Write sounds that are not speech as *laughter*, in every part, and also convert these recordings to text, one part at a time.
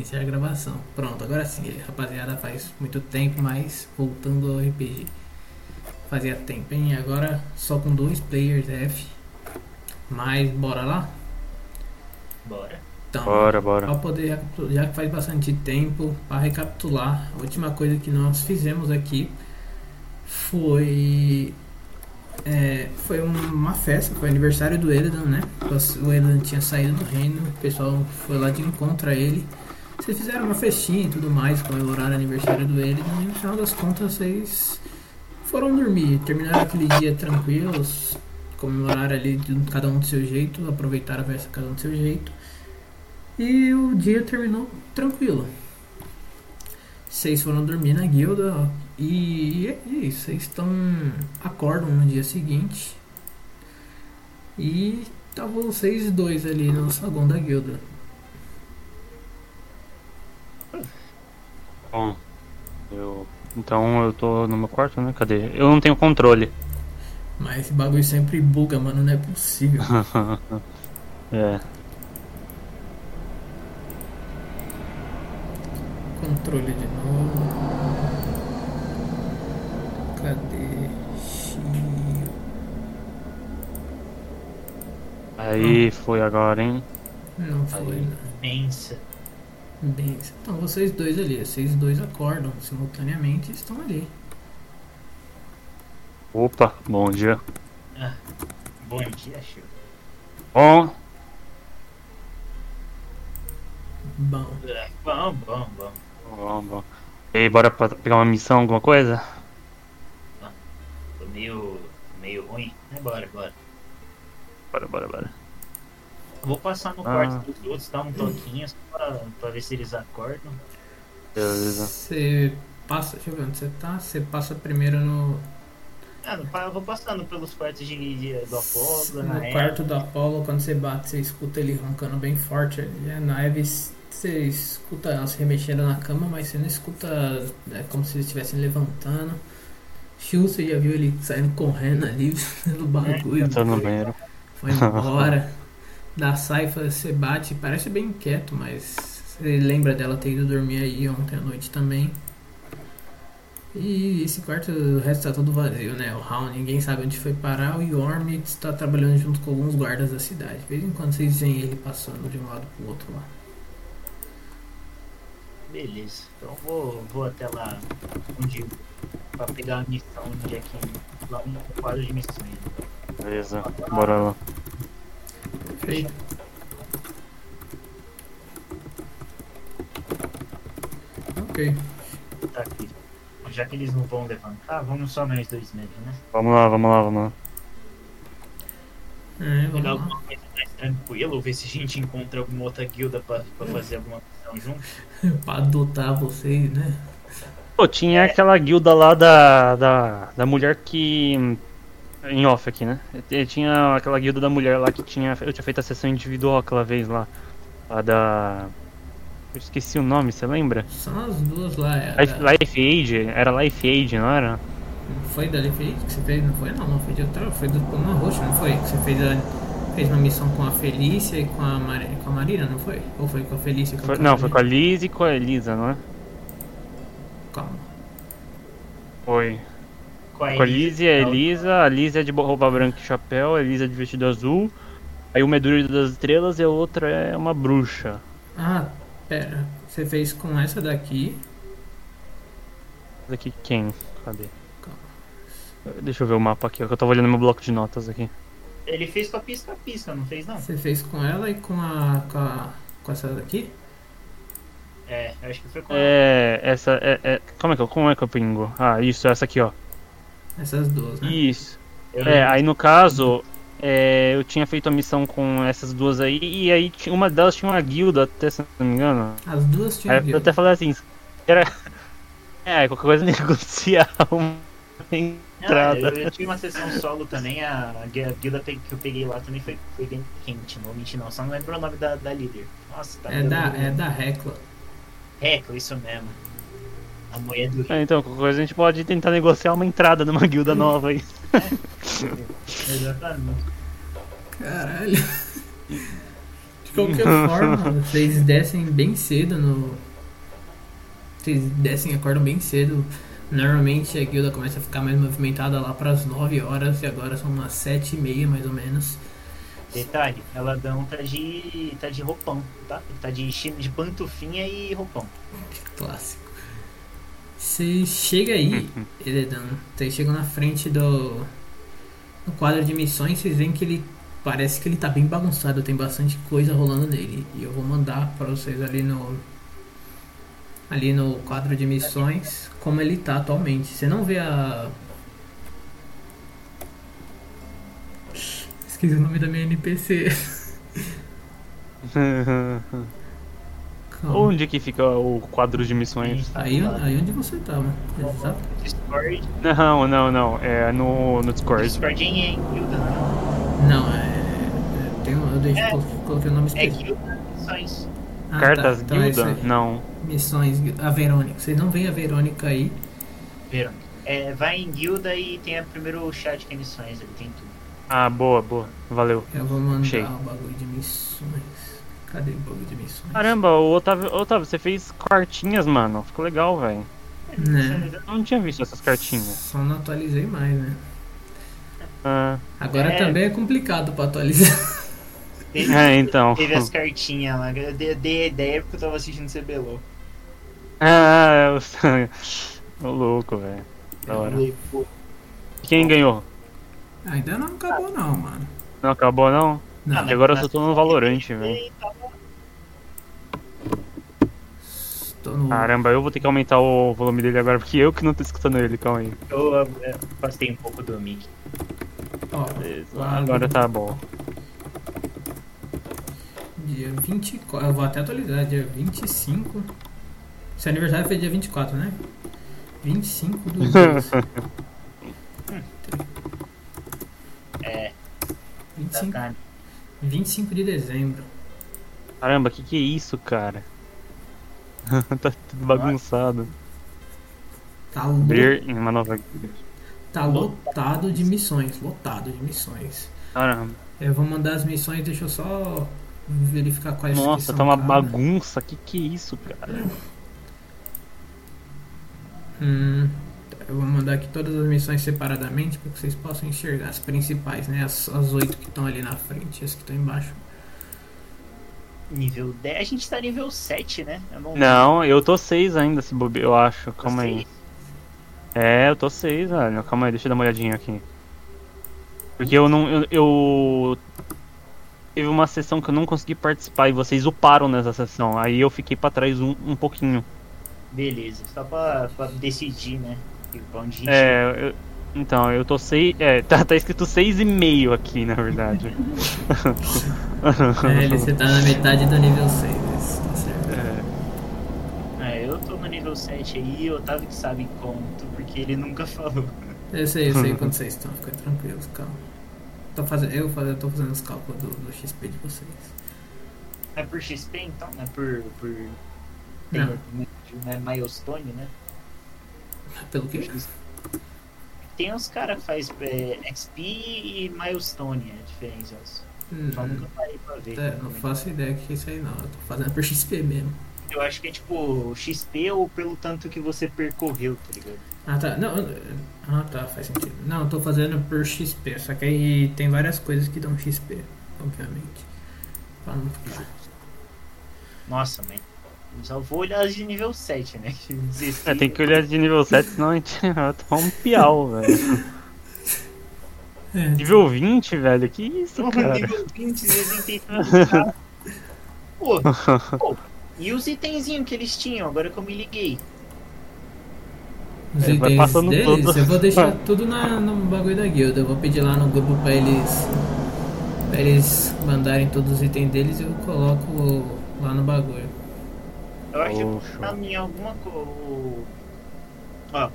iniciar a gravação. Pronto, agora sim, rapaziada, faz muito tempo, mas voltando ao RPG. Fazia tempo, hein? Agora só com dois players F. Mas bora lá? Bora. Então, Bora, bora. Para poder, já que faz bastante tempo, para recapitular, a última coisa que nós fizemos aqui foi é, foi uma festa, foi aniversário do Eredan, né? O Eredan tinha saído do reino, o pessoal foi lá de encontro a ele. Vocês fizeram uma festinha e tudo mais, comemoraram o aniversário do e no final das contas vocês foram dormir, terminaram aquele dia tranquilos, comemoraram ali de cada um do seu jeito, aproveitaram a festa cada um do seu jeito. E o dia terminou tranquilo. Vocês foram dormir na guilda e é isso. Vocês estão. acordam no dia seguinte. E estavam vocês dois ali no saguão da guilda. Bom, eu. Então eu tô no meu quarto, né? Cadê? Eu não tenho controle. Mas esse bagulho sempre buga, mano. Não é possível. *laughs* é. Controle de novo. Cadê? Aí foi agora, hein? Não foi, Aí. Bem, então vocês dois ali, vocês dois acordam simultaneamente e estão ali. Opa, bom dia. Ah, bom dia, Chico. Bom, Bom, Ah, Bom, bom, bom. bom, bom. E aí, bora pra pegar uma missão, alguma coisa? Tô meio, meio ruim. É, bora, bora. Bora, bora, bora. Vou passar no Ah. quarto dos outros, dar um toquinho só pra, pra ver se eles acordam. Beleza. você passa, deixa eu ver onde você tá, você passa primeiro no, Ah, eu vou passando pelos quartos de, de- do Apolo, no Naeve. quarto do Apollo, quando você bate, você escuta ele roncando bem forte. E a nave, você escuta ela se remexendo na cama, mas você não escuta, é como se eles estivessem levantando. Shu, você já viu ele saindo correndo ali *laughs* pelo bagulho. Eu tô no banheiro. Foi embora. *laughs* da Saifa você bate, parece bem quieto, mas você lembra dela ter ido dormir aí ontem à noite também. E esse quarto, o resto tá todo vazio, né? O Raul, ninguém sabe onde foi parar. O Yorm está trabalhando junto com alguns guardas da cidade. De vez em quando vocês veem ele passando de um lado pro outro lá. Beleza, então vou, vou até lá onde pra pegar a missão de aqui, lá no quadro de missões. Beleza, bora lá. Feito. Ok. Tá aqui. Já que eles não vão levantar, vamos só nós dois mesmo, né? Vamos lá, vamos lá, vamos lá. É, vamos Pegar alguma coisa mais tranquila, ou ver se a gente encontra alguma outra guilda pra, pra fazer alguma missão junto. *laughs* pra adotar vocês, né? Pô, tinha aquela guilda lá da, da, da mulher que. Em off aqui, né? E Tinha aquela guilda da mulher lá que tinha. Eu tinha feito a sessão individual aquela vez lá. Lá da. Eu esqueci o nome, você lembra? São as duas lá. É Life, Age? Era Life Age, não era? Foi da Life Aid que você fez? Não foi não, não foi de outra, foi do Puma Roxa, não foi? Que você fez, a, fez uma missão com a Felícia e com a, Mari, com a Marina, não foi? Ou foi com a Felícia e com Foi- a não, foi com a? Liz e com a Elisa, não é? Calma. Foi. Com a Com a Liz a Elisa. A Liz é de roupa branca e chapéu, a Elisa é de vestido azul. Aí uma é Druida das Estrelas e a outra é uma bruxa. Ah, pera. Você fez com essa daqui. Essa Aqui quem? Cadê? Calma. Deixa eu ver o mapa aqui, ó, que eu tava olhando meu bloco de notas aqui. Ele fez com a pisca-pisca, não fez não? Você fez com ela e com a. com, a, com essa daqui? É, acho que foi com É, essa é, é- Como é que eu, como é que eu pingo? Ah, isso, essa aqui, ó. Essas duas, né? Isso. Eu É, aí no caso, é, eu tinha feito a missão com essas duas aí, e aí uma delas tinha uma guilda, até se não me engano. As duas tinham Aí eu até falei assim, era. *laughs* É, qualquer coisa negociar *laughs* uma Ah, entrada. eu, eu tinha uma sessão solo também, a, a guilda que eu peguei lá também foi, foi bem quente, não vou mentir não, só não lembro o nome da, da líder. Nossa, tá É da, é da Hecla. Hecla, isso mesmo. A do É, então, qualquer coisa a gente pode tentar negociar uma entrada numa guilda nova aí. Exatamente. Caralho. De qualquer forma, *laughs* vocês descem bem cedo no. Vocês descem e acordam bem cedo. Normalmente a guilda começa a ficar mais movimentada lá para as 9 horas e agora são umas 7 e meia mais ou menos. Detalhe, ela não tá de. tá de roupão, tá? Tá de, de pantufinha e roupão. Clássico. Você chega aí, *laughs* Eredan. Vocês chegam na frente do. No quadro de missões, vocês veem que ele. Parece que ele tá bem bagunçado, tem bastante coisa rolando nele. E eu vou mandar pra vocês ali no. Ali no quadro de missões, como ele tá atualmente. Você não vê a. Esqueci o nome da minha NPC. *laughs* Calma. Onde que fica o quadro de missões? Aí, aí onde você tava. Exato. Discord. Não, não, não. É no, no Discord. Discord em, em guilda, né? Não, é. é, Tem um, eu deixo, É. coloquei o nome É específico. guilda missões. Ah, Cartas tá, então é guilda? aí. Não. Missões, a Verônica. Vocês não veem a Verônica aí. Viram? É, vai em guilda e tem a primeiro chat que é missões, ele tem tudo. Ah, boa, boa. Valeu. Eu vou mandar Achei. o bagulho de missões. Cadê o bagulho de missões? Caramba, o Otávio, Otávio, você fez cartinhas, mano. Ficou legal, velho. Né? Eu não tinha visto essas cartinhas. Só não atualizei mais, né? Ah, Agora É. também é complicado pra atualizar. Teve, é, então. teve as cartinhas lá, eu dei, dei a ideia porque eu tava assistindo CBLOL. *laughs* Ah, eu... Ô louco, velho. Da hora. Quem ganhou? Ainda não acabou não, mano. Não acabou, não? Não, Ah, E agora eu só tô no Valorant, velho. e tô no. Caramba, eu vou ter que aumentar o volume dele agora, porque eu que não tô escutando ele, calma aí. Eu afastei um pouco do mic. Ó, lá Agora tá bom. Dia 24. Eu vou até atualizar, dia 25. Seu aniversário foi dia 24, né? 25 do *laughs* 2. É, 25, bacana. 25 de dezembro. Caramba, que que é isso, cara? *laughs* tá tudo bagunçado. Tá, Abrir em uma nova. tá lotado de missões. Lotado de missões. Caramba. Eu vou mandar as missões, deixa eu só verificar quais que Nossa, são tá uma cada. bagunça. Que que é isso, cara? Hum, eu vou mandar aqui todas as missões separadamente para que vocês possam enxergar as principais, né? As, as oito que estão ali na frente, as que estão embaixo. Nível 10. A gente tá nível 7, né? Eu não, Não, eu tô 6 ainda, se bobe... eu acho. Calma aí. É, eu tô 6, velho. Calma aí, deixa eu dar uma olhadinha aqui. Porque eu não. Eu, eu- Teve uma sessão que eu não consegui participar e vocês uparam nessa sessão. Aí eu fiquei pra trás um, um pouquinho. Beleza, só pra, pra decidir, né? É, eu- então, eu tô 6. É, *laughs* tá, tá escrito 6,5 aqui, na verdade. É, ele, você tá na metade do nível 6, tá certo. É, É, eu tô no nível 7 aí, o Otávio que sabe quanto, porque ele nunca falou. Eu sei, eu sei *laughs* quando vocês estão, fica tranquilos, calma. Tô fazendo, eu, tô fazendo os cálculos do, do XP de vocês. É por XP então? Não é por. por... Não. Tem, não é milestone, né? Pelo que? Tem uns caras que faz é, XP e milestone, é a diferença. Só nunca parei pra ver. É, não faço ideia que é isso aí não, eu tô fazendo por XP mesmo. Eu acho que é tipo XP ou pelo tanto que você percorreu, tá ligado? Ah tá, não, ah tá, faz sentido. Não, eu tô fazendo por XP, só que aí tem várias coisas que dão XP, obviamente. Pra não ficar. Nossa, mãe. Só vou olhar as de nível 7, né? *laughs* Que 16 é, tem que olhar de nível 7, senão a gente *laughs* vai tomar um piau, *laughs* velho. É, Nível 20, velho, que isso, Pô, cara? nível 20, 65. Pô, pô, e os itenzinhos que eles tinham, agora que eu me liguei. Os É, vai itens passando deles, tudo. eu vou deixar tudo na, no bagulho da guilda. Eu vou pedir lá no grupo pra eles. Pra eles mandarem todos os itens deles e eu coloco lá no bagulho. Eu acho Oh, que show. tá em alguma coisa. Ó.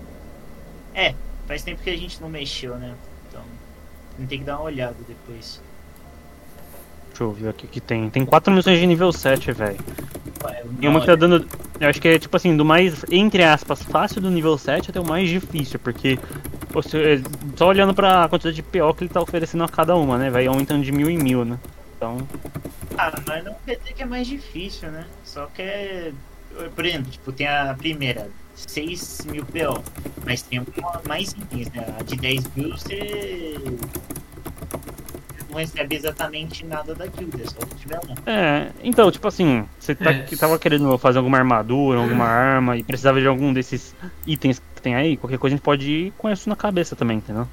É, faz tempo que a gente não mexeu, né? Então. A gente tem que dar uma olhada depois. Deixa eu ver aqui o que tem. Tem 4 missões de nível 7, velho. E uma que tá dando. Eu acho que é tipo assim, do mais, entre aspas, fácil do nível 7 até o mais difícil, porque só olhando pra quantidade de PO que ele tá oferecendo a cada uma, né? Vai aumentando de mil em mil, né? Então. Ah, mas não quer dizer que é mais difícil, né? Só que é. Por exemplo, tipo, tem a primeira, 6 mil PO. Mas tem uma, mais itens, né? A de 10 mil você não recebe exatamente nada da guilda, é só se tiver lá. É, então, tipo assim, você tá, É. que tava querendo fazer alguma armadura, alguma arma e precisava de algum desses itens que tem aí, qualquer coisa a gente pode ir com isso na cabeça também, entendeu?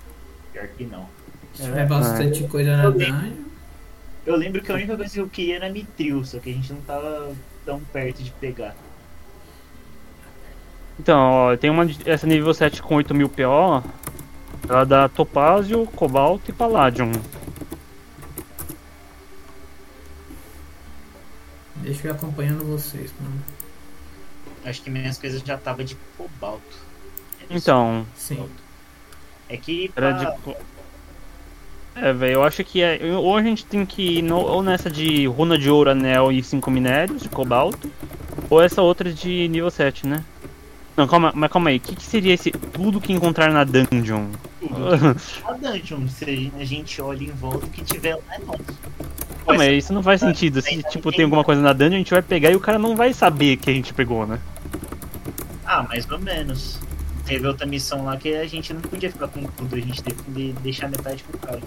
Pior que não. Se tiver bastante coisa na dungeon. Eu lembro que a única coisa que eu queria era Mitril, só que a gente não tava tão perto de pegar. Então, ó, tem uma de- essa nível 7 com 8000 PO, ela dá Topázio, Cobalto e Palladium. Deixa eu ir acompanhando vocês, mano. Acho que minhas coisas já tava de cobalto. Então, Sim. É que era pra- de. É, velho, eu acho que é. Ou a gente tem que ir no- ou nessa de runa de ouro, anel e 5 minérios de cobalto, ou essa outra de nível 7, né? Não, calma, mas calma aí, o que, que seria esse tudo que encontrar na dungeon? *laughs* a dungeon, se a gente olha em volta, o que tiver lá é nosso. Não, mas isso não faz sentido. Se tipo tem alguma coisa na dungeon, a gente vai pegar e o cara não vai saber que a gente pegou, né? Ah, mais ou menos. Teve outra missão lá que a gente não podia ficar com tudo, a gente teve que deixar metade pro cara.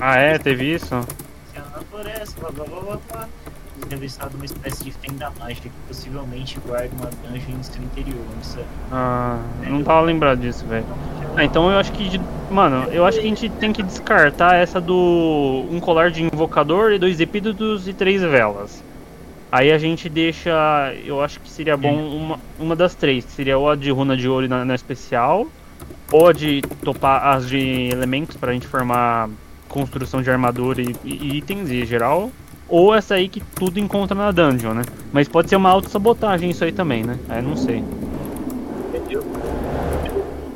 Ah é, teve isso? Você anda na floresta, blá blá blá blá blá. Revistado uma espécie de fenda mágica que possivelmente guarda uma dungeon em seu interior. Não sei. Ah, não tava lembrado disso, velho. Ah, então eu acho que. de- Mano, eu acho que a gente tem que descartar essa do. Um colar de invocador e dois epídotos e três velas. Aí a gente deixa. Eu acho que seria bom uma, uma das três. que Seria ou a de runa de ouro na, na especial, ou a de topar as de elementos pra gente formar construção de armadura e, e itens em geral. Ou essa aí que tudo encontra na dungeon, né? Mas pode ser uma auto-sabotagem isso aí também, né? Aí não sei. Entendeu?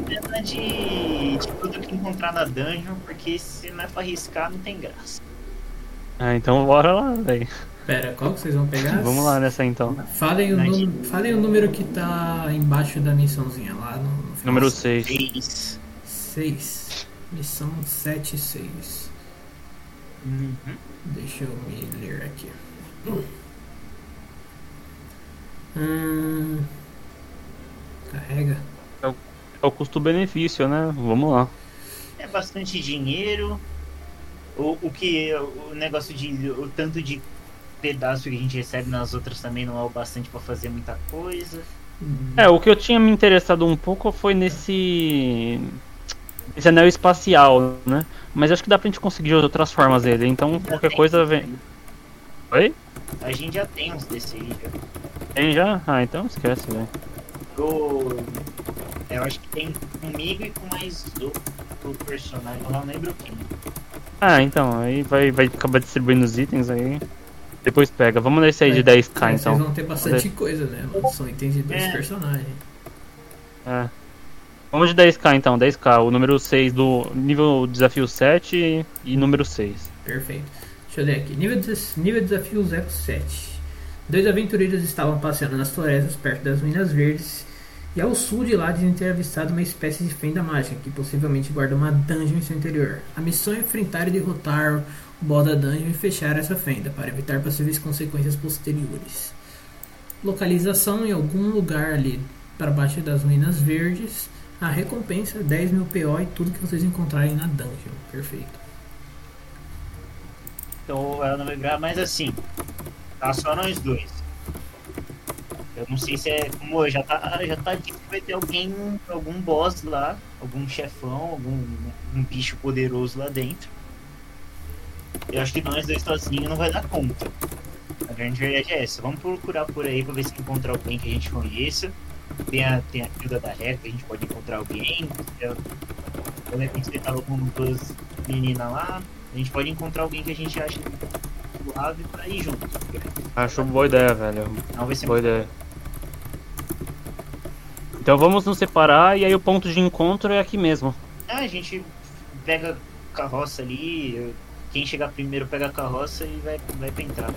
Pena de, de tudo que encontrar na dungeon, porque se não é pra arriscar, não tem graça. Ah, então bora lá, velho. Pera, qual que vocês vão pegar? Vamos lá nessa então. Falem o, Nice. número, falem o número que tá embaixo da missãozinha lá no, no final. Número 6. Três. 6. Missão 76. Uhum. Deixa eu me ler aqui. Hum, carrega. É o custo-benefício, né? Vamos lá. É bastante dinheiro. O, o que o negócio de o tanto de pedaço que a gente recebe nas outras também não é o bastante pra fazer muita coisa. É, o que eu tinha me interessado um pouco foi nesse. Esse anel espacial, né? Mas acho que dá pra gente conseguir outras formas dele, então qualquer coisa vem. Oi? A gente já tem uns desse aí já. Tem já? Ah, então esquece, velho. Eu, eu acho que tem comigo e com mais outro personagem, eu não lembro quem. Ah, então, aí vai, vai acabar distribuindo os itens aí. Depois pega. Vamos nesse aí de 10k Mas então. Vocês vão ter bastante coisa, né? São itens de dois É. personagens. É. Vamos de 10k então, 10k. O número 6 do nível desafio 7 e número 6. Perfeito. Deixa eu ler aqui. Nível, des- nível desafio 07. Dois aventureiros estavam passeando nas florestas perto das Minas Verdes e ao sul de lá dizem ter avistado uma espécie de fenda mágica que possivelmente guarda uma dungeon em seu interior. A missão é enfrentar e derrotar o boss da dungeon e fechar essa fenda para evitar possíveis consequências posteriores. Localização em algum lugar ali para baixo das Minas Verdes. A recompensa 10 mil PO e tudo que vocês encontrarem na dungeon. Perfeito. Então vai virar, mas assim, tá só nós dois. Eu não sei se é como já tá, já tá que vai ter alguém, algum boss lá, algum chefão, algum um bicho poderoso lá dentro. Eu acho que nós dois sozinhos não vai dar conta. A grande verdade é essa. Vamos procurar por aí pra ver se encontra alguém que a gente conheça. Tem a, tem a Hilda da que a gente pode encontrar alguém. Eu, eu lembro que você tava com duas meninas lá. A gente pode encontrar alguém que a gente acha suave pra ir junto. Acho boa ideia, velho. Não vai ser Boa ideia. Então vamos nos separar e aí o ponto de encontro é aqui mesmo. Ah, a gente pega carroça ali. Quem chegar primeiro pega a carroça e vai, vai pra entrada.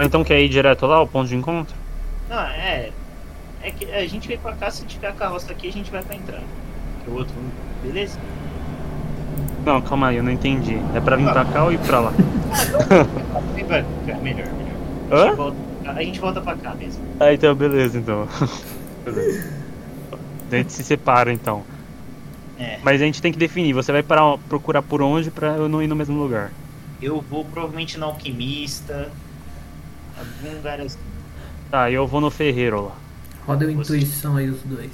Então quer ir direto lá, o ponto de encontro? Não, é. É que a gente veio pra cá, se tiver a carroça aqui, a gente vai pra entrada. Que o outro. Beleza? Não, calma aí, eu não entendi. É pra vir pra cá ou ir pra lá? Vem pra cá, melhor, melhor. A Hã? gente, volta, a gente volta pra cá mesmo. Ah, então, beleza, então. *laughs* beleza. A gente se separa, então. É, Mas a gente tem que definir, você vai para, procurar por onde pra eu não ir no mesmo lugar. eu vou provavelmente no alquimista. Algum lugar assim. Tá, eu vou no ferreiro lá. Roda o Você- intuição aí os dois.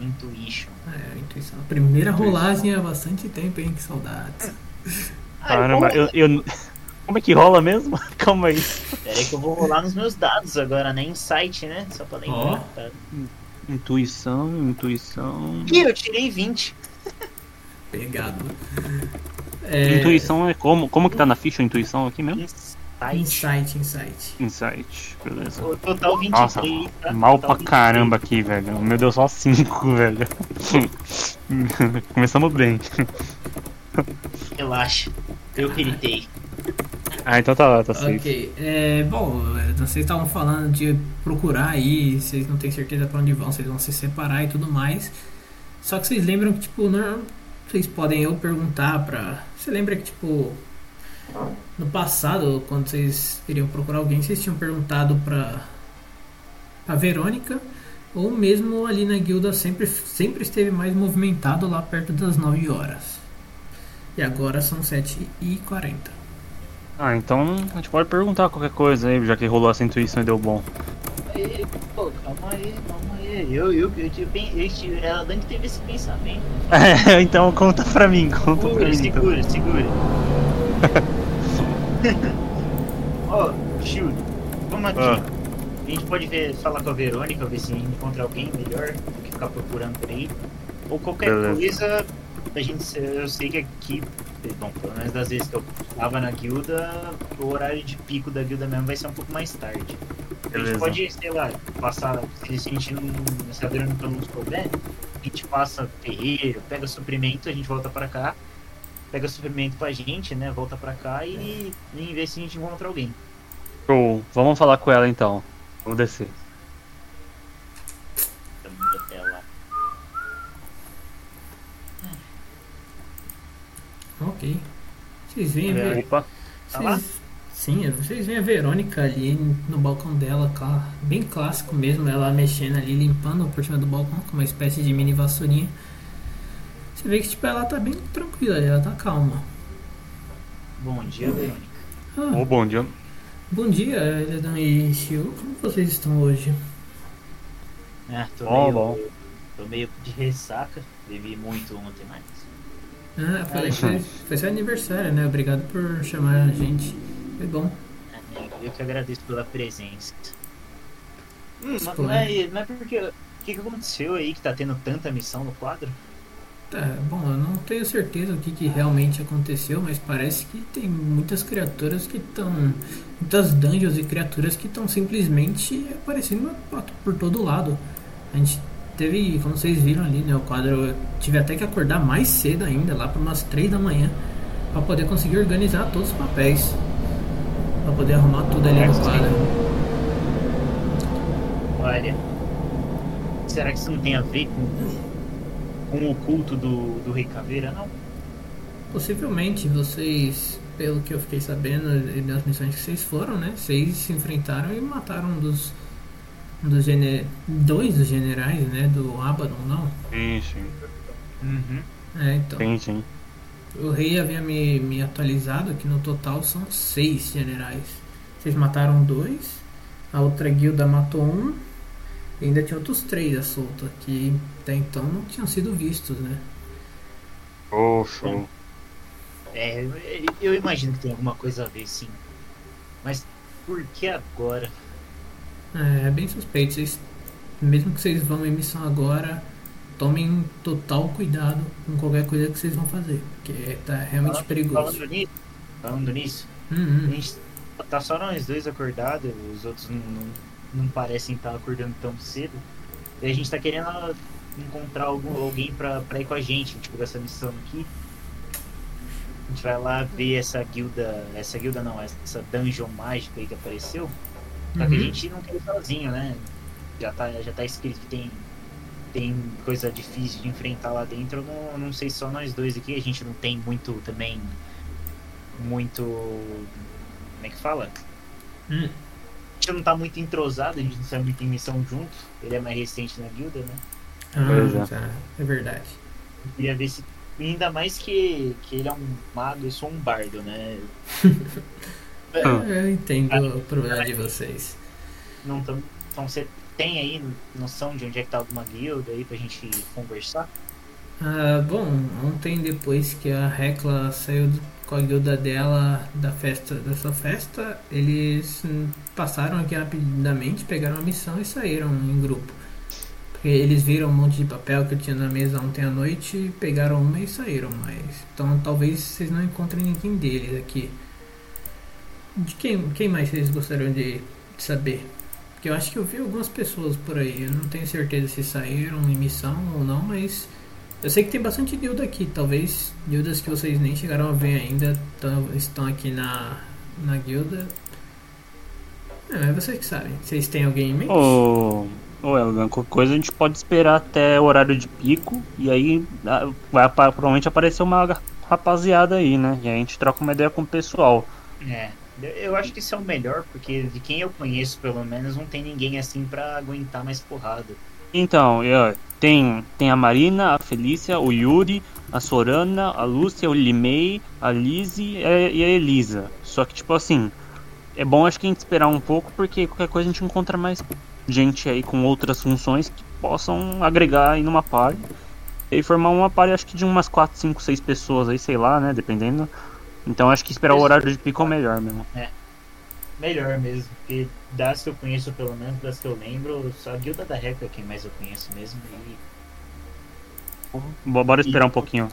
Intuition. É, a intuição. A primeira rolagem há bastante tempo, hein? Que saudades. Caramba, eu, eu. *laughs* Como é que rola mesmo? *laughs* Calma aí. Pera aí que eu vou rolar nos meus dados agora, né? Insight, né? Só pra lembrar. Tá? Intuição, intuição. Ih, eu tirei 20. *laughs* Pegado. É, Intuição é como? Como que tá na ficha a intuição aqui mesmo? Insight. Insight, insight. Insight, beleza. O total 23. Nossa, tá? mal Total pra caramba aqui, velho. Meu Deus, só 5, *laughs* velho. Começamos bem. 23. Relaxa. Eu gritei. Ah, então tá lá, tá safe. Ok. É, bom, vocês estavam falando de procurar aí, vocês não têm certeza pra onde vão, vocês vão se separar e tudo mais. Só que vocês lembram que, tipo, não, vocês podem eu perguntar pra. Você lembra que, tipo, no passado, quando vocês iriam procurar alguém, vocês tinham perguntado pra. pra Verônica, ou mesmo ali na guilda sempre, sempre esteve mais movimentado lá perto das 9 horas. E agora são 7h40. Ah, então a gente pode perguntar qualquer coisa aí, já que rolou essa intuição e deu bom. Ei, Pô, calma aí, calma aí. Eu, eu, eu, eu tive, ela Dani teve esse pensamento. *laughs* então conta pra mim, conta pra Segura, mim. Então. segura, segura. *laughs* Ó, Shield, vamos aqui. Ah. A gente pode ver, falar com a Verônica, ver se encontra alguém melhor do que ficar procurando por aí. Ou qualquer Beleza. coisa, a gente, eu sei que aqui, bom, pelo menos das vezes que eu tava na guilda, o horário de pico da guilda mesmo vai ser um pouco mais tarde. A Beleza. gente pode, sei lá, passar, se a gente não, se a não nos couber, a gente passa ferreiro, pega suprimento, a gente volta pra cá, pega suprimento pra gente, né, volta pra cá e, e vê se a gente encontra alguém. Show. Vamos falar com ela então. Vamos descer. Estamos indo até lá. Ok. Vocês veem a Ver- Opa. Tá vocês- Sim, vocês veem a Verônica ali no balcão dela, bem clássico mesmo, ela mexendo ali, limpando por cima do balcão com uma espécie de mini vassourinha. Você vê que tipo, ela tá bem tranquila, ela tá calma. Bom dia, Verônica. Ah, Ô, bom dia. bom dia, Eledan e Shio. Como vocês estão hoje? É, tô, Bom, meio, bom. tô meio de ressaca, bebi muito ontem, mas... Ah, eu falei que foi, foi seu aniversário, né? Obrigado por chamar a gente. Foi bom. é, Eu que agradeço pela presença. Hum, mas, mas, mas por que... O que, que aconteceu aí que tá tendo tanta missão no quadro? Tá, bom, eu não tenho certeza o que, que realmente aconteceu, mas parece que tem muitas criaturas que estão. Muitas dungeons e criaturas que estão simplesmente aparecendo por- por todo lado. A gente teve, como vocês viram ali, né? O quadro. Eu tive até que acordar mais cedo ainda, lá para umas 3 da manhã, para poder conseguir organizar todos os papéis. Para poder arrumar tudo ali no quadro. Olha... Será que isso não tem a ver com, com o culto do, do Rei Caveira, não? Possivelmente vocês, pelo que eu fiquei sabendo e das missões que vocês foram, né? Vocês se enfrentaram e mataram um dos, um dos gene, dois dos generais, né? Do Abaddon, não? Sim, sim. Uhum. É, então. Sim, sim. O rei havia me, me atualizado que no total são seis generais. Vocês mataram dois, a outra guilda matou um, e ainda tinha outros três à solta, que até então não tinham sido vistos, né? Oh, show. É, eu imagino que tem alguma coisa a ver, sim. Mas por que agora? É, é bem suspeito. Vocês, mesmo que vocês vão em missão agora, tomem total cuidado com qualquer coisa que vocês vão fazer. Porque tá realmente Fala- perigoso. Falando nisso, falando nisso, a Uhum. gente tá só nós dois acordados, os outros não, não, não parecem estar acordando tão cedo. E a gente tá querendo encontrar algum, alguém pra, pra ir com a gente, tipo, essa missão aqui. A gente vai lá ver essa guilda, essa guilda não, essa dungeon mágica aí que apareceu. Só que a Uhum. gente não quer ir sozinho, né? Já tá, já tá escrito que tem tem coisa difícil de enfrentar lá dentro, eu não, não sei só nós dois aqui, a gente não tem muito também. Muito. Como é que fala? Hum. A gente não tá muito entrosado, a gente não sai muito em missão junto. Ele é mais recente na guilda, né? Pois é. Ah, tá. É verdade. Eu queria ver se. Ainda mais que, que ele é um mago, eu sou um bardo, né? *laughs* É, Hum. Eu entendo o problema de vocês. Não tão, então você tem aí noção de onde é que tá alguma guilda aí pra gente conversar? Ah, bom, ontem depois que a Hecla saiu do- com a guilda dela da festa, da sua festa, eles passaram aqui rapidamente, pegaram a missão e saíram em grupo. Porque eles viram um monte de papel que eu tinha na mesa ontem à noite, pegaram uma e saíram, mas então talvez vocês não encontrem ninguém deles aqui. De quem, quem mais vocês gostariam de, de saber? Porque eu acho que eu vi algumas pessoas por aí, eu não tenho certeza se saíram em missão ou não, mas eu sei que tem bastante guilda aqui, talvez guildas que vocês nem chegaram a ver ainda tão- estão aqui na, na guilda. É, mas vocês que sabem. Vocês têm alguém em mente? Ô, ô Elgan, qualquer coisa a gente pode esperar até o horário de pico e aí ah, vai provavelmente aparecer uma rapaziada aí, né? E aí a gente troca uma ideia com o pessoal. É. eu- Eu acho que isso é o melhor, porque de quem eu conheço, pelo menos, não tem ninguém assim pra aguentar mais porrada. Então, e, ó, tem, tem a Marina, a Felícia, o Yuri, a Sorana, a Lúcia, o Limei, a Lizzie e a- e a Elisa. Só que, tipo assim, é bom acho que a gente esperar um pouco, porque qualquer coisa a gente encontra mais gente aí com outras funções que possam agregar aí numa party. E formar uma party acho que de umas 4, 5, 6 pessoas aí, sei lá, né, dependendo. Então acho que esperar o horário de pico é o melhor mesmo. Melhor mesmo, porque das que eu conheço, pelo menos, das que eu lembro, só a guilda da Reca é quem mais eu conheço mesmo. E Bo- Bora esperar um pouquinho.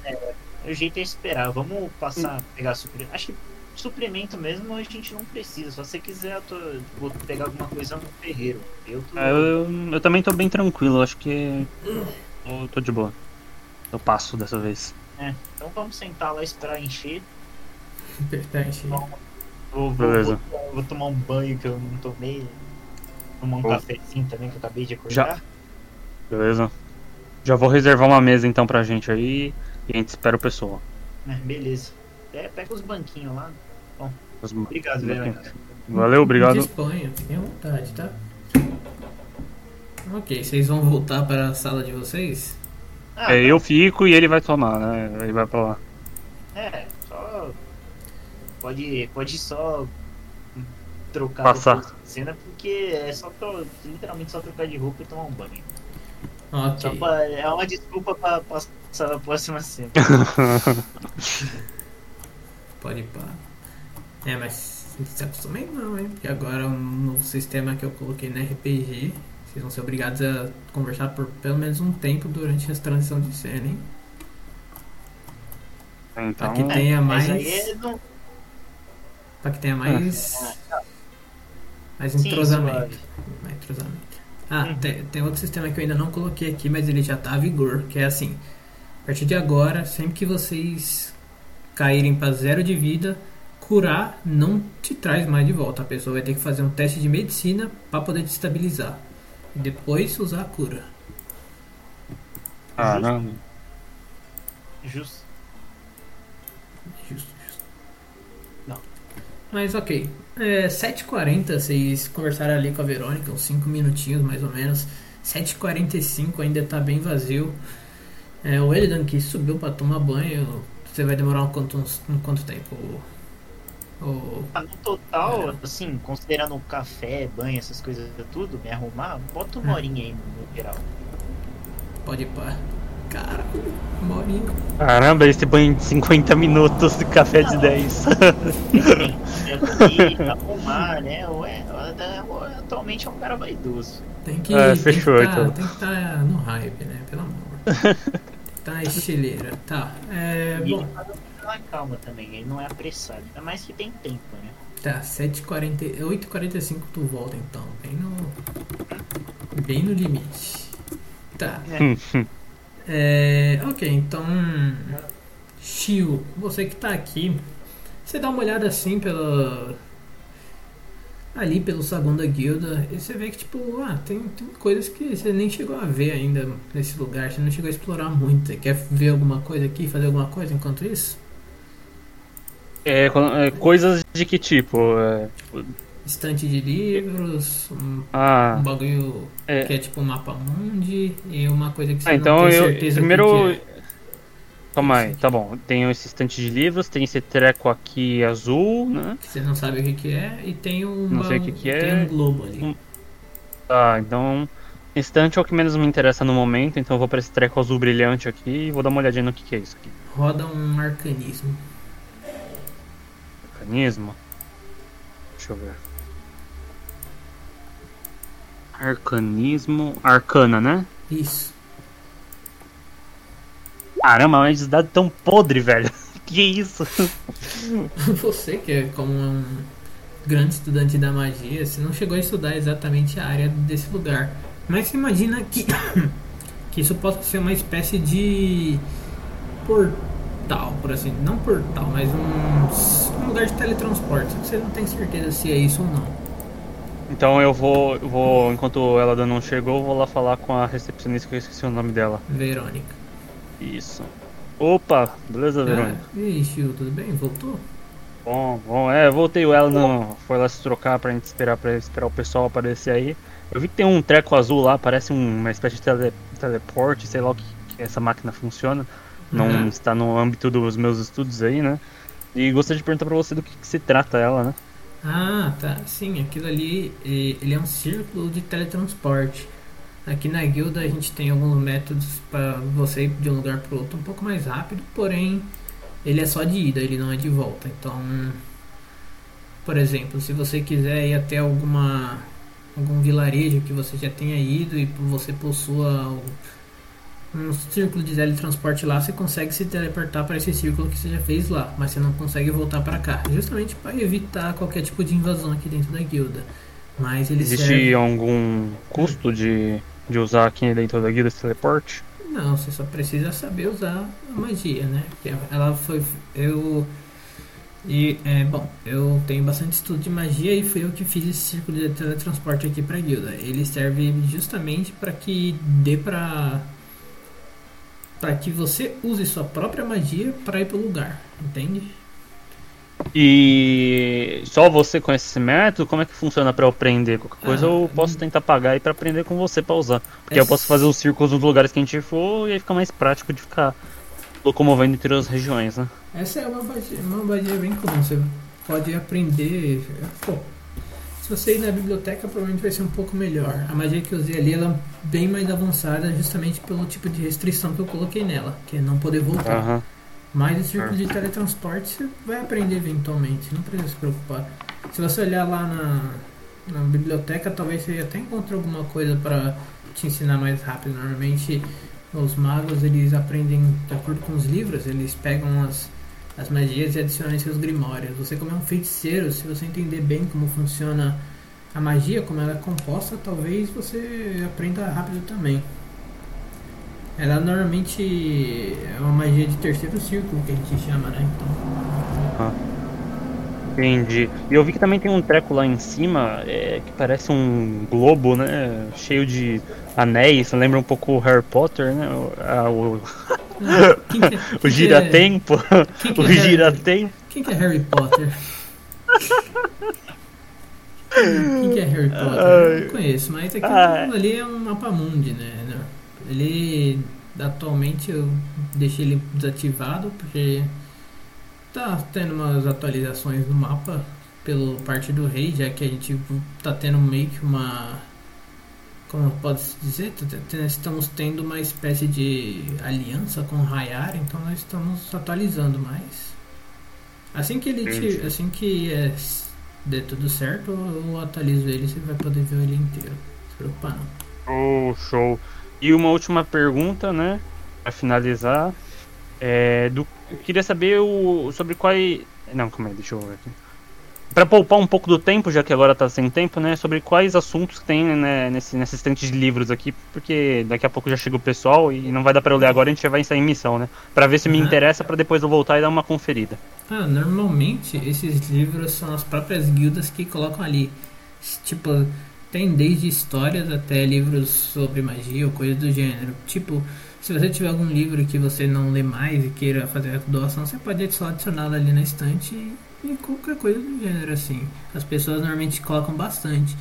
o jeito é esperar. Vamos passar, pegar suprimento. Acho que suprimento mesmo a gente não precisa. Só se você quiser, eu tô, vou pegar alguma coisa no ferreiro. Eu tô. É, eu, eu também tô bem tranquilo, acho que eu tô de boa. Eu passo dessa vez. É, então vamos sentar lá e esperar encher. Encher. Vou, vou, Beleza. vou- vou tomar um banho que eu não tomei. Tomar um Bom. cafezinho também que eu acabei de acordar. Beleza? Já vou reservar uma mesa então pra gente aí e a gente espera o pessoal. É, beleza. É, pega os banquinhos lá. Os- Obrigado, Vera. Valeu, obrigado. Disponha, fiquem à vontade, tá? Ok, vocês vão voltar para a sala de vocês? Ah, É, eu fico e ele vai tomar, né? Ele vai pra lá. É. Pode, pode só trocar Passar. da cena, porque é só literalmente só trocar de roupa e tomar um banho. Só Ok. pra- é uma desculpa pra passar a próxima cena. *laughs* Pode ir pá. É, mas não se acostumem não, hein? Porque agora um novo sistema que eu coloquei na RPG, vocês vão ser obrigados a conversar por pelo menos um tempo durante as transições de cena, hein? Então, Aqui tenha Mas mais. aí é Pra que tenha mais. Mais Sim, entrosamento. suave. Mais entrosamento. Ah, Uhum. tem, tem outro sistema que eu ainda não coloquei aqui, mas ele já tá a vigor, que é assim. A partir de agora, sempre que vocês caírem para zero de vida, curar não te traz mais de volta. A pessoa vai ter que fazer um teste de medicina para poder te estabilizar. E depois usar a cura. caramba. Justo. Justo, justo. Não. Mas ok. É, 7h40 vocês conversaram ali com a Verônica, uns 5 minutinhos mais ou menos. 7h45 ainda tá bem vazio. É, o Elidan que subiu pra tomar banho, você vai demorar um quanto, um quanto tempo? O, Ah, no total, assim, considerando o café, banho, essas coisas tudo, me arrumar, bota uma horinha aí no, geral. pode ir pra. Cara, uma horinha. Caramba, esse banho de 50 minutos de café de 10. É *laughs* comer, arrumar, né? Ué, atualmente é um cara vaidoso. Tem que. É, tem fechou, que tá, então. Tem que estar no hype, né? Pelo amor. Tem *laughs* que tá estileira. Tá. É, E bom. ele tá na calma também, ele não é apressado. Ainda mais que tem tempo, né? Tá, 7h40, 8h45 tu volta então, bem no. Bem no limite. Tá. É, *laughs* ok, então. Shio, você que tá aqui, você dá uma olhada assim pela. ali pelo saguão da guilda, e você vê que, tipo, ah, tem, tem coisas que você nem chegou a ver ainda nesse lugar, você não chegou a explorar muito. Você quer ver alguma coisa aqui, fazer alguma coisa enquanto isso? É, é, coisas de que tipo? É, Estante de livros, um, ah, um bagulho é. que é tipo um mapa mundi, e uma coisa que você Ah, não então tem eu. certeza Primeiro. é. Calma aí, tá bom. Tem esse estante de livros, tem esse treco aqui azul, né? que você não sabe o que, que é, e tem um, Não sei o que que é. tem um globo ali. Um- Tá, então. Estante é o que menos me interessa no momento, então eu vou pra esse treco azul brilhante aqui e vou dar uma olhadinha no que, que é isso aqui. Roda um arcanismo. Mecanismo. Deixa eu ver. Arcanismo. Arcana, né? Isso. Caramba, mas esse dado tão podre, velho. *laughs* Que isso? *laughs* Você que é como um grande estudante da magia, você não chegou a estudar exatamente a área desse lugar. Mas você imagina que, *coughs* que isso possa ser uma espécie de portal, por assim, não portal, mas um, um lugar de teletransporte. Você não tem certeza se é isso ou não. Então eu vou, eu vou, enquanto ela ainda não chegou, eu vou lá falar com a recepcionista que eu esqueci o nome dela. Verônica. Isso. Opa, beleza, Verônica? Ah, e aí, Shio, tudo bem? Voltou? Bom, bom, é, eu voltei, o ela não foi lá se trocar pra gente esperar para esperar o pessoal aparecer aí. Eu vi que tem um treco azul lá, parece um- uma espécie de tele, teleporte, sei lá o que, que essa máquina funciona. Não Uhum. está no âmbito dos meus estudos aí, né? E gostaria de perguntar pra você do que, que se trata ela, né? Ah, tá. Sim, aquilo ali, ele é um círculo de teletransporte. Aqui na guilda a gente tem alguns métodos para você ir de um lugar para outro um pouco mais rápido, porém ele é só de ida, ele não é de volta. Então, por exemplo, se você quiser ir até alguma algum vilarejo que você já tenha ido e você possua um círculo de teletransporte lá, você consegue se teleportar para esse círculo que você já fez lá, mas você não consegue voltar para cá, justamente para evitar qualquer tipo de invasão aqui dentro da guilda. Mas ele Existe serve... algum custo de, de usar aqui dentro da guilda esse teleporte? Não, você só precisa saber usar a magia, né? Porque ela foi. Eu. E, é, bom, eu tenho bastante estudo de magia e fui eu que fiz esse círculo de teletransporte aqui pra guilda. Ele serve justamente para que dê pra. Para que você use sua própria magia para ir pro lugar, entende? E só você conhece esse método? Como é que funciona pra eu aprender? Qualquer coisa Ah, eu posso tentar pagar aí pra aprender com você pra usar. Porque É eu posso fazer os círculos nos lugares que a gente for e aí fica mais prático de ficar locomovendo entre as regiões, né? Essa é uma magia, uma magia bem comum. Você pode aprender. Pô, se você ir na biblioteca, provavelmente vai ser um pouco melhor. A magia que eu usei ali ela é bem mais avançada, justamente pelo tipo de restrição que eu coloquei nela, que é não poder voltar. Aham. Mas o círculo de teletransporte você vai aprender eventualmente, não precisa se preocupar. Se você olhar lá na, na biblioteca, talvez você até encontre alguma coisa para te ensinar mais rápido. Normalmente os magos eles aprendem de acordo com os livros, eles pegam as, as magias e adicionam em seus grimórios. Você como é um feiticeiro, se você entender bem como funciona a magia, como ela é composta, talvez você aprenda rápido também. Ela normalmente é uma magia de terceiro círculo que a gente chama, né? Então, Entendi. E eu vi que também tem um treco lá em cima é, que parece um globo, né? Cheio de anéis. Lembra um pouco o Harry Potter, né? O, o, que é- o que é- giratempo. o é Harry- giratempo. Quem que é Harry Potter? Quem que é Harry Potter? Não conheço, mas aquilo Ai. ali é um mapa mundi, né? Ele atualmente eu deixei ele desativado porque tá tendo umas atualizações no mapa pelo parte do rei, já que a gente tá tendo meio que uma como pode se dizer, estamos tendo uma espécie de aliança com o Rayar, então nós estamos atualizando mais. Assim que ele te, assim que é, der tudo certo, eu atualizo ele, você vai poder ver ele inteiro. Não se preocupa não. Oh, show. E uma última pergunta, né? Pra finalizar. É, do, eu queria saber o, sobre quais. Não, calma aí, deixa eu ver aqui. Pra poupar um pouco do tempo, já que agora tá sem tempo, né? Sobre quais assuntos que tem né, nesse, nessa estante de livros aqui, porque daqui a pouco já chega o pessoal e não vai dar pra eu ler agora, a gente já vai sair em missão, né? Pra ver se me Aham. interessa pra depois eu voltar e dar uma conferida. Ah, normalmente esses livros são as próprias guildas que colocam ali. Tipo, tem desde histórias até livros sobre magia ou coisa do gênero. Tipo, se você tiver algum livro que você não lê mais e queira fazer a doação, você pode só adicioná-lo ali na estante e, e qualquer coisa do gênero assim. As pessoas normalmente colocam bastante.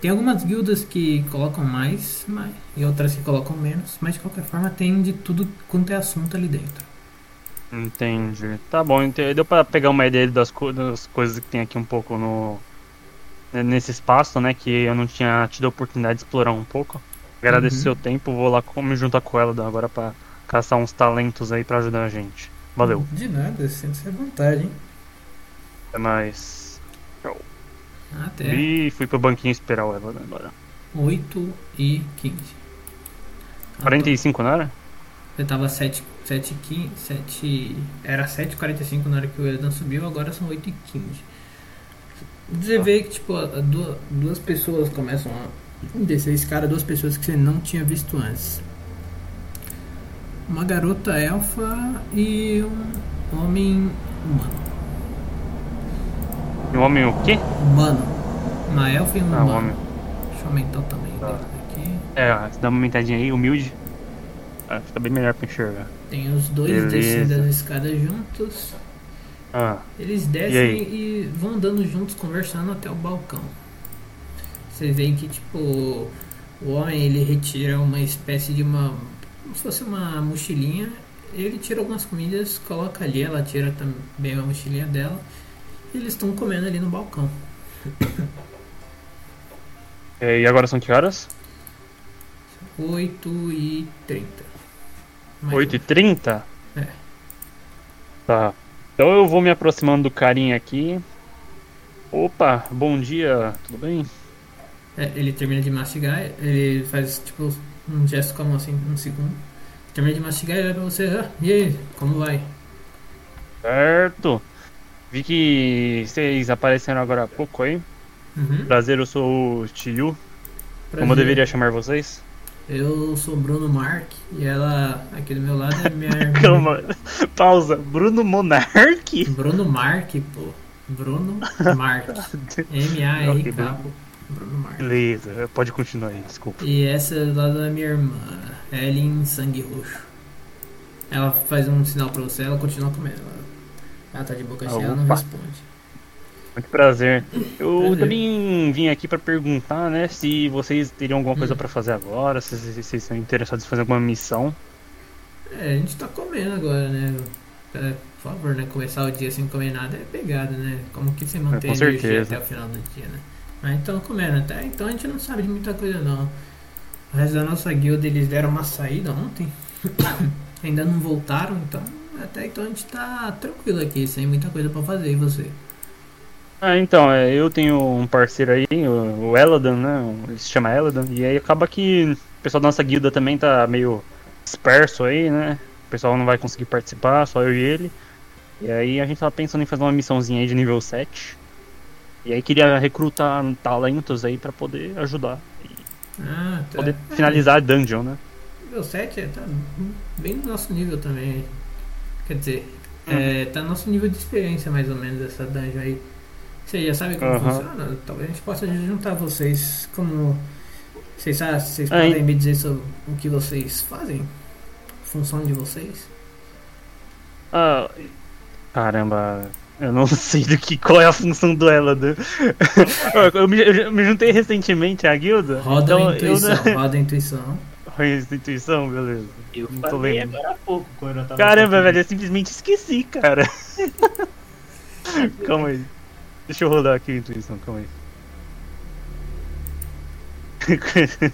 Tem algumas guildas que colocam mais, mais e outras que colocam menos, mas de qualquer forma tem de tudo quanto é assunto ali dentro. Entendi. Tá bom, entendi. deu pra pegar uma ideia das, co das coisas que tem aqui um pouco no né, nesse espaço, né? Que eu não tinha tido a oportunidade de explorar um pouco. Agradeço o Uhum. seu tempo, vou lá me juntar com ela agora pra caçar uns talentos aí pra ajudar a gente. Valeu. De nada, sinta-se à vontade, hein? Até mais. Até E fui pro banquinho esperar o Ela agora. 8 e 15. 45, não era? Você tava 7, 7, 15, 7. Era 7h45 na hora que o Elidan subiu, agora são 8 e 15. Você vê que tipo, a- a duas, duas pessoas começam a descer a escada, duas pessoas que você não tinha visto antes. Uma garota elfa e um homem humano. E o homem o quê? Humano. Uma elfa e um Ah, humano. homem. Deixa eu aumentar o tamanho Tá. aqui. É, dá uma aumentadinha aí, humilde. Ah, fica bem melhor pra enxergar. Tem os dois descendo as escadas juntos. Ah, Eles E descem aí? e, vão andando juntos, conversando até o balcão. Você vê que, tipo, o homem ele retira uma espécie de uma. como se fosse uma mochilinha. Ele tira algumas comidas, coloca ali, ela tira também a mochilinha dela. E eles estão comendo ali no balcão. é, e agora são que horas? 8 e 30. Mais 8 e 30? É. Tá. Então eu vou me aproximando do carinha aqui. Opa, bom dia, tudo bem? É, ele termina de mastigar, ele faz tipo um gesto com a mão assim, um segundo. Termina de mastigar e olha pra você, ah, e aí, como vai? Certo. Vi que vocês apareceram agora há pouco aí. Uhum. Prazer, eu sou o Chiyu. Como eu deveria chamar vocês? Eu sou Bruno Mark e ela aqui do meu lado é minha *laughs* irmã. Calma, pausa. Bruno Monark? Bruno Mark, pô. Bruno Mark. *laughs* M-A-R-K, pô. Bruno Mark. Beleza, pode continuar aí, desculpa. E essa é do lado da minha irmã, Ellen Sangue Roxo. Ela faz um sinal pra você, ela continua comendo. Ela tá de boca cheia, ela não responde. Muito prazer. Eu Prazer. também vim aqui pra perguntar, né, se vocês teriam alguma coisa Hum. pra fazer agora, se vocês estão interessados em fazer alguma missão. É, a gente tá comendo agora, né? É, por favor, né? Começar o dia sem comer nada é pegada, né? Como que você mantém com a energia certeza. até o final do dia, né? Mas então comendo, até então a gente não sabe de muita coisa não. O resto da nossa guilda eles deram uma saída ontem. *coughs* Ainda não voltaram, então até então a gente tá tranquilo aqui, sem muita coisa pra fazer, e você? Ah, então, é, eu tenho um parceiro aí, o, o Eladan, né, ele se chama Eladan, e aí acaba que o pessoal da nossa guilda também tá meio disperso aí, né, o pessoal não vai conseguir participar, só eu e ele. E aí a gente tava pensando em fazer uma missãozinha aí de nível 7. E aí queria recrutar talentos aí pra poder ajudar. Ah, tá. Poder finalizar a dungeon, né? Nível 7 é, tá bem no nosso nível também. Quer dizer, Hum. é, tá no nosso nível de experiência mais ou menos essa dungeon aí. Você já sabe como Aham. funciona? Talvez a gente possa juntar vocês como. Vocês, vocês podem me dizer sobre o que vocês fazem? Função de vocês? Ah, caramba, eu não *laughs* sei do que qual é a função do Eladan. *laughs* eu, me, eu me juntei recentemente à guilda. Roda então a intuição, eu *laughs* roda a intuição. Não... intuição, beleza. Eu Não tô falei lembrando. agora há pouco, quando eu tava Caramba, falando. velho, eu simplesmente esqueci, cara. *laughs* calma aí. Deixa eu rodar aqui a intuição, calma aí. *laughs*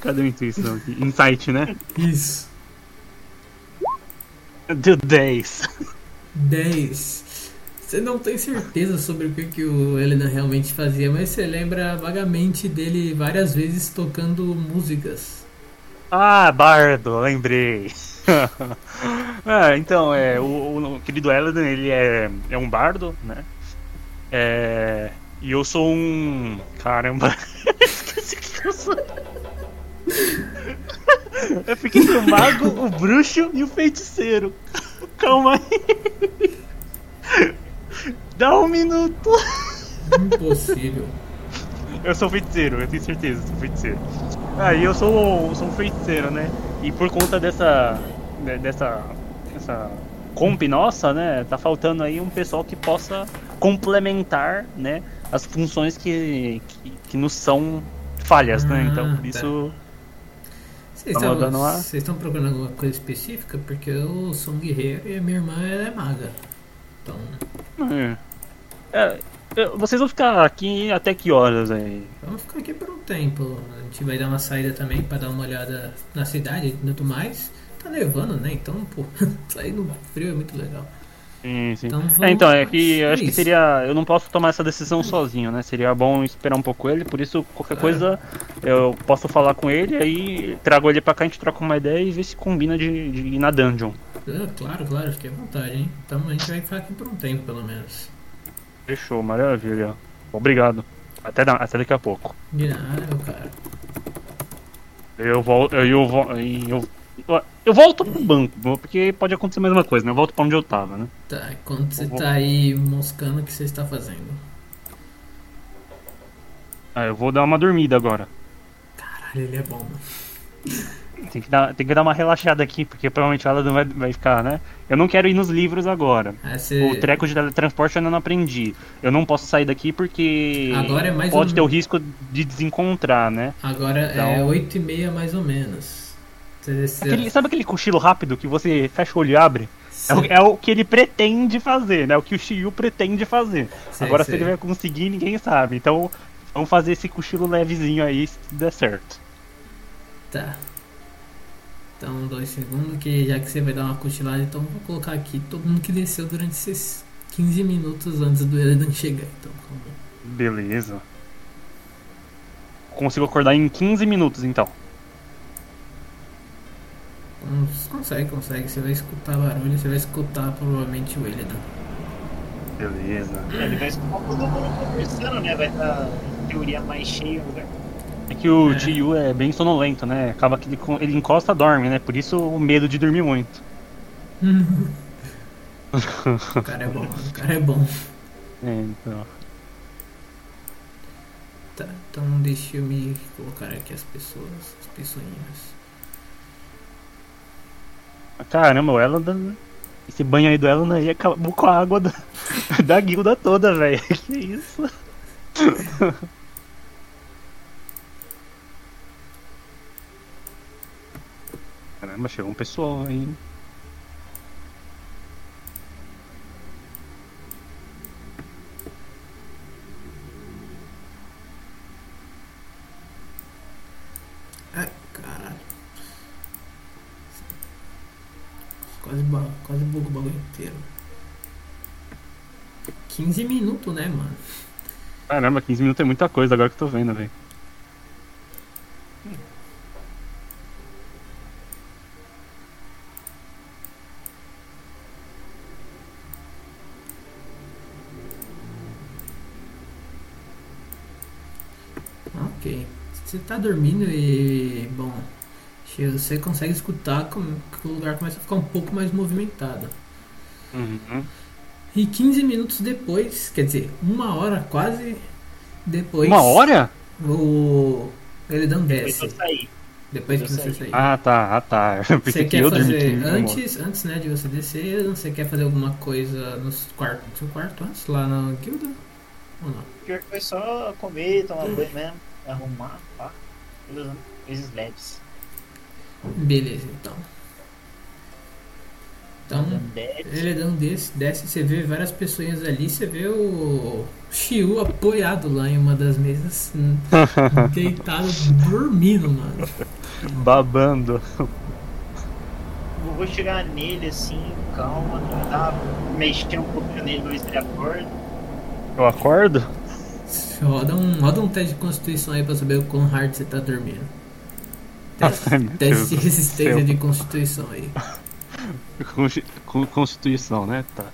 Cadê a intuição aqui? Insight, né? Isso. Deu 10. 10. Você não tem certeza sobre o que, que o Elena realmente fazia, mas você lembra vagamente dele várias vezes tocando músicas. Ah, Bardo, lembrei. *laughs* ah, então, é, o, o querido Eladan, ele é, é um bardo, né? É, e eu sou um... Caramba. *laughs* Eu. *laughs* Eu fiquei entre o mago, o bruxo e o feiticeiro. Calma aí. Dá um minuto. Impossível. Eu sou feiticeiro, eu tenho certeza, eu sou feiticeiro. Aí eu sou, sou um feiticeiro, né? E por conta dessa. de- dessa. essa comp nossa, né? Tá faltando aí um pessoal que possa complementar, né? As funções que, que, que nos são falhas, né? Ah, Então, tá. por isso. Vocês Tá estão, lá? vocês estão procurando alguma coisa específica? Porque eu sou um guerreiro e a minha irmã ela é maga. Então, É. É, eu- vocês vão ficar aqui até que horas aí? vamos ficar aqui por um tempo. A gente vai dar uma saída também pra dar uma olhada na cidade e tudo mais. Tá nevando, né? Então, pô, *laughs* sair no frio é muito legal. Sim, sim. Então, É, então, é que eu acho que seria. Eu não posso tomar essa decisão sozinho, né? Seria bom esperar um pouco ele, por isso qualquer Claro. coisa eu posso falar com ele, aí trago ele pra cá, a gente troca uma ideia e vê se combina de, de ir na dungeon. Ah, claro, claro, fique à vontade, hein? Então a gente vai ficar aqui por um tempo, pelo menos. Fechou, maravilha. Obrigado. Até, da- até daqui a pouco. De nada, meu cara. Eu volto. Eu, eu, eu, eu, volto pro banco, porque pode acontecer a mesma coisa, né? Eu volto pra onde eu tava, né? Tá, enquanto você Vou- tá aí moscando, o que você está fazendo? Ah, eu vou dar uma dormida agora. Caralho, ele é bom, mano. *laughs* Tem que dar, tem que dar uma relaxada aqui, porque provavelmente ela não vai, vai ficar, né? Eu não quero ir nos livros agora. Você... O treco de teletransporte eu ainda não aprendi. Eu não posso sair daqui porque Agora é mais pode um- ter o risco de desencontrar, né? Agora é Então- 8 e meia mais ou menos. Aquele- sabe aquele cochilo rápido que você fecha o olho e abre? É o, é o que ele pretende fazer, né? É o que o Shiryu pretende fazer. sei, Agora sei. se ele vai conseguir, ninguém sabe. Então vamos fazer esse cochilo levezinho aí se der certo. Tá. Então, dois segundos, que já que você vai dar uma cochilada, então vou colocar aqui todo mundo que desceu durante esses 15 minutos antes do Eledan chegar. Então, Beleza. Consigo acordar em 15 minutos então. Cons- Consegue, consegue. Você vai escutar barulho, você vai escutar provavelmente o Eledan. Beleza. Ele vai escutar todo mundo conversando, né? Vai estar, em teoria, mais cheio o lugar. É que o É. Jiu é bem sonolento, né? Acaba que ele, ele encosta dorme, né? Por isso o medo de dormir muito. *laughs* o cara é bom, o cara é bom. É, então. Tá, então deixa eu me colocar aqui as pessoas, as pessoinhas. Caramba, o Elan. Esse banho aí do Elan aí acabou com a água da, *laughs* da guilda toda, velho. *laughs* Que isso? Caramba, chegou um pessoal aí. Ai, caralho. Quase, quase bugou o bagulho inteiro. 15 minutos, né, mano? Caramba, 15 minutos é muita coisa agora que eu tô vendo, velho. Você tá dormindo e. Bom. Você consegue escutar como que o lugar começa a ficar um pouco mais movimentado. Uhum. E 15 minutos depois, quer dizer, uma hora quase depois. Uma hora? O. Ele não Depois desce. Depois que você sair. Ah, tá, ah, tá. Eu pensei Você que quer eu dormi fazer 15 minutos. antes, antes né, de você descer, você quer fazer alguma coisa no quarto, no seu quarto antes, lá na guilda? Ou não? Pior que foi só comer, tomar banho mesmo, arrumar, pá. Coisas, coisas leves. Beleza, então. Então, ele dá um desse, desce, você vê várias pessoas ali, você vê o Shiu apoiado lá em uma das mesas, *laughs* deitado, dormindo, mano. Babando. Eu vou chegar nele assim, calma, tentar mexer um pouquinho nele, ver se ele acorda. Eu acordo? Roda um, roda um teste de constituição aí pra saber o quão hard você tá dormindo. Teste, Ai, *laughs* meu teste de resistência de constituição aí. *laughs* Consti- con- Constituição, né? Tá.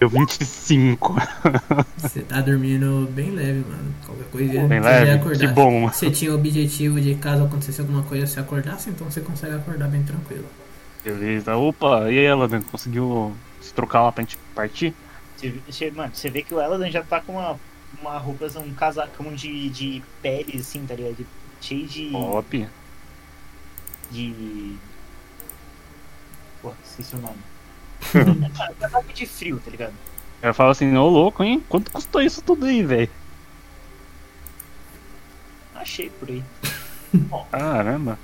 Deu 25. *laughs* Você tá dormindo bem leve, mano. Qualquer coisa Bem leve? ia acordar. Que bom. Você tinha o objetivo de caso acontecesse alguma coisa você acordasse, então você consegue acordar bem tranquilo. Beleza. Opa, e aí, ela conseguiu se trocar lá pra gente partir? Você, você- mano, você vê que o Eladan já tá com uma uma roupa, um casacão de, de pele, assim, tá ligado? Cheio de. Top. de. Porra, esqueci o nome. *laughs* Cara, casaco de frio, tá ligado? Eu falo assim, ô louco, hein? Quanto custou isso tudo aí, velho? Achei por aí. *laughs* Caramba.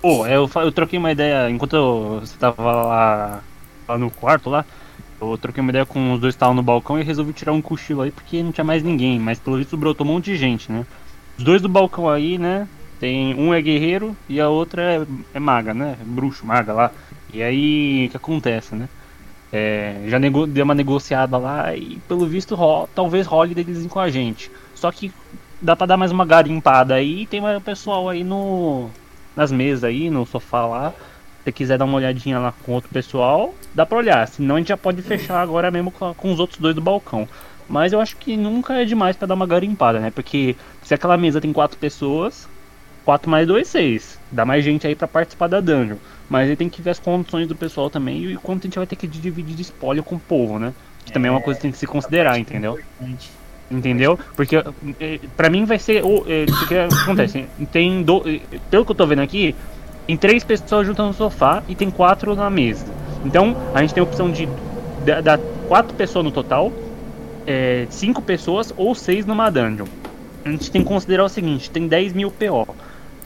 Pô, eu, eu troquei uma ideia enquanto você tava lá, lá no quarto lá. Eu troquei uma ideia com os dois que estavam no balcão e resolvi tirar um cochilo aí porque não tinha mais ninguém. Mas pelo visto brotou um monte de gente, né? Os dois do balcão aí, né? Tem um é guerreiro e a outra é, é maga, né? Bruxo, maga lá. E aí, o que acontece, né? É, já nego, deu uma negociada lá e pelo visto ro- talvez role deles com a gente. Só que dá pra dar mais uma garimpada aí tem mais pessoal aí no nas mesas aí, no sofá lá. Você quiser dar uma olhadinha lá com outro pessoal, dá pra olhar. Senão a gente já pode fechar agora mesmo com, com os outros dois do balcão. Mas eu acho que nunca é demais pra dar uma garimpada, né? Porque se aquela mesa tem quatro pessoas, 4 mais 2, 6. Dá mais gente aí pra participar da dungeon. Mas aí tem que ver as condições do pessoal também e quanto a gente vai ter que dividir de espólio com o povo, né? Que também é uma coisa que tem que se considerar, entendeu? Entendeu? Porque eh, pra mim vai ser. O eh, que acontece? Tem. Do, eh, pelo que eu tô vendo aqui, tem três pessoas juntas no sofá e tem quatro na mesa. Então a gente tem a opção de da- dar quatro pessoas no total, eh, cinco pessoas ou seis numa dungeon. A gente tem que considerar o seguinte: tem 10 mil PO,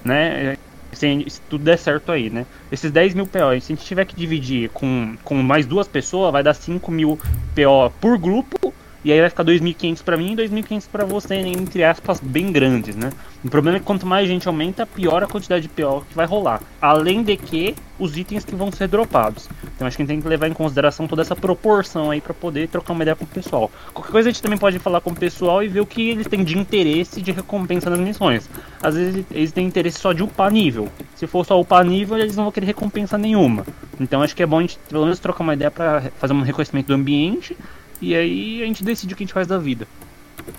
né? Eh, Se, se tudo der certo aí, né? Esses 10 mil PO, se a gente tiver que dividir com, com mais duas pessoas, vai dar 5 mil PO por grupo e aí vai ficar 2.500 pra mim e 2.500 pra você, entre aspas, bem grandes, né? O problema é que quanto mais gente aumenta, pior a quantidade de PO que vai rolar. Além de que os itens que vão ser dropados. Então acho que a gente tem que levar em consideração toda essa proporção aí pra poder trocar uma ideia com o pessoal. Qualquer coisa a gente também pode falar com o pessoal e ver o que eles têm de interesse de recompensa nas missões. Às vezes eles têm interesse só de upar nível. Se for só upar nível, eles não vão querer recompensa nenhuma. Então acho que é bom a gente pelo menos trocar uma ideia pra fazer um reconhecimento do ambiente e aí a gente decide o que a gente faz da vida.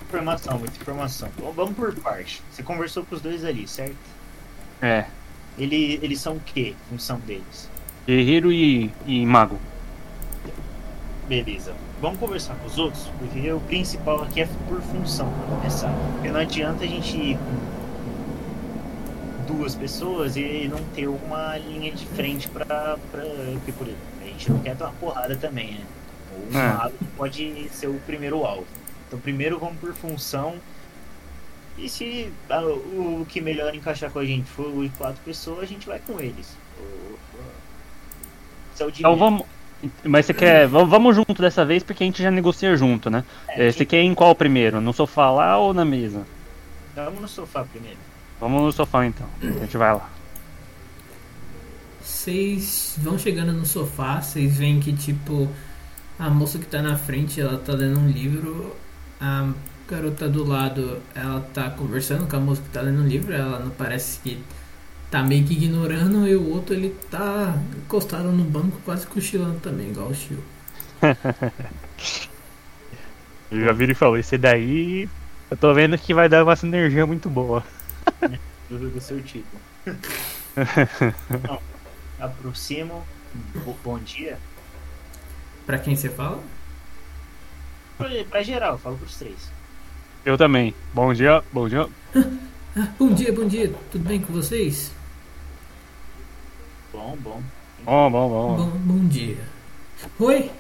Informação, muita informação. Bom, vamos por parte. Você conversou com os dois ali, certo? É, Ele, eles são o quê? Função deles? guerreiro e, e mago. Beleza. Vamos conversar com os outros, porque o principal aqui é por função, pra começar. Porque não adianta a gente ir com duas pessoas e não ter uma linha de frente pra. pra porque, por exemplo, a gente não quer dar uma porrada também, né? O É. mago pode ser o primeiro alvo. Então primeiro vamos por função. E se ah, o, o que melhor encaixar com a gente for os quatro pessoas, a gente vai com eles. O- o- é o de Então vamos. Mas você quer. va- Vamos junto dessa vez porque a gente já negocia junto, né? É, É, Você quer ir em qual primeiro? No sofá lá ou na mesa? Vamos no sofá primeiro. Vamos no sofá então. A gente vai lá. Vocês vão chegando no sofá, vocês veem que tipo a moça que tá na frente, ela tá lendo um livro, a garota do lado, ela tá conversando com a moça que tá lendo um livro, ela não parece que tá meio que ignorando e o outro ele tá encostado no banco, quase cochilando também, igual o Shio. *laughs* Eu já vi e falou, esse daí. Eu tô vendo que vai dar uma sinergia muito boa. do, do seu tipo. *laughs* Não, aproximo. Bo- Bom dia. Pra quem você fala? Pra, pra geral, falo pros três. Eu também. Bom dia, bom dia. Ah, *laughs* bom dia, bom dia, tudo bem com vocês? Bom, bom. Bom, bom, bom. Bom, bom dia. Oi!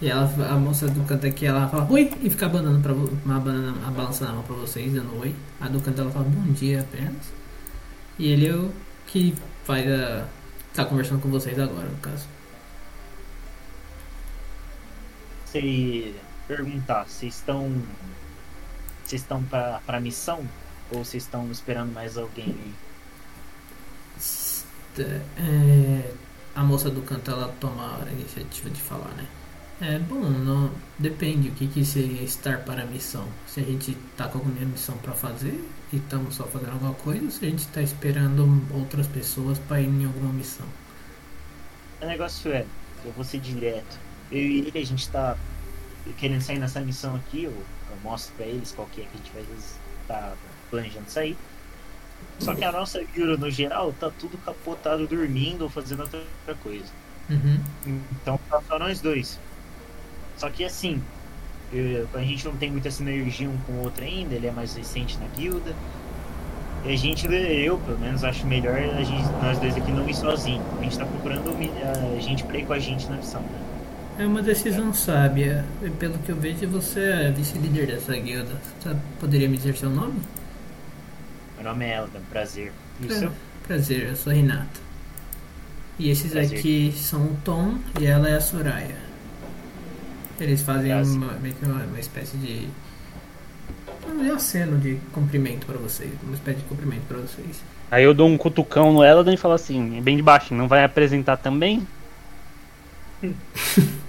E ela, a moça do canto aqui, ela fala oi e fica abanando pra, uma banana, a balançando a mão pra vocês, dando oi. A do canto ela fala bom dia apenas. E ele é o que vai a, tá conversando com vocês agora, no caso. Você perguntar, vocês estão. Vocês estão pra, pra missão? Ou vocês estão esperando mais alguém aí? É, a moça do canto ela toma a iniciativa de falar, né? É bom, não depende o que, que seria estar para a missão. Se a gente tá com alguma missão para fazer e estamos só fazendo alguma coisa, ou se a gente está esperando outras pessoas para ir em alguma missão. O negócio é, eu vou ser direto. Eu e ele, a gente tá querendo sair nessa missão aqui, eu, eu mostro pra eles qual que é que a gente vai estar planejando sair. Só que a nossa guilda no geral tá tudo capotado dormindo ou fazendo outra coisa. Uhum. Então tá só nós dois. Só que assim, Eu- a gente não tem muita sinergia um com o outro ainda, ele é mais recente na guilda. E a gente, eu pelo menos, acho melhor a gente, nós dois aqui não ir sozinho. A gente tá procurando a gente pra ir com a gente na missão, né? É uma decisão sábia. E Pelo que eu vejo, você é vice-líder dessa guilda. Você poderia me dizer seu nome? Meu nome é Elda, prazer. E seu? Prazer, eu sou Renata. E esses Prazer. aqui são o Tom e ela é a Soraya. Eles fazem uma, meio que uma, uma espécie de. Um aceno de cumprimento pra vocês. Uma espécie de cumprimento pra vocês. Aí eu dou um cutucão no Eladan e falo assim, bem de baixinho, não vai apresentar também? *laughs*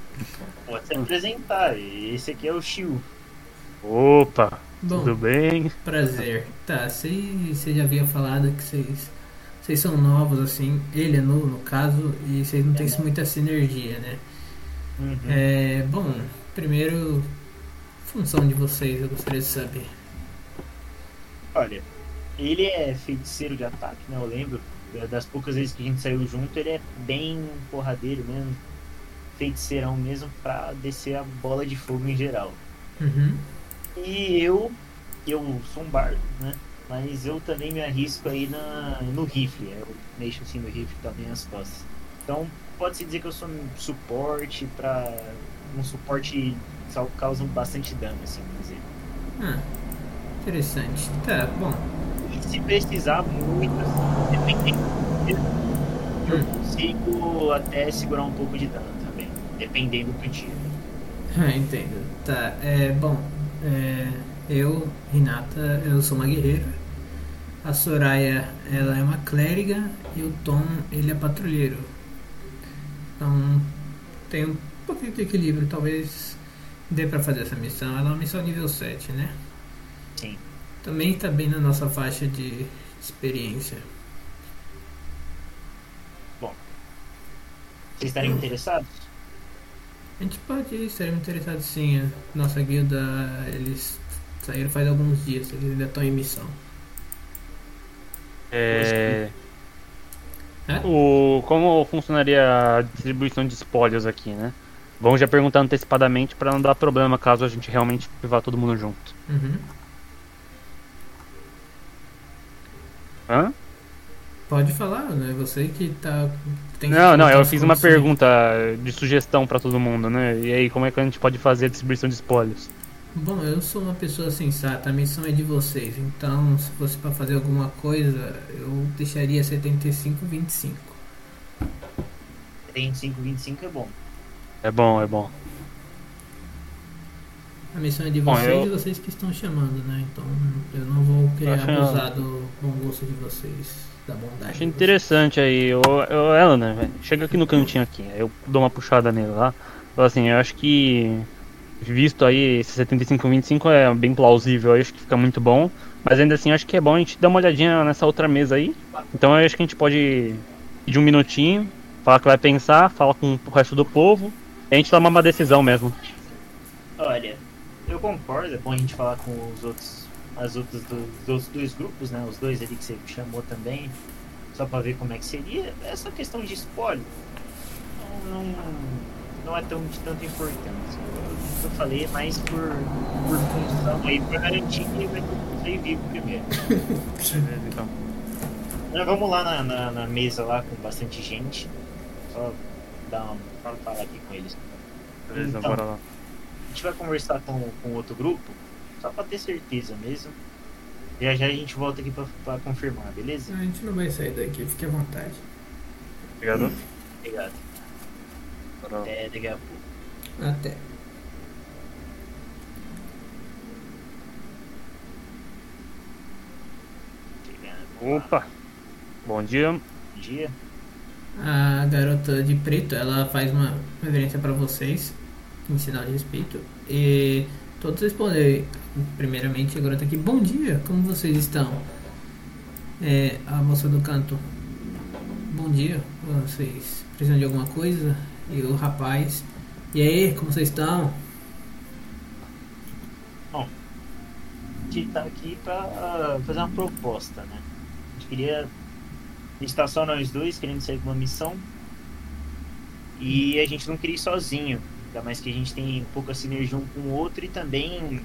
Apresentar. Esse aqui é o Shiu. Opa, Bom, tudo bem? prazer. Tá, você você já havia falado que vocês. Vocês são novos, assim. Ele é novo, no caso, e vocês não têm muita sinergia, né? Uhum. É, bom, primeiro, função de vocês, eu gostaria de saber. Olha, ele é feiticeiro de ataque, né? Eu lembro da- das poucas vezes que a gente saiu junto, ele é bem porradeiro mesmo. Feiticeirão mesmo pra descer a bola de fogo em geral. Uhum. E eu, eu sou um bardo, né? Mas eu também me arrisco aí na, no rifle. Eu mexo assim no rifle também as costas. Então pode-se dizer que eu sou um suporte pra. um suporte que causa bastante dano, assim, por dizer. Ah, interessante. Tá, bom. E se precisar muito, assim, dependendo, eu Hum. consigo até segurar um pouco de dano dependendo do dia. Ah, *laughs* entendo. Tá, é, bom, é, eu, Renata, eu sou uma guerreira. A Soraya, ela é uma clériga e o Tom, ele é patrulheiro. Então, tem um pouquinho de equilíbrio, talvez dê pra fazer essa missão. Ela é uma missão nível 7, né? Sim. Também tá bem na nossa faixa de experiência. Vocês estariam interessados? A gente pode ir, estaríamos interessados sim. A Nossa guilda, eles saíram faz alguns dias, eles ainda estão em missão. É... É? O, como funcionaria a distribuição de espólios aqui, né? Vamos já perguntar antecipadamente pra não dar problema caso a gente realmente vá todo mundo junto. Uhum. Hã? Pode falar, né? Você que tá. Tem Não, não, eu fiz uma pergunta de sugestão pra todo mundo, né? E aí, como é que a gente pode fazer a distribuição de espólios? Bom, eu sou uma pessoa sensata, a missão é de vocês. Então, se fosse pra fazer alguma coisa, eu deixaria 75-25. 35, 25 é bom. É bom, é bom. A missão é de Bom, vocês eu- e vocês que estão chamando, né? Então, eu não vou querer abusar do bom gosto de vocês, da bondade. Achei de vocês. interessante aí. Ô, ô, Helena, velho, chega aqui no cantinho aqui. Aí eu dou uma puxada nele lá. Assim, eu acho que. Visto aí, esse 75-25 é bem plausível, eu acho que fica muito bom. Mas ainda assim, eu acho que é bom a gente dar uma olhadinha nessa outra mesa aí. Então eu acho que a gente pode pedir um minutinho, falar que vai pensar, falar com o resto do povo. E a gente tomar uma decisão mesmo. Olha, eu concordo, é bom a gente falar com os outros, as outras do- dos dois grupos, né? Os dois ali que você chamou também, só pra ver como é que seria. Essa questão de spoiler não, não, não é tão de tanta importância. Eu falei é mais por, por função aí, pra garantir que vai sair vivo primeiro. *laughs* Então. Mas vamos lá na, na, na mesa lá com bastante gente. Só dar uma, falar aqui com eles. Beleza, Então. bora lá. A gente vai conversar com, com outro grupo, só pra ter certeza mesmo. Já já a gente volta aqui pra, pra confirmar, beleza? A gente não vai sair daqui, fique à vontade. Obrigado. Obrigado. Bora lá. Até daqui a pouco. Até. Opa! Bom dia. Bom dia. A garota de preto, ela faz uma reverência pra vocês, em sinal de respeito. E todos respondem, primeiramente, a garota aqui, bom dia, como vocês estão? É, a moça do canto, bom dia, vocês precisam de alguma coisa? E o rapaz, e aí, como vocês estão? A gente tá aqui pra ah, fazer uma proposta, né? A gente queria. A gente tá só nós dois querendo sair com uma missão. E a gente não queria ir sozinho. Mais que a gente tem pouca sinergia um com o outro e também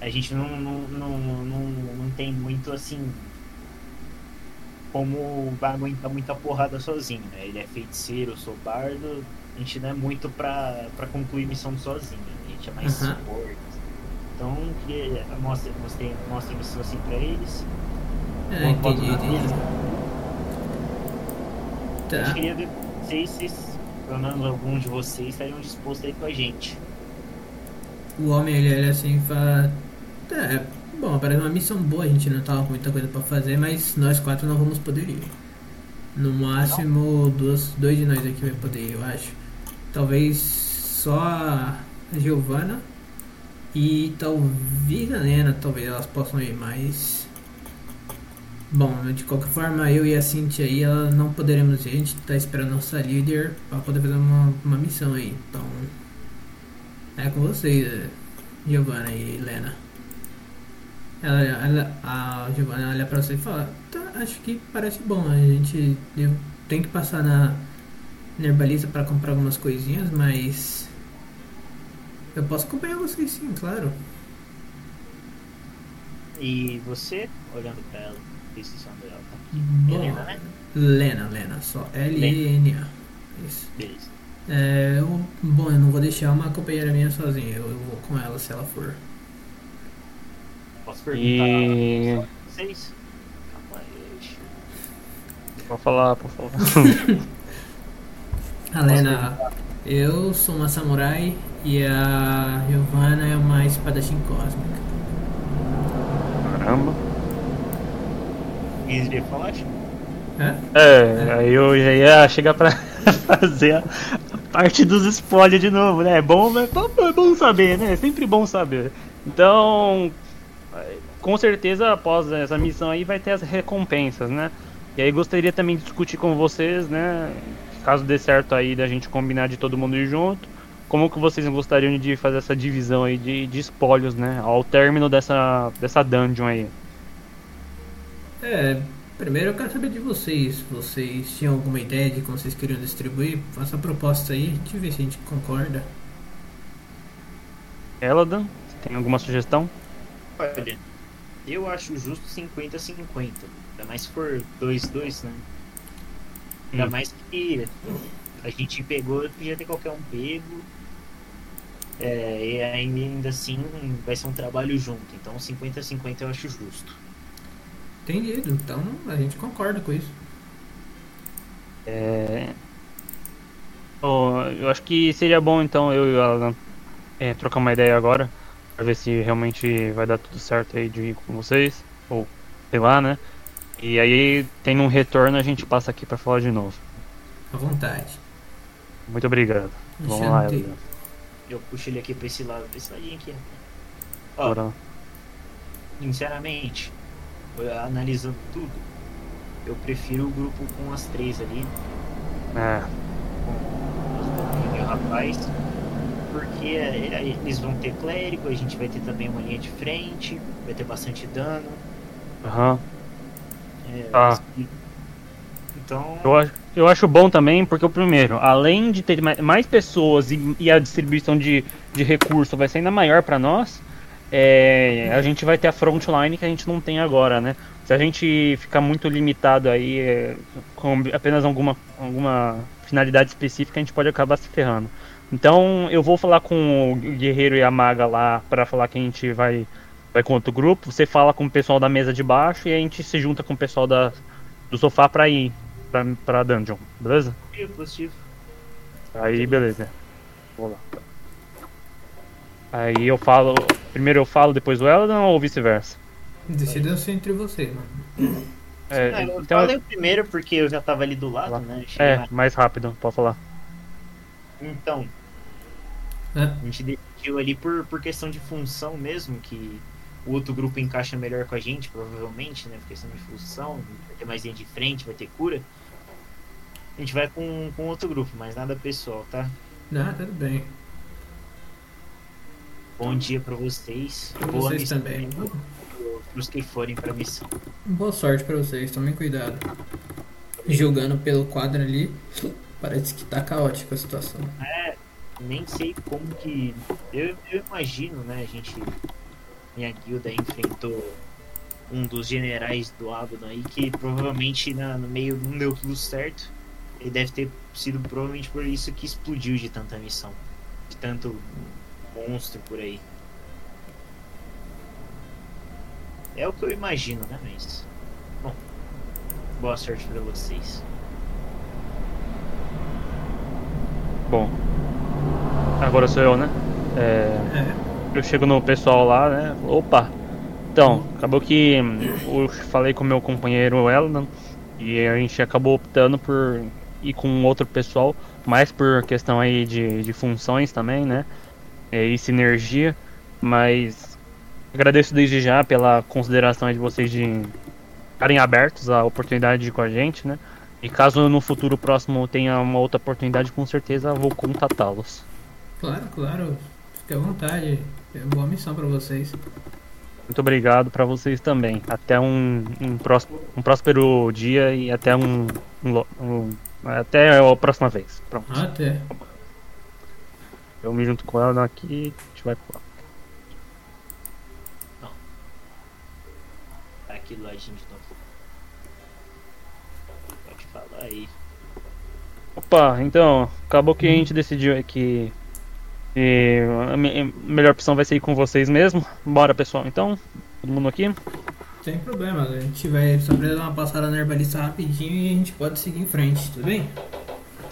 a gente não, não, não, não, não tem muito assim como vai aguentar muita porrada sozinho, né? Ele é feiticeiro, eu sou bardo, a gente não é muito pra, pra concluir missão sozinho, a gente é mais Uhum. suporte. Então, queria- mostra, mostra a missão assim pra eles. Ah, Uma foto entendi, entendi. Tá. queria ver vocês, se pelo menos algum de vocês estariam dispostos a ir com a gente. O homem ele olha assim e fala. Tá, é, bom, parece uma missão boa, a gente não tava com muita coisa pra fazer, mas nós quatro não vamos poder ir. No máximo, duas, dois de nós aqui vai poder ir, eu acho. Talvez só a Giovanna e talvez a Lena, talvez elas possam ir, mas. Bom, de qualquer forma, eu e a Cintia aí, ela não poderemos ir. A gente tá esperando a nossa líder pra poder fazer uma, uma missão aí. Então, é com vocês, eh, Giovanna e Lena. Ela, ela, a Giovanna olha pra você e fala: tá, Acho que parece bom. A gente tem que passar na Nerbalista pra comprar algumas coisinhas, mas. Eu posso acompanhar vocês sim, claro. E você, olhando pra ela, tá? Helena, né? Lena, Lena, só L-E-N-A. Isso. Beleza. É, eu, bom, eu não vou deixar uma companheira minha sozinha, eu, eu vou com ela se ela for. Posso perguntar E. vocês? Pode falar, pode falar. *laughs* A Lena, eu sou uma samurai e a Giovanna é uma espadachim cósmica. Caramba. Easy Flash? Hã? É, aí eu já ia chegar pra *laughs* fazer a parte dos spoilers de novo, né? É bom, é bom, é bom saber, né? É sempre bom saber. Então, com certeza após essa missão aí vai ter as recompensas, né? E aí gostaria também de discutir com vocês, né? Caso dê certo aí da gente combinar de todo mundo ir junto, como que vocês gostariam de fazer essa divisão aí de, de espólios, né? Ao término dessa, dessa dungeon aí. É, primeiro eu quero saber de vocês. Vocês tinham alguma ideia de como vocês queriam distribuir? Faça a proposta aí, a gente vê se a gente concorda. Eladan, tem alguma sugestão? Olha, eu acho justo 50-50. Ainda mais se for 2-2, né? Ainda Hum. mais que a gente pegou, podia ter qualquer um pego. É, e ainda assim vai ser um trabalho junto. Então 50-50 eu acho justo. Entendido, então a gente concorda com isso. É... Oh, eu acho que seria bom então eu e o Alan é, trocar uma ideia agora pra ver se realmente vai dar tudo certo aí de ir com vocês ou sei lá, né? E aí tendo um retorno a gente passa aqui pra falar de novo. À vontade. Muito obrigado. Vamos lá. Alan. Eu puxo ele aqui pra esse lado, pra esse ladinho aqui. Ó, Bora lá. sinceramente, analisando tudo, eu prefiro o grupo com as três ali, É, com os e o rapaz, porque é, eles vão ter clérigo, a gente vai ter também uma linha de frente, vai ter bastante dano. aham. é, Ah. Então, Eu, acho, eu acho bom também, porque o primeiro, além de ter mais, pessoas e, e a distribuição de, de recurso vai ser ainda maior pra nós, é, a gente vai ter a frontline que a gente não tem agora, né? Se a gente ficar muito limitado aí é, com apenas alguma, alguma finalidade específica, a gente pode acabar se ferrando. Então eu vou falar com o guerreiro e a maga lá pra falar que a gente vai, vai com outro grupo. Você fala com o pessoal da mesa de baixo e a gente se junta com o pessoal da, do sofá pra ir pra, pra dungeon, beleza? positivo, positivo. Aí beleza. Vou lá. Aí eu falo. Primeiro eu falo, depois o Eldon ou vice-versa? Decidam-se entre vocês, mano. É, Ah, eu então, falei o primeiro porque eu já tava ali do lado, né? Cheguei é, mais- mais rápido, pode falar. Então, Hã? A gente decidiu ali por, por questão de função mesmo, que o outro grupo encaixa melhor com a gente, provavelmente, né? Por questão de função, vai ter mais linha de frente, vai ter cura. A gente vai com, com outro grupo, mas nada pessoal, tá? Não, tudo bem. Bom dia pra vocês. Pra Boa vocês missão também. pro- Pros que forem pra missão. Boa sorte pra vocês, tomem cuidado. Jogando pelo quadro ali, Parece que tá caótica a situação. É, nem sei como que. Eu, eu imagino, né? A gente. Minha guilda enfrentou um dos generais do Abaddon aí, que provavelmente na, no meio não deu tudo certo. Ele deve ter sido provavelmente por isso que explodiu de tanta missão. De tanto monstro por aí. É o que eu imagino, né? Mas. Bom. Boa sorte pra vocês. Bom. Agora sou eu, né? É, É, eu chego no pessoal lá, né? Opa! Então, acabou que hum, eu falei com o meu companheiro Elan e a gente acabou optando por ir com outro pessoal, mais por questão aí de, de funções também, né? É, e sinergia, mas agradeço desde já pela consideração de vocês de ficarem abertos à oportunidade de ir com a gente, né? E caso no futuro próximo tenha uma outra oportunidade, com certeza vou contatá-los. claro, claro. Fique à vontade. É uma boa missão pra vocês. Muito obrigado para vocês também. Até um, um, prós- um próspero dia e até um, um um- até a próxima vez. Pronto. Até. Eu me junto com ela aqui e a gente vai pro Tá aqui do ladinho de novo. Pode falar aí. Opa, então, acabou que a gente decidiu aqui que a me- a melhor opção vai ser ir com vocês mesmo. Bora, pessoal, então. Todo mundo aqui? Sem problema, a gente vai só dar uma passada na herbalista rapidinho e a gente pode seguir em frente, tudo bem?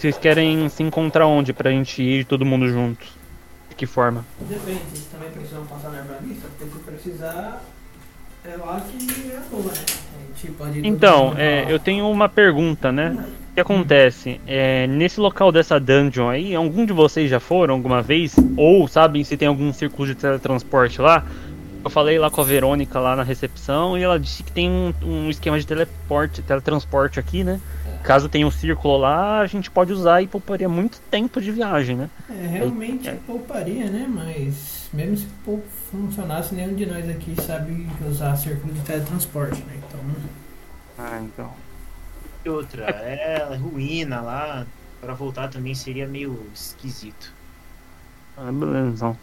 Vocês querem se encontrar onde pra gente ir todo mundo junto? De que forma? Depende, também precisamos passar na herbalista, porque se precisar é lá que é boa, né? A gente pode ir Então, é, eu tenho uma pergunta, né? O que acontece? É, nesse local dessa dungeon aí, algum de vocês já foram alguma vez? Ou sabem se tem algum círculo de teletransporte lá? Eu falei lá com a Verônica lá na recepção e ela disse que tem um, um esquema de teleporte, teletransporte aqui, né? Caso tenha um círculo lá, a gente pode usar e pouparia muito tempo de viagem, né? É, realmente É. pouparia, né? Mas mesmo se funcionasse, nenhum de nós aqui sabe usar círculo de teletransporte, né? Então, Ah, então. E outra, é ruína lá. Pra voltar também seria meio esquisito. Ah, beleza, então.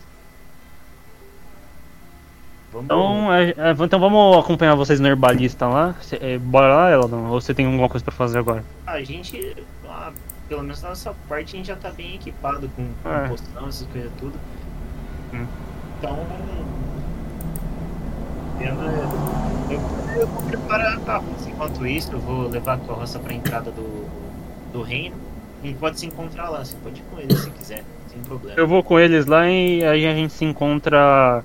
Vamos. Então, é, é, então vamos acompanhar vocês no herbalista lá. Cê- é, bora lá, ela? Ou você tem alguma coisa pra fazer agora? A gente, ah, pelo menos na nossa parte, a gente já tá bem equipado com, com É. poção, essas coisas tudo. Hum. Então. Eu, eu, eu vou preparar a carroça. Enquanto isso, eu vou levar a carroça pra entrada do, do reino. A gente pode se encontrar lá, você pode ir com ele se quiser, sem problema. Eu vou com eles lá e aí a gente se encontra.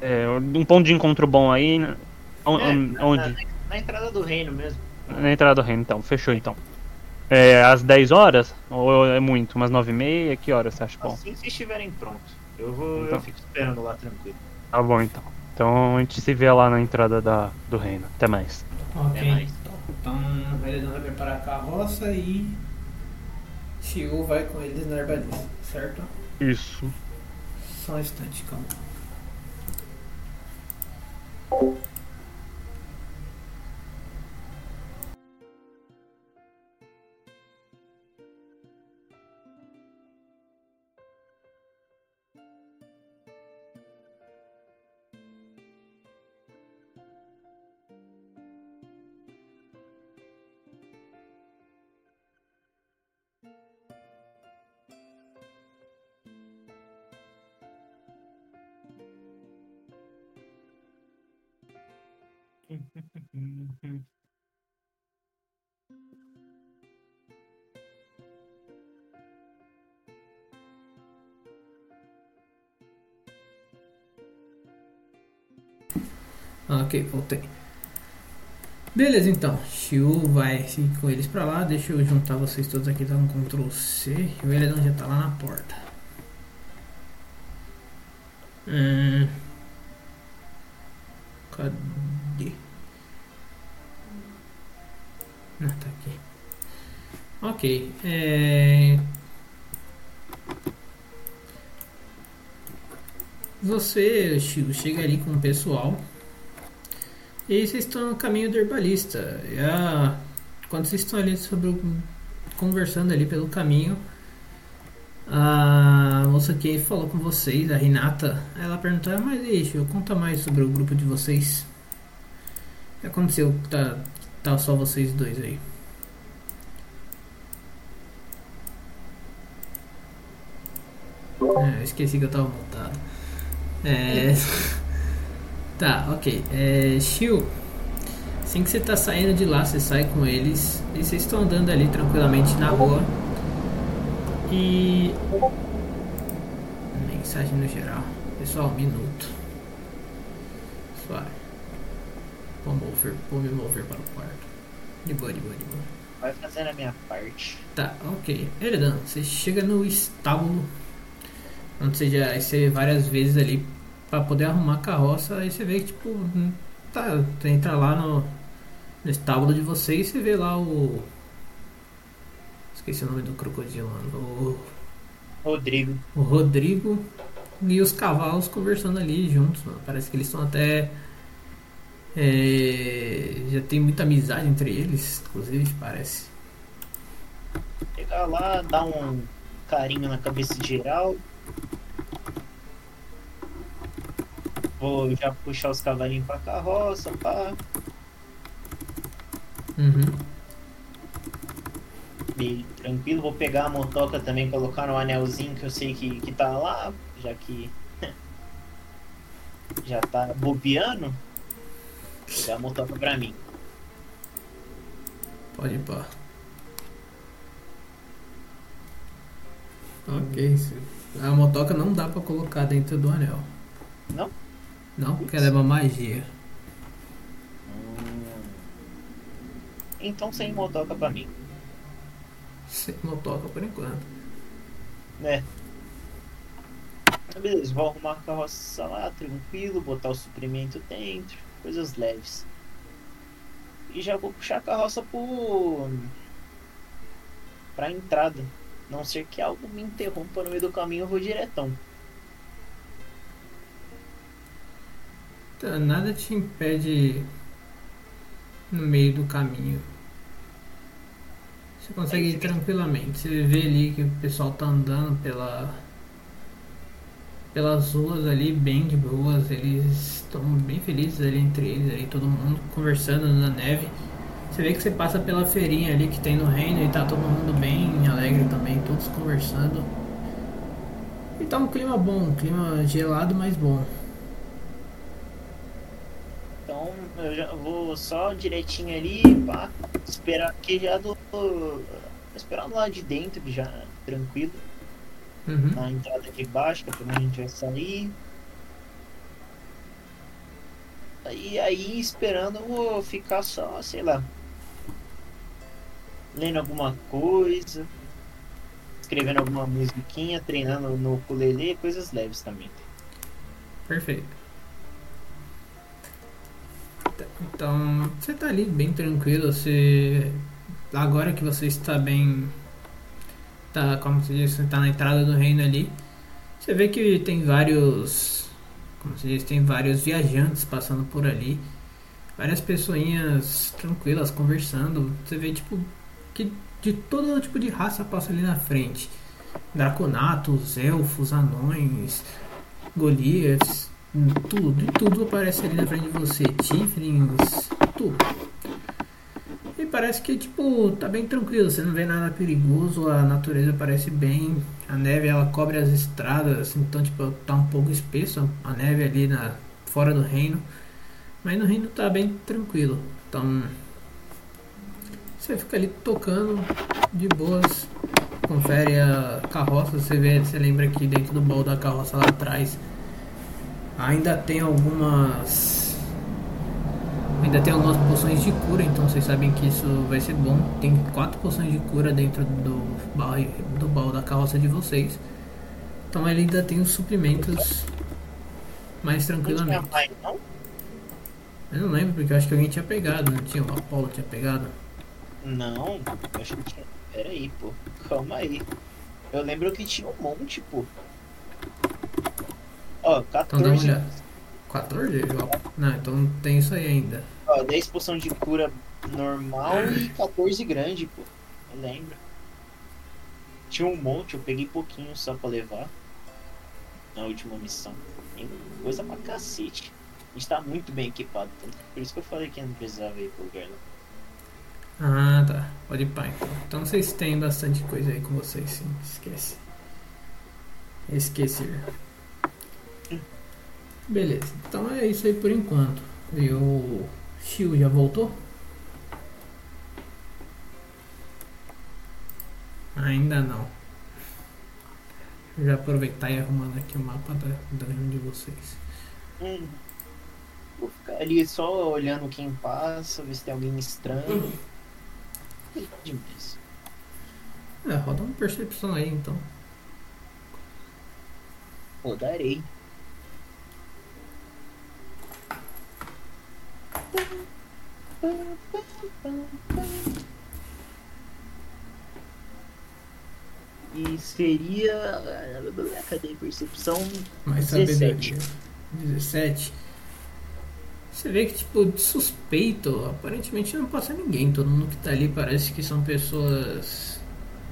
É, um ponto de encontro bom aí. né? É, na- onde? Na, na entrada do reino mesmo. Na entrada do reino, então. Fechou então. É, às 10 horas? Ou é muito? Umas 9 e meia? Que horas você acha bom? Assim que vocês estiverem prontos. Eu vou. Então. Eu fico esperando lá tranquilo. Tá bom então. Então a gente se vê lá na entrada da, do reino. Até mais. ok. Até mais. Então, o Veledão vai preparar a carroça e Shiu vai com eles na herbalista, certo? Isso. Só um instante, calma. you *laughs* Ok, voltei. Beleza, então. Shiu vai com eles pra lá. Deixa eu juntar vocês todos aqui, dar um Ctrl C. E o Veledão já tá lá na porta. Hum. Cadê? Ah, tá aqui. Ok. É... Você, Chico, chega ali com o pessoal. E vocês estão no caminho do herbalista. A... Quando vocês estão ali sobre o conversando ali pelo caminho, a moça que falou com vocês, a Renata, ela perguntou, "Ah, mas deixa, conta mais sobre o grupo de vocês. O que aconteceu tá, tá só vocês dois aí? É, esqueci que eu tava montado. É... *laughs* tá, ok. É, Shio, assim que você tá saindo de lá, você sai com eles e vocês estão andando ali tranquilamente na rua. E. Mensagem no geral. Pessoal, um minuto. Suave. Vou mover, vou me mover para o quarto. De boa, de boa, de boa. Vai fazendo a minha parte. Tá, ok. Eredan, você chega no estábulo. Onde você já você vê várias vezes ali pra poder arrumar a carroça. Aí você vê que, tipo, hum, tá. Você entra lá no, no estábulo de vocês e você vê lá o. Esqueci o nome do crocodilo, mano. O, Rodrigo. o Rodrigo e os cavalos conversando ali juntos, mano. Parece que eles estão até. É, já tem muita amizade entre eles, inclusive, parece. Chegar lá, dar um carinho na cabeça de geral. Vou já puxar os cavalinhos pra carroça, pá. Uhum. E tranquilo, vou pegar a motoca também, colocar no anelzinho que eu sei que, que tá lá, já que *laughs* já tá bobeando. Pegar a motoca pra mim. Pode ir pá. Ok, sim. a motoca não dá pra colocar dentro do anel. Não? Não, porque ela é uma magia. Hum. Então sem motoca pra mim. Sem motoca por enquanto. né? Beleza, vou arrumar a carroça lá, tranquilo, botar o suprimento dentro, coisas leves. E já vou puxar a carroça pro. pra entrada. Não ser que algo me interrompa no meio do caminho, eu vou diretão. Tá, nada te impede no meio do caminho. Você consegue ir tranquilamente. Você vê ali que o pessoal tá andando pela pelas ruas ali, bem de boas. Eles estão bem felizes ali entre eles, ali, todo mundo conversando na neve. Você vê que você passa pela feirinha ali que tem no reino e tá todo mundo bem alegre também, todos conversando. E tá um clima bom, um clima gelado, mas bom. Então eu já vou só direitinho ali, pá, esperar que já do. Esperar lá de dentro já, tranquilo. Uhum. na entrada de baixo, que é a gente vai sair. E aí, esperando, eu vou ficar só, sei lá, lendo alguma coisa, escrevendo alguma musiquinha, treinando no ukulele, coisas leves também. Perfeito. Tá, Então, você tá ali bem tranquilo, você agora que você está bem tá, como se diz, tá na entrada do reino ali. Você vê que tem vários, como se diz, tem vários viajantes passando por ali. Várias pessoinhas tranquilas conversando. Você vê tipo que de todo tipo de raça passa ali na frente. Draconatos, elfos, anões, Goliaths, tudo, de tudo aparece ali na frente de você. Tiflins, tudo. E parece que, tipo, tá bem tranquilo, você não vê nada perigoso, a natureza parece bem, a neve ela cobre as estradas, então, tipo, tá um pouco espesso a neve ali na, fora do reino, mas no reino tá bem tranquilo, então você fica ali tocando de boas, confere a carroça, você vê, você lembra que dentro do baú da carroça lá atrás ainda tem algumas Ainda tem algumas poções de cura, então vocês sabem que isso vai ser bom. Tem quatro poções de cura dentro do baú, do baú da carroça de vocês. Então ele ainda tem os suprimentos mais tranquilamente. pai, não? Eu não lembro porque eu acho que alguém tinha pegado, não tinha? O Apolo tinha pegado. Não, eu acho que tinha. Pera aí, pô. Calma aí. Eu lembro que tinha um monte, pô. Ó, Então dá uma 14. olhada. 14? Ó, Não, então tem isso aí ainda. Ó, 10 poção de cura normal e 14 grande, pô. Eu lembro. Tinha um monte, eu peguei pouquinho só pra levar. Na última missão. Tem coisa pra cacete. A gente tá muito bem equipado, que por isso que eu falei que não precisava ir pro lugar não. Ah, tá. Pode ir pá, então. Então vocês têm bastante coisa aí com vocês, sim. Esquece. Esqueci. Beleza. Então é isso aí por enquanto. E o Shio já voltou? Ainda não. Já aproveitar e arrumando aqui o mapa da dungeon de vocês. Hum. Vou ficar ali só olhando quem passa, ver se tem alguém estranho. Demais. É, roda uma percepção aí então. Rodarei. E seria. Cadê a percepção? Mais 17. sabedoria. 17. Você vê que, tipo, de suspeito, aparentemente não passa ninguém. Todo mundo que tá ali parece que são pessoas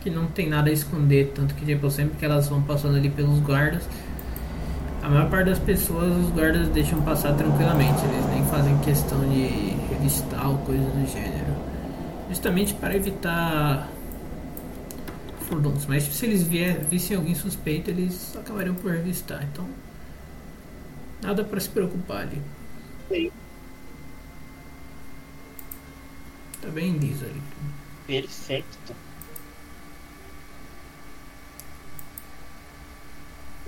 que não tem nada a esconder. Tanto que, tipo, sempre que elas vão passando ali pelos guardas, a maior parte das pessoas os guardas deixam passar tranquilamente. Eles nem fazem questão de revistar ou coisa do gênero. Justamente para evitar furdunços. Mas se eles vier, vissem alguém suspeito, eles acabariam por revistar. Então, nada para se preocupar ali. Sei. Tá bem liso ali. Perfeito.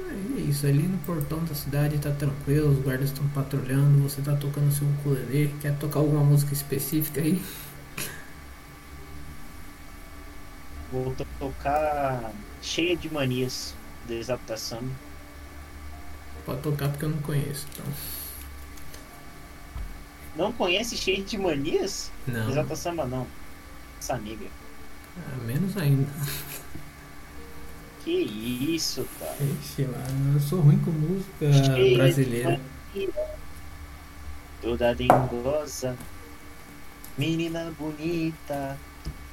É isso, ali no portão da cidade tá tranquilo, os guardas estão patrulhando, você tá tocando seu ukulele, quer tocar alguma música específica aí? Vou to- tocar cheia de manias da exaltação. Pode tocar porque eu não conheço, então. Não conhece cheia de manias? Não, Exalta samba não. Essa amiga. ah, menos ainda. Que isso, cara. Ixi, mano, eu sou ruim com música brasileira. Toda dengosa. Menina bonita.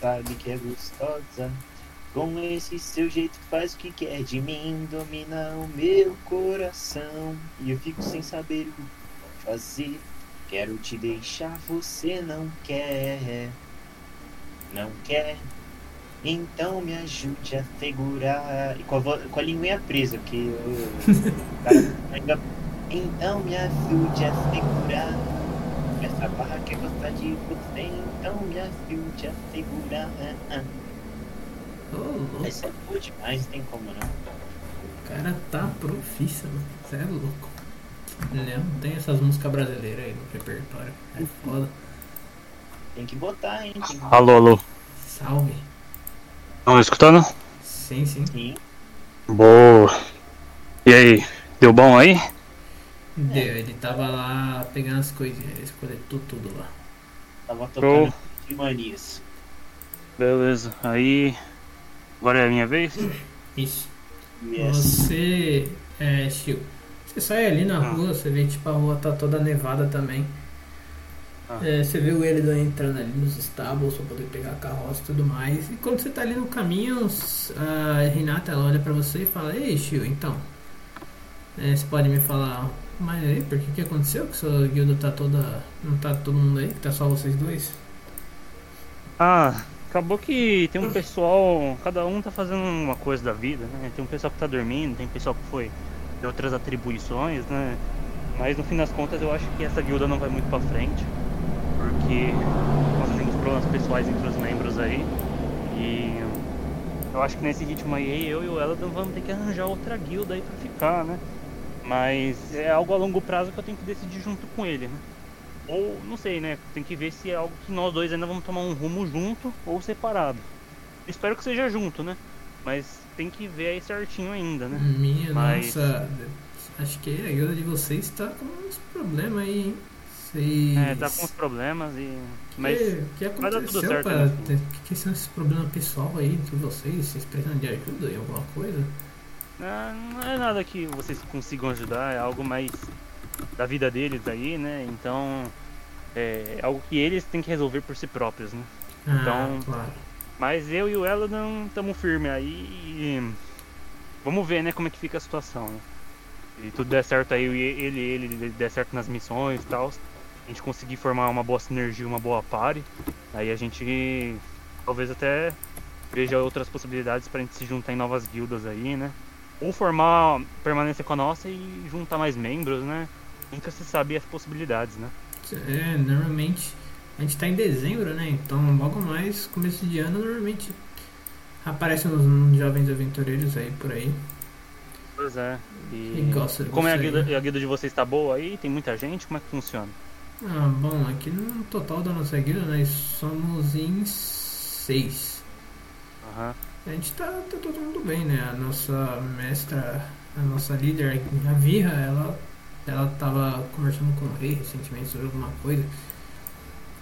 Sabe que é gostosa. Com esse seu jeito faz o que quer de mim. Domina o meu coração. E eu fico sem saber o que fazer. Quero te deixar, você não quer. Não quer. Então me ajude a segurar. E com a, com a linguinha presa, porque eu. Então me ajude a segurar. Essa barra quer gostar de você. Então me ajude a segurar. Ah, ah. Ô, louco, Essa é boa demais, tem como não. o cara tá profissa, mano. Você é louco. Não, tem essas músicas brasileiras aí no repertório. É foda. Tem que botar, hein? Que... Alô, alô. Salve. Estão escutando? Sim, sim. Sim. Boa. E aí, deu bom aí? Deu, ele tava lá pegando as coisinhas, ele coletou tudo lá. Tava tocando de manias. Beleza. Aí. Agora é a minha vez? Isso. Yes. Você, é, Shio, você sai ali na Ah. rua, você vê tipo a rua tá toda nevada também. Ah. É, você o Elidan entrando ali nos estábulos pra poder pegar a carroça e tudo mais. E quando você tá ali no caminho, a Renata ela olha pra você e fala, Ei Shio, então. é, você pode me falar, mas aí, por que que aconteceu? Que sua guilda tá toda. não tá todo mundo aí, que tá só vocês dois? Ah, acabou que tem um pessoal. Cada um tá fazendo uma coisa da vida, né? Tem um pessoal que tá dormindo, tem pessoal que foi de outras atribuições, né? Mas no fim das contas eu acho que essa guilda não vai muito pra frente. Porque nós temos problemas pessoais entre os membros aí. E eu acho que nesse ritmo aí eu e o Eladan vamos ter que arranjar outra guilda aí pra ficar, né? Mas é algo a longo prazo que eu tenho que decidir junto com ele, né? Ou, não sei, né? Tem que ver se é algo que nós dois ainda vamos tomar um rumo junto ou separado. Espero que seja junto, né? Mas tem que ver aí certinho ainda, né? Minha Mas- nossa, acho que a guilda de vocês tá com uns problemas aí, hein? Vocês... É, tá com uns problemas e. Mas. que, que vai dar tudo aconteceu certo, pra né? que, que são esses problemas pessoal aí entre vocês? Vocês precisam de ajuda em alguma coisa? ah, não é nada que vocês consigam ajudar, é algo mais da vida deles aí, né? Então. É algo que eles têm que resolver por si próprios, né? Ah, Então- claro. Mas eu e o Eladon estamos firmes aí e vamos ver, né, como é que fica a situação, né? E tudo der certo aí, ele, ele, ele der certo nas missões e tal, a gente conseguir formar uma boa sinergia, uma boa pare, aí a gente talvez até veja outras possibilidades pra gente se juntar em novas guildas aí, né? Ou formar permanência com a nossa e juntar mais membros, né? Nunca se sabe as possibilidades, né? É, normalmente a gente tá em dezembro, né? Então logo mais, começo de ano, normalmente aparecem uns, jovens aventureiros aí por aí. Pois é. E, E gosta como é a guilda, né? a guilda de vocês tá boa aí? Tem muita gente? Como é que funciona? Ah, bom, aqui no total da nossa guilda nós somos em seis. Aham. A gente tá, tá todo mundo bem, né? A nossa mestra, a nossa líder, a Virra, ela, ela tava conversando com o rei recentemente sobre alguma coisa.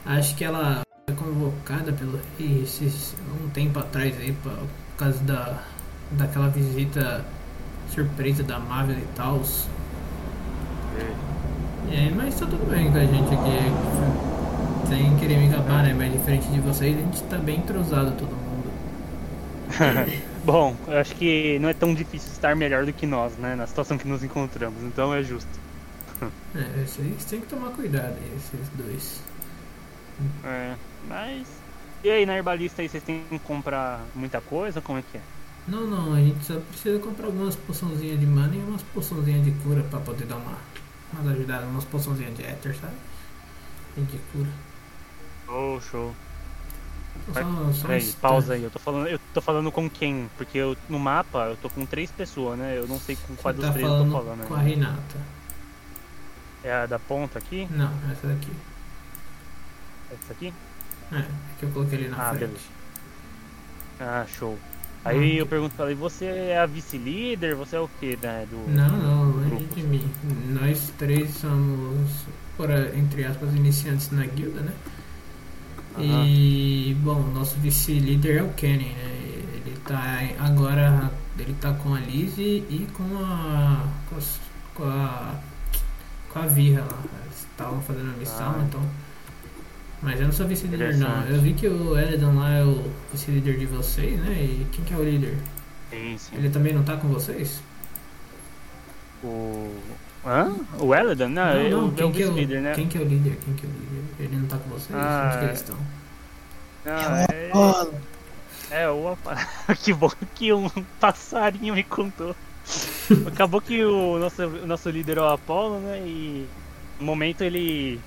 Acho que ela foi convocada pelo rei esses, um tempo atrás aí, por causa da, daquela visita surpresa da Marvel e tal. É, mas tá tudo bem com a gente aqui. Sem querer me gabar, né? Mas diferente de vocês, a gente tá bem entrosado todo mundo. *laughs* Bom, eu acho que não é tão difícil estar melhor do que nós, né? Na situação que nos encontramos, então é justo. *laughs* É, vocês têm que tomar cuidado aí, esses dois. É, mas. E aí, na herbalista aí, vocês têm que comprar muita coisa? Como é que é? Não, não, a gente só precisa comprar algumas poçãozinhas de mana e umas poçãozinhas de cura pra poder dar uma, umas ajudadas, umas poçãozinhas de éter, sabe? E de cura. Oh, show. Só, só Peraí, pausa aí, eu tô falando, eu tô falando com quem? Porque eu, no mapa eu tô com três pessoas, né? Eu não sei com qual Você dos tá três eu tô falando. com a. Renata. É a da ponta aqui? Não, essa daqui. Essa aqui? É, é que eu coloquei ali na Ah, frente. beleza. Ah, show. Aí Hum. eu pergunto pra ela, e você é a vice-líder? Você é o que, né? Do... Não, não, longe Grupos. de mim. Nós três somos, por, entre aspas, iniciantes na guilda, né? E, bom, nosso vice-líder é o Kenny, né? Ele tá agora, ele tá com a Lizzie e com a. com, as- com a. com a Virra lá. Estavam fazendo a missão, Ah. então. Mas eu não sou vice-líder, não. Eu vi que o Eredon lá é o vice-líder de vocês, né? E quem que é o líder? Sim, sim. Ele também não tá com vocês? O. Hã? O Eladon? Não, não, eu, não, eu quem que, é o, vice-líder, né? quem que é o líder? Quem que é o líder? Ele não tá com vocês? Ah, Onde que eles estão? Não, é. É, o apa- *laughs* que bom que um passarinho me contou. Acabou que o nosso, o nosso líder é o Apollo, né? E no momento ele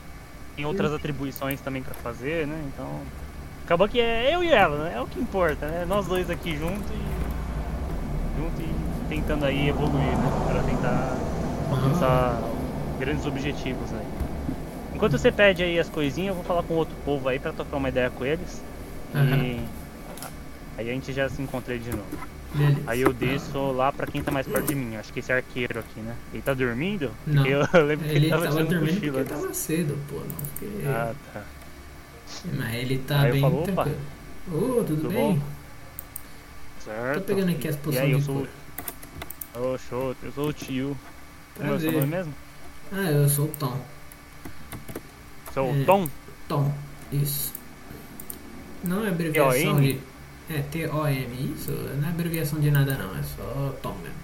tem outras atribuições também pra fazer, né? Então. Acabou que é eu e ela, né? É o que importa, né? Nós dois aqui juntos e. junto e tentando aí evoluir, né? Pra tentar alcançar grandes objetivos aí. Enquanto você pede aí as coisinhas, eu vou falar com outro povo aí pra trocar uma ideia com eles. Aham. E aí a gente já se encontra aí de novo. Beleza. Aí eu desço lá pra quem tá mais perto de mim. Acho que esse arqueiro aqui, né? Ele tá dormindo? Não. Porque eu lembro que ele, Ele tava, tava dormindo cochilo porque tava cedo, pô, não. Porque... Ah, tá. Mas ele tá Aí bem falo, tranquilo. Ô, tudo, Tudo bem? bom? Certo. Tô pegando aqui as E poções aí, eu sou. Ô, show, eu sou o tio. Como é o seu nome mesmo? Ah, eu sou o Tom. Sou É. o Tom? Tom, isso. Não é abreviação de... É, T-O-M, isso. Não é abreviação de nada não, é só Tom mesmo.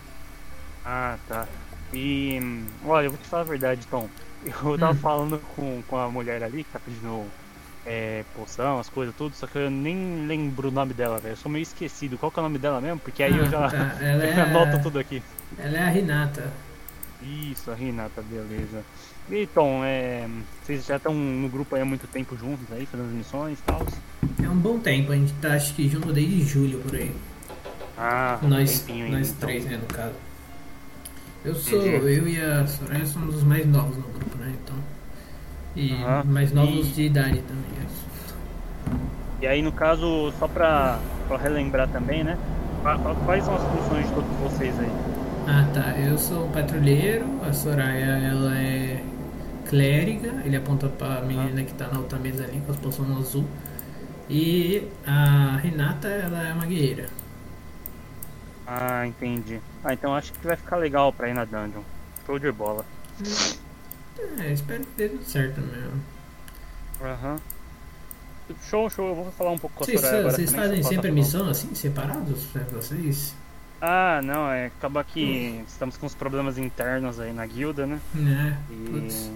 Ah, tá. E. Olha, eu vou te falar a verdade, Tom. Eu tava Hum. falando com, com a mulher ali que tá pedindo é, poção, as coisas, tudo, só que eu nem lembro o nome dela, velho. Eu sou meio esquecido. Qual que é o nome dela mesmo? Porque aí eu Ah, já tá. *laughs* É... anoto tudo aqui. Ela é a Renata. Isso, a Renata, beleza. E Tom, é, vocês já estão no grupo aí há muito tempo juntos aí, fazendo as missões e tal? É um bom tempo, a gente tá acho que junto desde julho por aí. Ah, um Nós, tempinho ainda, nós então. três, né, no caso. Eu sou, Entendi. eu e a Soraya somos os mais novos no grupo, né, então. E Aham. mais novos E- de idade também. é. E aí, no caso, só pra, pra relembrar também, né? qua- qua- Quais são as funções de todos vocês aí? Ah, tá. Eu sou patrulheiro, a Soraya, ela é clériga, ele aponta pra menina que tá na outra mesa ali com as poções azul. E a Renata, ela é uma guerreira. Ah, entendi. Ah, então acho que vai ficar legal pra ir na dungeon. Show de bola. É, espero que dê tudo certo mesmo. Aham. show, show, eu vou falar um pouco com a Vocês, Soraya agora vocês também, fazem só sempre missão assim, separados? Pra vocês? Ah, não, é. Acaba que estamos com uns problemas internos aí na guilda, né? Né? E, Putz.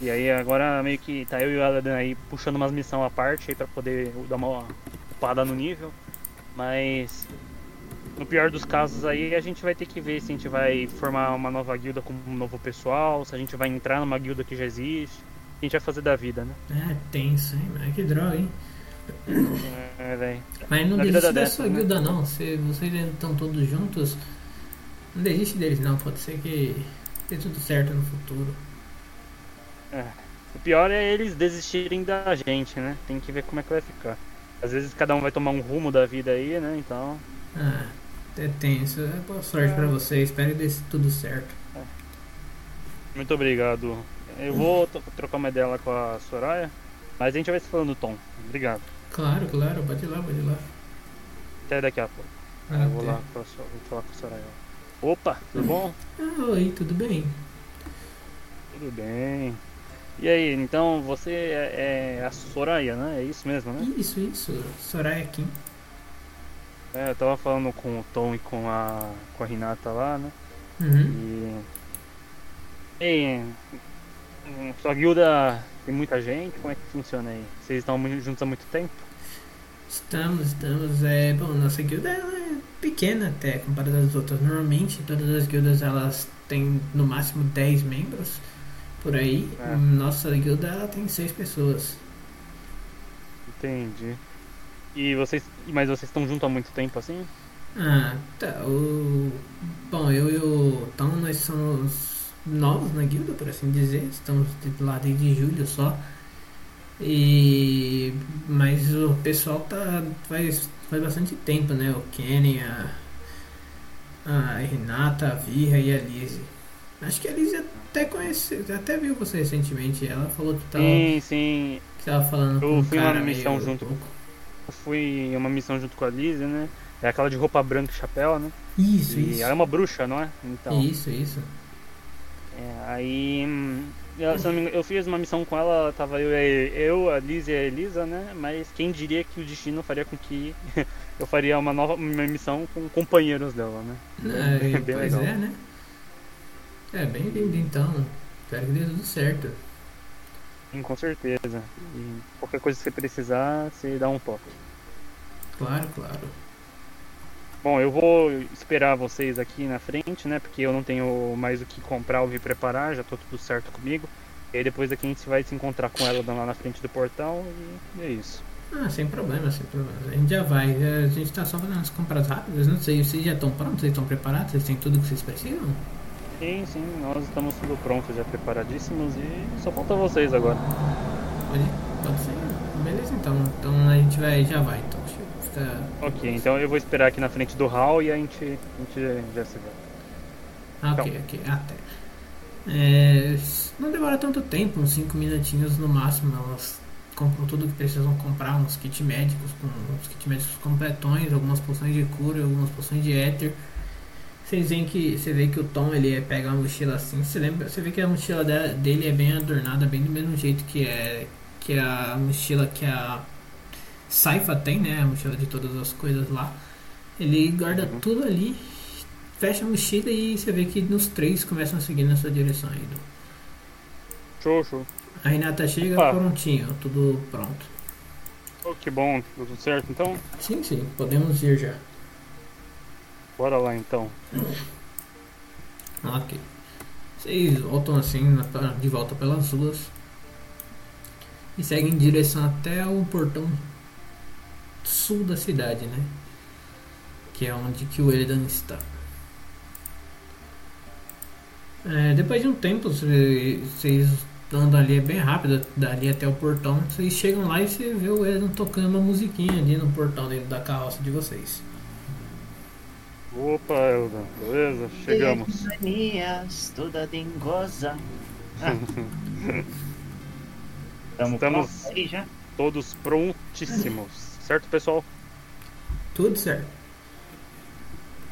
e aí agora meio que tá eu e o Aladdin aí puxando umas missões à parte aí pra poder dar uma upada no nível. Mas no pior dos casos aí a gente vai ter que ver se a gente vai formar uma nova guilda com um novo pessoal, se a gente vai entrar numa guilda que já existe, o que a gente vai fazer da vida, né? É, tenso, hein? Mas que droga, hein? É. Mas não Na desiste da sua né? guilda não. Se vocês estão todos juntos, não desiste deles não. Pode ser que dê tudo certo no futuro. O pior é eles desistirem da gente, né? Tem que ver como é que vai ficar. Às vezes cada um vai tomar um rumo da vida aí, né? Então. Ah, é tenso. É Boa sorte pra vocês. Espero que dê tudo certo. Muito obrigado. Eu vou trocar uma ideia lá com a Soraya, mas a gente vai se falando, Tom. Obrigado. Claro, claro. Pode ir lá, pode ir lá. Até daqui a pouco. eu vou Até. lá vou falar com a Soraya. Opa, tudo bom? Ah, oi, tudo bem? Tudo bem. E aí, então você é, é a Soraya, né? É isso mesmo, né? Isso, isso. Soraya Kim. É, eu tava falando com o Tom e com a, com a Renata lá, né? Uhum. E. E. hum, Sua guilda tem muita gente? Como é que funciona aí? Vocês estão juntos há muito tempo? Estamos, estamos. É, bom, nossa guilda é pequena até comparada às outras. Normalmente todas as guildas elas têm no máximo 10 membros por aí. É. Nossa guilda ela tem 6 pessoas. Entendi. E vocês. Mas vocês estão juntos há muito tempo assim? Ah, tá. O... Bom, eu e o Tom nós somos novos na guilda, por assim dizer. Estamos de- lá desde julho só. E mas o pessoal tá faz, faz bastante tempo, né? O Kenny, a, a Renata, a Virra e a Lizzie. Acho que a Lizzie até conhece, até viu você recentemente. Ela falou que tava, Sim, sim. que tava falando Eu com um fui cara numa missão junto. louco. Eu fui em uma missão junto com a Liz, né? É aquela de roupa branca e chapéu, né? Isso, e isso. ela é uma bruxa, não é? Então. Isso, isso. É, aí. hum, eu, se eu engano, eu fiz uma missão com ela, tava eu, eu, a Liz e a Elisa, né? Mas quem diria que o destino faria com que *laughs* eu faria uma nova uma missão com companheiros dela, né? É, *laughs* Bem pois legal. é, né? É, bem-vindo então. Espero que dê tudo certo. Sim, com certeza. E qualquer coisa que você precisar, você dá um toque. Claro, claro. Bom, eu vou esperar vocês aqui na frente, né? Porque eu não tenho mais o que comprar ou me preparar, já tô tudo certo comigo. E aí depois aqui a gente vai se encontrar com ela lá na frente do portão e é isso. Ah, sem problema, sem problema. A gente já vai. A gente tá só fazendo as compras rápidas. Não sei, vocês já estão prontos? Vocês estão preparados? Vocês têm tudo que vocês precisam? Sim, sim, nós estamos tudo prontos, já preparadíssimos e só falta vocês agora. Pode, pode ser. Beleza, então. Então a gente vai, já vai. Então, fica... Ok, então eu vou esperar aqui na frente do hall e a gente, a gente já se vê. Ah, ok, Então. ok. Até. É, não demora tanto tempo, uns 5 minutinhos no máximo. Elas compram tudo que precisam comprar, uns kits médicos, com uns kits médicos completões, algumas poções de cura, algumas poções de éter. Vocês veem que você vê que o Tom ele é- pega uma mochila assim, você lembra, você vê que a mochila de- dele é bem adornada, bem do mesmo jeito que é que a mochila que a Saifa tem, né, a mochila de todas as coisas lá. Ele guarda Uhum. tudo ali, fecha a mochila e você vê que nos três começam a seguir na sua direção indo. Show, show. A Renata chega prontinho, tudo pronto. Oh, que bom, tudo certo então? Sim, sim, podemos ir já. Bora lá então. Ok. Vocês voltam assim de volta pelas ruas e seguem em direção até o portão sul da cidade, né? Que é onde que o Elidan está. É, depois de um tempo, cê- vocês andam ali é bem rápido, dali até o portão. Vocês chegam lá e você vê o Elidan tocando uma musiquinha ali no portão dentro da carroça de vocês. Opa, Elda, beleza? Chegamos. Manias, toda dengosa. Ah. *laughs* Tamo Estamos- já? Todos prontíssimos. Certo, pessoal? Tudo certo.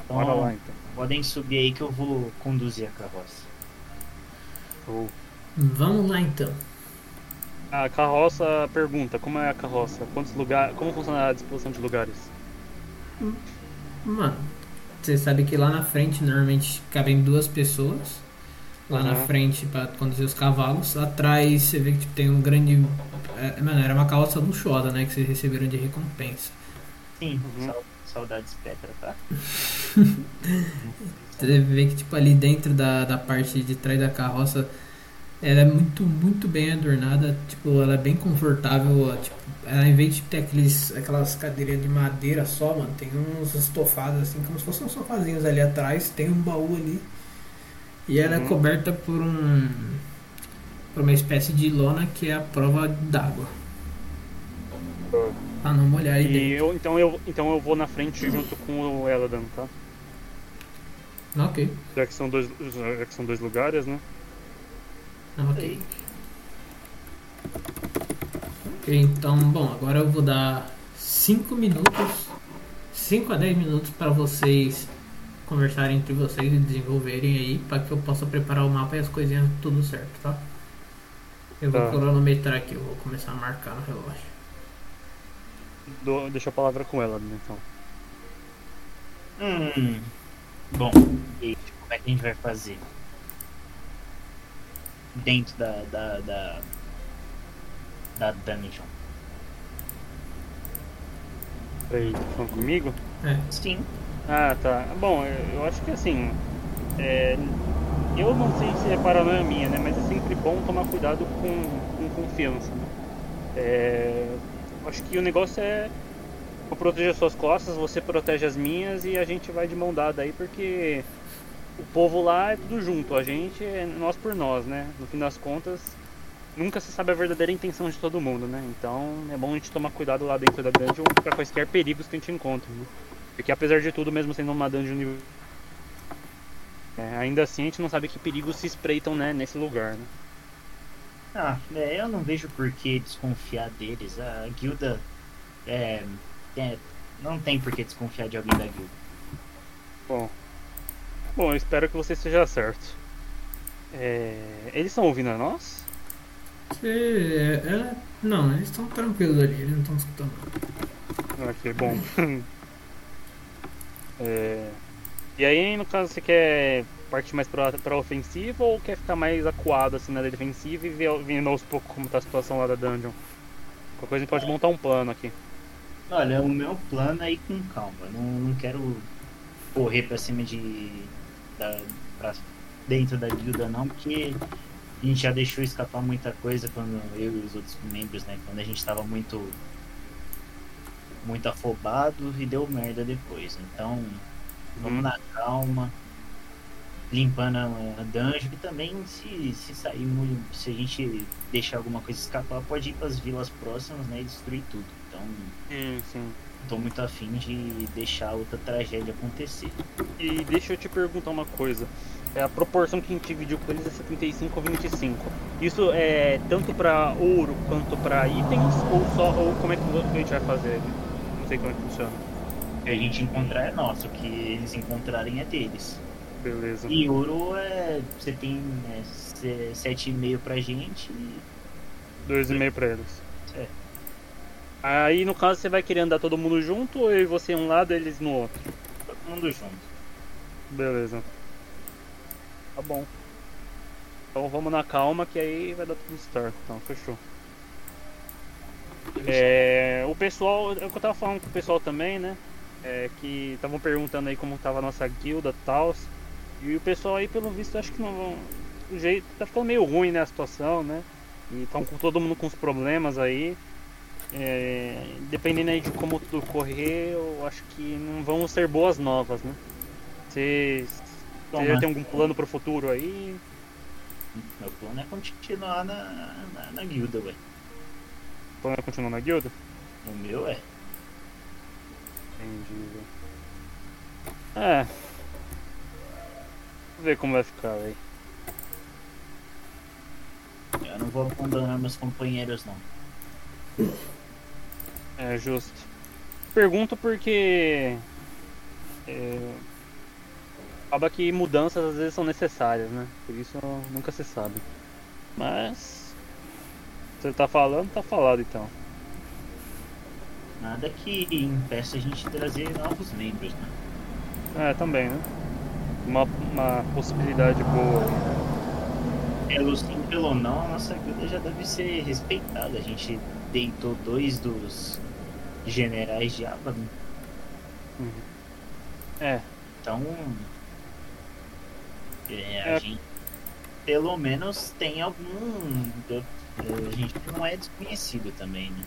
Então, Bora lá então. podem subir aí que eu vou conduzir a carroça. Show. Vamos lá então. A carroça pergunta, como é a carroça? Quantos lugares. Como funciona a disposição de lugares? Mano, você sabe que lá na frente normalmente cabem duas pessoas. Lá na Uhum. frente pra conduzir os cavalos. Atrás você vê que tipo, tem um grande. É, mano, era uma carroça luxuosa, né? Que vocês receberam de recompensa. Sim, Uhum. saudades Petra, tá? *laughs* Você deve ver que tipo ali dentro da, da parte de trás da carroça ela é muito, muito bem adornada, tipo, ela é bem confortável, tipo, ela em vez de ter aqueles, aquelas cadeiras de madeira só, mano, tem uns estofados assim, como se fossem uns sofazinhos ali atrás, tem um baú ali. E ela Uhum. é coberta por um por uma espécie de lona que é a prova d'água. Pra não molhar aí E eu, então, eu, então eu vou na frente junto com o Eladan, tá? Ok. Já que são dois, já que são dois lugares, né? Ok. Ok, então, bom, agora eu vou dar 5 minutos, 5 a 10 minutos para vocês conversarem entre vocês e desenvolverem aí, para que eu possa preparar o mapa e as coisinhas tudo certo, tá? Eu vou Tá. cronometrar aqui, eu vou começar a marcar no relógio. Dou- deixa a palavra com ela, então. Hum. Bom, e como é que a gente vai fazer? Dentro da. da. da. da dungeon. Peraí, tá falando comigo? É, Sim. Ah, tá. Bom, eu, eu acho que assim. É, eu não sei se é paranoia minha, né? Mas é sempre bom tomar cuidado com, com confiança. Né? É, acho que o negócio é. Eu proteger as suas costas, você protege as minhas e a gente vai de mão dada aí, porque o povo lá é tudo junto, a gente é nós por nós, né? No fim das contas, nunca se sabe a verdadeira intenção de todo mundo, né? Então é bom a gente tomar cuidado lá dentro da dungeon para quaisquer perigos que a gente encontra, né? Porque apesar de tudo, mesmo sendo uma dungeon nível. É, ainda assim a gente não sabe que perigos se espreitam né, nesse lugar, né? Ah, é, eu não vejo por que desconfiar deles. A guilda. É, é, não tem por que desconfiar de alguém da guilda. Bom. Bom, eu espero que você esteja certo. É, Eles estão ouvindo a nós? é, é, não, eles estão tranquilos ali, eles não estão escutando. Ok, bom. *laughs* É, E aí, no caso, você quer partir mais pra, pra ofensiva ou quer ficar mais acuado assim na defensiva e ver, vendo aos poucos como tá a situação lá da dungeon? Qualquer coisa a gente pode montar um plano aqui. Olha, o meu plano é ir com calma. Não, não quero correr pra cima de. Da, pra dentro da guilda, não, porque a gente já deixou escapar muita coisa quando eu e os outros membros, né? Quando a gente tava muito. muito afobado e deu merda depois. Então, vamos Uhum. na calma. Limpando a a dungeon e também se, se sair muito. Se a gente deixar alguma coisa escapar, pode ir pras vilas próximas né, e destruir tudo. Então Sim, sim. tô muito afim de deixar outra tragédia acontecer. E deixa eu te perguntar uma coisa. É, a proporção que a gente dividiu com eles é 75 a 25. Isso é tanto pra ouro quanto pra itens ou só ou como é que a gente vai fazer? Não sei como é que funciona. O que a gente encontrar é nosso, o que eles encontrarem é deles. Beleza. E ouro é. Você tem é, se- 7,5 pra gente e. Dois e meio pra eles. É. Aí no caso você vai querer andar todo mundo junto ou eu e você um lado e eles no outro? todo mundo junto. Beleza. Tá bom. Então vamos na calma que aí vai dar tudo certo. Então, fechou. É, o pessoal, é o que eu tava falando com o pessoal também, né? É, que estavam perguntando aí como tava a nossa guilda e tal. E o pessoal aí, pelo visto, acho que não. O jeito tá ficando meio ruim, né? A situação, né? E estão com todo mundo com os problemas aí. É, dependendo aí de como tudo correr, eu acho que não vão ser boas novas, né? Vocês você já tem algum plano pro futuro aí? Meu plano é continuar na, na, na guilda, ué. Plano é continuar na guilda? O meu é. Entendi. velho. É. Vamos ver como vai ficar, velho. Eu não vou abandonar meus companheiros, não. É justo. Pergunto porque. É, acaba que mudanças às vezes são necessárias, né? Por isso nunca se sabe. Mas. você tá falando, tá falado então. Nada que impeça a gente trazer novos membros, né? É, também, né? Uma, uma possibilidade boa né? Pelo sim, pelo não, a nossa guilda já deve ser respeitada. A gente deitou dois dos generais de Abaddon. É, Então. é, a É. gente pelo menos tem algum. A gente não é desconhecido também, né?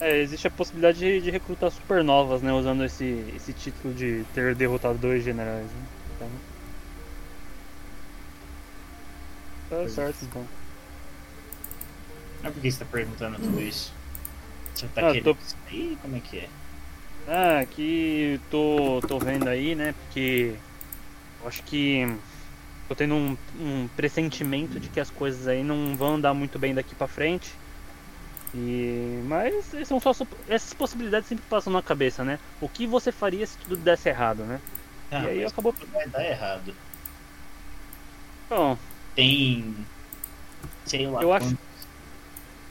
É, existe a possibilidade de, de recrutar supernovas, né? Usando esse, esse título de ter derrotado dois generais, né? Então... Tá Pois é. certo, então. Mas por que você tá perguntando tudo isso? Você tá Ah, querendo tô- isso aí? Como é que é? Ah, aqui tô, tô vendo aí, né? Porque eu acho que tô tendo um, um pressentimento de que as coisas aí não vão andar muito bem daqui pra frente. E mas são só essas possibilidades sempre passam na cabeça, né? O que você faria se tudo desse errado, né? Ah, e aí acabou. vai dar errado. Bom, Tem. Sei lá. Eu acho-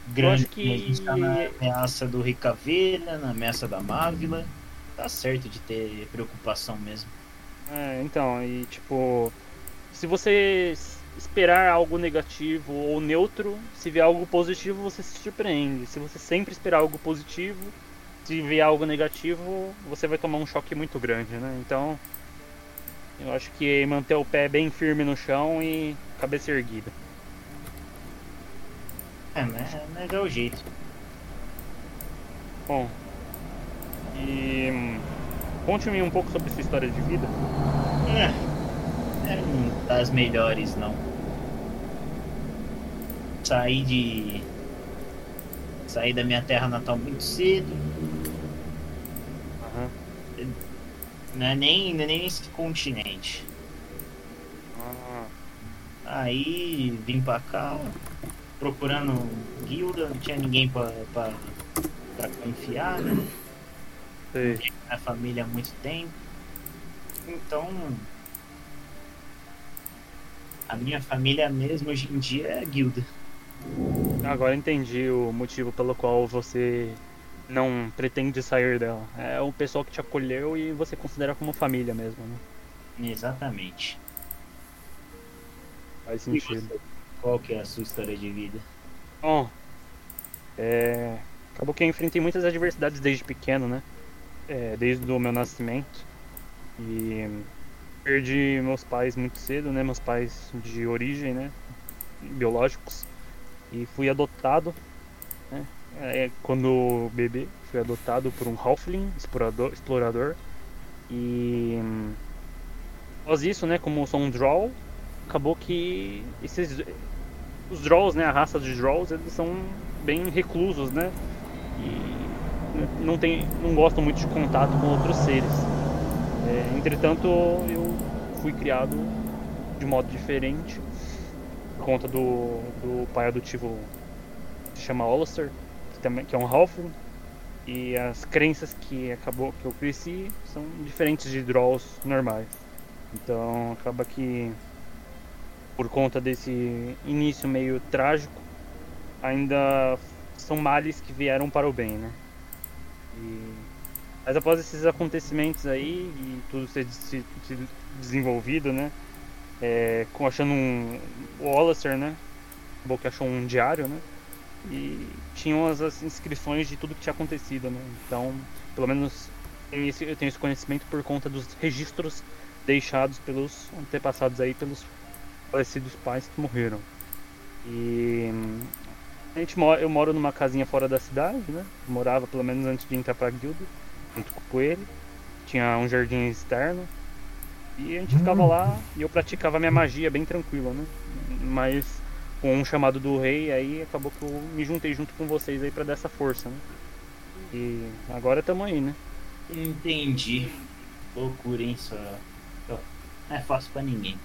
Grande acho que- A gente tá na ameaça do Ricaveira, na ameaça da Mávila. Tá certo de ter preocupação mesmo. É, então, e tipo, se você esperar algo negativo ou neutro, se vier algo positivo, você se surpreende. Se você sempre esperar algo positivo, se vier algo negativo, você vai tomar um choque muito grande, né? Então, eu acho que manter o pé bem firme no chão e cabeça erguida. É, né? Mas é o jeito. Bom, e hum, conte-me um pouco sobre sua história de vida. É, um das melhores, não. Saí de. Saí da minha terra natal muito cedo. Aham. Não é nem, não é nem esse continente. Ah, Aí vim pra cá procurando guilda, não tinha ninguém pra, pra, pra confiar, né? sei. Minha família há muito tempo. Então. A minha família mesmo hoje em dia é a guilda. Agora entendi o motivo pelo qual você não pretende sair dela. É o pessoal que te acolheu e você considera como família mesmo, né? Exatamente. Faz sentido. Qual que é a sua história de vida? Bom, é... acabou que eu enfrentei muitas adversidades desde pequeno, né? É, desde o meu nascimento. E perdi meus pais muito cedo, né? Meus pais de origem, né? Biológicos. E fui adotado, né? É, quando bebê, fui adotado por um Halfling, explorador, explorador. E após isso, né? Como sou um Drow, acabou que esses os Drolls, né, a raça de Drolls, eles são bem reclusos, né? E não tem, não gostam muito de contato com outros seres. É, entretanto, eu fui criado de modo diferente por conta do, do pai adotivo que se chama Hollister, que também que é um Halfling. E as crenças que acabou que eu cresci são diferentes de Drolls normais. Então acaba que por conta desse início meio trágico, ainda são males que vieram para o bem, né? E... Mas após esses acontecimentos aí e tudo ser se, se desenvolvido, né? É, com achando um o né? Acabou que achou um diário, né? E tinham as, as inscrições de tudo que tinha acontecido, né? Então, pelo menos eu tenho esse conhecimento por conta dos registros deixados pelos antepassados aí, pelos falecidos pais que morreram. E a gente mora, eu moro numa casinha fora da cidade, né? Morava pelo menos antes de entrar pra guilda, junto com ele. Tinha um jardim externo. E a gente ficava lá e eu praticava minha magia bem tranquila, né? Mas com um chamado do rei, aí acabou que eu me juntei junto com vocês aí pra dar essa força, né? E agora tamo aí, né? Entendi. Loucura, hein? Só... Não é fácil pra ninguém.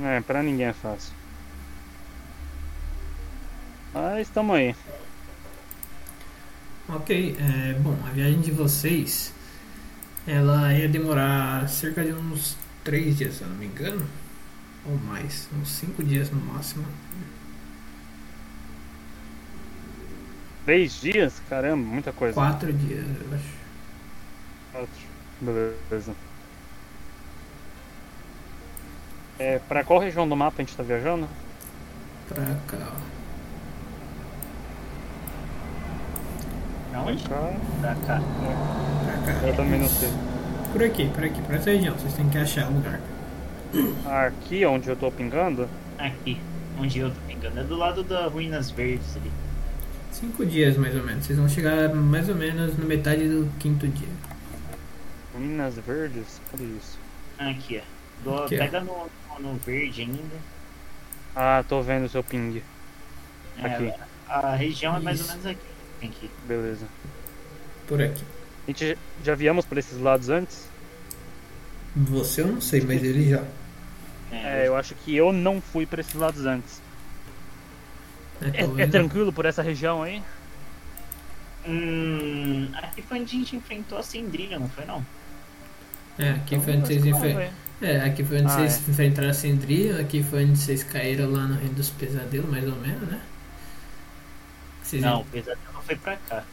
É, pra ninguém é fácil. Mas tamo aí. Ok, é, bom, a viagem de vocês ela ia demorar cerca de uns 3 dias, se eu não me engano, ou mais, uns 5 dias no máximo. Três dias? Caramba, muita coisa. Quatro dias, eu acho. Quatro. Beleza. É, pra qual região do mapa a gente tá viajando? Pra cá, ó. Pra onde? Cá. Pra cá. Pra cá. Eu também não sei. Por aqui, por aqui, por essa região. Vocês têm que achar o lugar. Aqui onde eu tô pingando? Aqui. Onde eu tô pingando. É do lado das ruínas verdes ali. Cinco dias, mais ou menos. Vocês vão chegar mais ou menos na metade do quinto dia. Minas Verdes? Cadê isso? Aqui, ó. Do- Aqui, ó. pega no, no verde ainda. Ah, tô vendo o seu ping. É, Aqui. A região é mais ou menos aqui. Tem que ir. Beleza. Por aqui. A gente já- viemos por esses lados antes? Você eu não sei, mas ele já. É, eu acho que eu não fui por esses lados antes. É, É, é tranquilo por essa região aí? Hum, aqui foi onde a gente enfrentou a Cendrilha, não foi não? É, aqui foi onde vocês enfrentaram. É, aqui foi onde Ah, vocês enfrentaram a Sendria, aqui foi onde vocês caíram lá no Reino dos Pesadelos, mais ou menos, né? Vocês Não, o pesadelo foi pra cá.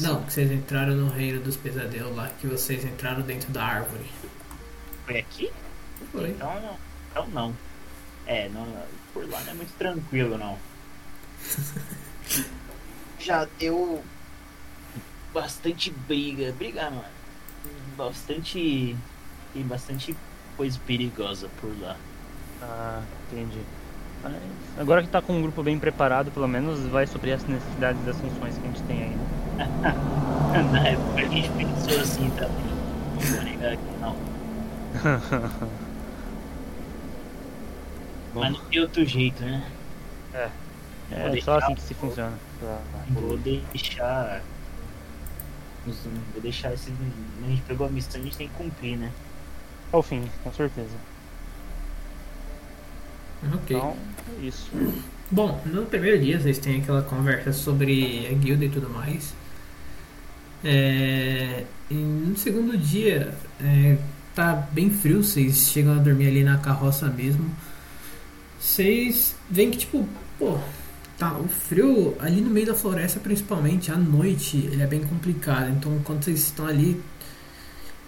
Não que vocês entraram no Reino dos Pesadelos lá, que vocês entraram dentro da árvore. Foi aqui? Foi. Então não. Então não. É, não, por lá não é muito tranquilo não. *laughs* Já deu bastante briga. Briga, mano. Bastante. Tem bastante coisa perigosa por lá. Ah, entendi. Mas agora que tá com um grupo bem preparado, pelo menos vai suprir as necessidades das funções que a gente tem aí. Na época a gente pensou assim também. Não vou negar que não. Mas não tem outro jeito, né? É. É vou só assim que se funciona. Vou deixar. Vou deixar esse. A gente pegou a missão, a gente tem que cumprir, né? Ao fim, com certeza. Ok. Então, é isso. Bom, no primeiro dia vocês têm aquela conversa sobre a guilda e tudo mais. É, no segundo dia, é, tá bem frio, vocês chegam a dormir ali na carroça mesmo. Vocês veem que, tipo, pô, tá, o frio ali no meio da floresta, principalmente à noite, ele é bem complicado. Então, quando vocês estão ali,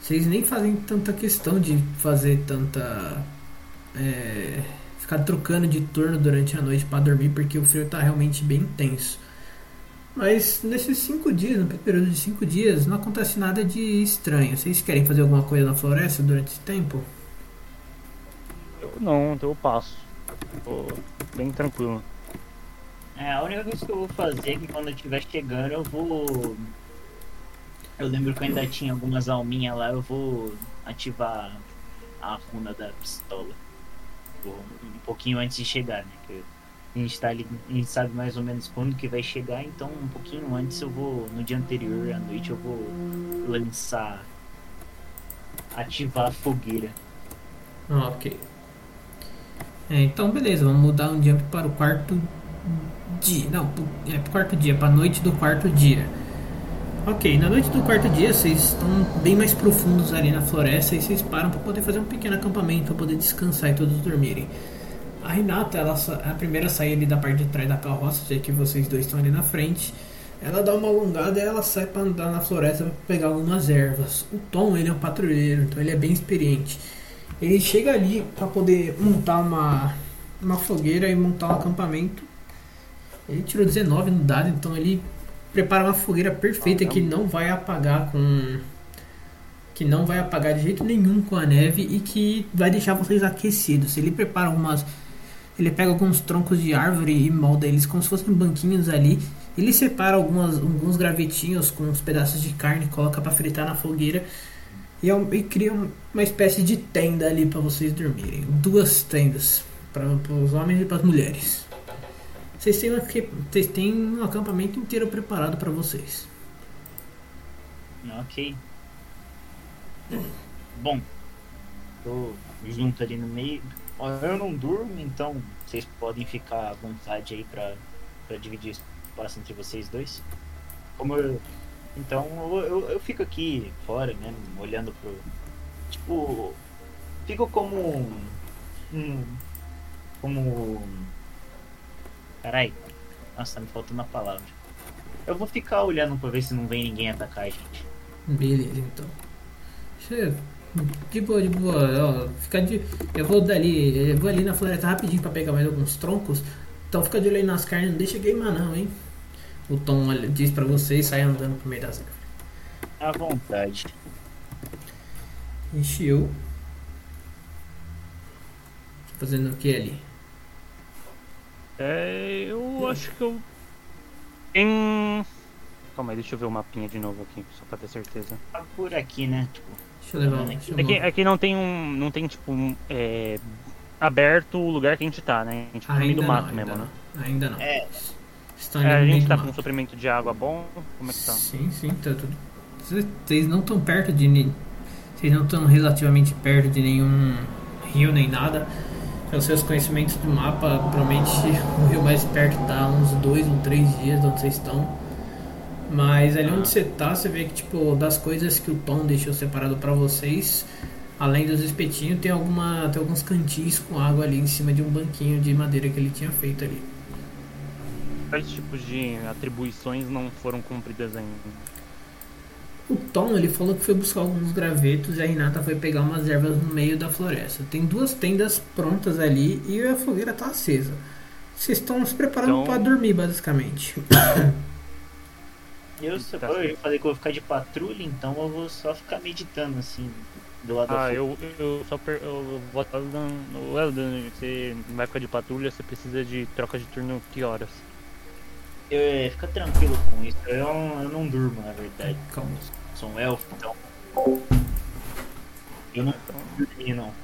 vocês nem fazem tanta questão de fazer tanta. é, ficar trocando de turno durante a noite para dormir, porque o frio tá realmente bem intenso. Mas nesses cinco dias, no período de cinco dias, não acontece nada de estranho. Vocês querem fazer alguma coisa na floresta durante esse tempo? Eu não, então eu passo. Tô bem tranquilo. É, a única coisa que eu vou fazer é que quando eu estiver chegando eu vou. Eu lembro que eu ainda tinha algumas alminhas lá, eu vou ativar a runa da pistola. Vou- Um pouquinho antes de chegar, né? Que a gente tá ali, a gente sabe mais ou menos quando que vai chegar, então um pouquinho antes eu vou, no dia anterior, à noite, eu vou lançar. ativar a fogueira. Ah, ok. É, então, beleza, vamos mudar um jump para o quarto dia. Não, é pro quarto dia, para a noite do quarto dia. Ok, na noite do quarto dia vocês estão bem mais profundos ali na floresta e vocês param para poder fazer um pequeno acampamento, para poder descansar e todos dormirem. A Renata, ela a primeira sair ali da parte de trás da carroça, já que vocês dois estão ali na frente. Ela dá uma alongada e ela sai para andar na floresta para pegar algumas ervas. O Tom, ele é um patrulheiro, então ele é bem experiente. Ele chega ali para poder montar uma, uma fogueira e montar um acampamento. Ele tirou 19 no dado, então ele prepara uma fogueira perfeita que não vai apagar com que não vai apagar de jeito nenhum com a neve e que vai deixar vocês aquecidos. Ele prepara umas ele pega alguns troncos de árvore e molda eles como se fossem banquinhos ali. Ele separa algumas, alguns gravetinhos com uns pedaços de carne, coloca para fritar na fogueira e, é um- e cria um- uma espécie de tenda ali para vocês dormirem. Duas tendas para os homens e para as mulheres. Vocês têm, vocês têm um acampamento inteiro preparado para vocês. Ok. Bom, tô junto ali no meio. Eu não durmo, então vocês podem ficar à vontade aí pra, pra dividir espaço entre vocês dois. Como eu. Então eu, eu, eu fico aqui fora mesmo, olhando pro. Tipo. Fico como. um- um como. Carai. Nossa, tá me faltando a palavra. Eu vou ficar olhando pra ver se não vem ninguém atacar a gente. Beleza, então. Você- De boa, de boa. Ó, fica de... Eu vou dali, eu vou ali na floresta rapidinho pra pegar mais alguns troncos. Então fica de olho aí nas carnes, não deixa queimar não, hein? O Tom olha- diz pra você e sai andando pro meio das árvores. À vontade. Encheu. Fazendo o que ali? É, eu acho que eu. Tem. Calma aí, deixa eu ver o mapinha de novo aqui, só pra ter certeza. Tá por aqui, né? Tipo, Deixa eu levar um. Deixa eu É que, é que não tem um. Não tem, tipo, um, é, aberto o lugar que a gente tá, né? A gente tá no meio Ainda do não, mato ainda mesmo, não. né? Ainda não. É. Estão É, a gente tá com mato. suprimento de água bom. Como é que tá? Sim, sim, tá tudo. Vocês não estão perto de. Vocês não estão relativamente perto de nenhum rio nem nada. Pelos seus conhecimentos do mapa, provavelmente *laughs* o rio mais perto tá uns dois ou três dias de onde vocês estão. Mas ali onde você tá, você vê que tipo, das coisas que o Tom deixou separado pra vocês, além dos espetinhos, tem alguma. tem alguns cantis com água ali em cima de um banquinho de madeira que ele tinha feito ali. Quais tipos de atribuições não foram cumpridas ainda? O Tom ele falou que foi buscar alguns gravetos e a Renata foi pegar umas ervas no meio da floresta. Tem duas tendas prontas ali e a fogueira tá acesa. Vocês estão se preparando Então- pra dormir, basicamente. *coughs* eu, se Tá eu falei que eu vou ficar de patrulha, então eu vou só ficar meditando assim, do lado Ah, eu, eu só per, eu vou do Eldan, você vai ficar de patrulha, você precisa de troca de turno que horas? Eu, é, fica tranquilo com isso. Eu, eu não durmo, na verdade. Calma. Sou um elfo, então. Eu não tô dormindo, não.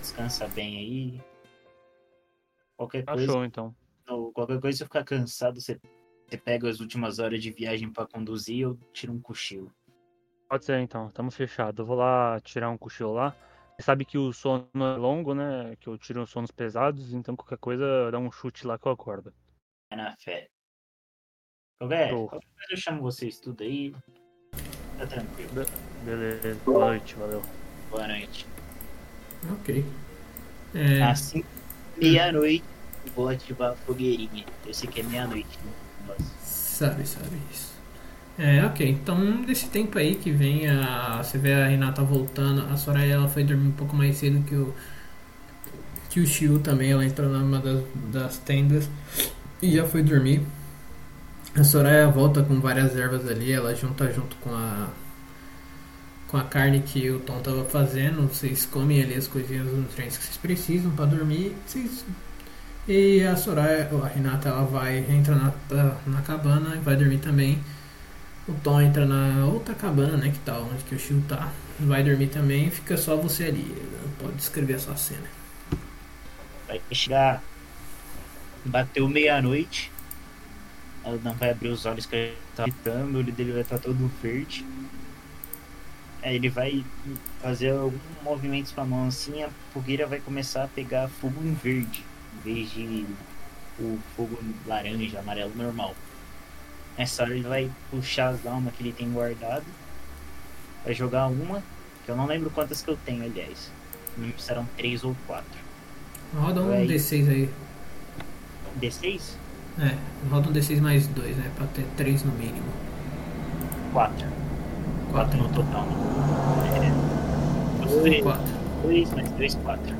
Descansa bem aí. Qualquer coisa, Achou então. No- qualquer coisa, se eu ficar cansado, você, você pega as últimas horas de viagem pra conduzir, eu tiro um cochilo. Pode ser então, tamo fechado. Eu vou lá tirar um cochilo lá. Você sabe que o sono é longo, né? Que eu tiro os sonos pesados, então qualquer coisa dá um chute lá que eu acordo. É na fé. Qualquer, Show. qualquer coisa eu chamo vocês tudo aí. Tá tranquilo. Beleza, boa noite, valeu. Boa noite. Ok. É, Assim, meia-noite, eu vou ativar a fogueirinha. Eu sei que é meia-noite. né? Sabe, sabe isso. É, ok. Então, nesse tempo aí que vem a. Você vê a Renata voltando. A Soraya ela foi dormir um pouco mais cedo que o. Que o Shiu também. Ela entrou numa das, das tendas e já foi dormir. A Soraya volta com várias ervas ali. Ela junta junto com a. Com a carne que o Tom tava fazendo. Vocês comem ali as coisinhas, os nutrientes que vocês precisam pra dormir. Vocês e a Soraya, a Renata, ela vai, entra na, na cabana e vai dormir também. O Tom entra na outra cabana, né, que tá onde que o Shio tá. Vai dormir também, fica só você ali. Pode descrever a sua cena. Vai chegar. Bateu meia-noite. Ela não vai abrir os olhos que ele tá gritando, o olho dele vai estar todo verde. Aí ele vai fazer alguns movimentos com a mão assim, a fogueira vai começar a pegar fogo em verde, vez de o fogo laranja, amarelo normal. Nessa hora ele vai puxar as almas que ele tem guardado. Vai jogar uma, que eu não lembro quantas que eu tenho, aliás. Não lembro se eram três ou quatro. Roda um Vai. D6 aí. D6? É, roda um D6 mais 2, né, pra ter 3 no mínimo. 4. 4 no total. É. Os Ou três, 4. 2 mais 3, 4.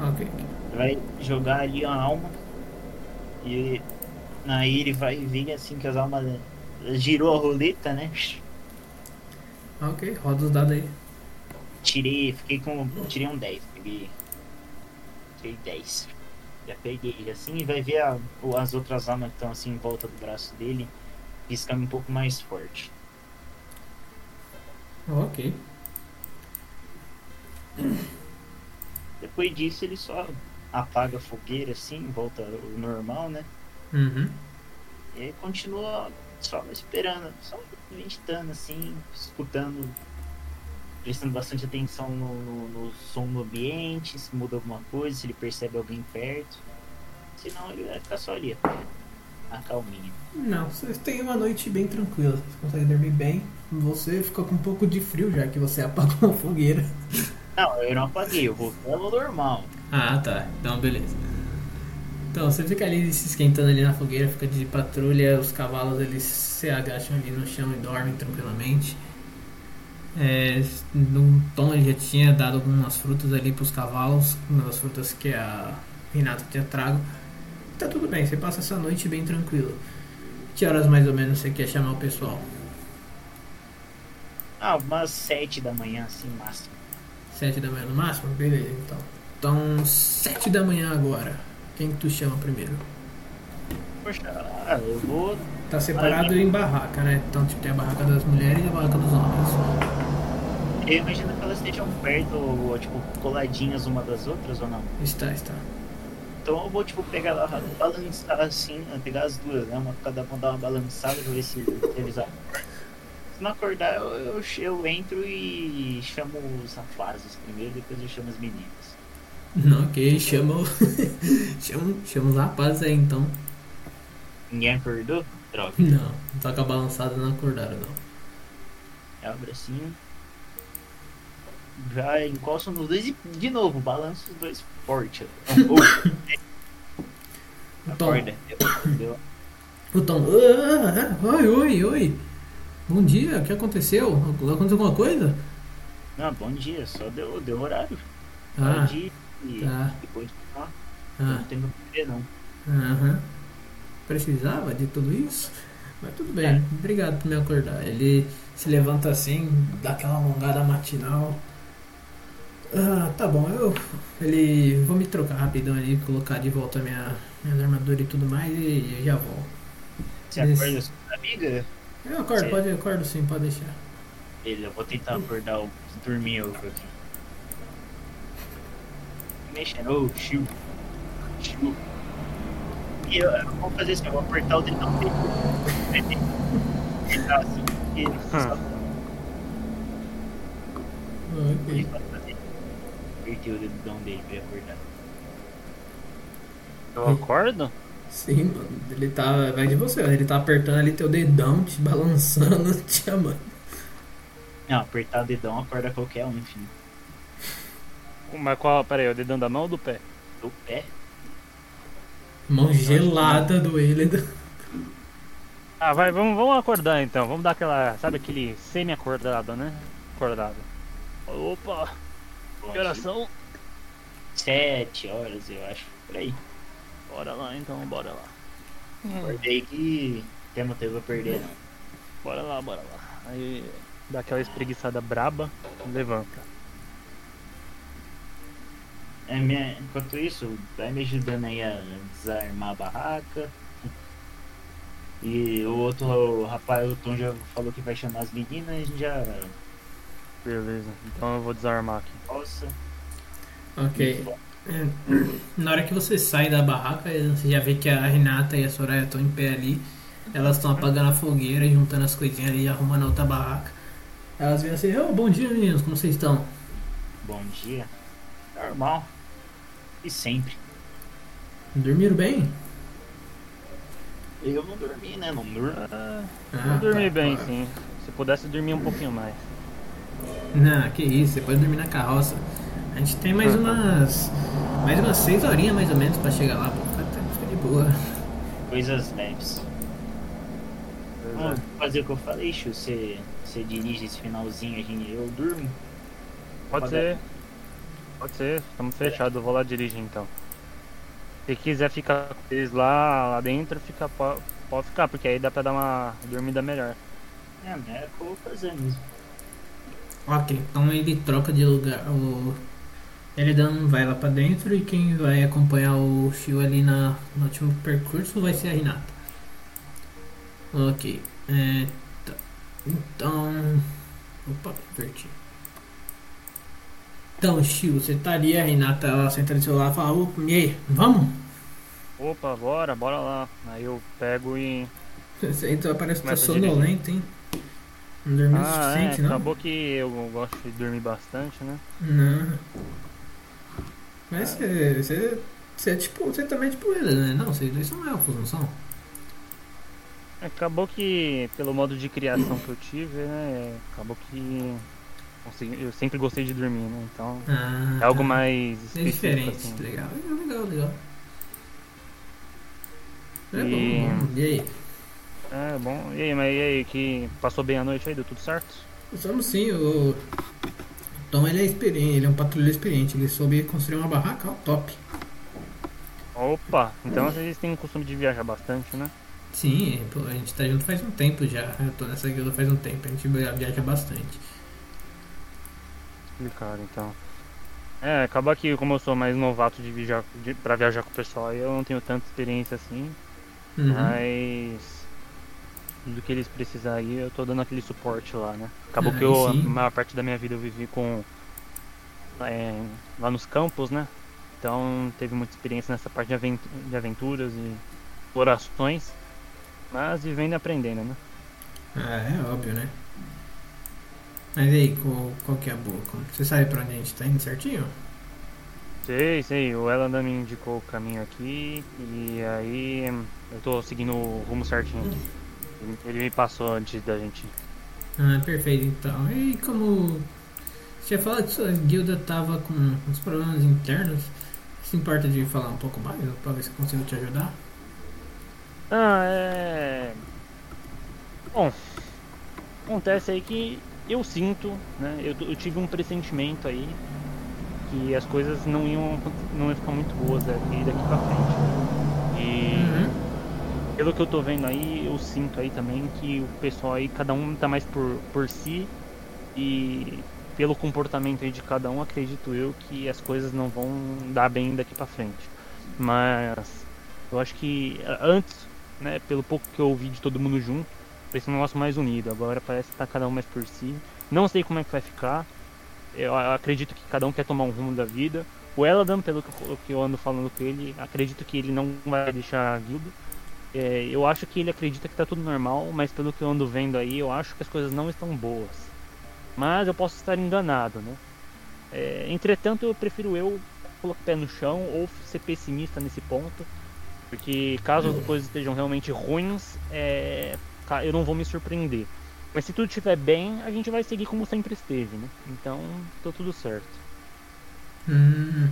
Ok. Vai jogar ali a alma. E aí ele vai ver assim que as almas. Girou a roleta, né? Ok, roda os dados aí. Tirei, fiquei com. Tirei um 10. Peguei. Tirei 10. Já peguei assim e vai ver a- as outras almas que estão assim em volta do braço dele. Piscando um pouco mais forte. Ok. Depois disso ele só apaga a fogueira assim, volta ao normal, né? Uhum. E aí continua só esperando, só meditando assim, escutando, prestando bastante atenção no, no, no som do ambiente, se muda alguma coisa, se ele percebe alguém perto. Senão ele vai ficar só ali, a calminha. Não, vocês têm uma noite bem tranquila. Vocês conseguem dormir bem. Você ficou com um pouco de frio já que você *laughs* apagou a fogueira. Não, eu não apaguei, eu voltei ao normal. Ah, tá. Então, beleza. Então, você fica ali se esquentando ali na fogueira, fica de patrulha, os cavalos eles se agacham ali no chão e dormem tranquilamente. É, no Tom ele já tinha dado algumas frutas ali para os cavalos, uma das frutas que a Renata tinha trago. Tá tudo bem, você passa essa noite bem tranquilo. Que horas mais ou menos você quer chamar o pessoal? Ah, umas sete da manhã, assim, máximo. Sete da manhã no máximo? Beleza, então. Então, sete da manhã agora. Quem que tu chama primeiro? Poxa, ah, eu vou. Tá separado em barraca, né? Então, tipo, tem a barraca das mulheres e a barraca dos homens. Eu imagino que elas estejam perto, ou, tipo, coladinhas uma das outras ou não. Está, está. Então eu vou, tipo, pegar balançar assim, né, pegar as duas, né? Uma cada uma dar uma balançada pra ver se eles acordam. Se não acordar, eu, eu, eu entro e chamo os rapazes primeiro, depois eu chamo as meninas. Não, ok, chama, o- *laughs* chama, chama os rapazes aí então. Ninguém acordou? Droga. Não, só com a balançada não acordaram não. Abro assim. Já encosto nos dois e de novo, balanço os dois forte. *laughs* O Tom, acorda. O Tom, "Ah, ah, oi, oi, oi. Bom dia, o que aconteceu? Aconteceu alguma coisa? Não, bom dia, só deu, deu horário. Ah, Pode ir e tá. depois ah, ah, não tem que perder não. aham. Precisava de tudo isso? Mas tudo bem, obrigado por me acordar. Ele se levanta assim, dá aquela alongada matinal. Ah, tá bom, eu. Ele. Vou me trocar rapidão ali, colocar de volta minha, minha armadura e tudo mais e eu já volto. Você Isso. acorda sua amiga? Eu acordo, Sim. pode, eu acordo sim, pode deixar. Ele, eu vou tentar acordar o dormir eu aqui. Mexendo, ô, chiu. Chiu. E eu, eu vou fazer assim, eu vou apertar o dedão dele. Ele tá assim, e ele só ele vai fazer. Apertei o dedão dele pra ele acordar. Eu acordo? Sim, mano. Ele tá. Vai de você, ele tá apertando ali teu dedão, te balançando, *laughs* te chamando. Não, apertar o dedão acorda qualquer um, enfim. Mas qual? Pera aí, o dedão da mão ou do pé? Do pé. Mão gelada do ele. Ah, vai, vamos, vamos acordar então. Vamos dar aquela. Sabe aquele semi-acordado, né? Acordado. Opa, que horas são? Sete horas, eu acho. Por aí. Bora lá então, bora lá. Acordei que tem motivo pra perder, não. Bora lá, bora lá. Aí dá aquela espreguiçada braba, levanta. É, minha- enquanto isso, vai me ajudando aí a desarmar a barraca. E o outro o rapaz, o Tom já falou que vai chamar as meninas, a gente já Beleza, então eu vou desarmar aqui. possa. Ok. É, Na hora que você sai da barraca, você já vê que a Renata e a Soraya estão em pé ali. Elas estão apagando a fogueira e juntando as coisinhas ali, arrumando a outra barraca. Elas vêm assim, oh, bom dia meninos, como vocês estão? Bom dia. Normal. E sempre. Dormiram bem? Eu não dormi, né? Não durmo. Ah, Ah, eu dormi tá, bem, tá. sim. Se pudesse dormir um pouquinho mais. Não, que isso, você pode dormir na carroça. A gente tem mais umas. Mais umas seis horinhas mais ou menos pra chegar lá, pô. Fica, fica de boa. Coisas leves. Ah, Beleza. fazer o que eu falei, Chu. Você, você dirige esse finalzinho, a gente, eu durmo. Pode ser. Pode ser, estamos fechados, eu vou lá dirigir então. Se quiser ficar com eles lá, lá dentro, fica, po- pode ficar, porque aí dá pra dar uma dormida melhor. É, é o que eu vou fazer mesmo. Ok, então ele troca de lugar. O Elidan vai lá pra dentro e quem vai acompanhar o Shio ali na, no último percurso vai ser a Hinata. Ok. É, tá. Então. Opa, inverti. Então, Shio, você tá ali, a Renata ela senta do seu lado e fala, "Ô, e aí, vamos? Opa, bora, bora lá. Aí eu pego e. Você então parece que tá sonolento, hein? Não dormiu o Ah, suficiente, é, não? acabou que eu gosto de dormir bastante, né? Não. Mas você, você, você é tipo. Você também é tipo ele, né? Não, vocês dois são elfos, não são? Acabou que, pelo modo de criação que eu tive, né? Acabou que. Consegui- Eu sempre gostei de dormir, né? Então. Ah, É algo tá. mais É diferente. assim. Legal, legal, legal, legal. É E- bom. E aí? É, bom. E aí, mas e aí, que passou bem a noite aí? Deu tudo certo? Somos sim, o Tom ele é experiente, ele é um patrulheiro experiente, ele soube construir uma barraca ó, top. Opa, então vocês têm o costume de viajar bastante, né? Sim, a gente tá junto faz um tempo já. Eu tô nessa guilda faz um tempo, a gente viaja bastante. Complicado, então. É, acaba que como eu sou mais novato de viajar, de, pra viajar com o pessoal, aí eu não tenho tanta experiência assim, Uhum. mas do que eles precisarem aí, eu tô dando aquele suporte lá, né? Acabou Ah, que eu, a maior parte da minha vida eu vivi com é, lá nos campos, né? Então teve muita experiência nessa parte de, aventu- de aventuras e explorações, mas vivendo e aprendendo, né? Ah, é óbvio, né? Mas e aí, qual, qual que é a boa? Você sabe pra onde a gente tá indo certinho? Sei, sei, o Elan me indicou o caminho aqui e aí eu tô seguindo o rumo certinho. Ele- me passou antes da gente. Ah, perfeito então. E como você falado que sua guilda tava com uns problemas internos, se importa de falar um pouco mais pra ver se eu consigo te ajudar? Ah, é. Bom, acontece aí que eu sinto, né? Eu, eu tive um pressentimento aí que as coisas não iam, não iam ficar muito boas daqui, daqui pra frente. E. Uhum. pelo que eu tô vendo aí, eu sinto aí também que o pessoal aí, cada um tá mais por, por si e pelo comportamento aí de cada um, acredito eu que as coisas não vão dar bem daqui pra frente. Mas eu acho que antes, né, pelo pouco que eu ouvi de todo mundo junto, parecia um negócio mais unido. Agora parece que tá cada um mais por si. Não sei como é que vai ficar. Eu a- acredito que cada um quer tomar um rumo da vida. O Eladan, pelo que eu- que eu ando falando com ele, acredito que ele não vai deixar a guilda. É, eu acho que ele acredita que tá tudo normal, mas pelo que eu ando vendo aí, eu acho que as coisas não estão boas. Mas eu posso estar enganado, né? É, entretanto, eu prefiro eu colocar o pé no chão ou ser pessimista nesse ponto, porque caso as coisas estejam realmente ruins, é, eu não vou me surpreender. Mas se tudo estiver bem, a gente vai seguir como sempre esteve, né? Então, tô tudo certo. Hum.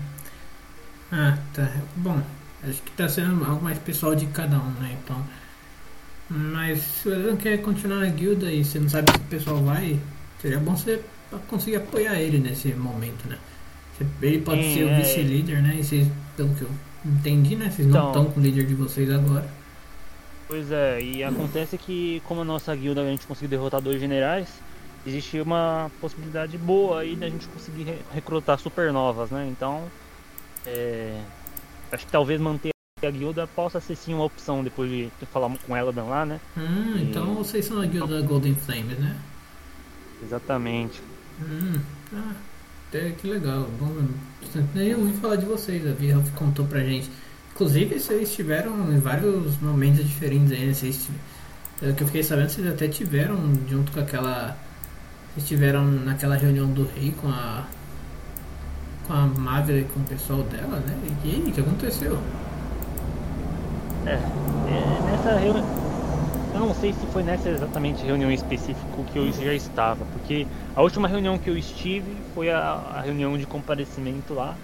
Ah, tá. Bom, acho que tá sendo algo mais pessoal de cada um, né? Então. Mas se você não quer continuar na guilda e você não sabe se o pessoal vai, seria bom você conseguir apoiar ele nesse momento, né? Ele pode Sim, ser o é. vice-líder, né? E vocês, pelo que eu entendi, né? Vocês não Então. estão com o líder de vocês agora. Pois é, e acontece que como a nossa guilda a gente conseguiu derrotar dois generais, existe uma possibilidade boa aí da gente conseguir re- recrutar supernovas, né? Então, é, acho que talvez manter a guilda possa ser sim uma opção depois de falar com ela lá, né? Hum, então E- vocês são a guilda Golden Flames, né? Exatamente. Hum, ah, até que legal. Bom, nem eu ouvi falar de vocês, a Virra contou pra gente. Inclusive, vocês tiveram em vários momentos diferentes aí, né? Vocês, tive- pelo que eu fiquei sabendo, vocês até tiveram junto com aquela. Vocês tiveram naquela reunião do rei com a. com a Mávila e com o pessoal dela, né? E aí, o que aconteceu? É, é, nessa reunião. Eu não sei se foi nessa exatamente reunião específica que eu já estava, porque a última reunião que eu estive foi a, a reunião de comparecimento lá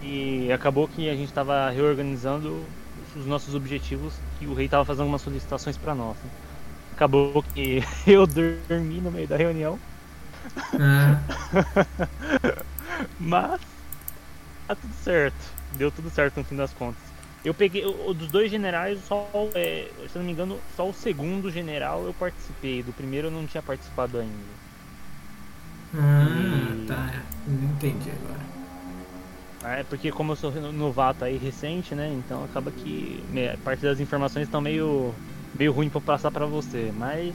e acabou que a gente estava reorganizando os nossos objetivos que o rei estava fazendo umas solicitações para nós. né. Acabou que *laughs* eu dormi no meio da reunião, Ah, *laughs* mas tá tudo certo, deu tudo certo no fim das contas. Eu peguei o o dos dois generais, só é, se eu não me engano, só o segundo general eu participei. Do primeiro eu não tinha participado ainda. ah E- tá. Entendi agora. É porque como eu sou novato aí recente, né? Então acaba que parte das informações estão meio meio ruim para passar para você, mas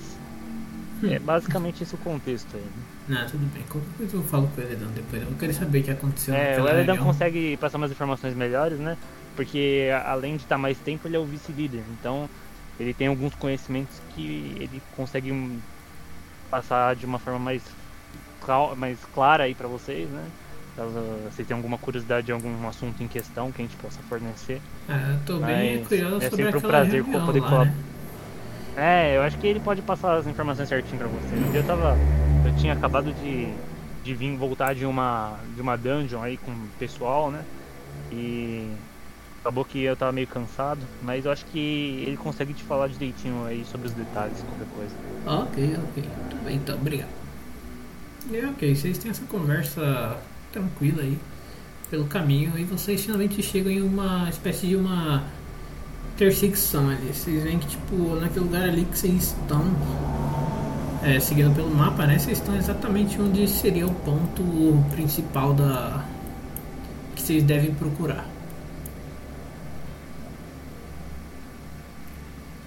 é basicamente esse o contexto aí. né? Não, tudo bem. Qualquer coisa eu falo com o Eledão depois. Eu quero saber o que aconteceu É, o reunião. consegue passar umas informações melhores, né? Porque além de estar mais tempo, ele é o vice-líder. Então, ele tem alguns conhecimentos que ele consegue hum, passar de uma forma mais, mais clara aí pra vocês, né? Caso vocês tenham alguma curiosidade de algum assunto em questão que a gente possa fornecer. Eu tô bem Mas curioso é sobre sempre um prazer poder lá, falar- né? É, eu acho que ele pode passar as informações certinho pra. Um dia eu tava. Eu tinha acabado de, de vir voltar de uma. de uma dungeon aí com o pessoal, né? E Acabou que eu tava meio cansado, mas eu acho que ele consegue te falar direitinho aí sobre os detalhes, qualquer coisa. Ok, ok. Tudo bem, então, obrigado. E ok, vocês têm essa conversa tranquila aí pelo caminho e vocês finalmente chegam em uma espécie de uma intersecção ali. Vocês veem que, tipo, naquele lugar ali que vocês estão, é, seguindo pelo mapa, né? Vocês estão exatamente onde seria o ponto principal da. que vocês devem procurar.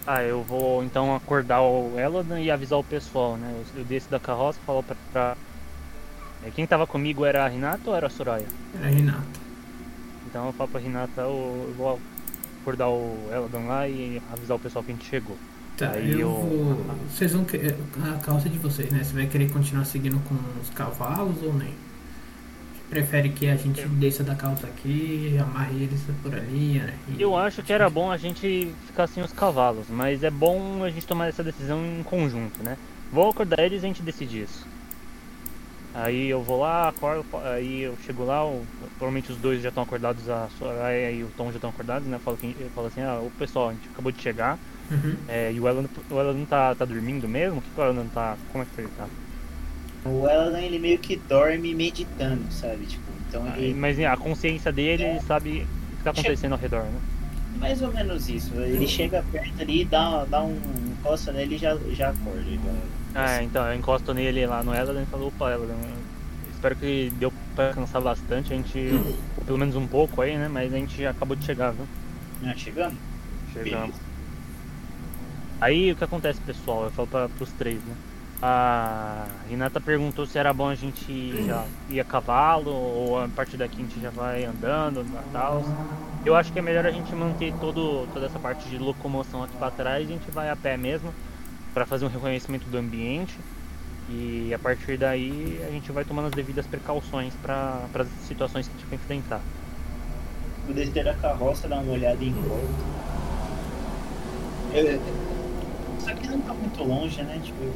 Ah, eu vou então acordar o Eladan e avisar o pessoal, né? Eu, desço da carroça falo pra... É, Quem tava comigo era a Renata ou era a Soraya? Era a Renata. Então eu falo pra Renata, eu, eu vou acordar o Eladan lá e avisar o pessoal que a gente chegou. Tá, Aí eu eu- vou. Vocês vão. que- A calça de vocês, né? Você vai querer continuar seguindo com os cavalos ou nem? Prefere que a gente desça da calça aqui, amarre eles por ali, né? E- Eu acho que era bom a gente ficar sem os cavalos, mas é bom a gente tomar essa decisão em conjunto, né? Vou acordar eles e a gente decide isso. Aí eu vou lá, acordo, aí eu chego lá, o- provavelmente os dois já estão acordados, a Soraya e o Tom já estão acordados, né? Eu falo, que- eu falo assim, ah, o pessoal, a gente acabou de chegar, Uhum. é, e o Elan, o Elan tá, tá dormindo mesmo? O que, que o Elan tá. Como é que ele tá? O Eladan, ele meio que dorme meditando, sabe? Tipo, então Ah, ele... Mas a consciência dele, ele sabe o que tá acontecendo ao redor, né? Mais ou menos isso. Ele chega perto ali, dá, dá um encosta nele e já, já acorda. Já... Ah, então, eu encosto nele lá no Eladan e falo, opa, Eladan, espero que deu pra cansar bastante, a gente, *coughs* pelo menos um pouco aí, né, mas a gente acabou de chegar, viu? Ah, chegamos? Chegamos. Beleza. Aí o que acontece, pessoal, eu falo pra, pros três, né, a Renata perguntou se era bom a gente já ir a cavalo, ou a partir daqui a gente já vai andando e tal. Eu acho que é melhor a gente manter todo, toda essa parte de locomoção aqui pra trás e a gente vai a pé mesmo, pra fazer um reconhecimento do ambiente. E a partir daí a gente vai tomando as devidas precauções para as situações que a gente vai enfrentar. Vou descer da carroça, dar uma olhada em volta. Eu- Isso aqui não tá muito longe, né? Tipo,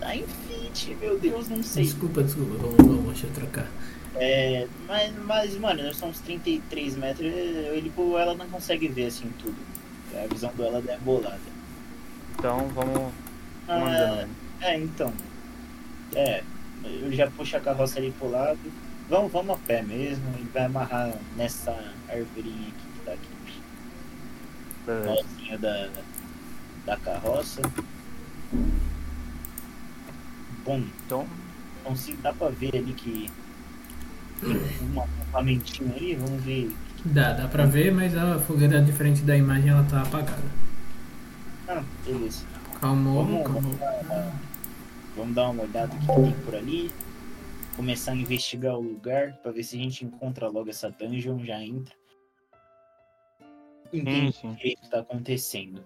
tá em fit, meu Deus, não sei. Desculpa, desculpa, vamos, vamos, deixa eu trocar. É, mas, mas, mano, nós somos 33 metros, ele, ela não consegue ver assim tudo. A visão dela é bolada. Então vamos, vamos Ah, andando. é, então. É, eu já puxo a carroça ali pro lado. Vamos, vamos a pé mesmo, ele vai amarrar nessa arvorinha aqui que tá aqui. Beleza. Nozinha da, da carroça. Bom, Então, então se dá pra ver ali que tem um acampamentinho ali, vamos ver. Dá, dá pra ver, mas a fogueira, diferente da imagem, ela tá apagada. Ah, beleza. Calmou, Vamos, calmou. vamos, dar, vamos dar uma olhada o que tem por ali. Começar a investigar o lugar pra ver se a gente encontra logo essa dungeon, já entra. Entende sim, sim. o que está acontecendo.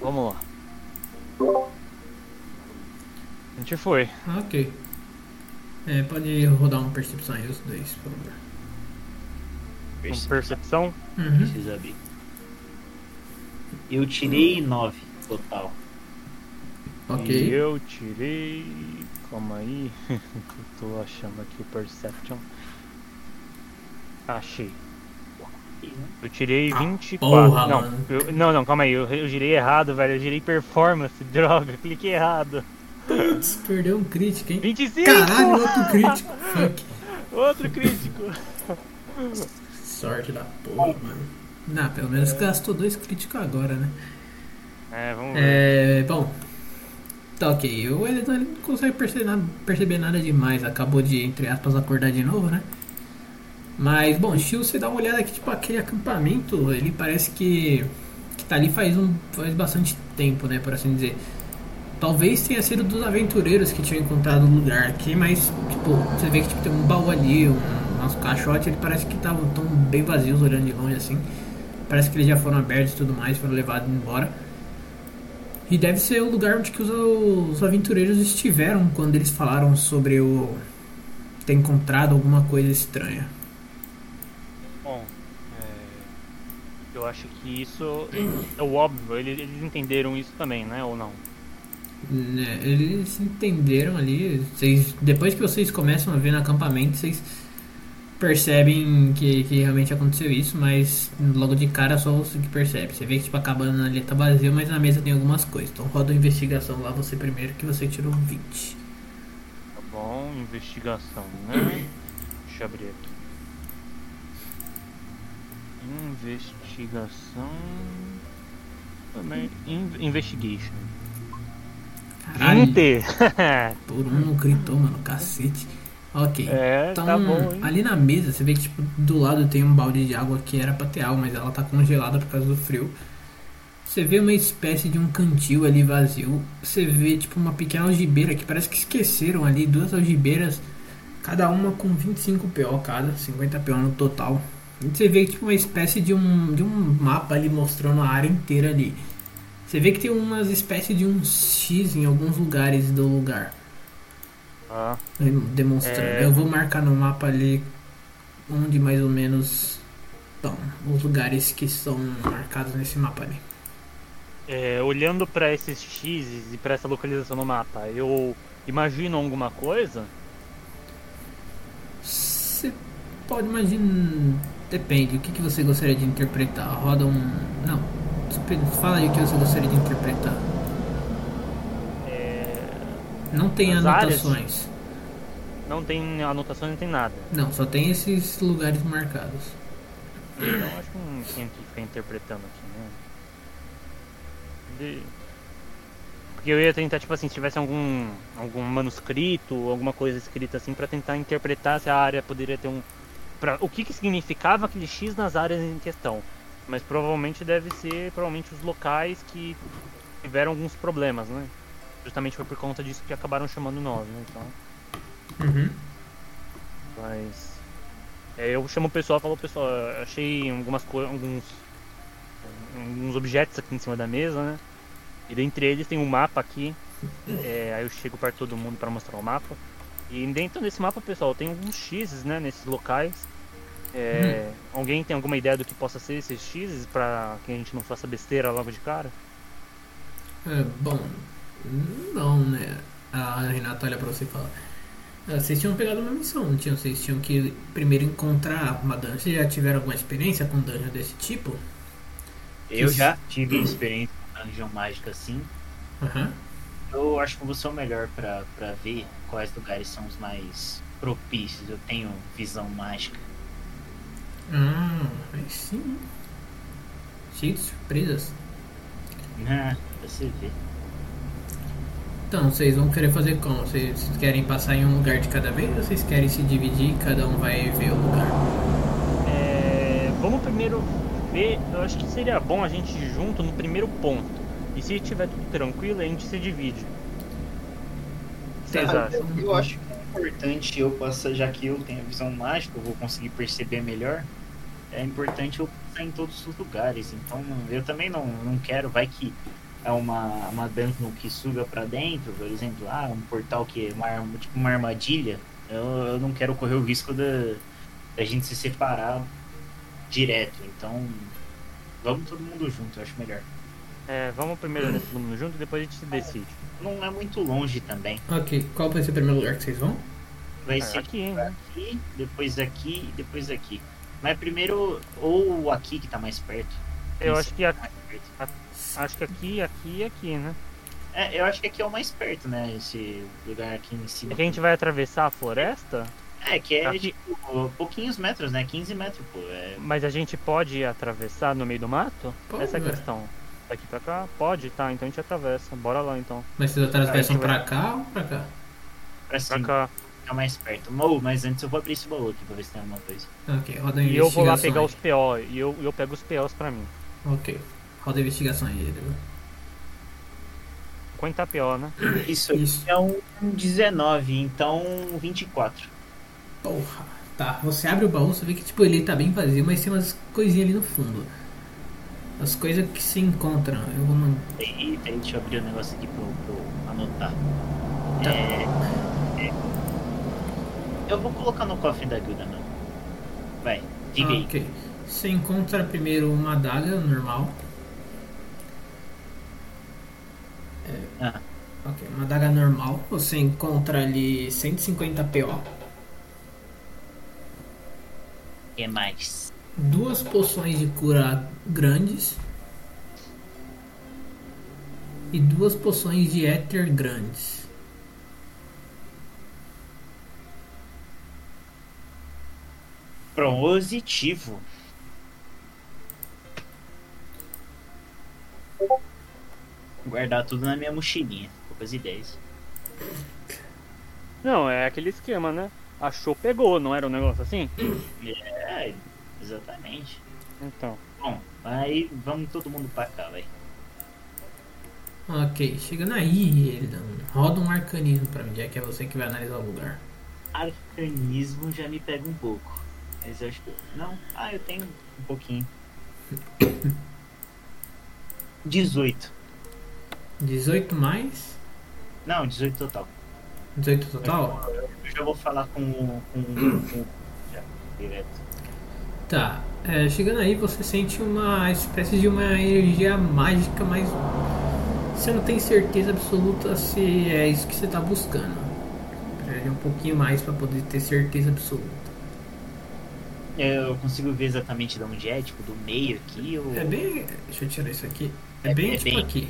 Vamos lá. A gente foi. Ok. É, pode rodar uma percepção aí, os dois, por favor. Percepção. Uhum. Precisa abrir. Eu tirei 9 total. E Ok. eu tirei. Calma aí. *laughs* eu tô achando aqui o Perception. Achei. Eu tirei Ah, 24. porra, não, eu- não, não, calma aí. Eu, eu girei errado, velho. Eu girei performance. *laughs* Droga, cliquei errado. Putz, Perdeu um crítico, hein? 25! Caralho, outro crítico. *laughs* Fuck. Outro crítico. Sorte da porra, mano. Não, pelo menos gastou dois críticos agora, né? É, vamos ver. É. Bom. Tá ok. O ele não consegue perceber nada, perceber nada demais. Acabou de, entre aspas, acordar de novo, né? Mas, bom, Shio, você dá uma olhada aqui, tipo, aquele acampamento, ele parece que. que tá ali faz, um, faz bastante tempo, né? Por assim dizer. Talvez tenha sido dos aventureiros que tinham encontrado o lugar aqui, mas, tipo, você vê que tipo, tem um baú ali, um, uns caixotes, ele parece que estavam tão bem vazios olhando de longe assim. Parece que eles já foram abertos e tudo mais, foram levados embora. E deve ser o lugar onde que os, os aventureiros estiveram quando eles falaram sobre o ter encontrado alguma coisa estranha. Bom, é, eu acho que isso é o óbvio. Eles, eles entenderam isso também, né? Ou não? Né, Eles entenderam ali. Vocês, depois que vocês começam a ver no acampamento, vocês percebem que, que realmente aconteceu isso, mas logo de cara só você que percebe. Você vê que tipo, a cabana ali tá vazia, mas na mesa tem algumas coisas. Então roda a investigação lá você primeiro que você tirou 20. Tá bom, investigação, né? *coughs* Deixa eu abrir aqui. Investigação. Também. in- Investigation. Caralho, 20! por um não gritou, mano, cacete. Ok. é, Então, tá bom, ali na mesa, você vê que tipo, do lado tem um balde de água que era pra ter água, mas ela tá congelada por causa do frio. Você vê uma espécie de um cantil ali vazio. Você vê tipo uma pequena algibeira que parece que esqueceram ali, duas algibeiras, cada uma com 25 PO cada, 50 PO no total. E você vê tipo uma espécie de um, de um mapa ali mostrando a área inteira ali. Você vê que tem umas espécies de um X em alguns lugares do lugar Tá. demonstrando. É. Eu vou marcar no mapa ali onde mais ou menos estão os lugares que são marcados nesse mapa ali. É, olhando pra esses X e pra essa localização no mapa, eu imagino alguma coisa? Você pode imaginar. Depende, o que, que você gostaria de interpretar? Roda um. Não. Fala aí o que você gostaria de interpretar. Não tem As áreas? anotações. não tem anotação, não tem nada. Não, só tem esses lugares marcados. Então acho que não tem que ficar interpretando aqui, né? De- Porque eu ia tentar, tipo assim, se tivesse algum, algum manuscrito, alguma coisa escrita assim, pra tentar interpretar se a área poderia ter um. Pra, o que, que significava aquele X nas áreas em questão. Mas provavelmente deve ser provavelmente os locais que tiveram alguns problemas, né? Justamente foi por conta disso que acabaram chamando nós, né? Então. Uhum. Mas. é, eu chamo o pessoal e falo, pessoal, achei algumas coisas, alguns. alguns objetos aqui em cima da mesa, né? E dentre eles tem um mapa aqui. é, aí eu chego para todo mundo para mostrar o mapa. E dentro desse mapa, pessoal, tem alguns X, né, nesses locais. É, Alguém tem alguma ideia do que possa ser esses X para que a gente não faça besteira logo de cara? É, bom, não, né? A Renata olha pra você e fala: "Ah, Vocês tinham pegado uma missão, não tinham? Vocês tinham que primeiro encontrar uma dungeon. Vocês já tiveram alguma experiência com dungeon desse tipo? Eu Que- já tive experiência com dungeon mágica assim. Aham. Eu acho que vou ser o melhor pra, pra ver quais lugares são os mais propícios. Eu tenho visão mágica. Ah, aí sim. Cheio de surpresas. Ah, pra você ver. Então, vocês vão querer fazer como? Vocês querem passar em um lugar de cada vez ou vocês querem se dividir e cada um vai ver o lugar? É, vamos primeiro ver. Eu acho que seria bom a gente ir junto no primeiro ponto. E se tiver tudo tranquilo, a gente se divide. Vocês Tá. acham? Eu acho que é importante eu passar, já que eu tenho a visão mágica, eu vou conseguir perceber melhor. É importante eu passar em todos os lugares. Então eu também não, não quero, vai que é uma, uma dungeon que suga pra dentro, por exemplo, ah, um portal que é uma, arma- tipo uma armadilha. Eu, eu não quero correr o risco da, da gente se separar direto. Então vamos todo mundo junto, eu acho melhor. É, vamos primeiro todo mundo junto e depois a gente se decide. Não é muito longe também. Ok, qual vai ser o primeiro lugar que vocês vão? Vai É, ser aqui, né? aqui, depois aqui e depois aqui. Mas primeiro, ou aqui que tá mais perto. Eu acho que, a- mais perto. Acho que aqui, aqui e aqui, né? É, eu acho que aqui é o mais perto, né? Esse lugar aqui em cima. É que a gente vai atravessar a floresta, É, que é Aqui- tipo pouquinhos metros, né? 15 metros, pô. É... mas a gente pode atravessar no meio do mato? Pode, Essa é a questão. Daqui pra cá? Pode, tá, então a gente atravessa. Bora lá então. Mas vocês atravessam Ah, pra cá ou pra cá? Pra Pra cima, cá. ficar mais perto. Mo, mas antes eu vou abrir esse baú aqui pra ver se tem alguma coisa. Ok, roda E eu vou lá pegar aí. os PO. E eu, eu pego os POs pra mim. Ok, roda a investigação aí, Edu. 50 PO, né? Isso, Isso. é um 19, então 24. Porra. Tá, você abre o baú, você vê que tipo, ele tá bem vazio, mas tem umas coisinhas ali no fundo. As coisas que se encontram. Eu vou mandar. E, peraí, deixa eu abrir o negócio aqui pra eu, anotar. Tá. É, é, eu vou colocar no cofre da guilda, não. Vai, diga aí. Ok. Você encontra primeiro uma adaga normal. Ah, Ok, uma adaga normal. Você encontra ali 150 PO. Que mais? duas poções de cura grandes e duas poções de éter grandes. Positivo. Guardar tudo na minha mochilinha. Poucas ideias. Não, é aquele esquema, né? Achou, pegou, não era um negócio assim? É, exatamente. Então. Bom, aí vamos todo mundo pra cá, velho. Ok, chegando aí, ele dá um- roda um arcanismo pra mim, já que é você que vai analisar o lugar. Arcanismo já me pega um pouco. Mas eu acho que. Não, ah, eu tenho um pouquinho. *coughs* 18. 18 mais? Não, 18 total. 18 total? Eu já vou falar com o. Com, com, já, direto. Tá, é, chegando aí você sente uma espécie de uma energia mágica, mas você não tem certeza absoluta se é isso que você tá buscando. Precisa de um pouquinho mais pra poder ter certeza absoluta. Eu consigo ver exatamente de onde é, tipo, do meio aqui ou. É bem. Deixa eu tirar isso aqui. É, É- bem é tipo bem- aqui.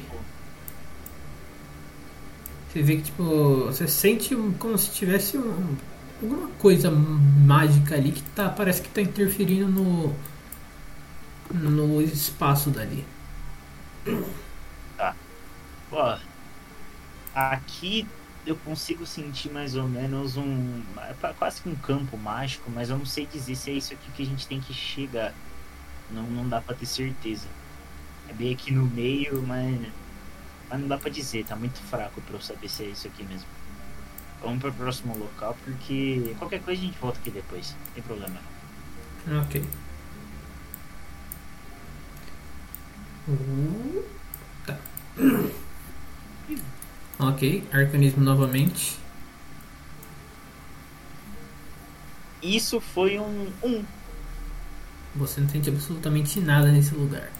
Você vê que tipo. Você sente como se tivesse um- alguma coisa mágica ali que tá. Parece que tá interferindo no. No espaço dali. Ó, aqui eu consigo sentir mais ou menos um. é quase que um campo mágico, mas eu não sei dizer se é isso aqui que a gente tem que chegar. Não, não dá pra ter certeza. É bem aqui no meio, mas. Mas não dá pra dizer, tá muito fraco pra eu saber se é isso aqui mesmo. Vamos pro próximo local, porque qualquer coisa a gente volta aqui depois. Não tem problema. Ok. Uh, tá. Ok, arcanismo novamente. Isso foi um. um. Você não sente absolutamente nada nesse lugar.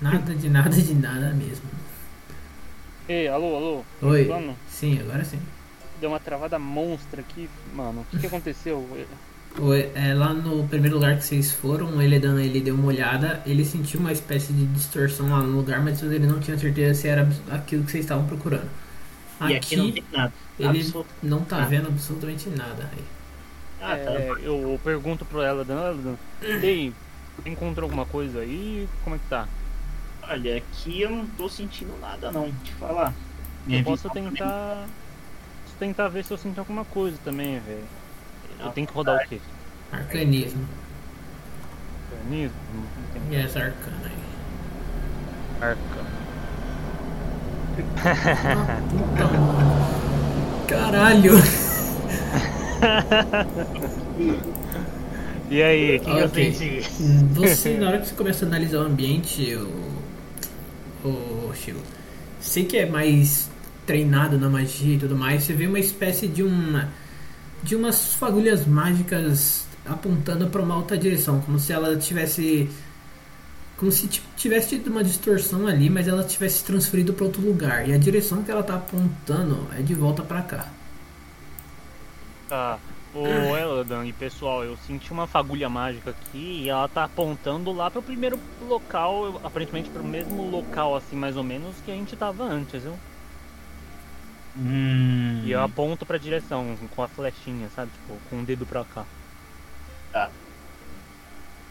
Nada de nada de nada mesmo. Ei, alô, alô. Oi. Sim, agora sim. Deu uma travada monstra aqui, mano. O que, que aconteceu? Oi, é, lá no primeiro lugar que vocês foram, ele dando ele deu uma olhada, ele sentiu uma espécie de distorção lá no lugar, mas ele não tinha certeza se era aquilo que vocês estavam procurando. E aqui não tem nada. ele Absolut- não tá Ah. vendo absolutamente nada. aí. Ah, tá. É, eu pergunto pro ela, Eladan, *clears throat* ei, encontrou alguma coisa aí? Como é que tá? Olha, aqui eu não tô sentindo nada não, te falar. Minha Eu posso também- tentar. Posso tentar ver se eu sinto alguma coisa também, velho. Eu tenho que rodar o quê? Arcanismo. Organismo? Não E essa arcana aí. arca. Ah, puta, mano. *laughs* Caralho! *laughs* E aí, o que, que eu Ok. senti? Você, na hora que você começa a analisar o ambiente, o, o Chico, você que é mais treinado na magia e tudo mais, você vê uma espécie de uma de umas fagulhas mágicas apontando para uma outra direção, como se ela tivesse como se tivesse tido uma distorção ali, mas ela tivesse transferido para outro lugar. E a direção que ela tá apontando é de volta para cá. Tá. Ô Eladan e pessoal, eu senti uma fagulha mágica aqui e ela tá apontando lá pro primeiro local, aparentemente pro mesmo local, assim, mais ou menos, que a gente tava antes, viu? Hum, E eu aponto pra direção com a flechinha, sabe? Tipo, com o dedo pra cá.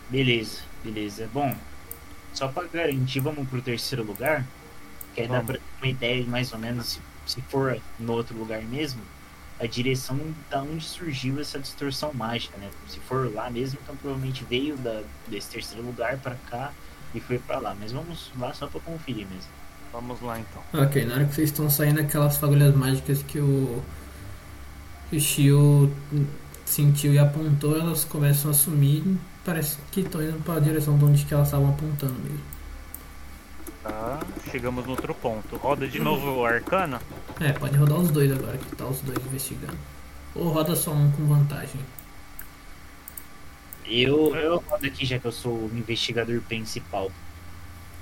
Beleza, beleza. Bom, só pra garantir, vamos pro terceiro lugar. Que aí dá pra ter uma ideia de mais ou menos se, se for no outro lugar mesmo, a direção da onde surgiu essa distorção mágica, né? Se for lá mesmo, então provavelmente veio da, desse terceiro lugar pra cá e foi pra lá. Mas vamos lá só pra conferir mesmo. Vamos lá então. Ok, na hora que vocês estão saindo aquelas fagulhas mágicas que o, que o Shio sentiu e apontou, elas começam a sumir e parece que estão indo para a direção de onde que elas estavam apontando mesmo. Tá, chegamos no outro ponto. Roda de novo o arcana. É, pode rodar os dois agora, que tá os dois investigando. Ou roda só um com vantagem. Eu, eu rodo aqui já que eu sou o investigador principal.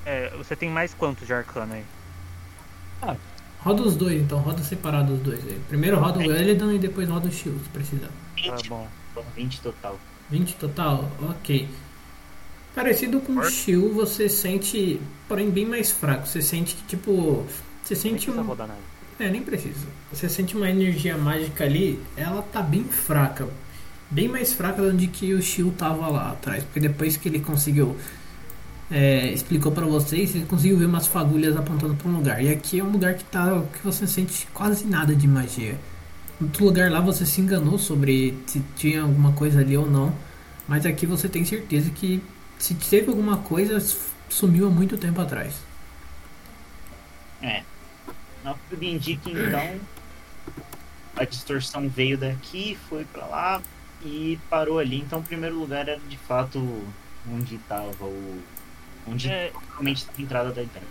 É, você tem mais quanto de arcana aí? Roda os dois então, roda separado os dois aí. Primeiro roda o Elidan e depois roda o Shio, se precisar. Tá 20, bom. 20 total. 20 total? Ok. Parecido com o Shield, você sente, porém bem mais fraco. Você sente que, tipo. Você sente precisa um. É, nem precisa. Você sente uma energia mágica ali, ela tá bem fraca. Bem mais fraca do que o Shield tava lá atrás. Porque depois que ele conseguiu. é, explicou pra vocês, ele conseguiu ver umas fagulhas apontando pra um lugar. E aqui é um lugar que tá. que você sente quase nada de magia. Em outro lugar lá você se enganou sobre se tinha alguma coisa ali ou não. Mas aqui você tem certeza que se teve alguma coisa, sumiu há muito tempo atrás. É. Ao que tudo indica, então, a distorção veio daqui, foi pra lá e parou ali. Então, o primeiro lugar era de fato onde tava o. onde É. realmente estava a entrada da ideia.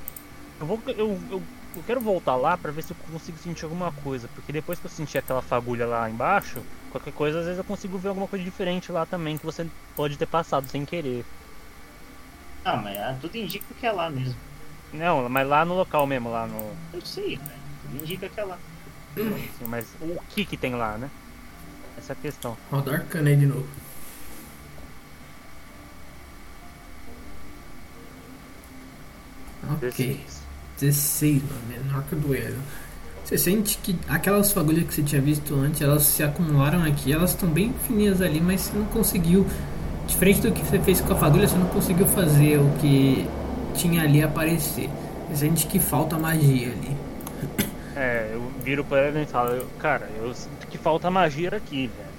Eu, vou, eu, eu, eu quero voltar lá pra ver se eu consigo sentir alguma coisa. Porque depois que eu senti aquela fagulha lá embaixo, qualquer coisa, às vezes eu consigo ver alguma coisa diferente lá também que você pode ter passado sem querer. Ah, mas ah, tudo indica que é lá mesmo. Não, mas lá no local mesmo, lá no. Eu sei, velho. Tudo indica que é lá. assim, mas o que que tem lá, né? Essa é a questão. Roda arcana aí de novo. Ok. 16. 16, mano, menor que o do Elo. Você sente que aquelas fagulhas que você tinha visto antes, elas se acumularam aqui, elas estão bem fininhas ali, mas você não conseguiu. Diferente do que você fez com a fagulha, você não conseguiu fazer o que tinha ali aparecer. Você sente que falta magia ali. É, eu viro pra ele e falo, eu- cara, eu sinto que falta magia aqui, velho.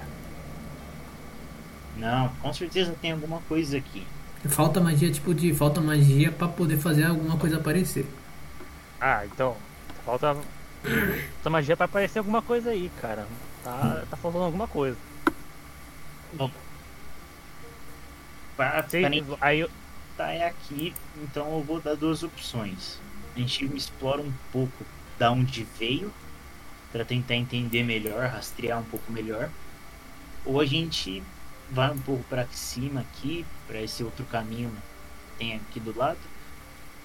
Não, com certeza tem alguma coisa aqui. Falta magia, tipo de falta magia pra poder fazer alguma coisa aparecer. Ah, então, falta. Falta magia pra aparecer alguma coisa aí, cara. Tá, tá faltando alguma coisa. Pra, Pra aí tá é aqui, então eu vou dar duas opções. A gente explora um pouco da onde veio, para tentar entender melhor, rastrear um pouco melhor. Ou a gente vai um pouco para cima aqui, para esse outro caminho que tem aqui do lado,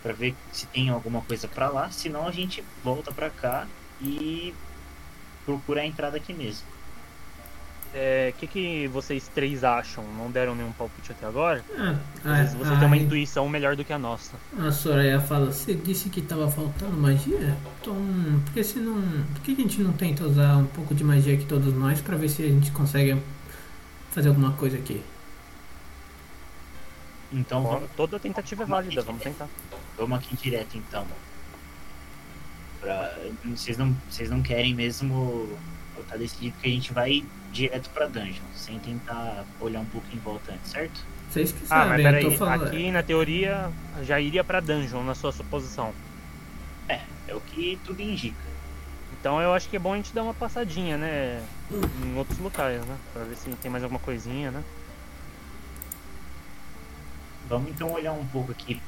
para ver se tem alguma coisa para lá. Senão a gente volta para cá e procura a entrada aqui mesmo. É, o que, que vocês três acham? Não deram nenhum palpite até agora? Ah, Às vezes você a, tem uma a- intuição melhor do que a nossa. a Soraya fala, você disse que tava faltando magia? Então, por que, você não, por que a gente não tenta usar um pouco de magia aqui todos nós pra ver se a gente consegue fazer alguma coisa aqui? Então Ó, vamos, Toda tentativa é válida, vamos tentar. vamos aqui direto então. Pra, vocês, não, vocês não querem mesmo. Tá decidido que a gente vai direto pra dungeon, sem tentar olhar um pouco em volta antes, certo? Vocês que Ah, mas sabem, eu tô peraí, falando. aqui na teoria já iria pra dungeon na sua suposição. É, é o que tudo indica. Então eu acho que é bom a gente dar uma passadinha, né? Em outros locais, né? Pra ver se tem mais alguma coisinha, né? Vamos então olhar um pouco aqui.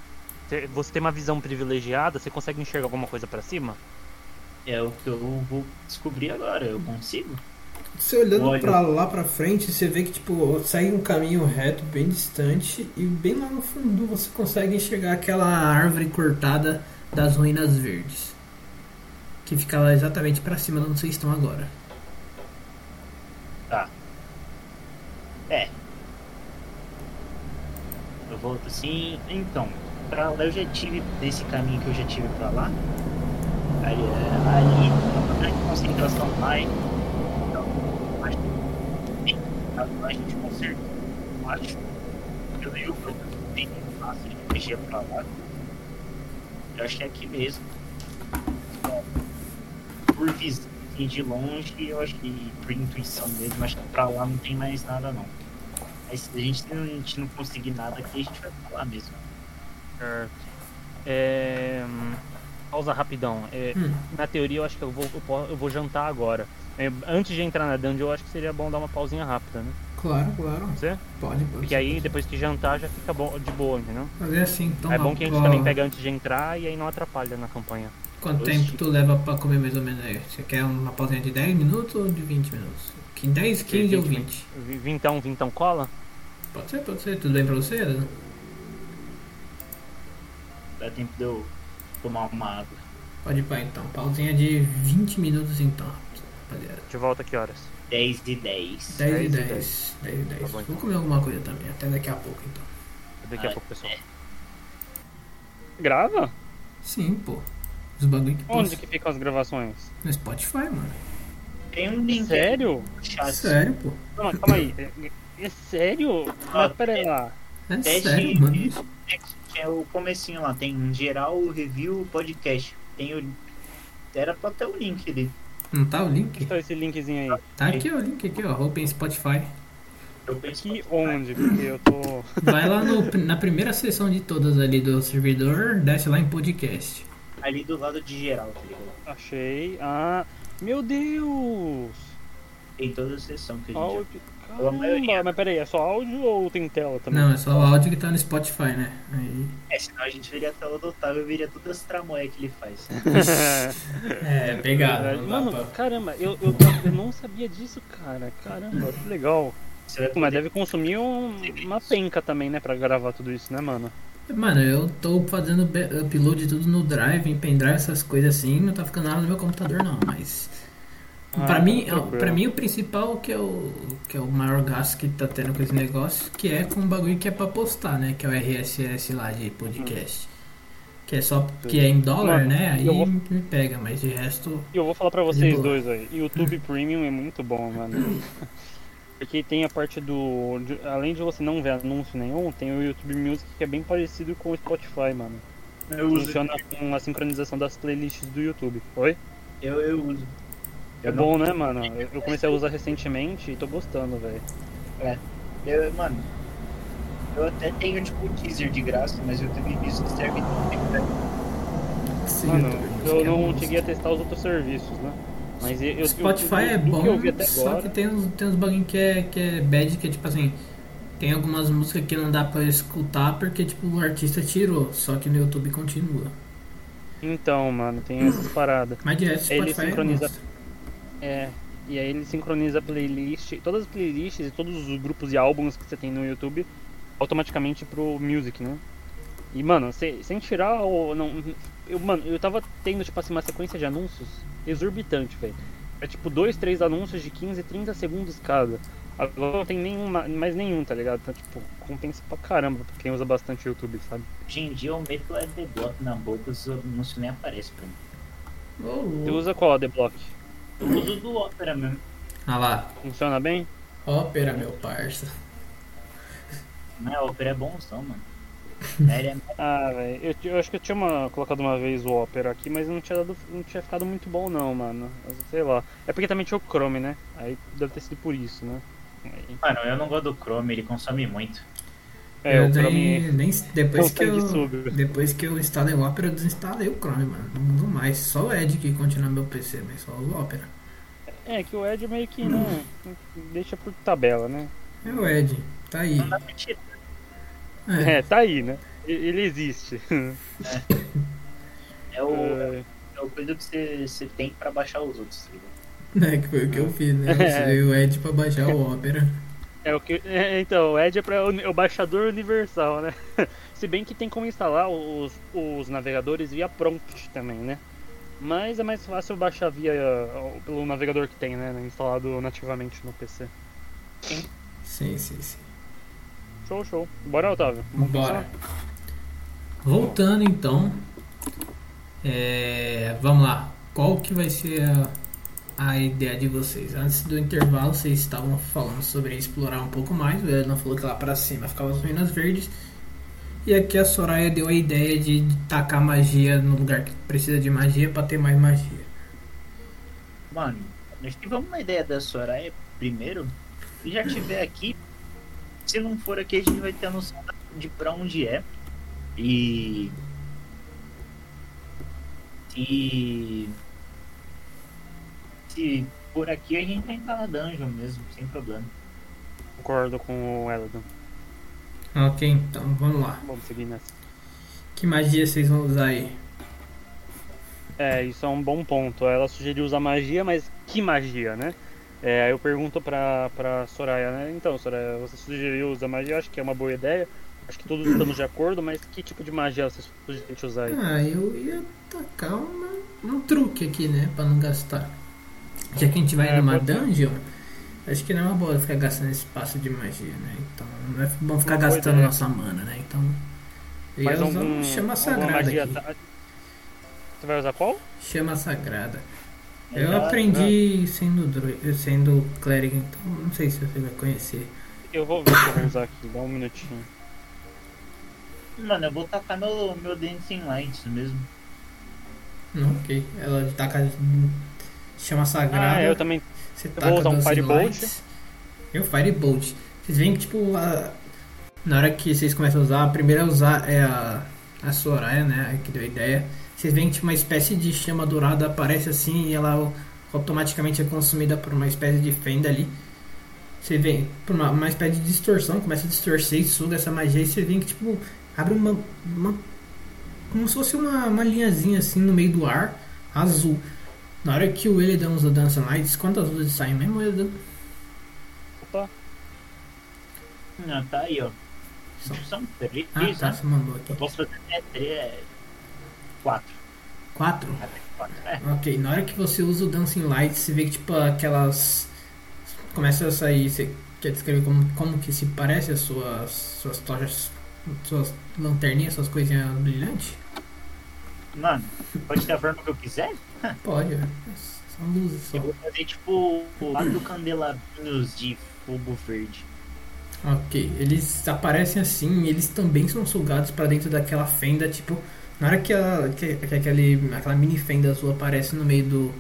Você- Você tem uma visão privilegiada, você consegue enxergar alguma coisa pra cima? É o que eu vou descobrir agora. Eu consigo? Você olhando Olha. pra lá pra frente, você vê que tipo segue um caminho reto bem distante e bem lá no fundo você consegue enxergar aquela árvore cortada das ruínas verdes. Que fica lá exatamente pra cima de onde vocês estão agora. Tá. É. Eu volto assim. Então, pra lá eu já tive desse caminho que eu já tive pra lá. Ali, é, ali uma grande concentração mais. Então, a gente conserta. Eu acho. Eu dei o bem fácil de mexer pra lá. Eu acho que é aqui mesmo. Por visão assim, de longe, eu acho que por intuição mesmo, acho que pra lá não tem mais nada não. Mas se a gente, não- a gente não conseguir nada aqui, a gente vai pra lá mesmo. Certo. É... hum, Pausa rapidão. É, Hum. Na teoria eu acho que eu vou, eu vou jantar agora. É, antes de entrar na dungeon, eu acho que seria bom dar uma pausinha rápida, né? Claro, claro. Você? Pode, pode. Porque aí depois que jantar já fica bom, de boa, entendeu? Fazer assim, então. é bom que a gente ó, também pega antes de entrar e aí não atrapalha na campanha. Quanto Oxi. tempo tu leva pra comer mais ou menos aí? Você quer uma pausinha de 10 minutos ou de 20 minutos? Que 10, 15 ou 20? Vi- Vintão, vintão cola? Pode ser, pode ser. Tudo bem pra você, Adano? Dá tempo de eu tomar uma água. Pode ir pra então. Pausinha de 20 minutos então. Rapaziada. De volta que horas? 10 de 10. 10 e 10 e 10. 10. 10 e 10. Tá bom, Vou então. comer alguma coisa também, até daqui a pouco então. Daqui a Ah, pouco, pessoal. Grava? Sim, pô. Os bagulho que Onde que ficam as gravações? no Spotify, mano. Tem um link Sério? Sério, pô. Calma, calma aí. É, *coughs* é sério? Mas pera aí lá. É Teste- sério, mano. É o comecinho lá, tem geral, review, podcast. Tem o... Era pra ter o link ali. Não tá o link? Tá esse linkzinho aí. Tá aqui ó, o link aqui, ó. Open Spotify. Aqui onde? Porque eu tô. Vai lá no- na primeira seção de todas ali do servidor, desce lá em podcast. ali do lado de geral, tá ligado? Achei. Ah, meu Deus! Tem toda a sessão que a gente. Caramba, mas peraí, é só áudio ou tem tela também? Não, é só o áudio que tá no Spotify, né? Aí. É, senão a gente veria a tela do Otávio e veria todas as tramóias que ele faz. *laughs* É, pegado. Não dá Mano, pra- caramba, eu, eu, eu não sabia disso, cara. Caramba, que legal. Vai Mas poder... deve consumir um- uma penca também, né, pra gravar tudo isso, né, mano? Mano, eu tô fazendo upload tudo no Drive, em pendrive, essas coisas assim, não tá ficando nada no meu computador não, mas. Ah, pra, mim, pra mim o principal que é o, que é o maior gasto que tá tendo com esse negócio, que é com o bagulho que é pra postar, né? Que é o RSS lá de podcast. Que é só que é em dólar, Mano, né? Aí vou- me pega, mas de resto. E eu vou falar pra De vocês boa. dois aí. YouTube *laughs* Premium é muito bom, mano. *laughs* Porque tem a parte do. de- além de você não ver anúncio nenhum, tem o YouTube Music que é bem parecido com o Spotify, mano. Eu uso. Funciona com a sincronização das playlists do YouTube. Oi? Eu, eu uso. É Eu não- bom, né, mano? Eu eu comecei a usar recentemente e tô gostando, velho. Eu, mano, eu até tenho tipo teaser de graça, mas o YouTube Music serve também pra Sim, Mano, eu que é não cheguei a testar os outros serviços, né? Mas eu, eu, Spotify eu, é do bom, que eu só agora. que tem uns, tem uns bagulho que é, que é bad, que é tipo assim, tem algumas músicas que não dá pra escutar porque tipo o artista tirou, só que no YouTube continua. Então, mano, tem essas paradas. Mas de resto, Ele Spotify sincroniza- é. É, e aí ele sincroniza a playlist, todas as playlists e todos os grupos e álbuns que você tem no YouTube automaticamente pro Music, né? E mano, sem, sem tirar o. Não, eu, mano, eu tava tendo, tipo assim, uma sequência de anúncios exorbitante, velho. É tipo dois, três anúncios de 15, 30 segundos cada. Agora não tem nenhum, ma- mais nenhum, tá ligado? Então, tipo, compensa pra caramba pra quem usa bastante YouTube, sabe? Hoje em dia eu meto o AdBlock na boca, os anúncios nem aparecem pra mim. Você usa qual ADBlock? Eu uso do Opera mesmo. Ah lá, Funciona bem? ópera, meu parça. Mas a Opera é bonzão, mano. *laughs* Ele é Ah, velho, eu, eu acho que eu tinha uma- colocado uma vez o Opera aqui, mas não tinha, dado, não tinha ficado muito bom não, mano. Mas, Sei lá. É porque também tinha o Chrome, né? Aí deve ter sido por isso, né? Aí- Mano, eu não gosto do Chrome, ele consome muito. É, eu o daí, Chrome. nem, depois, que eu, sanguessuga. depois que eu instalei o Opera, eu desinstalei o Chrome, mano. Não mais. Só o Edge que continua no meu PC, mas só o Opera. É, que o Edge meio que não. Deixa por tabela, né? É o Edge, tá aí. Não dá pra tirar. É, É, tá aí, né? Ele existe. É o, É, é o coisa que você, você tem pra baixar os outros, tá ligado? é, que foi o que eu fiz, né? Eu *laughs* usei o Edge pra baixar o Opera. É o que. *laughs* é, então, o Edge é para o baixador universal, né? *laughs* Se bem que tem como instalar os, os navegadores via prompt também, né? Mas é mais fácil baixar via pelo navegador que tem, né? Instalado nativamente no PC. Sim, sim, sim. Show, show. Bora, Otávio. Vamos Bora. começar? Voltando então, é, vamos lá. Qual que vai ser a, a ideia de vocês? Antes do intervalo, vocês estavam falando sobre explorar um pouco mais. O Edna falou que lá pra cima ficava as ruínas verdes. E aqui a Soraya deu a ideia de tacar magia no lugar que precisa de magia pra ter mais magia. Mano, nós tivemos uma ideia da Soraya primeiro. E já tiver aqui, se não for aqui, a gente vai ter a noção de pra onde é. E. Se. Se por aqui a gente entra na dungeon mesmo, sem problema. Concordo com o Eladon. Ok, então vamos lá. Vamos seguir nessa. Que magia vocês vão usar aí? É, isso é um bom ponto. Ela sugeriu usar magia, mas que magia, né? É, aí eu pergunto pra, pra Soraya, né? Então, Soraya, você sugeriu usar magia? Eu acho que é uma boa ideia. Acho que todos estamos de acordo, mas que tipo de magia você sugeriu usar aí? Ah, eu ia tacar uma, um truque aqui, né? Pra não gastar. Já que a gente vai É, numa pode ser. dungeon, acho que não é uma boa ficar gastando espaço de magia, né? Então não é bom ficar boa gastando ideia. nossa mana, né? Então. Eu ia Mas usar algum, um chama alguma sagrada magia aqui. tá- Você vai usar qual? Chama sagrada. Eu Exato. aprendi sendo, dro- sendo clérigo, então não sei se você vai conhecer. Eu vou ver se eu vou usar aqui, dá um minutinho. Mano, eu vou tacar meu, meu Dancing Lights mesmo. Não, ok. Ela taca. Chama sagrada. Ah, eu também. Você vou taca usar um Firebolt. Eu Firebolt. Vocês veem que, tipo, a- na hora que vocês começam a usar, a primeira a usar é a, a Soraya, né? Que deu a ideia. Vocês veem que tipo, uma espécie de chama dourada aparece assim e ela automaticamente é consumida por uma espécie de fenda ali. Você vê por uma, uma espécie de distorção, começa a distorcer e suga essa magia e você vê que, tipo, abre uma. uma como se fosse uma, uma linhazinha assim no meio do ar, azul. Na hora que o Elidan usa Dance Lights, quantas luzes saem mesmo, Elidan? Opa, Não, tá aí, ó. São- São três, Ah, tá, né? você mandou aqui. Eu posso fazer até três. é, Quatro. Quatro? Até quatro. É. Ok, na hora que você usa o Dancing Lights, você vê que tipo aquelas. Começa a sair. Você quer descrever como, como que se parece as suas, suas tochas, suas lanterninhas, suas coisinhas brilhantes? Mano, pode ter a forma que eu quiser? *laughs* Pode, são luzes só. Eu vou fazer tipo quatro candelabrinhos de fogo verde. Ok, eles aparecem assim e eles também são sugados pra dentro daquela fenda, tipo, na hora que, a, que, que aquele, aquela mini fenda azul aparece no meio do,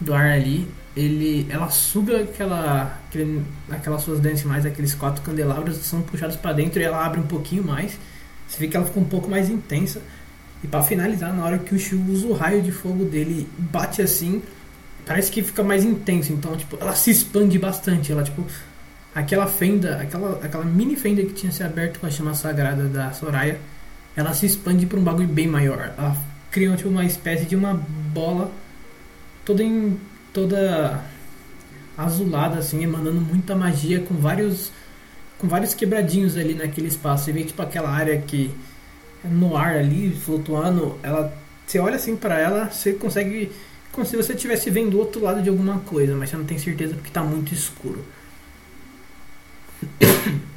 do ar ali, ele, ela suga aquela, aquele, aquelas suas dentes mais, aqueles quatro candelabros são puxados pra dentro e ela abre um pouquinho mais. Você vê que ela fica um pouco mais intensa. E pra finalizar, na hora que o Shu usa o raio de fogo dele, bate assim, parece que fica mais intenso. Então, tipo, ela se expande bastante. Ela, tipo, aquela fenda, aquela, aquela mini fenda que tinha se aberto com a chama sagrada da Soraya, ela se expande para um bagulho bem maior. Ela cria tipo, uma espécie de uma bola toda em toda azulada assim, emanando muita magia com vários com vários quebradinhos ali naquele espaço. Você vê tipo aquela área que no ar ali flutuando, ela você olha assim para ela, você consegue como se você estivesse vendo o outro lado de alguma coisa, mas você não tem certeza porque tá muito escuro. *coughs*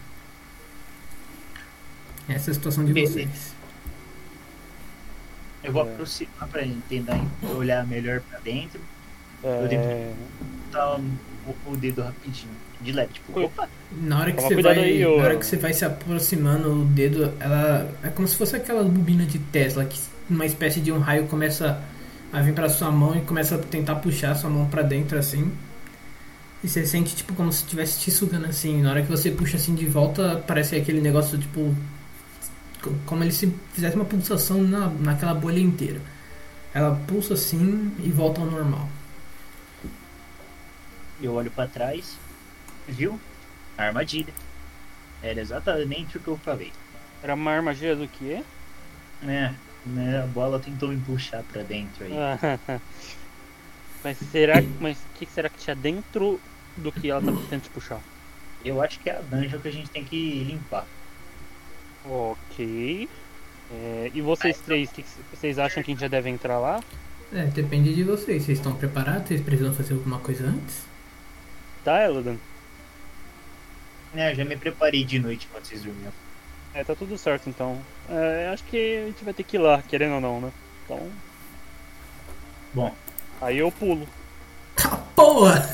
Essa é a situação de Beleza. vocês. Eu vou É. aproximar pra tentar olhar melhor pra dentro. é... Botar o, o dedo rapidinho. De leve, tipo, opa. Na hora que Toma você vai, aí, na hora que você vai se aproximando o dedo, ela é como se fosse aquela bobina de Tesla que uma espécie de um raio começa a vir pra sua mão e começa a tentar puxar sua mão pra dentro assim. E você sente tipo como se estivesse te sugando assim. Na hora que você puxa assim de volta, parece aquele negócio tipo co- como ele se fizesse uma pulsação na, naquela bolha inteira. Ela pulsa assim e volta ao normal. Eu olho pra trás. Viu? Armadilha. Era exatamente o que eu falei. Era uma armadilha do que? É, né, a bola tentou me puxar pra dentro aí. *laughs* mas será mas o que será que tinha dentro do que ela tá tentando te puxar? Eu acho que é a dungeon que a gente tem que limpar. Ok. É, e vocês três, que que vocês acham que a gente já deve entrar lá? É, depende de vocês. Vocês estão preparados? Vocês precisam fazer alguma coisa antes? Tá, Elodan? É, eu já me preparei de noite quando vocês dormiam. É, tá tudo certo então. É, acho que a gente vai ter que ir lá, querendo ou não, né? Então. Bom. Aí eu pulo. Tá porra!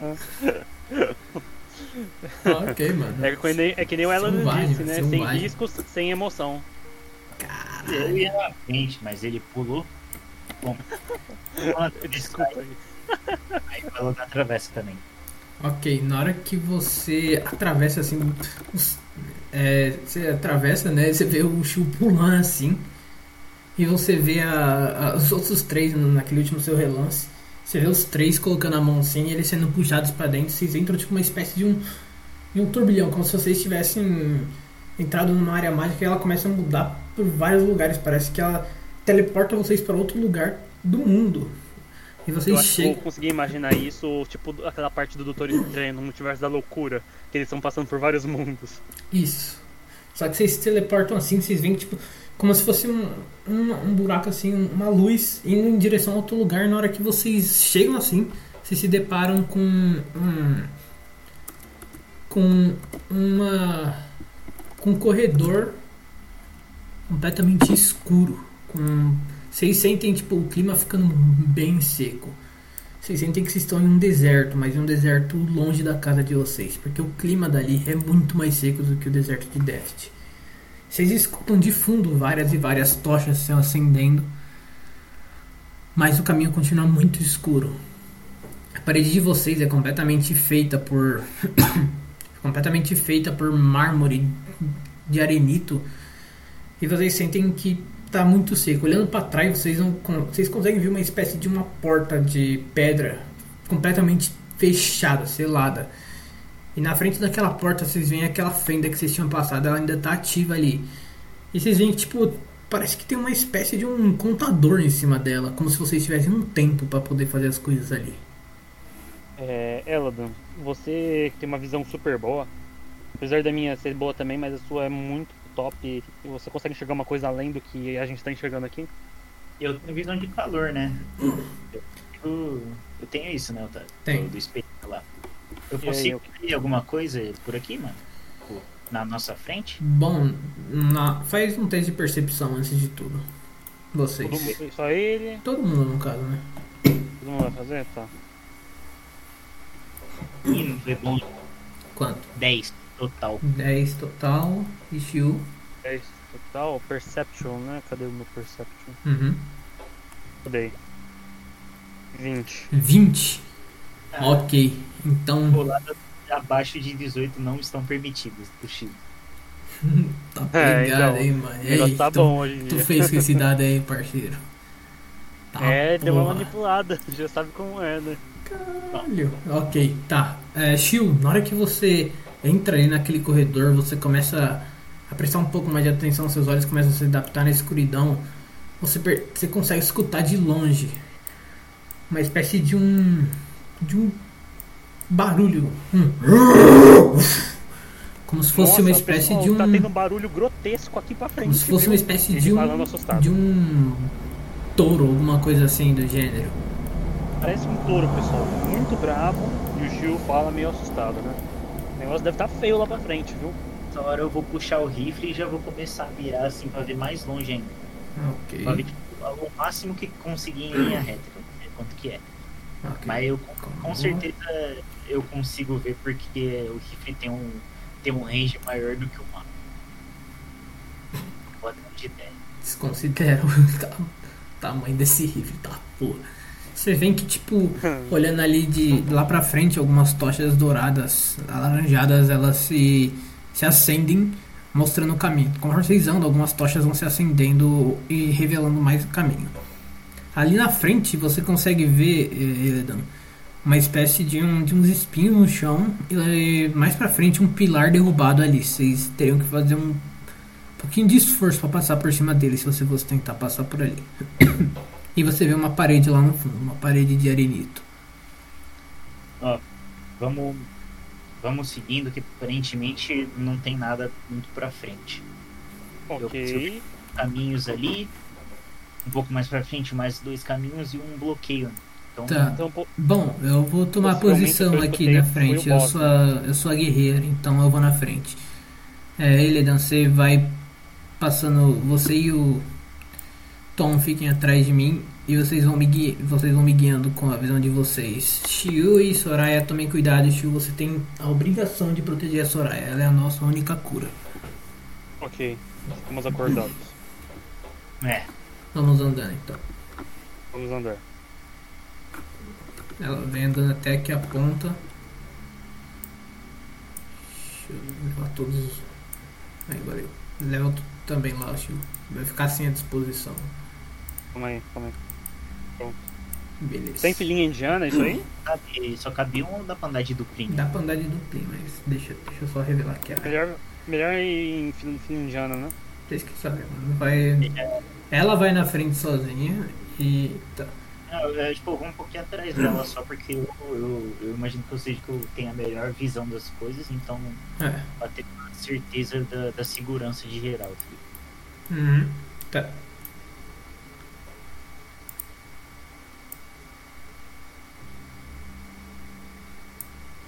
*laughs* ok, mano. É que nem, é que nem o Selvagem, disse, né? Sem selvagem. riscos, sem emoção. Eu ia na frente, mas ele pulou. Bom. *laughs* Desculpa aí. Aí falou na travessa também. Ok, na hora que você atravessa assim, os- é, você atravessa, né? Você vê o Shu pulando assim, e você vê a- a- os outros três naquele último seu relance. Você vê os três colocando a mão assim, e eles sendo puxados pra dentro. Vocês entram tipo uma espécie de um, de um turbilhão, como se vocês tivessem entrado numa área mágica e ela começa a mudar por vários lugares. Parece que ela teleporta vocês para outro lugar do mundo. E Eu vocês acho que chegam. eu consegui imaginar isso, tipo aquela parte do Doutor Estranho no Multiverso da Loucura, que eles estão passando por vários mundos. Isso. Só que vocês se teleportam assim, vocês veem tipo como se fosse um, um, um buraco assim, uma luz indo em direção a outro lugar. Na hora que vocês chegam assim, vocês se deparam com um com uma com um corredor completamente escuro. Com, vocês sentem tipo o clima ficando bem seco. Vocês sentem que vocês estão em um deserto, mas um deserto longe da casa de vocês, porque o clima dali é muito mais seco do que o deserto de Deft. Vocês escutam de fundo várias e várias tochas se acendendo, mas o caminho continua muito escuro. A parede de vocês é completamente feita por *coughs* completamente feita por mármore de arenito e vocês sentem que está muito seco. Olhando para trás, vocês, não, vocês conseguem ver uma espécie de uma porta de pedra completamente fechada, selada. E na frente daquela porta vocês veem aquela fenda que vocês tinham passado, ela ainda está ativa ali. E vocês veem que, tipo, parece que tem uma espécie de um contador em cima dela, como se vocês tivessem um tempo para poder fazer as coisas ali. É, Eladan, você tem uma visão super boa. Apesar da minha ser boa também, mas a sua é muito top e você consegue enxergar uma coisa além do que a gente está enxergando aqui? Eu tenho visão de calor, né? Eu, eu, eu tenho isso, né, Otávio? Tem. Do, espelho lá. Eu consigo ver alguma coisa por aqui, mano? Tipo, Na nossa frente? Bom, na- faz um teste de percepção antes de tudo. Vocês. Todo- só ele? Todo mundo, no caso, né? Todo mundo vai fazer? Tá. Ih, não foi bom. Quanto? 10 total. 10 total. E Shiu. É isso, total. Perception, né? Cadê o meu Perception? Uhum. Cadê? 20. 20. Ah. Ok. Então. Roladas abaixo de 18 não estão permitidas do Chile. *laughs* Tá É, pegado, então, hein, mano. Ei, tá tu, bom hoje em tu dia. fez com esse dado aí, *laughs* parceiro. Tá, É, deu uma porra. manipulada. *laughs* Já sabe como é, né? Caralho. Ok, tá. É, Shio, na hora que você entra ali naquele corredor, você começa a prestar um pouco mais de atenção, seus olhos começam a se adaptar na escuridão. Você, você consegue escutar de longe uma espécie de um. de um barulho. *laughs* Como se fosse Nossa, uma espécie pessoal de um. Tá tendo um barulho grotesco aqui pra frente. Como se fosse viu? uma espécie Ele de um. assustado. de um. touro, alguma coisa assim do gênero. Parece um touro, pessoal. Muito bravo. E o Gil fala meio assustado, né? Negócio deve estar feio lá pra frente, viu? Essa hora eu vou puxar o rifle e já vou começar a virar assim pra ver mais longe ainda. Ok. Pra ver tipo, o máximo que conseguir em linha reta, quanto que é. ok. Mas eu Calma. com certeza eu consigo ver porque o rifle tem um, tem um range maior do que o mapa. Pode ter de ideia. Desconsidera *laughs* o ta- tamanho desse rifle, tá porra. Você vê que, tipo, *laughs* olhando ali de lá pra frente, algumas tochas douradas, alaranjadas, elas se, se acendem, mostrando o caminho. Conforme vocês andam, algumas tochas vão se acendendo e revelando mais o caminho. Ali na frente, você consegue ver, eh, Eledan, uma espécie de, um, de uns espinhos no chão e eh, mais pra frente um pilar derrubado ali. Vocês teriam que fazer um pouquinho de esforço para passar por cima dele se você fosse tentar passar por ali. *coughs* e você vê uma parede lá no fundo, uma parede de arenito. Vamos, vamos seguindo que aparentemente não tem nada muito pra frente. Ok. Caminhos ali, um pouco mais pra frente mais dois caminhos e um bloqueio. Então Tá. Então, Bom, eu vou tomar posição eu aqui na frente. Eu sou, a, eu sou a guerreira, então eu vou na frente. É, Eledan, você vai passando. Você e o Tom fiquem atrás de mim e vocês vão me, gui, vocês vão me guiando com a visão de vocês. Shiu e Soraya, tomem cuidado. Shiu, você tem a obrigação de proteger a Soraya. Ela é a nossa única cura. ok. Estamos acordados. é, Vamos andando então. Vamos andar. Ela vem andando até aqui a ponta. Deixa eu levar todos. os- Aí, valeu. Leva também lá, Chiu. Vai ficar assim à disposição. Calma aí, calma aí. Beleza. Tem filhinha indiana, isso aí? cabe, só cabia um da pandade de duplinho. Dá pra andar de duplinho, mas deixa, deixa eu só revelar aqui. A... Melhor, melhor ir em filho, filho indiana, né? Vocês que sabem, mano. Vai... Ela vai na frente sozinha e. Tá. Não, eu, tipo, eu vou um pouquinho atrás dela só porque eu, eu, eu imagino que eu seja que eu tenho a melhor visão das coisas, então É. pra ter certeza da, da segurança de geral. Uhum. Tá.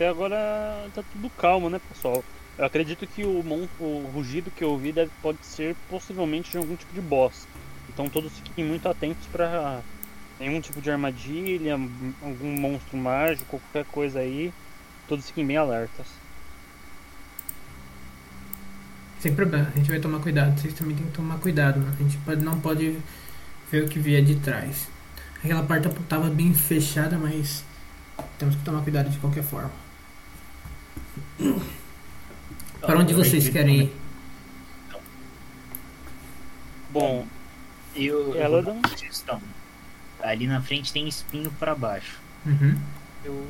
Até agora tá tudo calmo, né, pessoal? Eu acredito que o, mon- o rugido que eu ouvi deve, pode ser possivelmente de algum tipo de boss. Então todos fiquem muito atentos pra nenhum tipo de armadilha, algum monstro mágico, qualquer coisa aí. Todos fiquem bem alertas. Sem problema, a gente vai tomar cuidado. Vocês também têm que tomar cuidado, mano. A gente pode, não pode ver o que vier de trás. Aquela porta tava bem fechada, mas temos que tomar cuidado de qualquer forma. Para onde vocês querem ir? Bom, Eu, Ela não- uma sugestão. Ali na frente tem espinho pra baixo. Uhum. Eu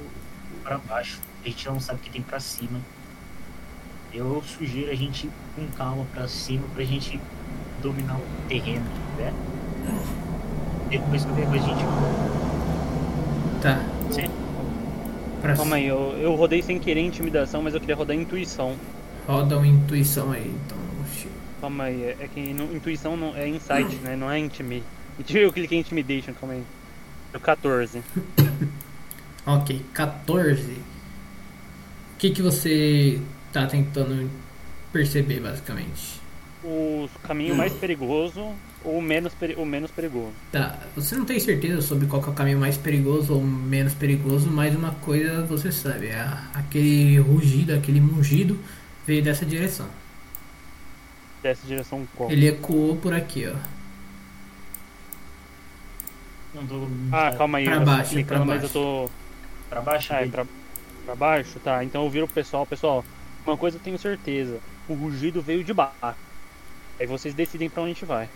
pra baixo. A gente não sabe o que tem pra cima. Eu sugiro a gente ir com calma pra cima pra gente dominar o terreno, né? Depois qualquer coisa a gente Tá. Sim. Pra calma aí, eu, eu rodei sem querer intimidação, mas eu queria rodar intuição. Roda uma intuição aí, então. Calma aí, é é que intuição não, é insight, né? Não é intimidate. Eu cliquei em intimidation, calma aí. Deu *laughs* 14. Ok, 14. O que, que você tá tentando perceber, basicamente? O caminho mais perigoso ou o menos, peri- o menos perigoso. Tá, você não tem certeza sobre qual que é o caminho mais perigoso ou menos perigoso, mas uma coisa você sabe, é aquele rugido, aquele mugido veio dessa direção. Dessa direção qual? Ele ecoou por aqui, ó. não tô. Ah, calma aí, Pra eu tô baixo, clicando, pra mas eu tô. Pra baixo Ah, é pra, pra baixo? Tá, então eu viro pro pessoal. Pessoal, uma coisa eu tenho certeza: o rugido veio de baixo. Aí vocês decidem pra onde a gente vai.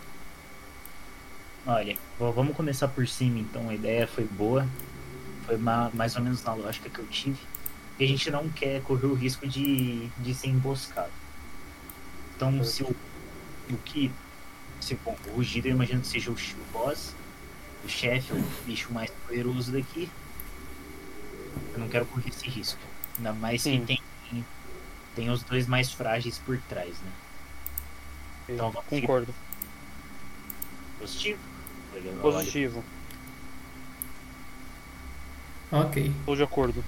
Olha, vamos começar por cima então. A ideia foi boa. Foi ma- mais ou menos na lógica que eu tive. E a gente não quer correr o risco de, de ser emboscado. Então, se o, o que. Se bom, o rugido eu imagino que seja o, o boss, o chefe, o bicho mais poderoso daqui. Eu não quero correr esse risco. Ainda mais Sim. que tem, tem os dois mais frágeis por trás, né? Então, vamos Concordo. Positivo? Positivo. Ok. Tô de acordo.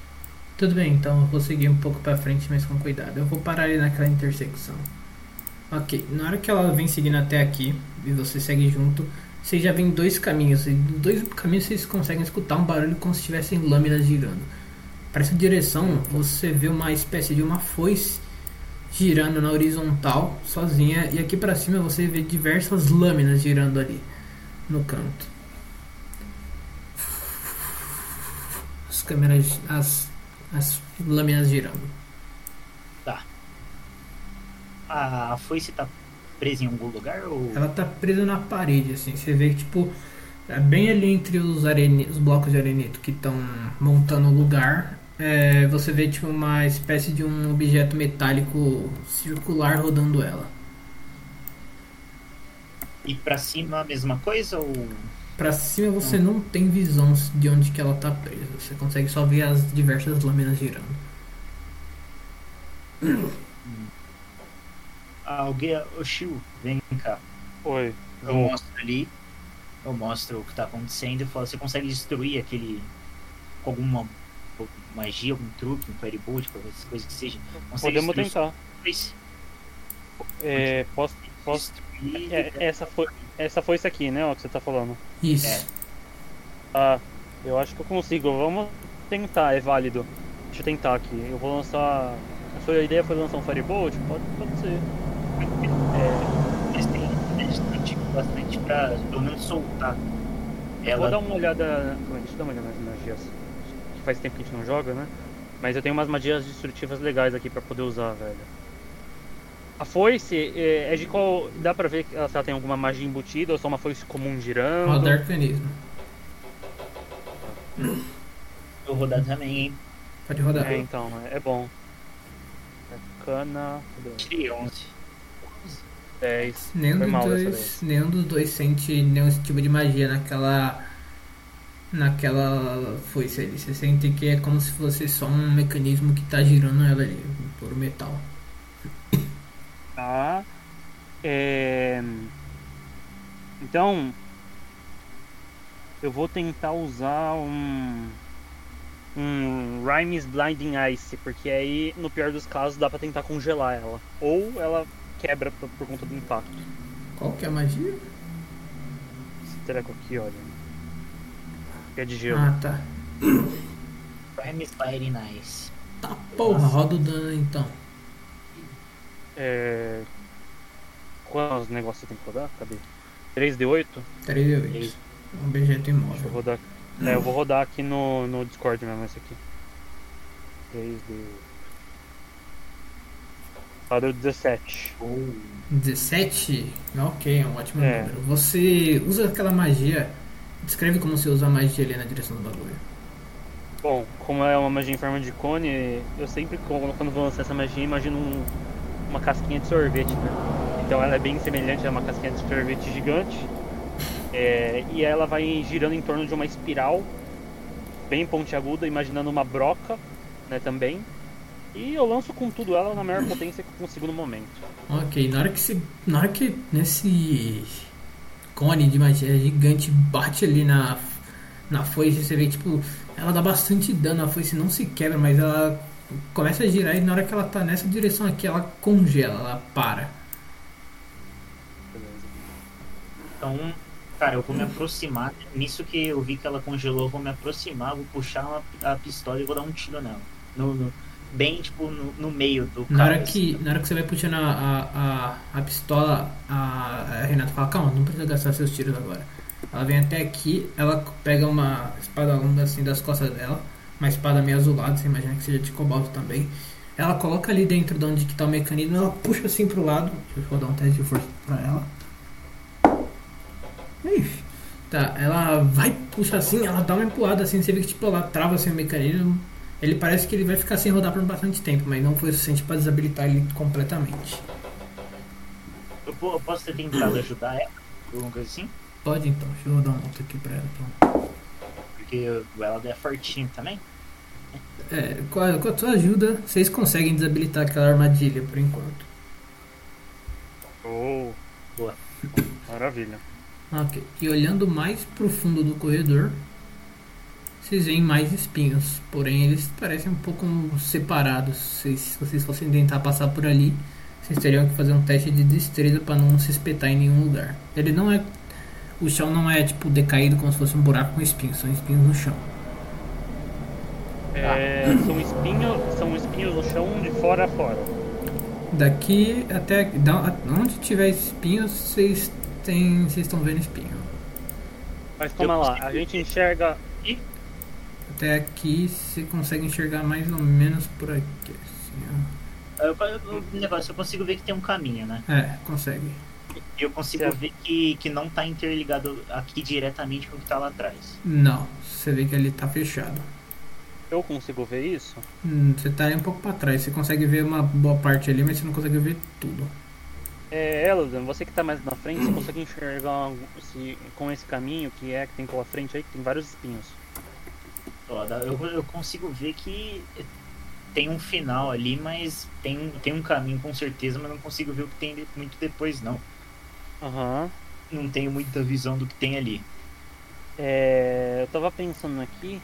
Tudo bem, então eu vou seguir um pouco pra frente, mas com cuidado. Eu vou parar ali naquela intersecção. Ok, na hora que ela vem seguindo até aqui e você segue junto, vocês já vêm dois caminhos. E dois caminhos vocês conseguem escutar um barulho como se tivessem lâminas girando. Para essa direção, você vê uma espécie de uma foice girando na horizontal, sozinha, e aqui pra cima você vê diversas lâminas girando ali no canto. As câmeras, as, as lâminas girando. A foice tá presa em algum lugar ou. Ela tá presa na parede, assim. Você vê que, tipo, é bem ali entre os, arene... os blocos de arenito que estão montando o lugar. É, você vê, tipo, uma espécie de um objeto metálico circular rodando ela. E pra cima a mesma coisa ou. Pra cima você não tem visão de onde que ela tá presa. Você consegue só ver as diversas lâminas girando. Ah, alguém. Shio, vem cá. Oi. Eu mostro ali. Eu mostro o que tá acontecendo e falo, você consegue destruir aquele. com alguma magia, algum truque, um fairybolt, qualquer coisa que seja. Podemos tentar. É, posso, posso. É, essa foi. Essa foi isso aqui, né? Ó, que você tá falando. Isso. É. Ah, eu acho que eu consigo. Vamos tentar, é válido. Deixa eu tentar aqui. Eu vou lançar. A sua ideia foi lançar um Firebolt? Pode, pode ser. É, Eles têm destrutivo bastante pra pelo menos soltar. eu vou Ela. dar uma olhada. Deixa eu dar uma olhada nas magias. Faz tempo que a gente não joga, né? Mas eu tenho umas magias destrutivas legais aqui pra poder usar, velho. A foice é, é de qual. Dá pra ver que ela- se ela tem alguma magia embutida ou só uma foice comum girando? Roda arcanismo. Eu vou dar também, hein? Pode rodar. É, então, é, é bom. Arcana. Tirei 11. 10. Nenhum Foi dos, dois, nenhum dos dois sente nenhum tipo de magia naquela naquela foice ali. Você sente que é como se fosse só um mecanismo que tá girando ela ali, por metal. Tá. É... Então. Eu vou tentar usar um. Um Rhymes Blinding Ice, porque aí, no pior dos casos, dá pra tentar congelar ela. Ou ela quebra por, por conta do impacto. Qual que é a magia? Esse treco aqui, olha. Que é de gelo. Ah, tá. Prime Spire Nice. Tá porra, roda o dano então. É. Quantos negócios você tem que rodar? Cadê? 3D8? 3 de 8. Um objeto Deixa eu imóvel. rodar. É, eu vou rodar aqui no, no Discord mesmo esse aqui. 3D8. Padrão 17. Ou 17? Ok, é um ótimo É. número. Você usa aquela magia. Descreve como você usa a magia ali na direção do bagulho. Bom, como é uma magia em forma de cone, eu sempre, quando quando vou lançar essa magia, imagino um- uma casquinha de sorvete, né? Então ela é bem semelhante a uma casquinha de sorvete gigante. É, e ela vai girando em torno de uma espiral bem pontiaguda, imaginando uma broca, né, também. E eu lanço com tudo ela na maior potência que eu consigo no momento. Ok, na hora que se. Na hora que nesse cone de magia gigante bate ali na, na foice, você vê tipo. Ela dá bastante dano, a foice não se quebra, mas ela começa a girar e na hora que ela tá nessa direção aqui, ela congela, ela para. Então, cara, eu vou me aproximar. Nisso que eu vi que ela congelou, eu vou me aproximar, vou puxar a pistola e vou dar um tiro nela. No, no- bem, tipo, no, no meio do Na cara. hora que, na hora que você vai puxando a, a, a, a pistola, a, a Renata fala, calma, não precisa gastar seus tiros agora. Ela vem até aqui, ela pega uma espada longa assim das costas dela, uma espada meio azulada, você imagina que seja de cobalto também. Ela coloca ali dentro de onde que tá o mecanismo, ela puxa assim pro lado. Deixa eu dar um teste de força pra ela. Ixi. Tá, ela vai, puxa assim, ela dá uma empurrada assim, você vê que tipo, ela trava assim o mecanismo. Ele parece que ele vai ficar sem rodar por bastante tempo, mas não foi o suficiente pra desabilitar ele completamente. Eu, po- eu posso ter tentado ajudar ela, alguma coisa assim? Pode então, deixa eu rodar um outro aqui pra ela então. Porque ela é fortinho também. É, com a, com a sua ajuda, vocês conseguem desabilitar aquela armadilha por enquanto. Oh, Boa. *laughs* maravilha. Ok. E olhando mais pro fundo do corredor, vocês veem mais espinhos. Porém, eles parecem um pouco separados. Vocês, se vocês fossem tentar passar por ali, vocês teriam que fazer um teste de destreza para não se espetar em nenhum lugar. Ele não é. O chão não é tipo decaído como se fosse um buraco com espinhos, são espinhos no chão. É, são espinhos, são espinhos no chão de fora a fora. Daqui até da- onde tiver espinhos, vocês têm, vocês estão vendo espinho. Mas calma lá, a gente enxerga. Até aqui você consegue enxergar mais ou menos por aqui. assim, Eu, eu- o negócio, eu consigo ver que tem um caminho, né? ó. É, consegue. E eu consigo Certo. ver que, que não tá interligado aqui diretamente com o que tá lá atrás. Não, você vê que ele tá fechado. Eu consigo ver isso? Hum, Você tá aí um pouco pra trás, você consegue ver uma boa parte ali, mas você não consegue ver tudo. É, Elodan, você que tá mais na frente, você consegue enxergar se, com esse caminho que é que tem pela frente aí, que tem vários espinhos. Ó, dá- eu, eu consigo ver que tem um final ali, mas tem, tem um caminho com certeza, mas não consigo ver o que tem muito depois, não. Aham. Não tenho muita visão do que tem ali. É, eu tava pensando aqui.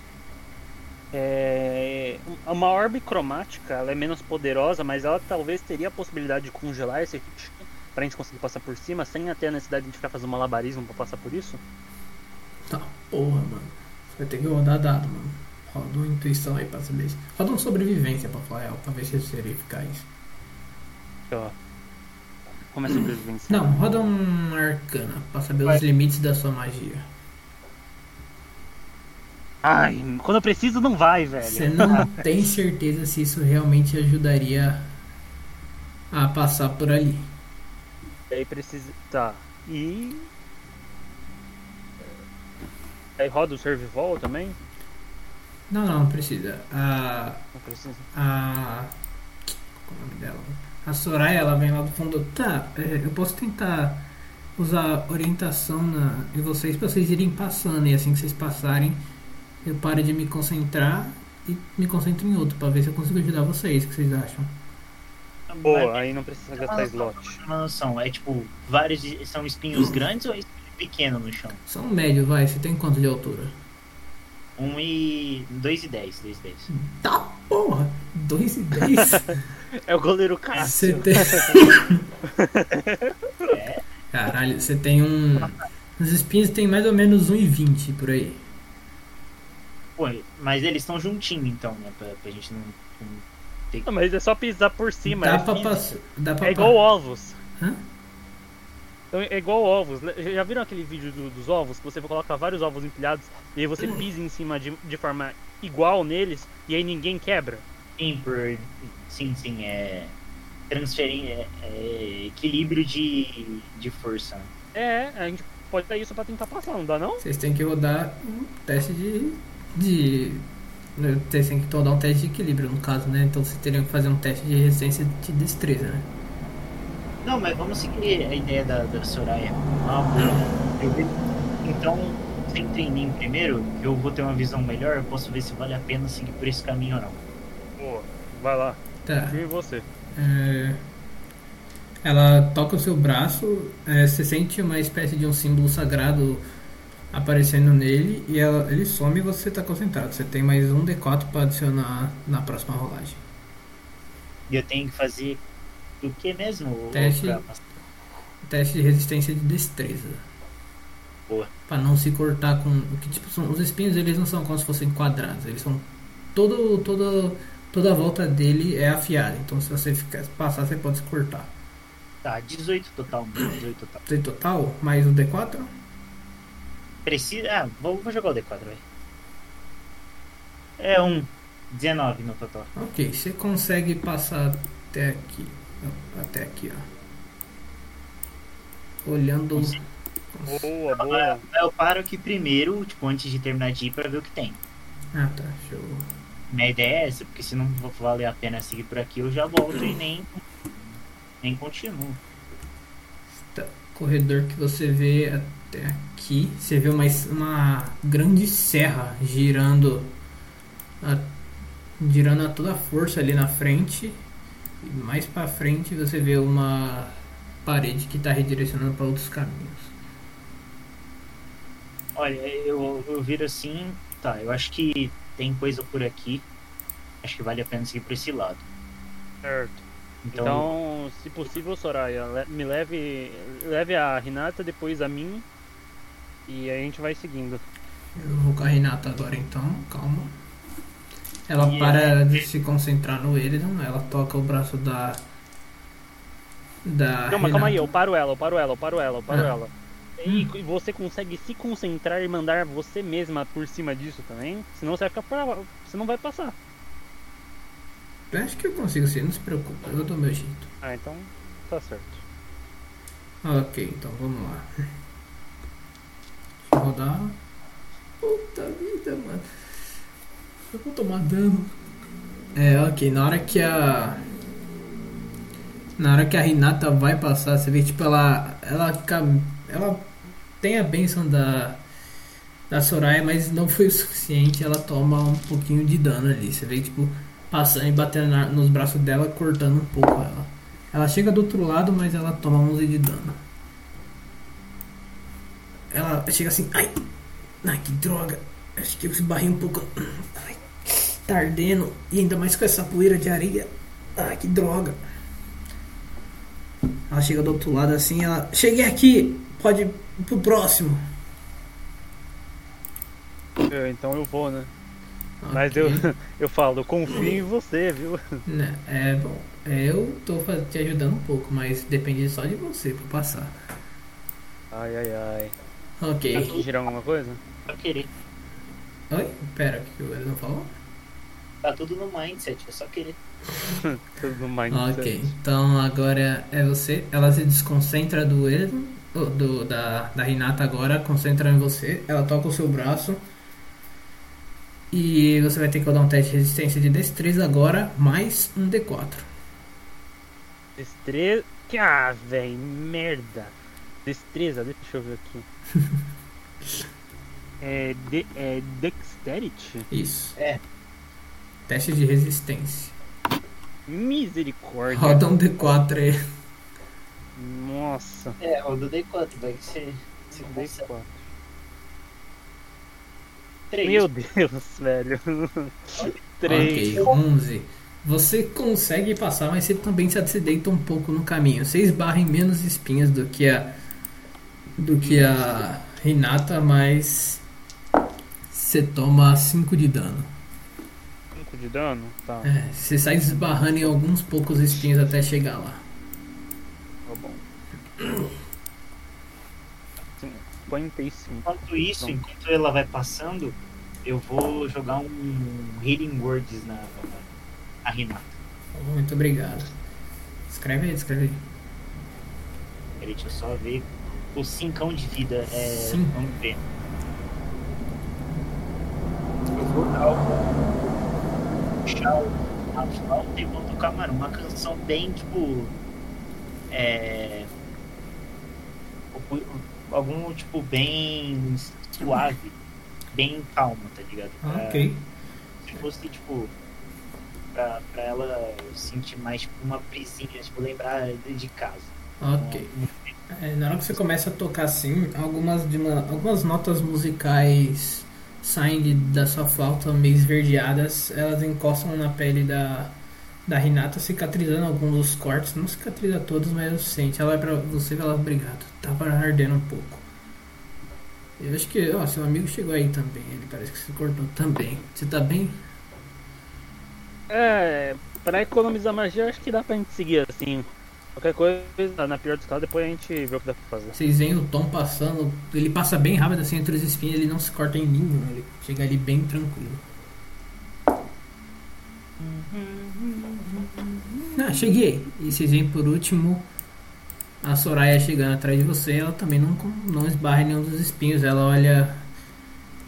É, uma orbe cromática, ela é menos poderosa, mas ela talvez teria a possibilidade de congelar esse hit pra gente conseguir passar por cima, sem até a necessidade de ficar fazendo malabarismo pra passar por isso. Tá, porra, mano. Vai ter que rodar dado, mano. Roda uma intuição aí pra saber. se- Roda uma sobrevivência pra falar, pra ver se seria eficaz. Ó. Como é sobrevivência? Não, roda um arcana pra saber Vai. os limites da sua magia. Ai, quando eu preciso não vai, velho. Você não *laughs* tem certeza se isso realmente ajudaria a passar por ali. Aí precisa. Tá. E. Aí roda o Survival também? Não, não, não precisa. A. Não precisa. A. Qual é o nome dela? A Soraya, ela vem lá do fundo. Tá, é, eu posso tentar usar orientação na, em vocês pra vocês irem passando. E assim que vocês passarem, eu paro de me concentrar e me concentro em outro pra ver se eu consigo ajudar vocês. O que vocês acham? Boa, aí não precisa gastar slot. Uma noção, é tipo, vários são espinhos grandes ou espinho pequeno no chão? São médio, vai. Você tem quanto de altura? 1 e. 2 e 10, 2 e 10. Tá porra! 2 e 10? *laughs* É o goleiro Você Cássio. tem. *laughs* É, Caralho, você tem um. Os espinhos tem mais ou menos 1,20 por aí. pô, mas eles estão juntinhos então, né? Pra, pra gente não, não ter Não, mas é só pisar por cima. dá, é pra dá pra É igual ovos. Hã? Então é igual ovos. Já viram aquele vídeo do- dos ovos? Que você coloca vários ovos empilhados e aí você pisa em cima de, de forma igual neles e aí ninguém quebra? Sim, por. Sim, sim, é. Transferir. É, é equilíbrio de, de força. É, a gente pode dar isso pra tentar passar, não dá não? Vocês têm que rodar um teste de. de. né, Vocês têm que rodar um teste de equilíbrio, no caso, né? Então vocês teriam que fazer um teste de resistência de destreza, né? Não, mas vamos seguir a ideia da, da Soraya. Ah, boa. Eu vi- Então, sem treininho primeiro, que eu vou ter uma visão melhor, eu posso ver se vale a pena seguir por esse caminho ou não. Boa, vai lá. Tá. Em você. É, Ela toca o seu braço, é, você sente uma espécie de um símbolo sagrado aparecendo nele e ela- ele some e você está concentrado. Você tem mais um D4 para adicionar na próxima rolagem. E eu tenho que fazer o que mesmo? Teste. Pra? Teste de resistência de destreza. Boa. Para não se cortar com. o que tipo são Os espinhos eles não são como se fossem quadrados, eles são. Todo, todo, toda a volta dele é afiada. Então se você ficar, passar, você pode se cortar. Tá, 18 total. 18 total. Tem total, mais o D4? Precisa. Ah, vou, vou jogar o D4, vai. É um. 19 no total. Ok, você consegue passar até aqui. Até aqui, ó. Olhando. Boa, boa. Eu paro aqui primeiro, tipo, antes de terminar de ir pra ver o que tem. Ah, tá. Show. Minha ideia é essa, porque se não va- valer a pena seguir por aqui, eu já volto e nem. Nem continuo. Tá. Corredor que você vê até aqui. Você vê uma, uma grande serra girando. A, girando a toda força ali na frente. Mais pra frente você vê uma parede que tá redirecionando para outros caminhos. Olha, eu, eu viro assim. Tá, eu acho que tem coisa por aqui. Acho que vale a pena seguir por esse lado. Certo. Então, Então, se possível, Soraya, me leve, leve a Renata, depois a mim. E aí a gente vai seguindo. Eu vou com a Renata agora então, calma. Ela E para de se concentrar no Eridon, ela toca o braço da. Da. Calma, calma aí, eu paro ela, eu paro ela, eu paro ela, eu paro Ah. ela. E e você consegue se concentrar e mandar você mesma por cima disso também? Senão você vai ficar pra... Você não vai passar. Eu acho que eu consigo sim, não se preocupe, eu dou meu jeito. Ah, então tá certo. Ok, então vamos lá. *laughs* Deixa eu rodar. Puta vida, mano. Eu vou tomar dano. É, ok, na hora que a. Na hora que a Renata vai passar, você vê tipo ela. Ela. Ela tem a benção da. Da Soraya, mas não foi o suficiente. Ela toma um pouquinho de dano ali. Você vê tipo. Passando e batendo na- nos braços dela, cortando um pouco ela. Ela chega do outro lado, mas ela toma 11 de dano. Ela chega assim, ai, ai que droga. Acho que eu esbarrei um pouco. Ai, tá ardendo. E ainda mais com essa poeira de areia. Ai, que droga. Ela chega do outro lado assim, ela. Cheguei aqui! Pode ir pro próximo. Eu- então eu vou, né? Mas Ok. eu, *laughs* eu falo, eu confio em você, viu? Né, É bom. Eu tô te ajudando um pouco, mas depende só de você pra passar. Ai, ai, ai. Ok. Quer girar alguma coisa? só querer. Oi? Pera, o que o não falou? Tá tudo no mindset, é só querer. *laughs* Tudo no mindset. Ok, então agora é você. Ela se desconcentra do Eredon, oh, do, da, da Renata agora, concentra em você. Ela toca o seu braço. E você vai ter que rodar um teste de resistência de destreza agora, mais um D4. Destreza. Ah, velho, merda. Destreza, deixa eu ver aqui. *laughs* É, de, é Dexterity? Isso. É. Teste de resistência. Misericórdia. Roda um D4 aí. Nossa. É, roda dei quanto? Vai que você. você consegue. D4. Três. Meu Deus, *laughs* velho. Três. Ok, 11. Você consegue passar, mas você também se acidenta um pouco no caminho. Você esbarra em menos espinhas do que a do que a Renata, mas você toma 5 de dano. 5 de dano? Tá, É, você sai esbarrando em alguns poucos espinhos até chegar lá. tá bom. 55. Enquanto isso, Pronto. enquanto ela vai passando, eu vou jogar um Healing Words na, na Renata. Muito obrigado. Escreve aí, escreve aí. Peraí, deixa eu só ver. O 5 de vida é. Cinco. Vamos ver. Eu vou dar o. Puxar o- flauta e vou tocar, mano, uma canção bem tipo. É. Algum tipo bem suave, bem calmo, tá ligado? Pra- Ok. se fosse tipo pra, pra ela sentir mais tipo uma brisinha, tipo, lembrar de de casa. Ok. É, na hora que você começa a tocar assim, algumas, de uma- algumas notas musicais saem da sua flauta meio esverdeadas, elas encostam na pele da, da Renata, cicatrizando alguns dos cortes. Não cicatriza todos, mas sente. Ela vai pra você e fala, obrigado. Tava ardendo um pouco. Eu acho que, ó, seu amigo chegou aí também. Ele parece que se cortou também. Você tá bem? É, pra economizar magia, acho que dá pra gente seguir assim. Qualquer coisa, na pior dos casos, depois a gente vê o que dá pra fazer. Vocês veem o Tom passando, ele passa bem rápido assim entre os espinhos, ele não se corta em nenhum, ele chega ali bem tranquilo. Ah, cheguei. E vocês veem por último a Soraya chegando atrás de você, ela também não, não esbarra em nenhum dos espinhos, ela olha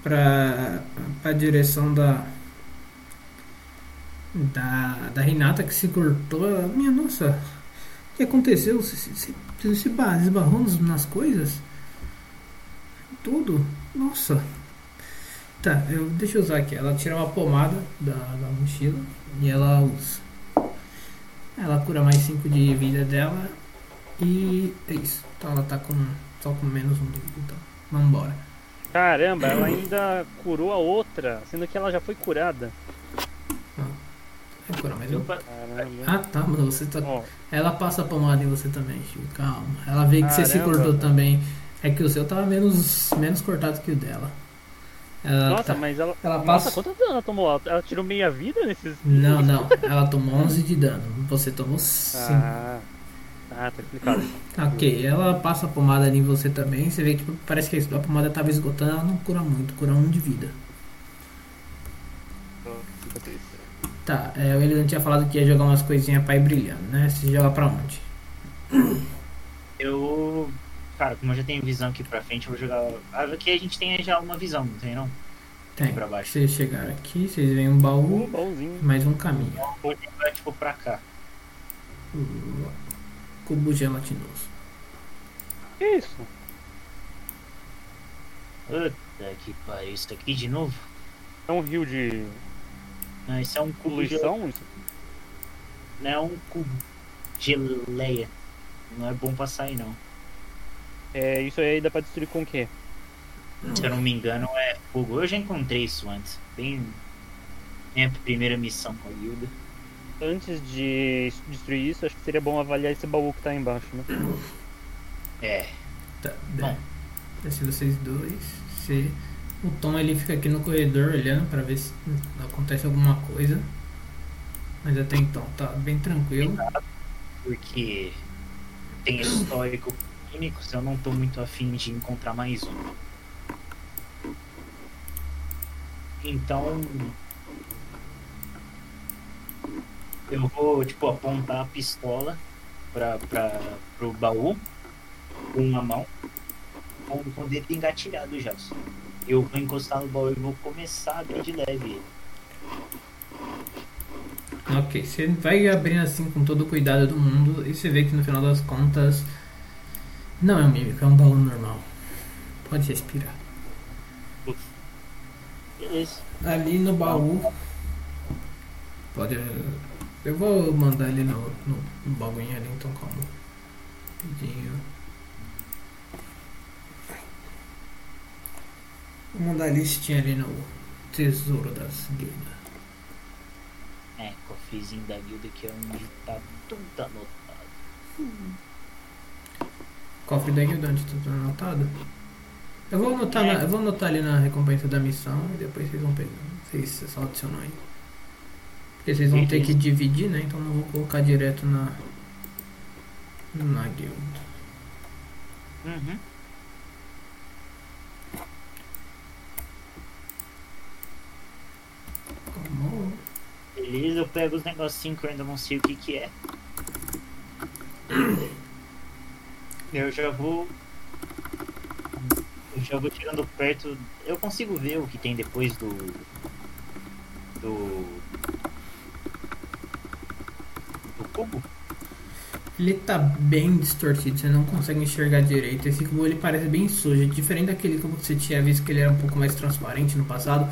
pra, pra direção da, da da Renata que se cortou. Minha nossa, que aconteceu? Você, se ba- esbarrou nas- coisas? Tudo? Nossa. Tá, eu, deixa eu usar aqui. Ela tira uma pomada da, da mochila e ela usa. Ela cura mais 5 de vida dela. E é isso. Então ela tá com só com menos um de vida. Então, vambora. Caramba, ela ainda curou a outra, sendo que ela já foi curada. Vai curar mais um. Ah, tá, mas você tá. Ó, Ela passa a pomada em você também, Chico. Calma. Ela vê que você se cortou também. É que o seu tava menos, menos cortado que o dela. Ela nossa, tá- mas ela. ela nossa, passa- quanto dano ela tomou? Ela- Ela tirou meia vida nesses. Não, *laughs* não. Ela tomou 11 de dano. Você tomou 5. Ah, ah, tá explicado. *clears throat* Ok, ela passa a pomada ali em você também. Você vê que tipo, parece que a pomada tava esgotando. Ela não cura muito, cura 1 de vida. Tá, é, o Elidan tinha falado que ia jogar umas coisinhas pra ir brilhando, né? Você joga pra onde? eu. Cara, como eu já tenho visão aqui pra frente, eu vou jogar. Ah, Aqui a gente tem já uma visão, não tem não? Tem. Pra baixo. Vocês chegaram aqui, vocês veem um Um baú, baúzinho. mais um caminho. Vou jogar tipo pra cá. Cubo gelatinoso. Que isso? Puta que pariu, isso aqui de novo? É um rio de Não, isso é um cubo de. Isso? Não é um cubo. Geleia. Não é bom passar aí não. É, isso aí dá pra destruir com o quê? Se eu não me engano, é fogo. Eu já encontrei isso antes. Bem. Minha primeira missão com a guilda. Antes de destruir isso, acho que seria bom avaliar esse baú que tá aí embaixo, né? É. Tá, Bom. desce vocês dois. Você... O Tom ele fica aqui no corredor olhando pra ver se acontece alguma coisa. Mas até então tá bem tranquilo. Porque tem histórico clínico, se eu não tô muito afim de encontrar mais um. Então. Eu vou, tipo, apontar a pistola pra, pra, pro baú com uma mão, com, o dedo engatilhado já. só. Eu vou encostar no baú e vou começar a abrir de leve ele. Ok, você vai abrindo assim com todo o cuidado do mundo e você vê que no final das contas não é um mímico, é um baú normal. Pode respirar. Beleza. Ali no baú. Pode. Eu vou mandar ali no, no, no baguinho ali, então calma. Rapidinho. Vou mandar a listinha ali no tesouro das guildas. É, cofrezinho da guilda que é onde tá tudo anotado. Cofre da guilda onde tudo anotado. Eu vou anotar, na- eu vou anotar ali na recompensa da missão e depois vocês vão pegar. Vocês só adicionam aí. Porque vocês vão ter que dividir, né? Então não vou colocar direto na. Na guilda. Uhum. Beleza, eu pego os negocinhos que eu ainda não sei o que que é. Eu já vou. Eu já vou chegando perto. Eu consigo ver o que tem depois do. Do. Do cubo? Ele tá bem distorcido, você não consegue enxergar direito. Esse cubo ele parece bem sujo, diferente daquele cubo que você tinha visto que ele era um pouco mais transparente no passado.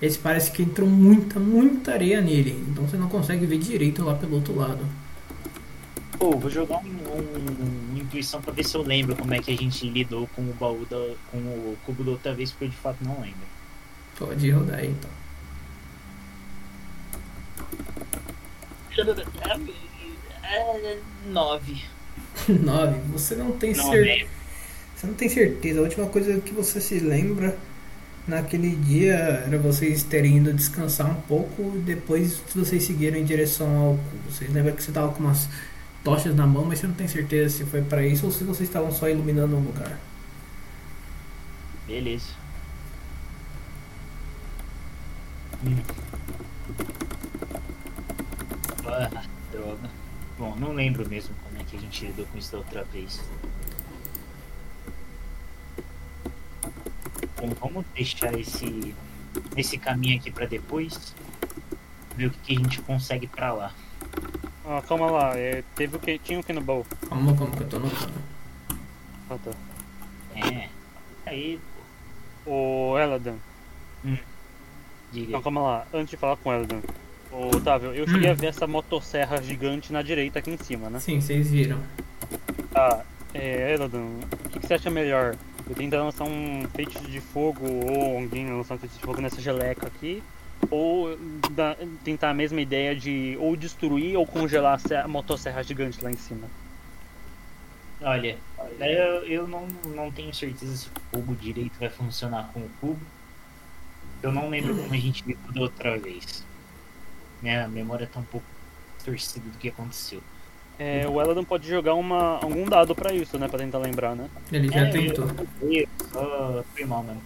Esse parece que entrou muita, muita areia nele, então você não consegue ver direito lá pelo outro lado. Pô, vou jogar um, um- uma intuição pra ver se eu lembro como é que a gente lidou com o baú da. com o cubo da outra vez, porque eu de fato não lembro. Pode rodar aí então. É, nove. *laughs* 9. Você não tem certeza. Você não tem certeza. A última coisa que você se lembra naquele dia era vocês terem ido descansar um pouco e depois vocês seguiram em direção ao cubo. Vocês lembram que você tava com umas tochas na mão, mas você não tem certeza se foi pra isso ou se vocês estavam só iluminando um lugar. Beleza. Hum. Ah, droga. Bom, não lembro mesmo como é que a gente lidou com isso da outra vez. Bom, vamos deixar esse, esse caminho aqui pra depois. Ver o que, que a gente consegue pra lá. Ah, calma lá, é, teve o que? Tinha o que no baú? Calma, como que eu tô notando. Ah, tá. É. Aí, O Eladan. diga. Não, calma lá, antes de falar com o Eladan. Ô, Otávio, eu cheguei a ver essa motosserra gigante na direita aqui em cima, né? Sim, vocês viram. Tá, é, Eladan, o que, que você acha melhor? Eu tentar lançar um feitiço de fogo ou alguém lançar um feitiço de fogo nessa geleca aqui? Ou da- tentar a mesma ideia de ou destruir ou congelar a se- a motosserra gigante lá em cima? Olha, eu, eu não, não tenho certeza se o fogo direito vai funcionar com o cubo. Eu não lembro como a gente viu da outra vez. Minha memória tá um pouco distorcida do que aconteceu. É, o Eladan pode jogar uma, algum dado pra isso, né? Pra tentar lembrar, né? Ele já É, tentou. Eu fui mal mesmo.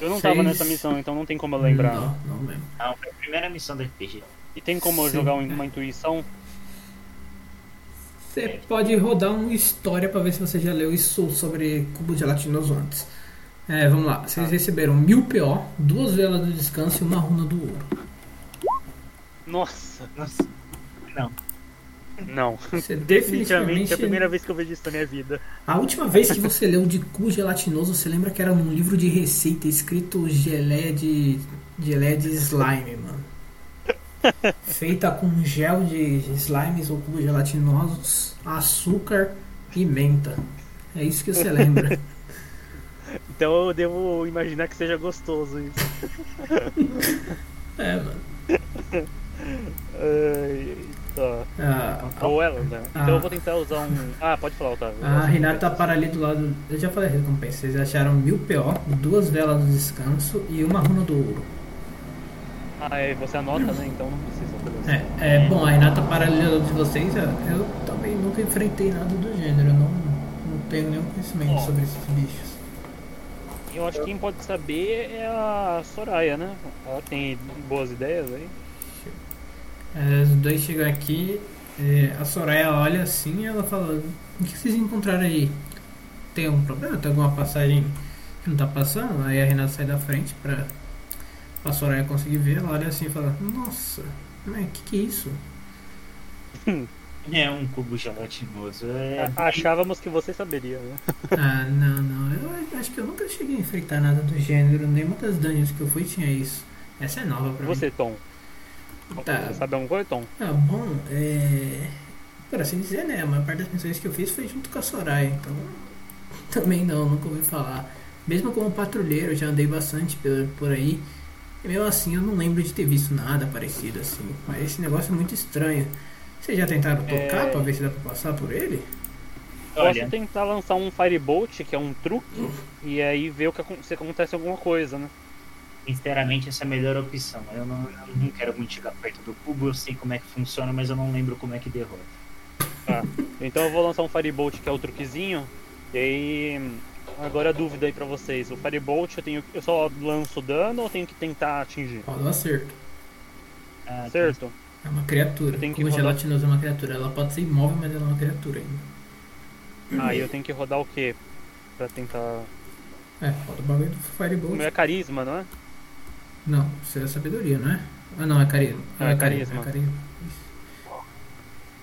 Eu não tava Seis. nessa missão, então não tem como eu lembrar. Não, não lembro. Não, foi a primeira missão do RPG. E tem como eu Sim. jogar um- uma intuição? Você pode rodar uma história pra ver se você já leu isso sobre cubo gelatinoso antes. É, vamos lá. Vocês receberam mil PO, duas velas do descanso e uma runa do ouro. Nossa, Nossa. Não. Não. Você Definitivamente é a primeira vez que eu vejo isso na minha vida. A última vez que você leu de cubo gelatinoso, você lembra que era num livro de receita escrito geleia de. geleia de slime, mano. *laughs* Feita com gel de slimes ou cubos gelatinosos, açúcar e menta. É isso que você lembra. *laughs* Então eu devo imaginar que seja gostoso isso. *laughs* É, mano. Ai, tá. Ah, Ou ela, né? Ah. Então eu vou tentar usar um. Ah, pode falar, Otávio. A Renata para ali do lado. Eu já falei a recompensa. Vocês acharam mil PO, duas velas do descanso e uma runa do ouro. Ah, é, você anota, né? Então não precisa fazer assim. É, é bom, a Renata para ali do lado de vocês. Eu, também nunca enfrentei nada do gênero. Eu não, não tenho nenhum conhecimento sobre esses bichos. Eu acho que quem pode saber é a Soraya, né? Ela tem boas ideias aí. É, os dois chegam aqui. É, a Soraya olha assim e ela fala: O que vocês encontraram aí? Tem algum problema? Tem alguma passagem que não tá passando? Aí a Renata sai da frente pra a Soraya conseguir ver. Ela olha assim e fala: Nossa, mas que que é isso? É um cubo gelatinoso. É... Achávamos que você saberia, né? Ah, não, não. Eu acho que eu nunca cheguei a enfrentar nada do gênero. Nenhuma das dungeons que eu fui tinha isso. Essa é nova pra Você, Tom. Tá. Você sabe alguma coisa, Tom? Ah, bom, é. Por assim dizer, né? A maior parte das missões que eu fiz foi junto com a Soraya, então. *laughs* Também não, nunca ouvi falar. Mesmo como patrulheiro, eu já andei bastante por, por aí. E mesmo assim, eu não lembro de ter visto nada parecido assim. Mas esse negócio é muito estranho. Vocês já tentaram tocar É. pra ver se dá pra passar por ele? Olha, Posso tentar lançar um Firebolt, que é um truque, e aí ver o que se acontece alguma coisa, né? Sinceramente, essa é a melhor opção. Eu não, eu não quero muito chegar perto do cubo, eu sei como é que funciona, mas eu não lembro como é que derrota. Tá. Então eu vou lançar um Firebolt, que é o truquezinho, e aí. Agora a dúvida aí pra vocês. O Firebolt eu tenho. Eu só lanço dano ou tenho que tentar atingir? Roda o acerto. Ah, Certo? É uma criatura. Como rodar- gelatinoso é uma criatura. Ela pode ser imóvel, mas ela é uma criatura ainda. Aí eu tenho que rodar o quê? Pra tentar. É, roda o bagulho do O Firebolt. meu é carisma, não é? Não, isso é sabedoria, não é? Ah, não, é carisma. Ah, é carisma. É carisma.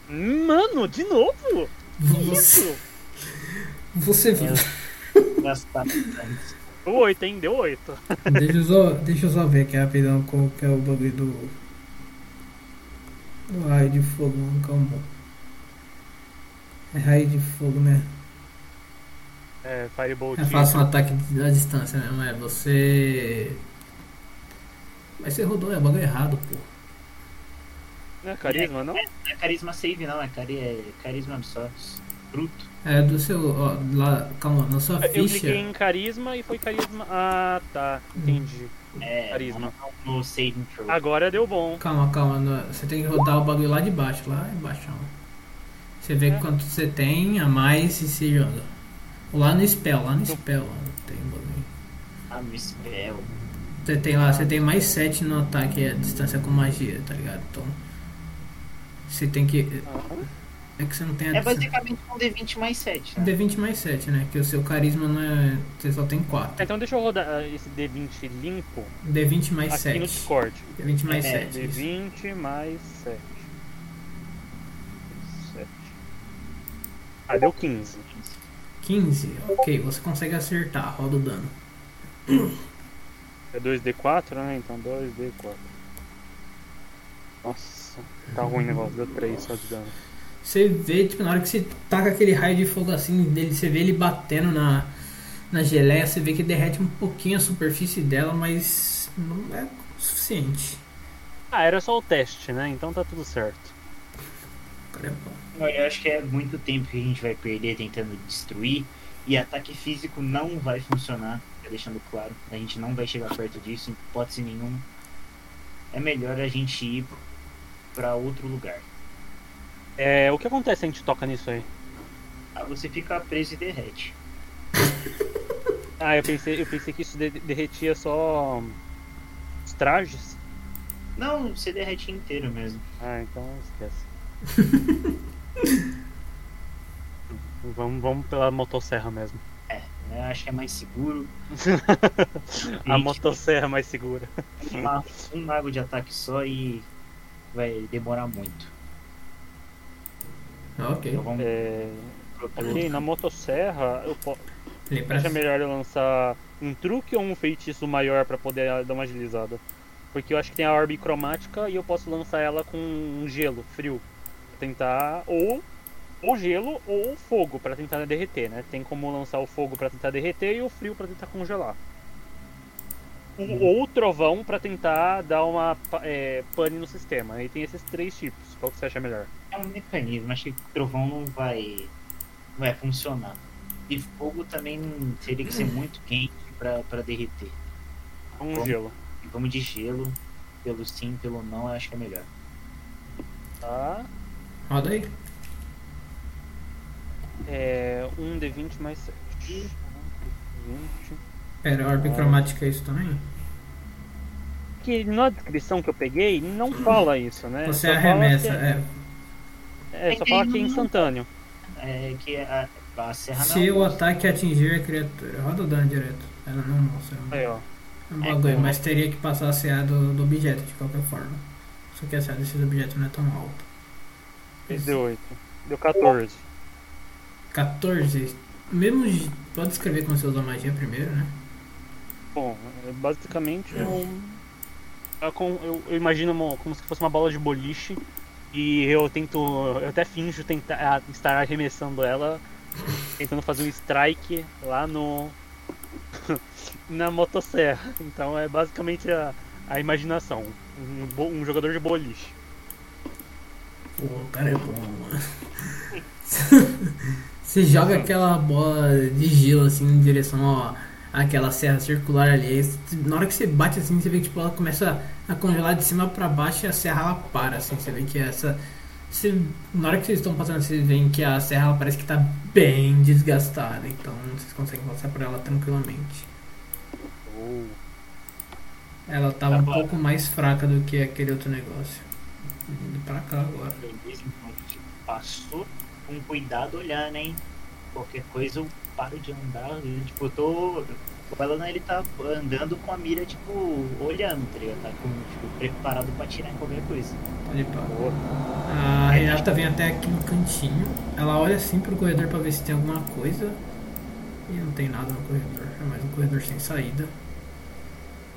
Mano, de novo? Você, isso? você viu. gastar antes. *laughs* Deu 8, hein? Deu 8. deixa, eu só, deixa eu só ver aqui rapidão qual que é o bagulho do. Do raio de fogo, calma. É raio de fogo, né? É, Firebolt. É fácil um ataque da distância mesmo, é você. Mas você rodou, é bagulho errado, pô. Não é carisma, não? Não é carisma save, não, é, cari é carisma absorve. Bruto. É do seu. Ó, lá, calma, na sua Eu ficha. cliquei em carisma e foi carisma. Ah, tá. Entendi. É, Carisma. No, no saving throw. Agora deu bom. Calma, calma. no- Você tem que rodar o bagulho lá de baixo, lá embaixo. ó. Você vê É. quanto você tem a mais e se joga. Lá no spell, lá no spell, ó, tem um bagulho. Ah, no spell. Você tem lá, você tem mais 7 no ataque a distância com magia, tá ligado? Então. Você tem que. É que você não tem a É basicamente um D20 mais 7. Né? D20 mais 7, né? Que o seu carisma não é. Você só tem 4. Então deixa eu rodar ah, esse D20 limpo D20 mais aqui no 7. Discord. D20 mais É, 7. isso. D20 mais 7. 7. Ah, deu 15. 15, ok, você consegue acertar, roda o dano. É 2D4, né? Então 2D4. Nossa, tá ruim o negócio. Deu 3 só de dano. Você vê, tipo, na hora que você taca aquele raio de fogo assim dele, você vê ele batendo na, na geleia, você vê que derrete um pouquinho a superfície dela, mas não é o suficiente. Ah, era só o teste, né? Então tá tudo certo. Cara, é bom. Olha, Eu acho que é muito tempo que a gente vai perder tentando destruir. E ataque físico não vai funcionar, deixando claro. A gente não vai chegar perto disso, em hipótese nenhuma. É melhor a gente ir pra outro lugar. É, o que acontece se a gente toca nisso aí? Ah, você fica preso e derrete. *laughs* Ah, eu pensei, eu pensei que isso de- derretia só os trajes. Não, você derrete inteiro mesmo. Ah, então esquece. *laughs* vamos, vamos pela motosserra mesmo. Eu acho que é mais seguro. *laughs* A motosserra é mais segura. Uma- um mago de ataque só e vai demorar muito. Ah, ok. Então vamos É, na motosserra eu po- Ele é pra... acho melhor eu lançar um truque ou um feitiço maior pra poder dar uma agilizada. Porque eu acho que tem a orbe cromática e eu posso lançar ela com um gelo, frio. Pra tentar. Ou, ou gelo ou fogo pra tentar derreter, né? Tem como lançar o fogo pra tentar derreter e o frio pra tentar congelar. Ou, ou o trovão pra tentar dar uma é, pane no sistema. Aí tem esses três tipos. Qual que você acha melhor? É um mecanismo, acho que trovão não vai, não vai funcionar. E fogo também teria que ser muito quente pra, pra derreter. Um Bom. gelo. E vamos de gelo, pelo sim, pelo não, eu acho que é melhor. Tá? Roda aí. É. Um D20 mais 7. 20. Pera, orbe Ah. cromática é isso também? Que na descrição que eu peguei não fala isso, né? Você Só arremessa, que é. É, só fala que é instantâneo. É que a, a serra Se não. o ataque atingir a criatura, roda o dano direto. Ela não mostra. Aí, ó. É um É, bagulho, como- mas teria que passar a CA do, do objeto de qualquer forma. Só que a CA desses objetos não é tão alta. Deu 8. Deu 14. 14. Mesmo. de- Pode escrever como você usa magia primeiro, né? Bom, é basicamente é um. é com- eu, eu imagino uma- como se fosse uma bola de boliche e eu tento. Eu até finjo tentar estar arremessando ela, tentando fazer um strike lá no. *laughs* na motosserra. Então é basicamente a, a imaginação. Um, um jogador de boliche. Pô, o cara é bom, mano. *laughs* Você joga aquela bola de gelo assim em direção ó, àquela serra circular ali. Na hora que você bate assim, você vê que tipo, ela começa a congelar de cima pra baixo e a serra ela para. Assim, você vê que essa. Você, na hora que vocês estão passando, vocês veem que a serra ela parece que tá bem desgastada. Então vocês conseguem passar por ela tranquilamente. Oh. Ela tava Tá um bom. pouco mais fraca do que aquele outro negócio. Indo pra cá agora. Então passou com cuidado olhando, hein? Qualquer coisa eu paro de andar. eu, tipo, eu tô. O Alan ele tá andando com a mira, tipo, olhando, tá ligado? Tá com, tipo, preparado pra atirar em qualquer coisa. Boa. A Renata vem até aqui no cantinho. Ela olha assim pro corredor pra ver se tem alguma coisa. E não tem nada no corredor. É mais um corredor sem saída.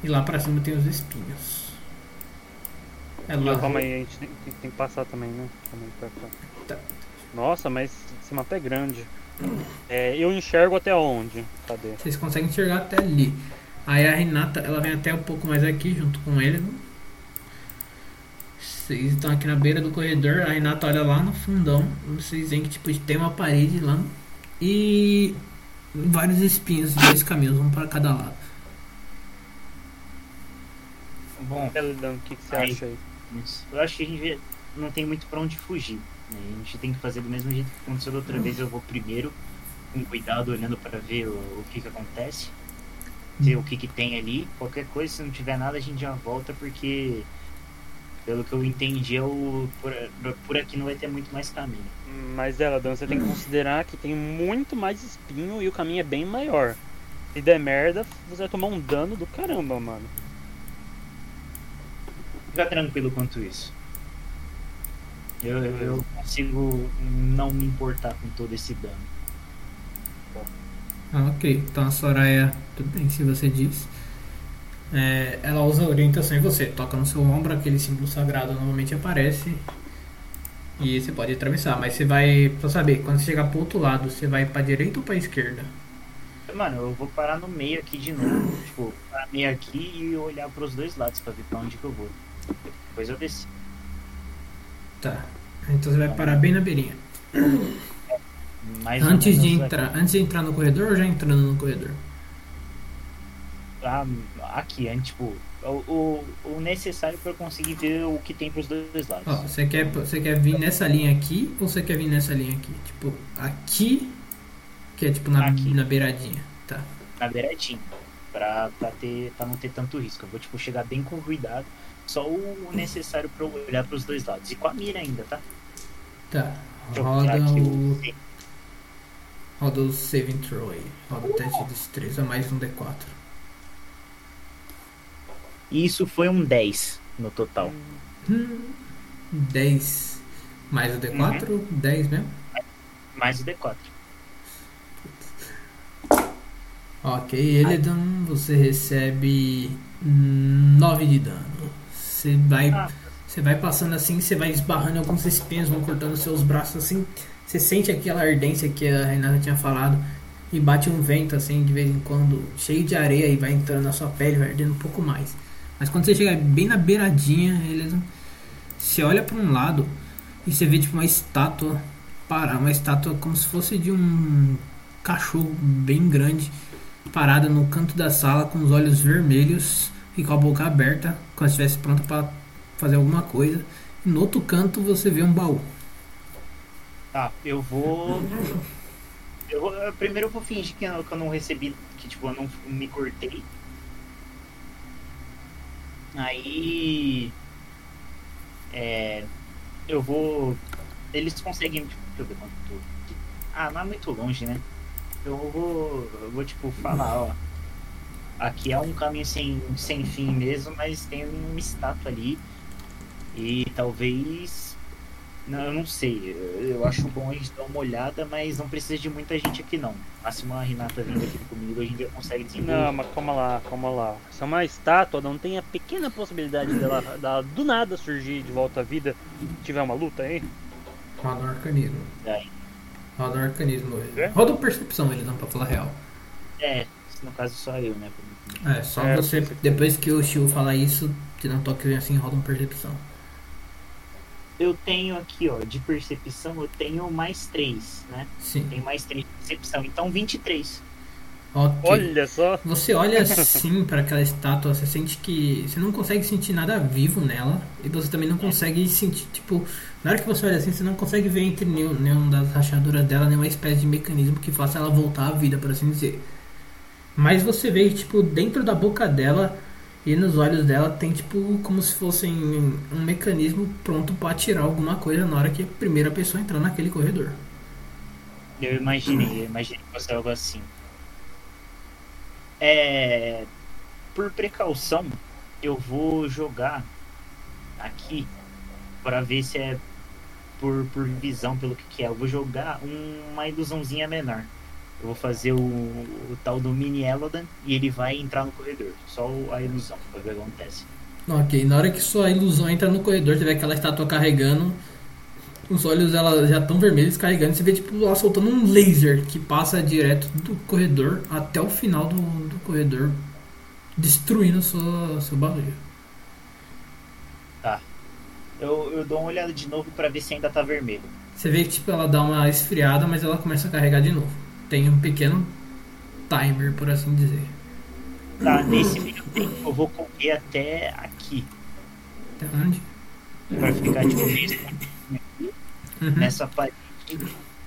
E lá pra cima tem os espinhos. Ela Não, calma aí, a gente tem, tem- tem que passar também, né? Calma aí, pra cá. Tá. Nossa, mas esse mapa é grande. É, eu enxergo até onde? Cadê? Vocês conseguem enxergar até ali. Aí a Renata, ela vem até um pouco mais aqui junto com ele. Vocês estão aqui na beira do corredor. A Renata olha lá no fundão. Vocês veem que tipo, tem uma parede lá. E vários espinhos de dois caminhos, um para cada lado. Bom, o que, que você Aí. acha aí? eu acho que a gente não tem muito pra onde fugir. Né? A gente tem que fazer do mesmo jeito que aconteceu da outra vez. Eu vou primeiro, com cuidado, olhando pra ver o, o que que acontece. Ver o que que tem ali. Qualquer coisa, se não tiver nada, a gente já volta, porque pelo que eu entendi, eu, por, por aqui não vai ter muito mais caminho. Mas Elidan, você tem que considerar que tem muito mais espinho e o caminho é bem maior. Se der merda, você vai tomar um dano do caramba, mano. Fica tranquilo quanto isso. Eu, eu, eu consigo não me importar com todo esse dano. Ah, ok. Então a Soraya, tudo bem se você diz. É, ela usa a orientação em você. Toca no seu ombro, aquele símbolo sagrado normalmente aparece. E você pode atravessar. Mas você vai, pra saber, quando você chegar pro outro lado, você vai pra direita ou pra esquerda? Mano, eu vou parar no meio aqui de novo. tipo, parar meio aqui e olhar pros dois lados pra ver pra onde que eu vou. Depois eu desci. Tá. Então você vai parar bem na beirinha. Mais Antes de entrar, antes de entrar no corredor ou já entrando no corredor? Ah, aqui, tipo, o, o, o necessário eu conseguir ver o que tem pros dois lados. Ó, você quer, você quer vir nessa linha aqui ou você quer vir nessa linha aqui? Tipo, aqui, que é tipo na, Aqui. na beiradinha. Tá. na beiradinha. Pra, pra, ter, pra não ter tanto risco. Eu vou tipo, chegar bem com cuidado. Só o necessário pra eu olhar pros dois lados. E com a mira ainda, tá? Tá. Roda o. Roda o saving throw aí. Roda o teste de destreza mais um D4. Isso foi um 10 no total. Hum, 10 mais o D4, 10 mesmo? Mais o D4. Ok, Eledan, você recebe 9 de dano. Você vai, Ah. você vai passando assim, você vai esbarrando alguns espinhos, vão cortando seus braços assim. Você sente aquela ardência que a Renata tinha falado. E bate um vento assim de vez em quando, cheio de areia e vai entrando na sua pele, vai ardendo um pouco mais. Mas quando você chega bem na beiradinha, Eledan, você olha para um lado e você vê tipo uma estátua parar, uma estátua como se fosse de um cachorro bem grande parada no canto da sala com os olhos vermelhos e com a boca aberta, como se estivesse pronta para fazer alguma coisa. E no outro canto você vê um baú. Tá, eu vou. Eu primeiro eu vou fingir que eu, que eu não recebi. Que tipo, eu não me cortei. Aí. É. Eu vou. Eles conseguem. Tipo, deixa eu ver quanto. Ah, não é muito longe, né? Eu vou. Eu vou tipo falar, ó. Aqui é um caminho sem, sem fim mesmo, mas tem uma estátua ali. E talvez Não, eu não sei. Eu, eu acho bom a gente dar uma olhada, mas não precisa de muita gente aqui não. Máximo a Renata vindo aqui comigo, a gente já consegue desenvolver. Não, mas calma lá, calma lá. Se é uma estátua, não tem a pequena possibilidade dela, dela do nada surgir de volta à vida se tiver uma luta aí? Roda o arcanismo. Daí. Roda o arcanismo. É? Roda o percepção, ele não, pra falar real. É, no caso só eu, né? É, só É, você, depois que o Shio falar isso, te dá um toque assim, roda um percepção. Eu tenho aqui, ó, de percepção, eu tenho mais 3, né? Sim. Tenho mais 3 de percepção, então 23. Ok. Olha só! Você olha assim pra aquela estátua, você sente que você não consegue sentir nada vivo nela e você também não consegue sentir, tipo, na hora que você olha assim, você não consegue ver entre nenhum, nenhum das rachaduras dela nenhuma espécie de mecanismo que faça ela voltar à vida, por assim dizer. Mas você vê, tipo, dentro da boca dela e nos olhos dela tem, tipo, como se fossem um mecanismo pronto pra atirar alguma coisa na hora que a primeira pessoa entrar naquele corredor. Eu imaginei, eu imaginei que fosse algo assim. É. Por precaução, eu vou jogar aqui para ver se é por, por visão, pelo que, que é. Eu vou jogar um- uma ilusãozinha menor. Eu vou fazer o, o tal do mini Elodan e ele vai entrar no corredor. Só a ilusão, pra ver o que acontece. Ok, na hora que sua ilusão entra no corredor, você vê aquela estátua carregando. Os olhos dela já estão vermelhos carregando. Você vê tipo ela soltando um laser que passa direto do corredor até o final do, do corredor, destruindo sua, seu barulho. Tá. Eu, eu dou uma olhada de novo para ver se ainda tá vermelho. Você vê que tipo, ela dá uma esfriada, mas ela começa a carregar de novo. Tem um pequeno timer, por assim dizer. Tá, nesse meio tempo eu vou correr até aqui. Até onde? Pra ficar tipo nesse- Uhum. nessa parede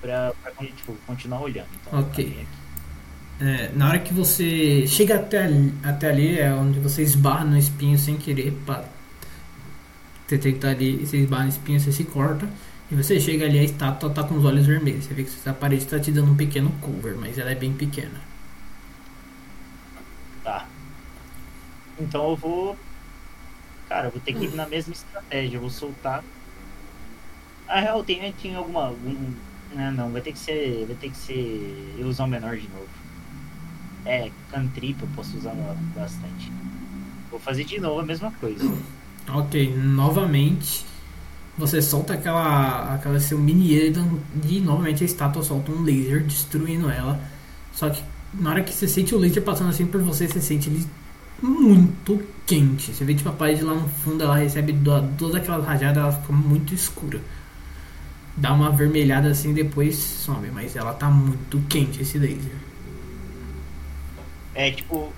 pra, pra tipo, continuar olhando. Então, Ok. É, na hora que você chega até ali, até ali, é onde você esbarra no espinho sem querer. Pá. Você tem que estar ali, você esbarra no espinho, você se corta. E você chega ali, a estátua tá com os olhos vermelhos. Você vê que essa parede está te dando um pequeno cover, mas ela é bem pequena. Tá. Então eu vou. Cara, eu vou ter que ir na mesma estratégia. Eu vou soltar. A real tem, tem alguma. Algum... Não, não, vai ter que ser. Vai ter que ser ilusão menor de novo. É, cantrip eu posso usar bastante. Vou fazer de novo a mesma coisa. Ok, novamente você solta aquela, aquela seu mini Eridon e novamente a estátua solta um laser destruindo ela. Só que na hora que você sente o laser passando assim por você, você sente ele muito quente. Você vê tipo a parede lá no fundo, ela recebe todas aquelas rajadas, ela fica muito escura. Dá uma vermelhada assim depois some, mas ela tá muito quente esse laser. É, tipo,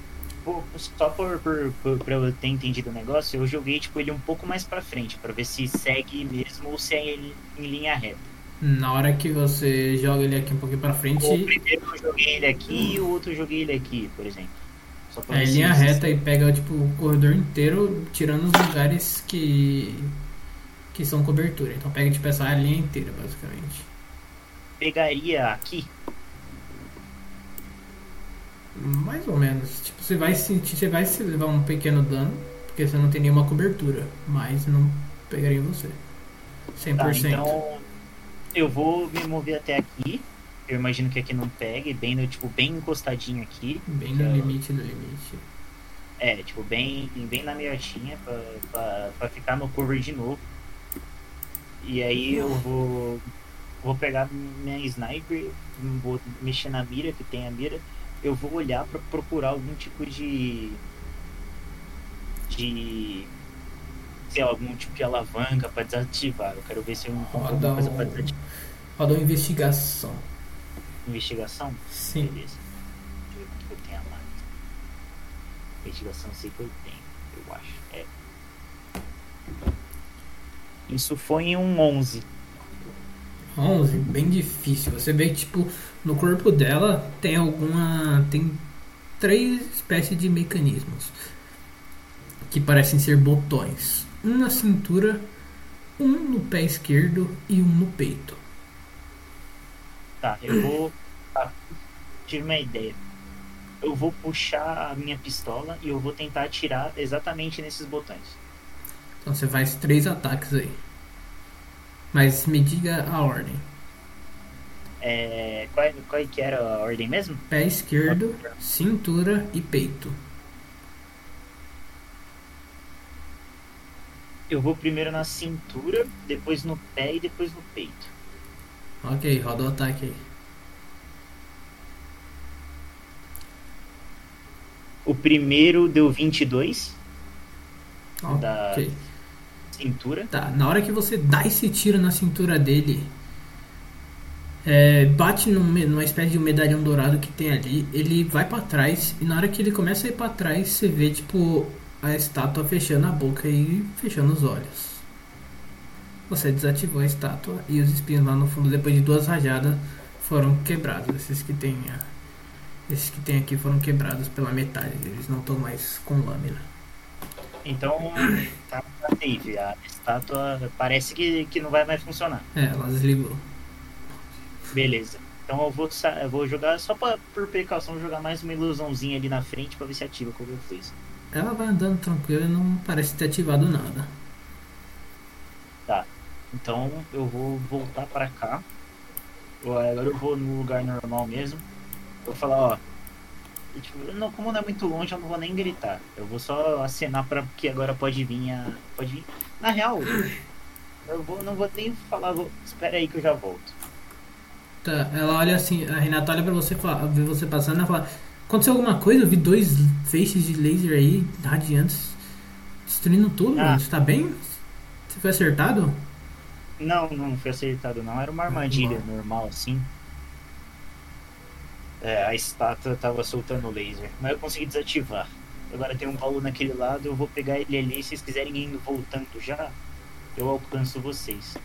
só por, por, por, pra eu ter entendido o negócio, eu joguei tipo, ele um pouco mais pra frente, pra ver se segue mesmo ou se é ele em linha reta. Na hora que você joga ele aqui um pouquinho pra frente, Ou primeiro eu joguei ele aqui e o outro eu joguei ele aqui, por exemplo. É linha se- reta e pega tipo o corredor inteiro, tirando os lugares que que são cobertura. Então pega tipo essa linha inteira, basicamente. Pegaria aqui. Mais ou menos. Tipo, você vai sentir, você vai se levar um pequeno dano, porque você não tem nenhuma cobertura, mas não pegaria você. 100%. Tá, então eu vou me mover até aqui. Eu imagino que aqui não pegue, bem no, tipo, bem encostadinho aqui. Bem no limite do limite. É, tipo, bem, bem na miotinha pra, pra, pra ficar no cover de novo. E aí eu vou. Vou pegar minha sniper, vou mexer na mira, que tem a mira. Eu vou olhar pra procurar algum tipo de. De. Sei lá, algum tipo de alavanca pra desativar. Eu quero ver se eu encontro Roda alguma coisa um- pra desativar. Roda uma investigação. Investigação? Sim. Beleza. Deixa eu ver quanto que eu tenho a mais. Investigação sei que eu tenho, eu acho. É. Isso foi em um 11. 11, bem difícil. Você vê que, tipo, no corpo dela tem alguma. Tem três espécies de mecanismos que parecem ser botões: um na cintura, um no pé esquerdo e um no peito. Tá, eu vou. Tá, tive uma ideia. Eu vou puxar a minha pistola e eu vou tentar atirar exatamente nesses botões. Então você faz três ataques aí. Mas me diga a ordem. É, qual, qual que era a ordem mesmo? Pé esquerdo, cintura e peito. Eu vou primeiro na cintura, depois no pé e depois no peito. Ok, roda o ataque aí. O primeiro deu 22, Da- Ok. cintura. Tá, na hora que você dá esse tiro na cintura dele, é, bate num numa espécie de um medalhão dourado que tem ali, ele vai pra trás e na hora que ele começa a ir pra trás, você vê tipo a estátua fechando a boca e fechando os olhos. Você desativou a estátua e os espinhos lá no fundo, depois de duas rajadas, foram quebrados. Esses que tem, esses que tem aqui foram quebrados pela metade. Eles não estão mais com lâmina. Então, tá tá safe. A estátua parece que, que não vai mais funcionar. É, ela desligou. Beleza. Então eu vou, eu vou jogar, só pra, por precaução, jogar mais uma ilusãozinha ali na frente pra ver se ativa qualquer coisa. Ela vai andando tranquila e não parece ter ativado nada. Então eu vou voltar pra cá. Eu- Agora eu vou no lugar normal mesmo. Eu vou falar, ó. tipo, não, como não é muito longe, eu não vou nem gritar. Eu vou só acenar pra que agora pode vir a. Pode vir. Na real, eu vou, não vou nem falar. Vou, espera aí que eu já volto. Tá, ela olha assim, a Renata olha pra você, fala- vê você passando, ela fala, aconteceu alguma coisa? Eu vi dois feixes de laser aí, radiantes, destruindo tudo, Ah. você tá bem? Você foi acertado? Não, não foi acertado não. Era uma armadilha normal assim. É, a estátua tava soltando laser, mas eu consegui desativar. Agora tem um baú naquele lado, eu vou pegar ele ali. Se vocês quiserem ir voltando já, eu alcanço vocês.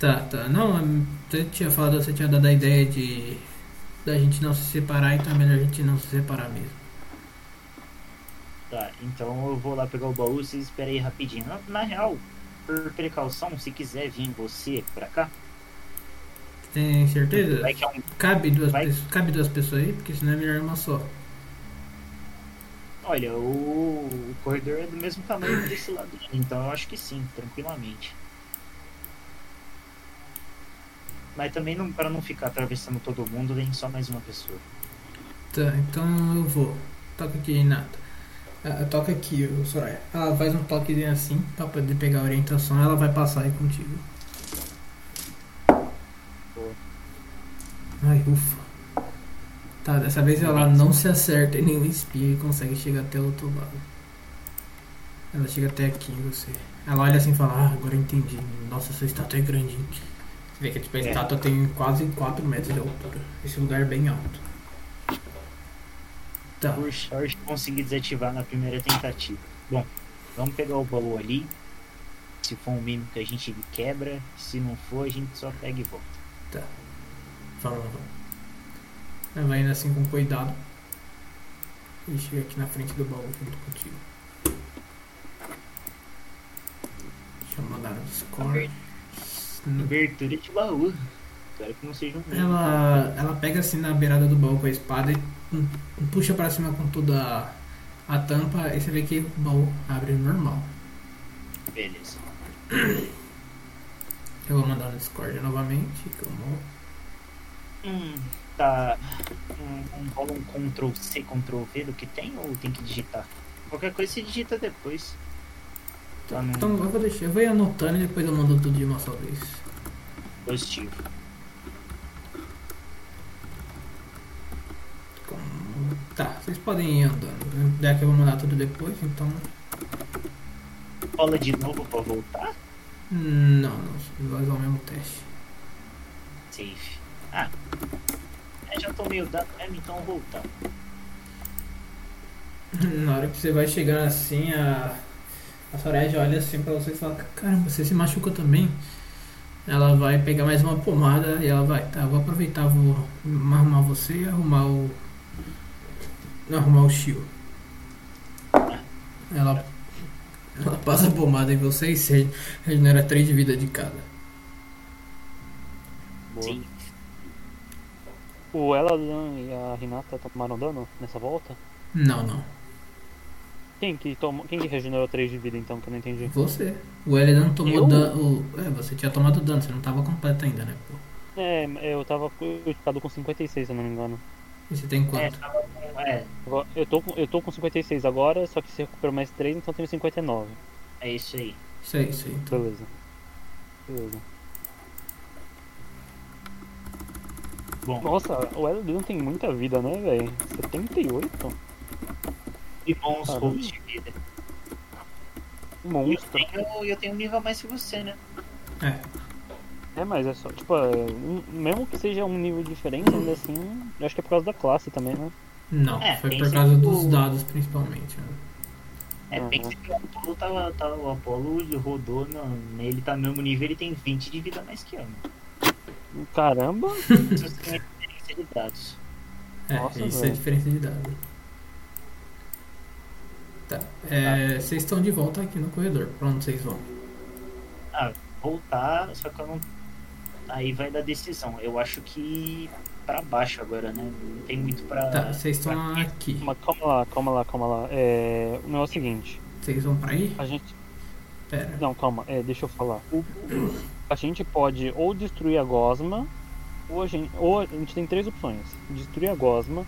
Tá, tá, não, você tinha falado, você tinha dado a ideia de da gente não se separar, então é melhor a gente não se separar mesmo. Tá, então eu vou lá pegar o baú, vocês esperem aí rapidinho. Na, na real, por precaução, se quiser vir você pra cá, Tem certeza? é um. Cabe duas, Vai. pessoas, cabe duas pessoas aí, porque senão é melhor uma só. Olha, o, o corredor é do mesmo tamanho desse lado, então eu acho que sim, tranquilamente. Mas também não, para não ficar atravessando todo mundo, vem só mais uma pessoa. Tá, então eu vou. Toca aqui, Renata. Ah, toca aqui, Soraya. Ela faz um toquezinho assim, pra poder pegar a orientação, ela vai passar aí contigo. Boa. Ai, ufa. Tá, dessa vez ela não se acerta em nenhum espinho e consegue chegar até o outro lado. Ela chega até aqui em você. Ela olha assim e fala, ah, agora eu entendi. Nossa, essa estátua é grande. hein?" Vê que tipo, a É. estátua tem quase 4 metros de altura. Esse lugar é bem alto. Tá. Por sorte, consegui desativar na primeira tentativa. Bom, vamos pegar o baú ali. Se for um mínimo que a gente quebra, se não for, a gente só pega e volta. Vamos, vamos. Ela vai indo assim com cuidado. E chega aqui na frente do baú junto contigo. Deixa eu mandar no Discord. Abertura de baú. Espero que não seja um. Ela, ela pega assim na beirada do baú com a espada e puxa pra cima com toda a, a tampa. E você vê que o baú abre normal. Beleza. Eu vou mandar no Discord novamente. Como... Hum, tá. Um, um, rola um Ctrl C, Ctrl V do que tem ou tem que digitar? Qualquer coisa você digita depois. Tá no Então eu vou deixar. Eu vou ir anotando e depois eu mando tudo de uma só vez. positivo. Tá, vocês podem ir andando. Já que eu vou mandar tudo depois, então. Rola de novo pra voltar? Não, não, vai usar o mesmo teste. Safe. Ah. É, já tô meio dado mesmo, então eu vou voltar. Na hora que você vai chegar assim, a, a Soraya olha assim pra você e fala: Caramba, você se machucou também? Ela vai pegar mais uma pomada e ela vai: Tá, vou aproveitar, vou arrumar você e arrumar o. Arrumar o Shio. Ela, ela passa a pomada em você e você regenera 3 de vida de cada. Boa. Sim. O Eladan e a Renata tomaram dano nessa volta? Não, não. Quem que, tomou, quem que regenerou 3 de vida então, que eu não entendi? Você. O Elidan tomou Eu? dano. É, você tinha tomado dano, você não tava completo ainda, né? Pô. É, eu tava eu ficado com 56, se eu não me engano. E você tem É, quanto? tava com- é, Agora- Eu tô, com- eu tô com 56 agora, só que se recuperou mais 3, então eu tenho 59. é isso aí. Sei, sei. Então. Beleza. Beleza. Bom, Nossa, o Elden tem muita vida, né, velho? 78? E bons Caramba. de vida. E eu Monstro. tenho, eu tenho um nível a mais que você, né? É. É, mas é só, tipo, é, mesmo que seja um nível diferente, ainda assim, eu acho que é por causa da classe também, né? Não, É, foi por causa dos dados principalmente. né? É, Uhum. pensa que o Apolo tava, tava, o Apolo rodou, no, ele tá no mesmo nível, ele tem 20 de vida mais que eu. né? Caramba! Isso tem a diferença de dados. É, Nossa, isso é diferença de dados. Tá. É, Vocês estão de volta aqui no corredor. Pra onde vocês vão? Ah, voltar, só que eu não. Aí vai da decisão. Eu acho que pra baixo agora, né? Não tem muito pra. Tá, vocês estão pra- aqui. Mas calma lá, calma lá, calma lá. É, o negócio é o seguinte, Vocês vão pra aí? a gente. Pera. Não, calma, é, deixa eu falar. A gente pode ou destruir a gosma, ou a gente, ou a gente tem três opções. Destruir a gosma,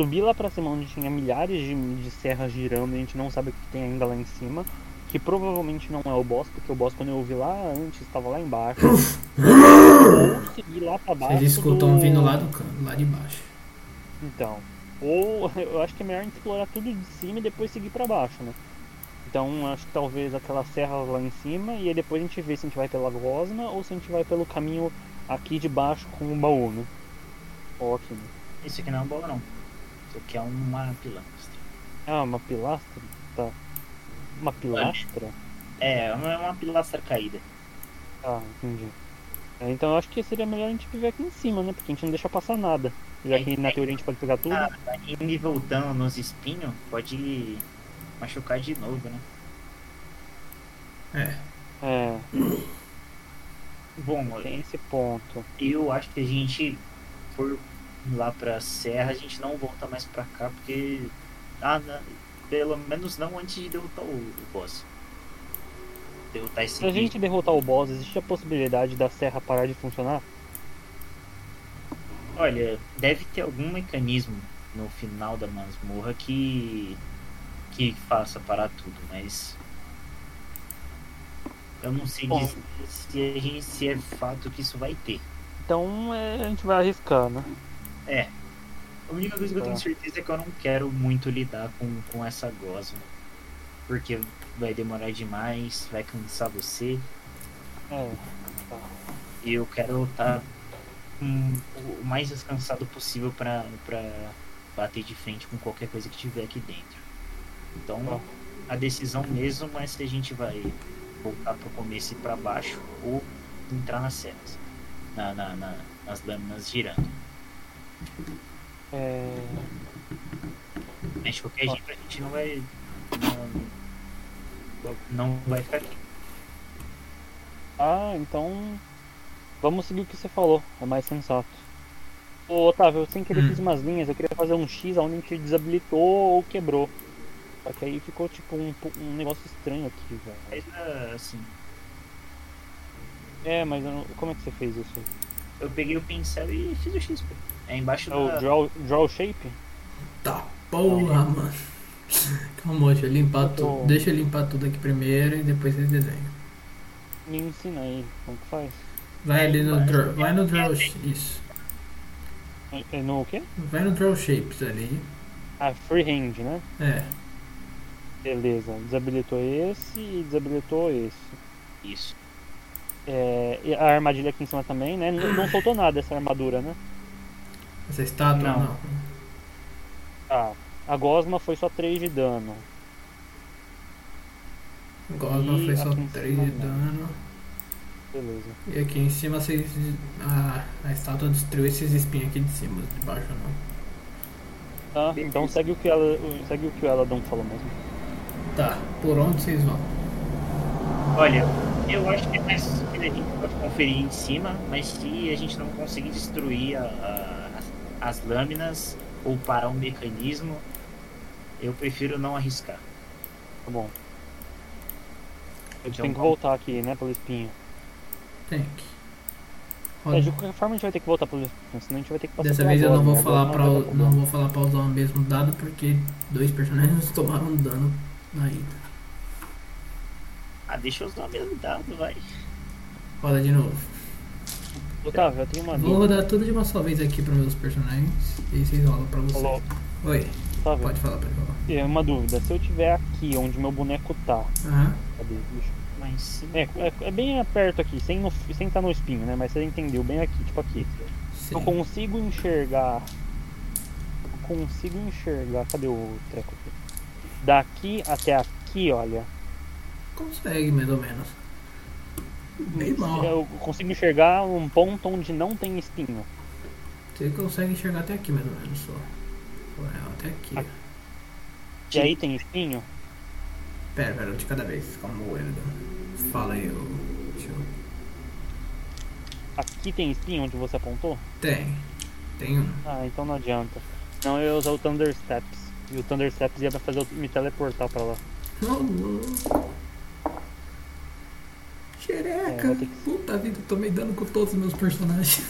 subir lá pra cima onde tinha milhares de, de serras girando e a gente não sabe o que tem ainda lá em cima. Que provavelmente não é o boss, porque o boss quando eu vi lá antes estava lá embaixo. *laughs* ou seguir lá pra baixo. Vocês escutam do- vindo lá do canto, lá de baixo. Então. Ou *laughs* eu acho que é melhor a gente explorar tudo de cima e depois seguir pra baixo, né? Então acho que talvez aquela serra lá em cima e aí depois a gente vê se a gente vai pela gosma ou se a gente vai pelo caminho aqui de baixo com o baú, né? Aqui, né? Isso aqui não é um baú, não. Isso aqui é uma pilastra. Ah, uma pilastra? Tá. Uma pilastra? É, é uma, uma pilastra caída. Ah, entendi. É, então eu acho que seria melhor a gente viver aqui em cima, né? Porque a gente não deixa passar nada. Já que na teoria a gente pode pegar tudo. Ah, e nível dano nos espinhos pode machucar de novo, né? É. É, Bom, tem esse ponto. eu acho que a gente for lá pra serra, a gente não volta mais pra cá, porque. Ah, na- pelo menos não antes de derrotar o, o boss. Derrotar esse Se a gente derrotar o boss, existe a possibilidade da serra parar de funcionar? Olha, deve ter algum mecanismo no final da masmorra que. que faça parar tudo, mas. Eu não sei Bom. dizer se, a gente, se é fato que isso vai ter. Então é, a gente vai arriscar, né? É. A única coisa que eu tenho Tá. certeza é que eu não quero muito lidar com, com essa gosma. Porque vai demorar demais, vai cansar você. É. E eu quero estar o mais descansado possível pra, pra bater de frente com qualquer coisa que tiver aqui dentro. Então Tá. a decisão mesmo é se a gente vai voltar pro começo e pra baixo ou entrar nas serras. Na, na- na- nas lâminas girando. É, Mas de qualquer jeito a gente não vai. Não, não vai ficar aqui. Ah, então. Vamos seguir o que você falou, é mais sensato. Ô Otávio, eu sem querer Hum. fiz umas linhas, eu queria fazer um X onde a gente desabilitou ou quebrou. Só que aí ficou tipo um, um negócio estranho aqui, velho. Mas ah, assim, É, mas eu não- como é que você fez isso? eu peguei o pincel e fiz o X. pô. É embaixo É o da. draw, draw shape? Tá, porra, mano. Calma, deixa eu limpar Eu tô- tudo. Deixa eu limpar tudo aqui primeiro e depois vocês desenham. Me ensina aí, como que faz? Vai ali no draw. Vai no draw. Isso. É- É no o quê? Vai no draw shapes ali. Ah, freehand, né? É. Beleza, desabilitou esse e desabilitou esse. Isso. É, a armadilha aqui em cima também, né? Não, não soltou nada essa armadura, né? Essa estátua Não. não. Tá. A Gosma foi só 3 de dano. Gosma E foi só aqui em 3 cima de não. dano. Beleza. E aqui em cima vocês. A, a estátua destruiu esses espinhos aqui de cima, de baixo não. Tá, então segue o que ela. Segue o que o Eladon falou mesmo. Tá, por onde vocês vão? Olha, eu acho que é mais que a gente pode conferir em cima, mas se a gente não conseguir destruir a- a- as, as lâminas ou parar um mecanismo, eu prefiro não arriscar. Tá bom. A gente Então, tem que vamos- voltar aqui, né, pelo espinho. Tem que. É, de qualquer forma a gente vai ter que voltar pelo espinho, senão a gente vai ter que passar Dessa vez eu não vou né? falar pra, não pra não vou falar pra usar o mesmo dado porque dois personagens *laughs* tomaram dano na ida. Ah, deixa eu usar o mesmo dado, vai. Roda de novo. Otávio, eu tenho uma Vou rodar tudo de uma só vez aqui para meus personagens e aí vocês rolam pra vocês. Falou. Oi, Otávio, pode falar, pode falar. é uma dúvida. Se eu tiver aqui onde meu boneco tá, Aham. cadê? Deixa eu- Mas. É, é, é bem perto aqui, sem, no, sem estar no espinho, né? Mas você entendeu, bem aqui, tipo aqui. sim. Eu consigo enxergar. eu Consigo enxergar. Cadê o treco aqui? Daqui até aqui, olha. Consegue, mais ou menos. Bem mal. Eu consigo enxergar um ponto onde não tem espinho. Você consegue enxergar até aqui, mais ou menos, só. É, até aqui. Aqui. E aí tem espinho? Pera, pera, de cada vez. Calma, Elton. Fala aí, ô. Deixa eu... Aqui tem espinho onde você apontou? Tem. Tem um. Ah, então não adianta. Não, eu ia usar o Thunder Steps. E o Thunder Steps ia fazer eu me teleportar pra lá. Oh, Xereca! É, que- Puta vida, eu tomei dano com todos os meus personagens.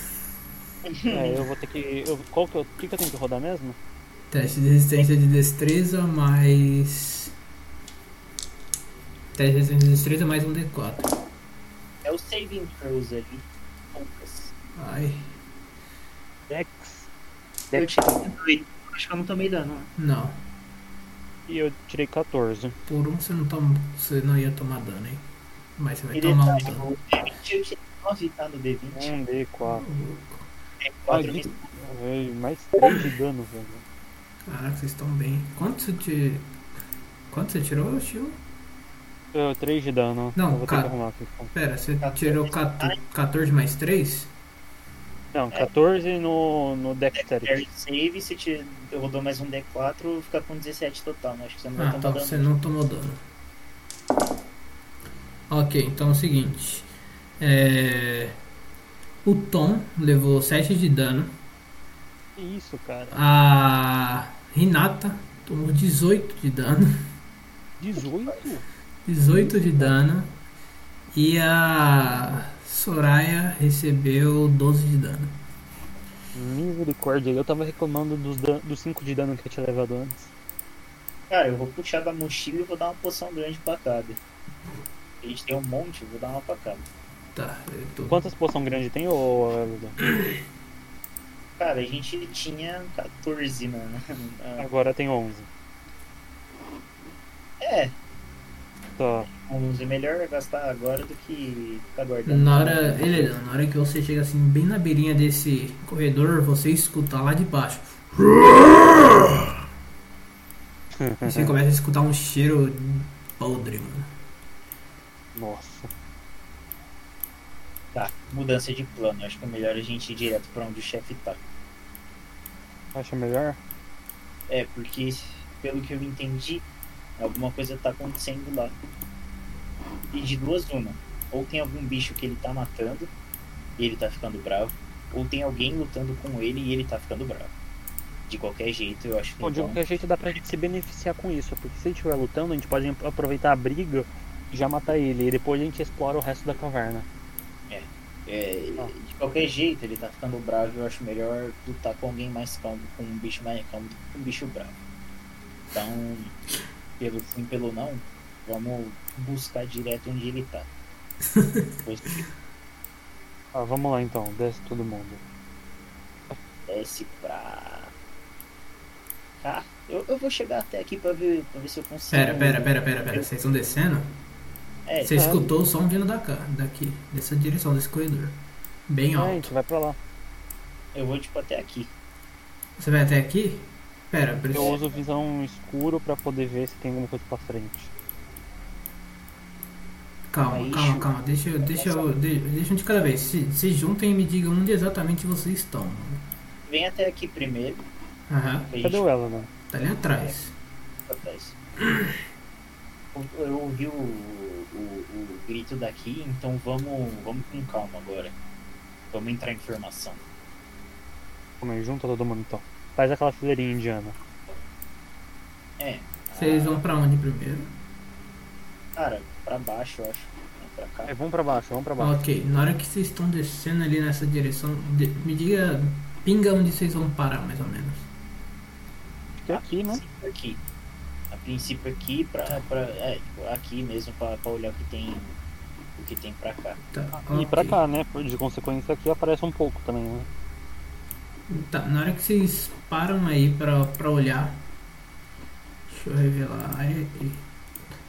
É, eu vou ter que. Eu, qual que eu, o que, que eu tenho que rodar mesmo? Teste de resistência de destreza mais. Teste de resistência de destreza mais um D4. É o saving throws ali. Poucas. Ai. Dex. Eu Dex. tirei dois. Acho que eu não tomei dano. né? Não. E eu tirei 14. Por um você não, toma, você não ia tomar dano, hein? Mas você vai E tomar um detalhe, dano. o D20 eu tirei 9, tá? No D20. Um D4. É Ai, 4 vi- Ai, mais 3 de dano, velho. Caraca, vocês estão bem. Quanto você te... Quanto você tirou, Chiu? Eu, 3 de dano. Não, eu vou ter cara. que arrumar aqui. então. Pera, você 14 tirou 14, 14 mais 3? Não, 14 no, no Dexterity. Carry save, se te, eu rodou mais um D4, fica com 17 total, né? Acho que você não vai Ah, tomar então dano. você não tomou dano. Ok, então é o seguinte. É... O Tom levou 7 de dano. Que isso, cara? A Renata tomou 18 de dano. 18? 18 de dano. E a Soraya recebeu 12 de dano. Misericórdia, eu tava reclamando dos, dan- dos 5 de dano que eu tinha levado antes. Cara, eu vou puxar da mochila e vou dar uma poção grande pra cada. A gente tem um monte, vou dar uma pra cada. Tá, eu tô... Quantas poção grande tem, ô? *clears throat* Cara, a gente tinha 14, mano. Ah, Agora tem 11. É, Tá. 11 é melhor gastar agora do que ficar guardando. Na hora, Helena, na hora que você chega assim, bem na beirinha desse corredor, você escuta lá de baixo. *laughs* Você começa a escutar um cheiro podre, mano. Nossa. Tá, mudança de plano. Acho que é melhor a gente ir direto pra onde o chefe tá. Acha melhor? É, porque pelo que eu entendi, alguma coisa tá acontecendo lá. E de duas uma. Ou tem algum bicho que ele tá matando e ele tá ficando bravo. Ou tem alguém lutando com ele e ele tá ficando bravo. De qualquer jeito, eu acho que Bom, de então, qualquer jeito dá pra gente se beneficiar com isso, porque se ele estiver lutando, a gente pode aproveitar a briga já matar ele, e depois a gente explora o resto da caverna. é, Ah. de qualquer jeito ele tá ficando bravo. Eu acho melhor lutar com alguém mais calmo, com um bicho mais calmo do que com um bicho bravo. Então, pelo sim, pelo não, vamos buscar direto onde ele tá. *laughs* Depois que Ah, vamos lá então, desce todo mundo. desce pra cá. Eu, eu vou chegar até aqui pra ver, pra ver se eu consigo. Pera, pera, pera, pera, pera. Vocês estão descendo? É, Você escutou o som vindo da cá, daqui, dessa direção, desse corredor. Bem É, a alto. gente vai pra lá. eu vou tipo até aqui. Você vai até aqui? Pera, por Eu uso visão escuro pra poder ver se tem alguma coisa pra frente. Calma, Aí, calma, Chu. calma. Deixa eu. Deixa eu. de- Deixa um de cada vez. Se, se juntem e me digam onde exatamente vocês estão. Vem até aqui primeiro. Aham. Cadê gente o ela, né? Tá ali atrás. fica atrás. Eu, eu ouvi o, o, o grito daqui, então vamos, vamos com calma agora. Vamos entrar em formação. Calma aí, junta todo mundo então. Faz aquela fileirinha indiana. É. Vocês ah, vão pra onde primeiro? Cara, pra baixo, eu acho. Pra cá. É, vamos pra baixo, vamos pra baixo. Ok, na hora que vocês estão descendo ali nessa direção, de- me diga, pinga onde vocês vão parar, mais ou menos. Aqui, né? aqui. Princípio aqui pra. pra é, tipo, aqui mesmo pra, pra olhar o que tem. O que tem pra cá. Tá, E ok. pra cá, né? De consequência aqui aparece um pouco também, né? Tá, na hora que vocês param aí pra, pra olhar. Deixa eu revelar.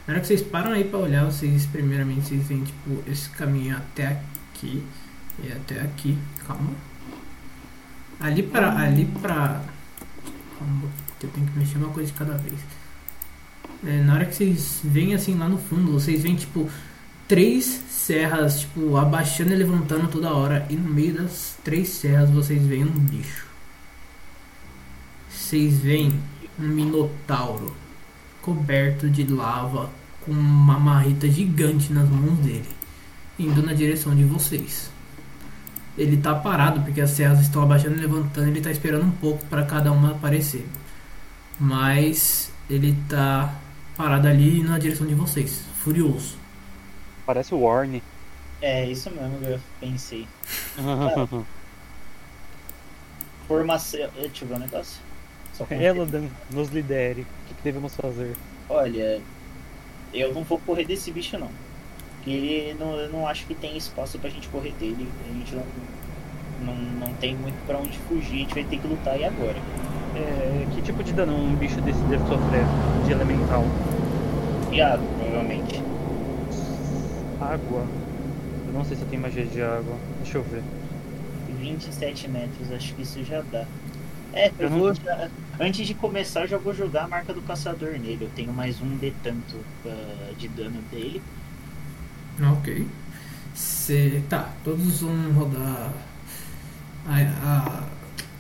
Na hora que vocês param aí pra olhar, vocês primeiramente vocês veem tipo esse caminho até aqui e até aqui. Calma. Ali pra. Ali pra. Calma, eu tenho que mexer uma coisa de cada vez. É, na hora que vocês veem assim lá no fundo, vocês veem tipo três serras, tipo, abaixando e levantando toda hora. E no meio das três serras vocês veem um bicho. Vocês veem um minotauro coberto de lava com uma marreta gigante nas mãos dele, indo na direção de vocês. Ele tá parado porque as serras estão abaixando e levantando, ele tá esperando um pouco para cada uma aparecer. Mas ele tá parado ali na direção de vocês, furioso. Parece o Warne. É, isso mesmo que eu pensei. *laughs* Formação. Deixa eu ver um negócio. Eladan nos lidere. O que, que devemos fazer? Olha, eu não vou correr desse bicho não. Porque ele não, eu não acho que tem espaço pra gente correr dele. A gente não, não, não tem muito pra onde fugir, a gente vai ter que lutar e agora. É, que tipo de dano um bicho desse deve sofrer? De elemental? E água, provavelmente. Água. Eu não sei se eu tenho magia de água. Deixa eu ver. 27 metros, acho que isso já dá. É, eu Eu não- vou já- Antes de começar, eu já vou jogar a marca do caçador nele. Eu tenho mais um de tanto ah, de dano dele. Ok. Cê, tá, todos vão rodar a,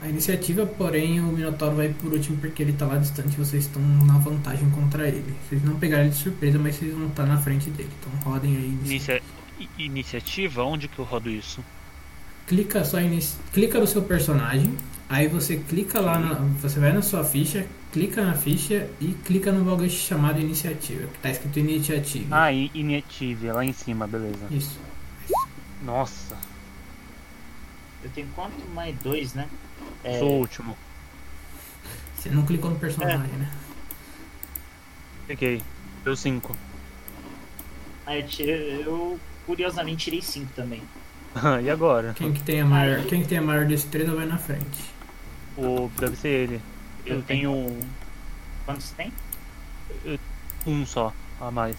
a, a iniciativa, porém o Minotauro vai por último porque ele tá lá distante e vocês estão na vantagem contra ele. Vocês não pegaram ele de surpresa, mas vocês vão estar na frente dele. Então rodem aí. Inicia... Iniciativa? Onde que eu rodo isso? Clica só inici... clica no seu personagem, aí você clica lá na... você vai na sua ficha, clica na ficha e clica no bagulho chamado iniciativa, que tá escrito iniciativa. Ah, Initiative, é lá em cima, beleza. Isso. Nossa, Eu tenho quanto mais dois, né? É, sou o último. Você não clicou no personagem, né? Peguei. Deu 5. ah, eu, ti- eu, curiosamente tirei cinco também. *laughs* e agora? Quem que tem a maior, quem que tem a maior destreza vai na frente. O, deve ser ele. Eu, Eu tenho Quantos tem? um só a mais.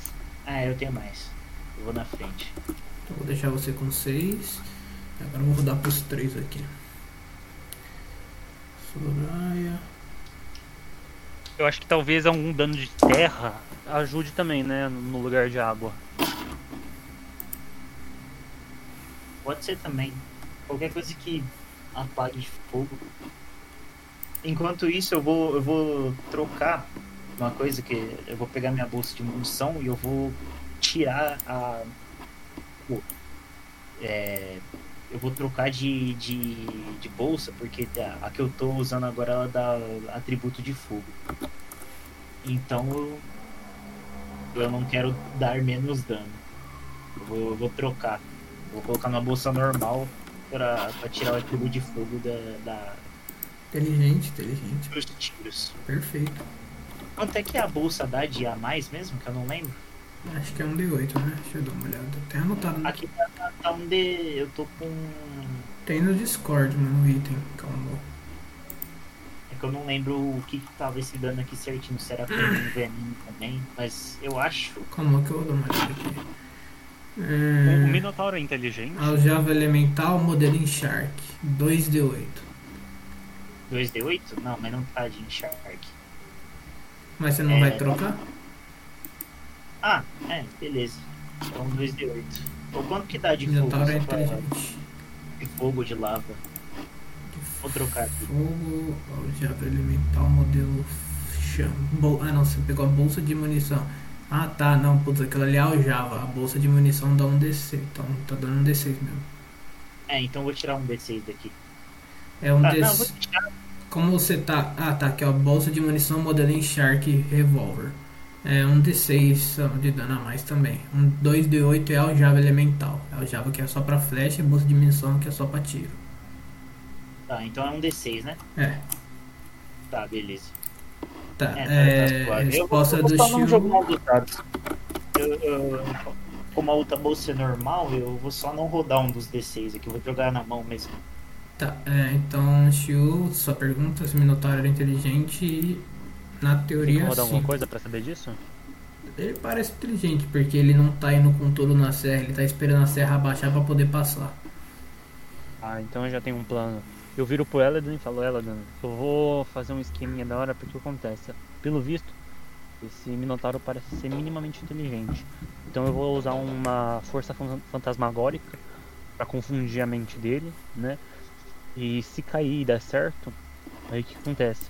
Ah, eu tenho mais. Eu vou na frente. Então vou deixar você com 6. Agora eu vou rodar pros 3 aqui. Soraya. Eu acho que talvez algum dano de terra ajude também, né? No lugar de água. Pode ser também. Qualquer coisa que apague de fogo. Enquanto isso, eu vou, eu vou trocar uma coisa que eu vou pegar minha bolsa de munição e eu vou tirar a. é, eu vou trocar de, de, de bolsa, porque a, a que eu tô usando agora ela dá atributo de fogo. Então eu, eu não quero dar menos dano. Eu vou, eu vou trocar. Vou colocar na bolsa normal pra, pra tirar o atributo de fogo da, da, Inteligente, inteligente. dos tiros. Perfeito. Quanto é que a bolsa dá de a mais mesmo? Que eu não lembro. Acho que é um D8, né? Deixa eu dar uma olhada. Tem anotado. né? Aqui tá, tá- tá um D. Eu tô com. Tem no Discord, mano, no item. Calma. É que eu não lembro o que, que tava esse dano aqui certinho. Se era com um veneno também. Mas eu acho. Calma que eu vou dar uma olhada aqui. O É... Minotauro é inteligente? Aljava Elemental, modelo em Shark. 2D8. 2D8? Não, mas não tá de Shark. Mas você não É. vai trocar? Ah, é, beleza. Então 2D8. Ou quanto que dá de fogo? Minotauro é pra- inteligente. De fogo, de lava. Vou trocar aqui. Fogo, aljava elemental, modelo chama. Ah não, você pegou a bolsa de munição. Ah tá, não, putz, aquilo ali é aljava. A bolsa de munição dá um DC. Então tá dando um D6 mesmo. É, então vou tirar um D6 daqui. É um Ah, D6. não. Como você tá. Ah tá, aqui ó, bolsa de munição modelo Shark Revolver. É um D6 de dano a mais também. Um 2D8 é aljava elemental. É aljava que é só pra flecha e bolsa de munição que é só pra tiro. Tá, então é um D6, né? É, Tá, beleza. tá. É, tá, tá É, suave. Eu vou, resposta eu vou do dados. Eu, eu, como a outra bolsa é normal, eu vou só não rodar um dos D6 aqui. Eu vou jogar na mão mesmo. Tá, é, então, Shio, sua pergunta se o Minotauro era inteligente e na teoria rodar sim. alguma coisa pra saber disso? Ele parece inteligente, porque ele não tá indo com tudo na serra, ele tá esperando a serra abaixar pra poder passar. Ah, então eu já tenho um plano. Eu viro pro Eladan e falo, Eladan, eu vou fazer um esqueminha da hora porque acontece? Pelo visto, esse Minotauro parece ser minimamente inteligente. Então eu vou usar uma força fan- fantasmagórica pra confundir a mente dele, né? E se cair e der certo, aí o que acontece?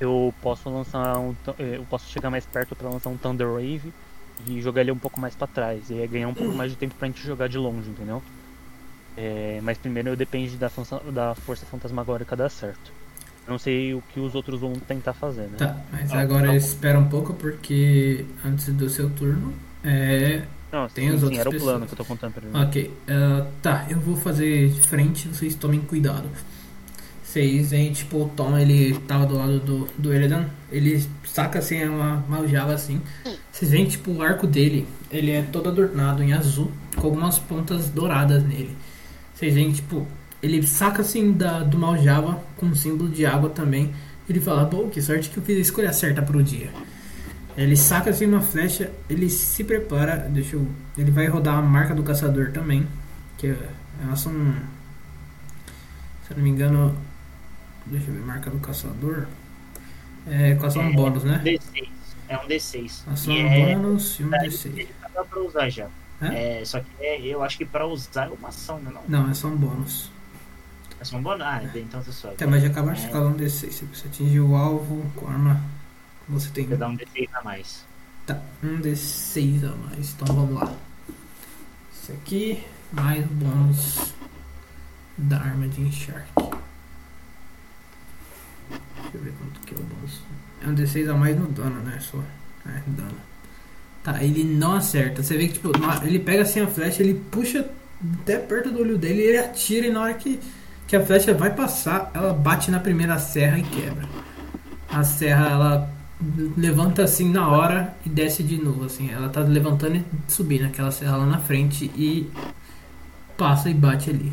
Eu posso lançar um. eh, Eu posso chegar mais perto pra lançar um Thunder Wave e jogar ele um pouco mais pra trás. E ganhar um pouco mais de tempo pra gente jogar de longe, entendeu? É, mas primeiro eu depende da, da força fantasmagórica dar certo. Eu não sei o que os outros vão tentar fazer, né? Tá, mas Ah, agora tá. espera um pouco, porque antes do seu turno, é. Não, Tem sim, as sim, outras era o plano pessoas. que eu tô contando pra ele. Ok, ah, tá, eu vou fazer de frente, vocês tomem cuidado. Vocês veem, tipo, o Tom, ele tava do lado do, do Eredan, ele saca assim uma, uma aljava assim. Vocês veem, tipo, o arco dele, ele é todo adornado em azul, com algumas pontas douradas nele. Vocês veem, tipo, ele saca assim da, do Maljava com um símbolo de água também. Ele fala, bom, que sorte que eu fiz a escolha certa pro dia. Ele saca assim uma flecha, ele se prepara, deixa eu. Ele vai rodar a marca do caçador também. Que é- elas são. Se eu não me engano. Deixa eu ver, marca do caçador. É equação É, bônus, né? D6. É um D6. Ação é, bônus e um tá, D6. ele dá pra usar já. É, só que é, eu acho que pra usar é uma ação, né? Não, Não, é só um bônus. é só um bônus. Ah, então tá suave. Até mais de acabar de É. escalar um D6. Se você atingir o alvo com a arma, você tem. Vou dar um D6 a mais. Tá, um D6 a mais. Então vamos lá. Isso aqui, mais bônus da arma de encharque. Deixa eu ver quanto que é o bônus. É um D6 a mais no dano, né? Só. É, dano. Tá, ele não acerta. Você vê que, tipo, ele pega assim a flecha, ele puxa até perto do olho dele e ele atira e na hora que, que a flecha vai passar, ela bate na primeira serra e quebra. A serra, ela levanta assim na hora e desce de novo, assim. Ela tá levantando e subindo aquela serra lá na frente e passa e bate ali.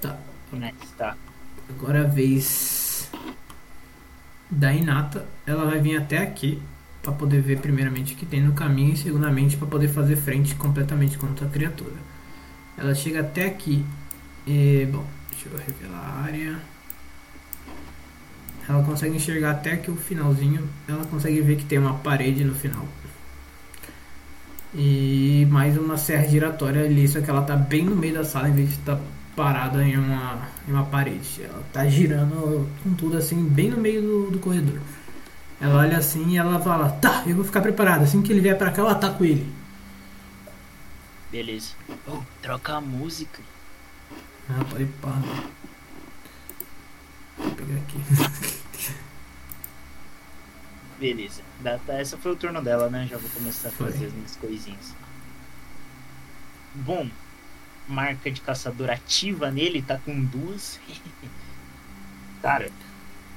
Tá, Né? Tá. agora é a vez da Inata. Ela vai vir até aqui para poder ver primeiramente o que tem no caminho e segundamente para poder fazer frente completamente contra a criatura. Ela chega até aqui e, bom, deixa eu revelar a área. Ela consegue enxergar até aqui o finalzinho. Ela consegue ver que tem uma parede no final. E mais uma serra giratória ali, só que ela tá bem no meio da sala em vez de estar parada em uma, em uma parede. Ela tá girando com tudo assim, bem no meio do, do corredor. Ela olha assim e ela fala: Tá, eu vou ficar preparada. Assim que ele vier pra cá, eu ataco ele. Beleza. Oh, troca a música. Ah, pode pá. Vou pegar aqui. *laughs* Beleza. Essa foi o turno dela, né? Já vou começar a Foi. fazer as minhas coisinhas. Bom, marca de caçador ativa nele, tá com duas. *laughs* Cara,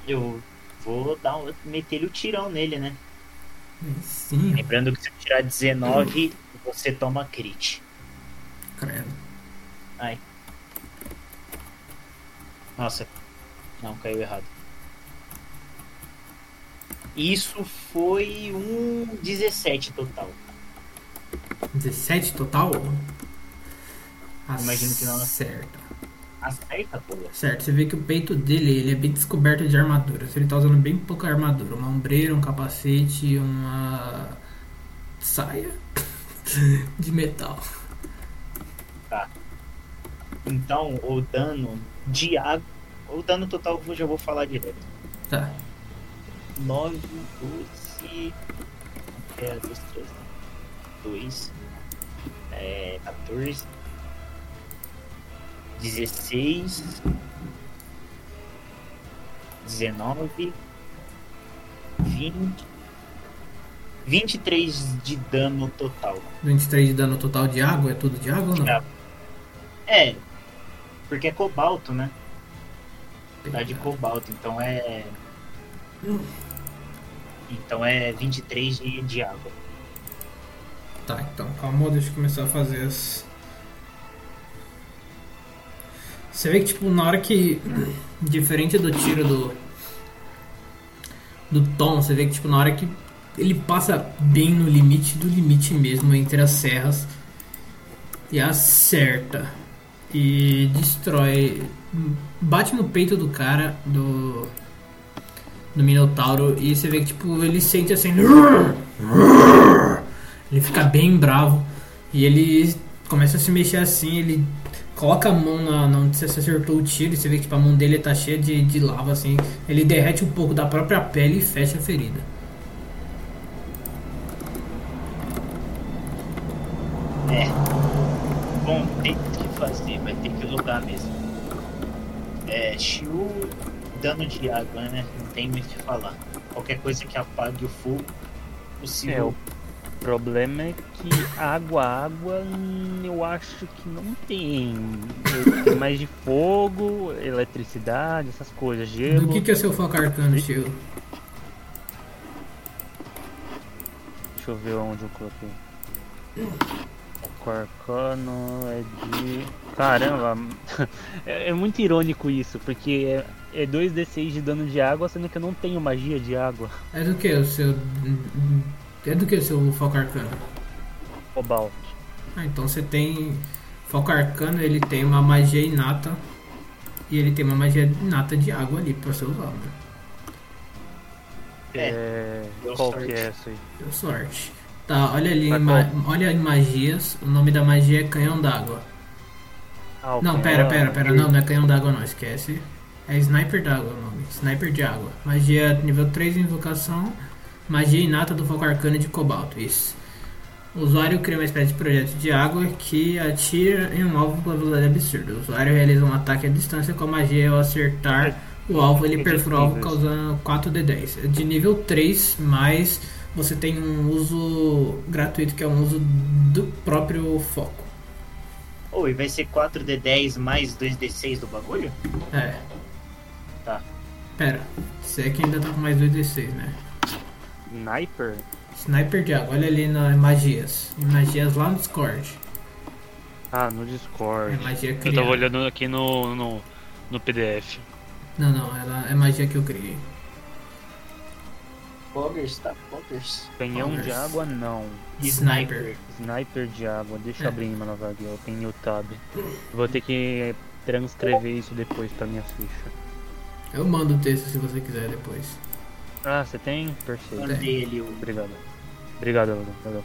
eu vou dar um, meter o tirão nele, né? Sim, Lembrando que se eu tirar 19, você toma crit. credo. Nossa, não, caiu errado. Isso foi um 17 total. 17 total? Imagino que não? Acerta. Acerta, pô. Certo, você vê que o peito dele ele é bem descoberto de armadura. Ele tá usando bem pouca armadura. Uma ombreira, um capacete, uma saia *laughs* de metal. Então, o dano de água. O dano total eu já vou falar direto. Tá. 9, 12. É, 2, 3. 2. É, 14. 16. 19. 20. 23 de dano total. 23 de dano total de água, é tudo de água ou não? É. É, porque é cobalto, né? Dá de cobalto, então é. Então é 23 de, de água. Tá, então calma, deixa eu começar a fazer as. Você vê que, tipo, na hora que. Diferente do tiro do. Do Tom, você vê que, tipo, na hora que ele passa bem no limite do limite mesmo entre as serras e acerta e destrói. Bate no peito do cara, do. Do Minotauro, e você vê que, tipo, ele sente assim. Ele fica bem bravo e ele começa a se mexer assim, ele coloca a mão na, na onde você acertou o tiro e você vê que tipo, a mão dele tá cheia de, de lava assim. Ele derrete um pouco da própria pele e fecha a ferida. É. Bom, tem que fazer, vai ter que lutar mesmo. É, Shiu, dano de água, né? Não tem muito o que falar. Qualquer coisa que apague o fogo, É, possível. o problema é que água, água, hum, eu acho que não tem. Tem mais de fogo, eletricidade, essas coisas, gelo. Do que, que é seu foco arcano, tio? Deixa eu ver onde eu coloquei. Arcano é de. Caramba! *laughs* É, é muito irônico isso, porque é, é 2d6 de dano de água, sendo que eu não tenho magia de água. É do que o seu. É do que o seu foco arcano? Cobalto. Ah, então você tem. Foco arcano, ele tem uma magia inata. E ele tem uma magia inata de água ali pra ser usada. É, É, qual sorte. que é essa aí? Deu sorte. Tá, olha ali, olha em magias. O nome da magia é canhão d'água. Ah, Não, canhão- pera, pera, pera. Não, não é canhão d'água não, esquece. É sniper d'água o nome. Sniper de água. Magia nível 3 invocação. Magia inata do foco arcano de cobalto. Isso. O usuário cria uma espécie de projeto de água que atira em um alvo com velocidade absurda. O usuário realiza um ataque à distância com a magia ao acertar o alvo, ele perfura o alvo causando 4d10. É De nível 3, mas você tem um uso gratuito que é um uso do próprio foco. Ou e vai ser 4d10 mais 2d6 do bagulho? É. Tá. Pera, você é que ainda tá com mais 2d6, né? Sniper? Sniper de água, olha ali na magias. Magias lá no Discord. Ah, no É Discord. magia Eu criada. tava olhando aqui no, no, no PDF. Não, não, ela é magia que eu criei. Poggers, tá? Poggers. Canhão de água, não. Sniper. Sniper de água, deixa É. eu abrir uma nova eu tenho o tab. Vou ter que transcrever isso depois pra minha ficha. Eu mando o texto se você quiser depois. Ah, você tem? Perfeito. Mandei ali o. Obrigado. Obrigado, Logan. Valeu.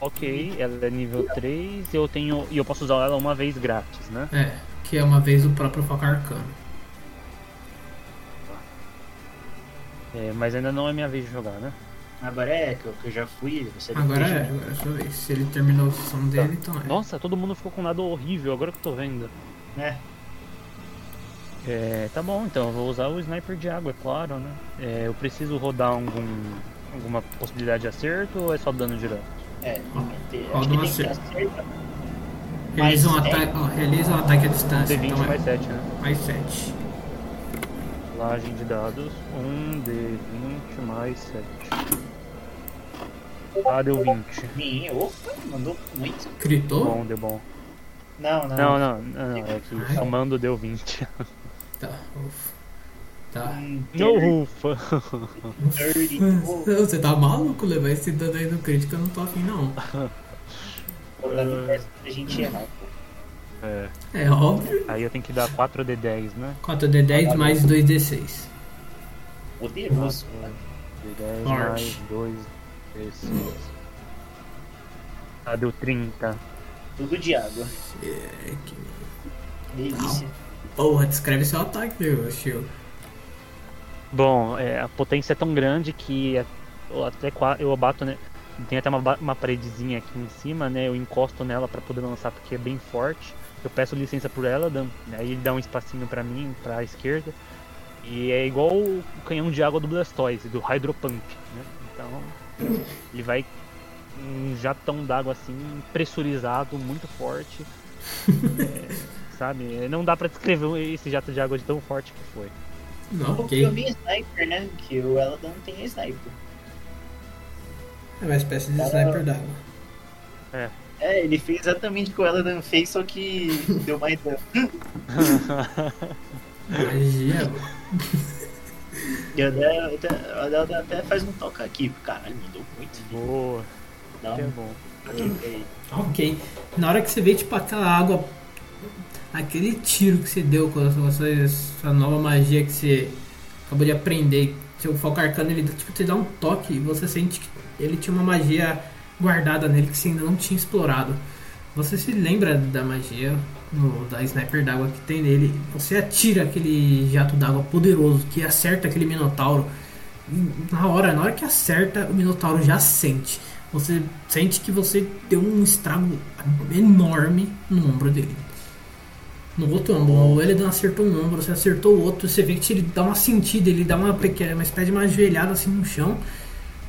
Ok, ela é nível 3 e eu tenho. E eu posso usar ela uma vez grátis, né? É, que é uma vez o próprio foco arcano. É, mas ainda não é minha vez de jogar, né? Agora é que eu, que eu já fui. Você Agora é, já- agora é a sua vez. Se ele terminou a sessão dele, então é. Nossa, todo mundo ficou com nada horrível, agora que eu tô vendo. né? É, tá bom, então eu vou usar o sniper de água, é claro, né? É, eu preciso rodar algum, alguma possibilidade de acerto ou é só dano direto? É, tem que ter. Roda Acho que um tem que acerto. acertar. Realiza um, ataque, ó, realiza um ataque à distância, D20 então é mais 7, né? mais 7. Rolagem de dados, 1 D20 mais 7. Ah, deu 20. Minha, opa, mandou muito. Critou? Bom, deu bom. Não, não. Não, não, não, não, é que somando deu 20. *laughs* Tá, ufa. Tá. Não, ufa. dirty. Você tá maluco levar esse dano aí no crítico? Eu não tô afim, não. é a gente errar. pô. É, É óbvio. aí eu tenho que dar 4D10, né? 4d10 mais 2d6. Poderoso, cara. D10 Forte. mais 2D6. Ah, deu 30. Tudo de água. É, que... Delícia. Porra, descreve seu ataque, meu Shio. Bom, é, a potência é tão grande que é- eu até eu bato, né? Tem até uma, uma paredezinha aqui em cima, né? Eu encosto nela pra poder lançar porque é bem forte. Eu peço licença por ela, dando- aí ele dá um espacinho pra mim, pra esquerda. E é igual o canhão de água do Blastoise, do Hydro Pump, né? Então ele vai um jatão d'água assim, pressurizado, muito forte. *laughs* É, sabe? Não dá pra descrever esse jato de água de tão forte que foi. Não, Porque eu vi sniper, né? Que o Eladan tem sniper. É uma espécie de sniper d'água. É, ele fez exatamente o que o Eladan fez, só que *laughs* deu mais dano. Magia. E o Eladan até, faz um toque aqui. Caralho, mandou muito. Boa, que é bom. Ok. Na hora que você vê, tipo, aquela água. Aquele tiro que você deu com a sua, sua- sua nova magia que você acabou de aprender. Seu foco arcano, ele tipo, te dá um toque e você sente que ele tinha uma magia guardada nele que você ainda não tinha explorado. Você se lembra da magia no- da sniper d'água que tem nele. Você atira aquele jato d'água poderoso que acerta aquele minotauro. Na hora, na hora que acerta, o minotauro já sente. Você sente que você deu um estrago enorme no ombro dele. No outro ombro, o Eledan acertou um ombro, você acertou o outro, você vê que ele dá uma sentida, ele dá uma pequena, uma espécie de uma ajoelhada assim no chão,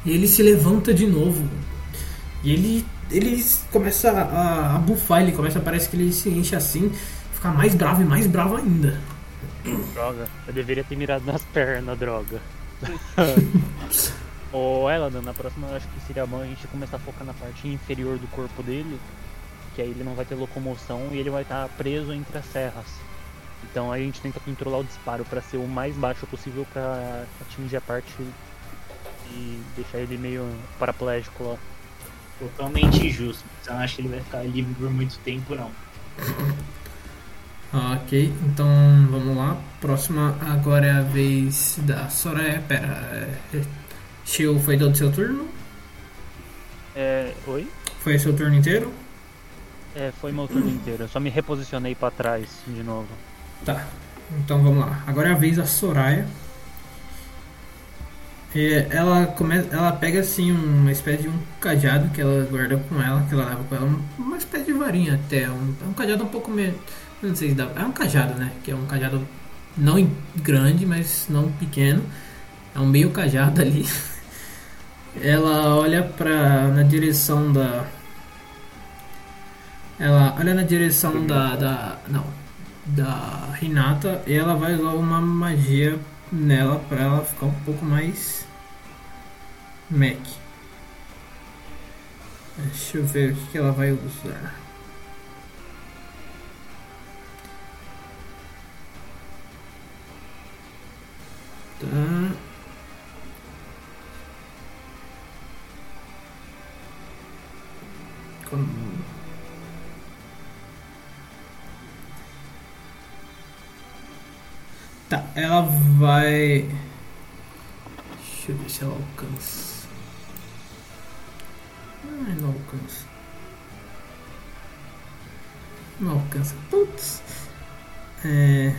e ele se levanta de novo. E ele, ele começa a, a bufar, ele começa, parece que ele se enche assim, fica mais bravo e mais bravo ainda. Droga, eu deveria ter mirado nas pernas, droga. *laughs* Ô Eladan, na próxima eu acho que seria bom a gente começar a focar na parte inferior do corpo dele, que aí ele não vai ter locomoção e ele vai estar preso entre as serras. Então a gente tenta controlar o disparo para ser o mais baixo possível para atingir a parte e deixar ele meio paraplégico lá. Totalmente justo. Eu não acho que ele vai ficar livre por muito tempo, não. *laughs* Ok, então vamos lá. Próxima agora é a vez da Soraya. Pera, é, Shio foi todo seu turno? É. Oi? Foi seu turno inteiro? É, foi meu turno inteiro. Eu só me reposicionei para trás de novo. Tá, então vamos lá. Agora é a vez da Soraya. É, ela, come... ela pega assim uma espécie de um cajado que ela guarda com ela, que ela leva com ela, uma espécie de varinha até. Um, é um cajado um pouco meio. Não sei se dá. É um cajado, né? Que é um cajado não grande, mas não pequeno. É um meio cajado *laughs* ali. Ela olha pra. na direção da. Ela olha na direção da. da não. Da Renata e ela vai usar uma magia nela pra ela ficar um pouco mais. Mac. Deixa eu ver o que que ela vai usar. Tá. Como... Tá, ela vai. Deixa eu ver se ela alcança. Ah, não alcança. Não alcança. Putz. É.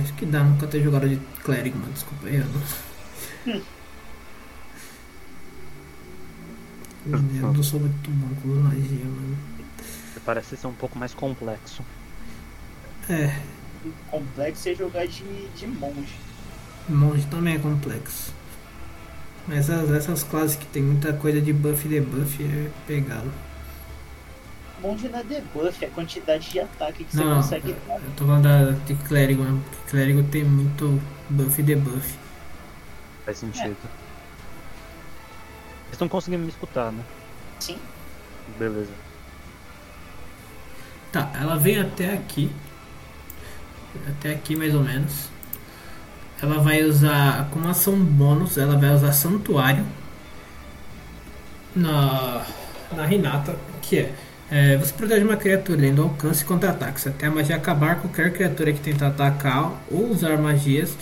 Acho que dá, nunca ter jogado de clérigo, mano. Desculpa eu não. Eu não sou muito bom com magia, mano. Parece ser um pouco mais complexo. É, complexo é jogar de, de monge. monge também é complexo. Mas essas, essas classes que tem muita coisa de buff e debuff é pegado. Monge não é debuff, é a quantidade de ataque que você Não, consegue dar. eu tô falando da, de clérigo, né? Porque clérigo tem muito buff e debuff. Faz sentido. Vocês estão conseguindo me escutar, né? Sim. Beleza. Tá, ela vem até aqui. Até aqui mais ou menos. Ela vai usar como ação bônus, ela vai usar santuário na, na Renata, que é, é, você protege uma criatura além do alcance contra ataques. Até a magia acabar, qualquer criatura que tentar atacar ou usar magias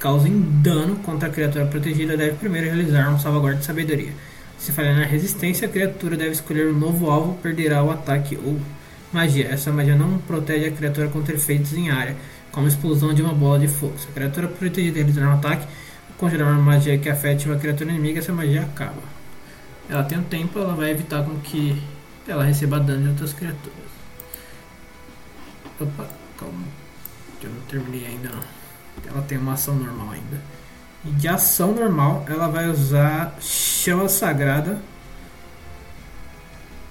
causem dano contra a criatura protegida deve primeiro realizar um salvaguarda de sabedoria. Se falhar na resistência, a criatura deve escolher um novo alvo, perderá o ataque ou magia. Essa magia não protege a criatura contra efeitos em área, como explosão de uma bola de fogo. Se a criatura protegida realizar um ataque, o conjurar uma magia que afete uma criatura inimiga, essa magia acaba. Ela tem um tempo, ela vai evitar com que ela receba dano de outras criaturas. Opa, calma. Eu não terminei ainda não. Ela tem uma ação normal ainda. E de ação normal, ela vai usar chama sagrada.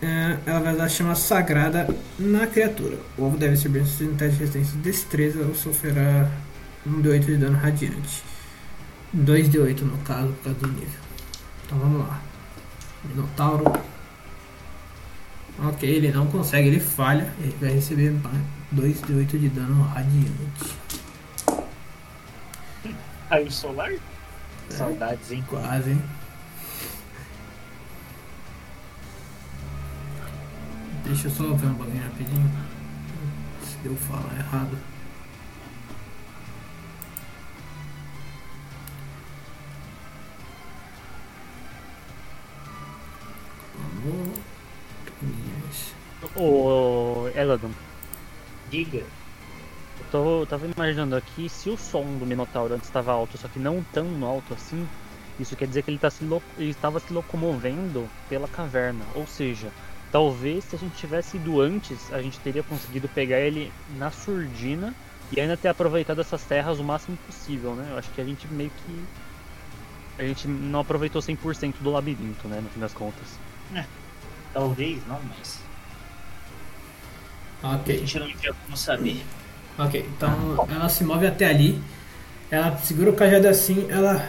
É, ela vai usar chama sagrada na criatura. O alvo deve ser bem em teste de resistência de destreza ou sofrerá um D8 de dano radiante. 2 D8 no caso, por causa do nível. Então vamos lá. Minotauro. Ok, ele não consegue, ele falha. Ele vai receber 2 D8 de dano radiante. Raio solar? Saudades, hein? Quase, hein? Deixa eu só ver um bagulho rapidinho. Se eu falar errado. Ô, Eladon, Diga. Eu tô, tava imaginando aqui se o som do Minotauro antes estava alto, só que não tão alto assim, isso quer dizer que ele, tá se lo- ele estava se locomovendo pela caverna. Ou seja, talvez se a gente tivesse ido antes, a gente teria conseguido pegar ele na surdina e ainda ter aproveitado essas terras o máximo possível, né? Eu acho que a gente meio que. A gente não aproveitou 100% do labirinto, né? No fim das contas. Talvez, não, mas. A Ok. gente não tinha como saber. Ok, então ela se move até ali. Ela segura o cajado assim. Ela.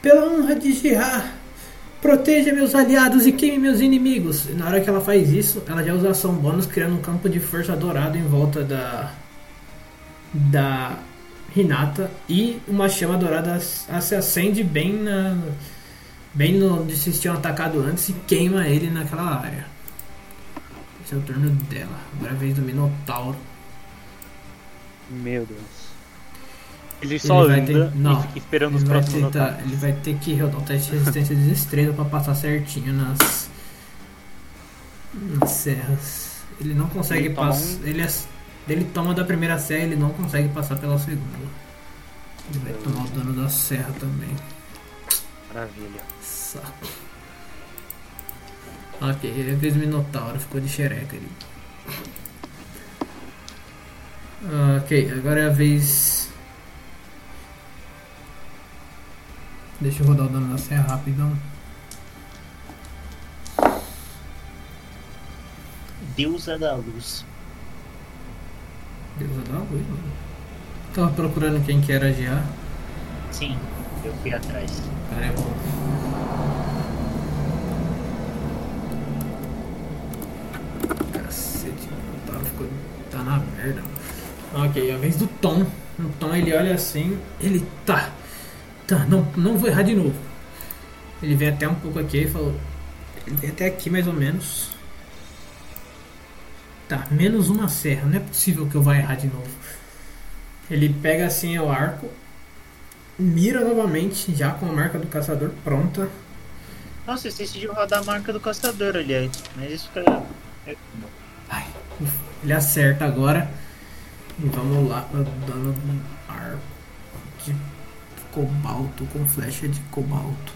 Pela honra de Jirá, proteja meus aliados e queime meus inimigos. E na hora que ela faz isso, ela já usa ação bônus, criando um campo de força dourado em volta da. da Hinata. E uma chama dourada se acende bem na. bem no, onde vocês tinham atacado antes e queima ele naquela área. Esse é o turno dela. Agora é a vez do Minotauro. Meu Deus. Ele só vai anda ter- não, e fica esperando os Ele vai, próximos tentar, ataques. ele vai ter que rodar um teste de resistência de destreza pra passar certinho nas. nas serras. Ele não consegue Ele passar. um- Ele, é- ele toma da primeira serra ele não consegue passar pela segunda. Ele vai tomar o dano da serra também. Maravilha. Saco. Ok, ele fez o Minotauro, ficou de xereca ali. Ok, agora é a vez. Deixa eu rodar o dano da serra rapidão. Deusa da luz. Deus da luz. Tava procurando quem que era GA. Sim, eu fui atrás. É bom. Cacete, Taro ficou. tá na merda. mano. Ok, a vez do Tom. O Tom ele olha assim, ele tá. Tá, não, não vou errar de novo. Ele vem até um pouco aqui e falou. Ele vem até aqui mais ou menos. Tá, menos uma serra, não é possível que eu vá errar de novo. Ele pega assim o arco, mira novamente, já com a marca do caçador pronta. Nossa, eu esqueci de rodar a marca do caçador, aliás. Mas isso fica. é- Ele acerta agora. E vamos lá para dano do arco de cobalto com flecha de cobalto.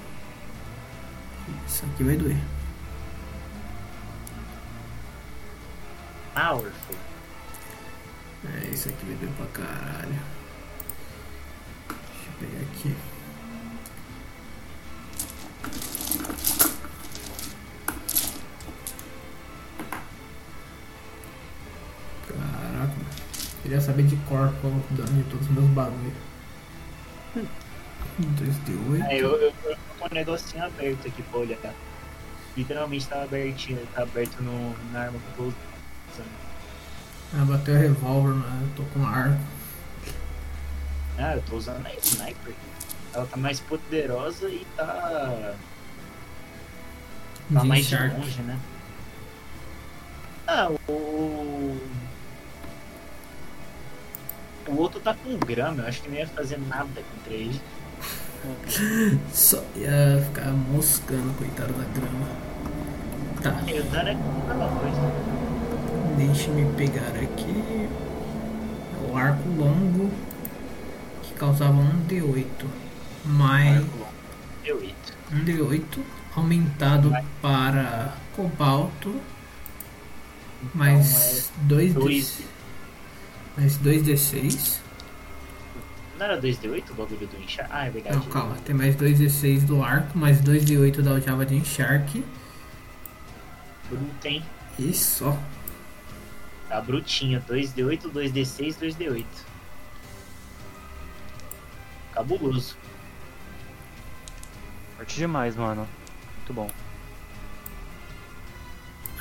Isso aqui vai doer. Powerful. É, isso aqui vai doer pra caralho. Deixa eu pegar aqui. Queria saber de cor qual o dano de todos os meus bagulhos. 2d8. É, eu, eu, eu tô com um negocinho aberto aqui pra olhar. Literalmente tá abertinho, tá aberto no, na arma que eu tô usando. Ah, bateu o revólver, né? Eu tô com arco. Ah, eu tô usando a sniper. Ela tá mais poderosa e tá. Tá mais de longe, né? Ah, o. O outro tá com grama, eu acho que não ia fazer nada contra ele. Só ia ficar moscando, coitado da grama. Tá. É eu dar é aquela coisa. Deixa-me pegar aqui. O arco longo. Que causava 1d8. Mais. D8. 1d8. Aumentado Vai. para cobalto. Então mais é 2d6 mais 2d6. Não era 2D8 o bagulho do enxar? Ah, é verdade. Não, calma, tem mais 2d6 do arco, mais 2d8 da aljava de encharque. Bruto, hein? E só. Tá brutinho. 2D8, 2D6, 2D8. Cabuloso. Forte demais, mano. Muito bom.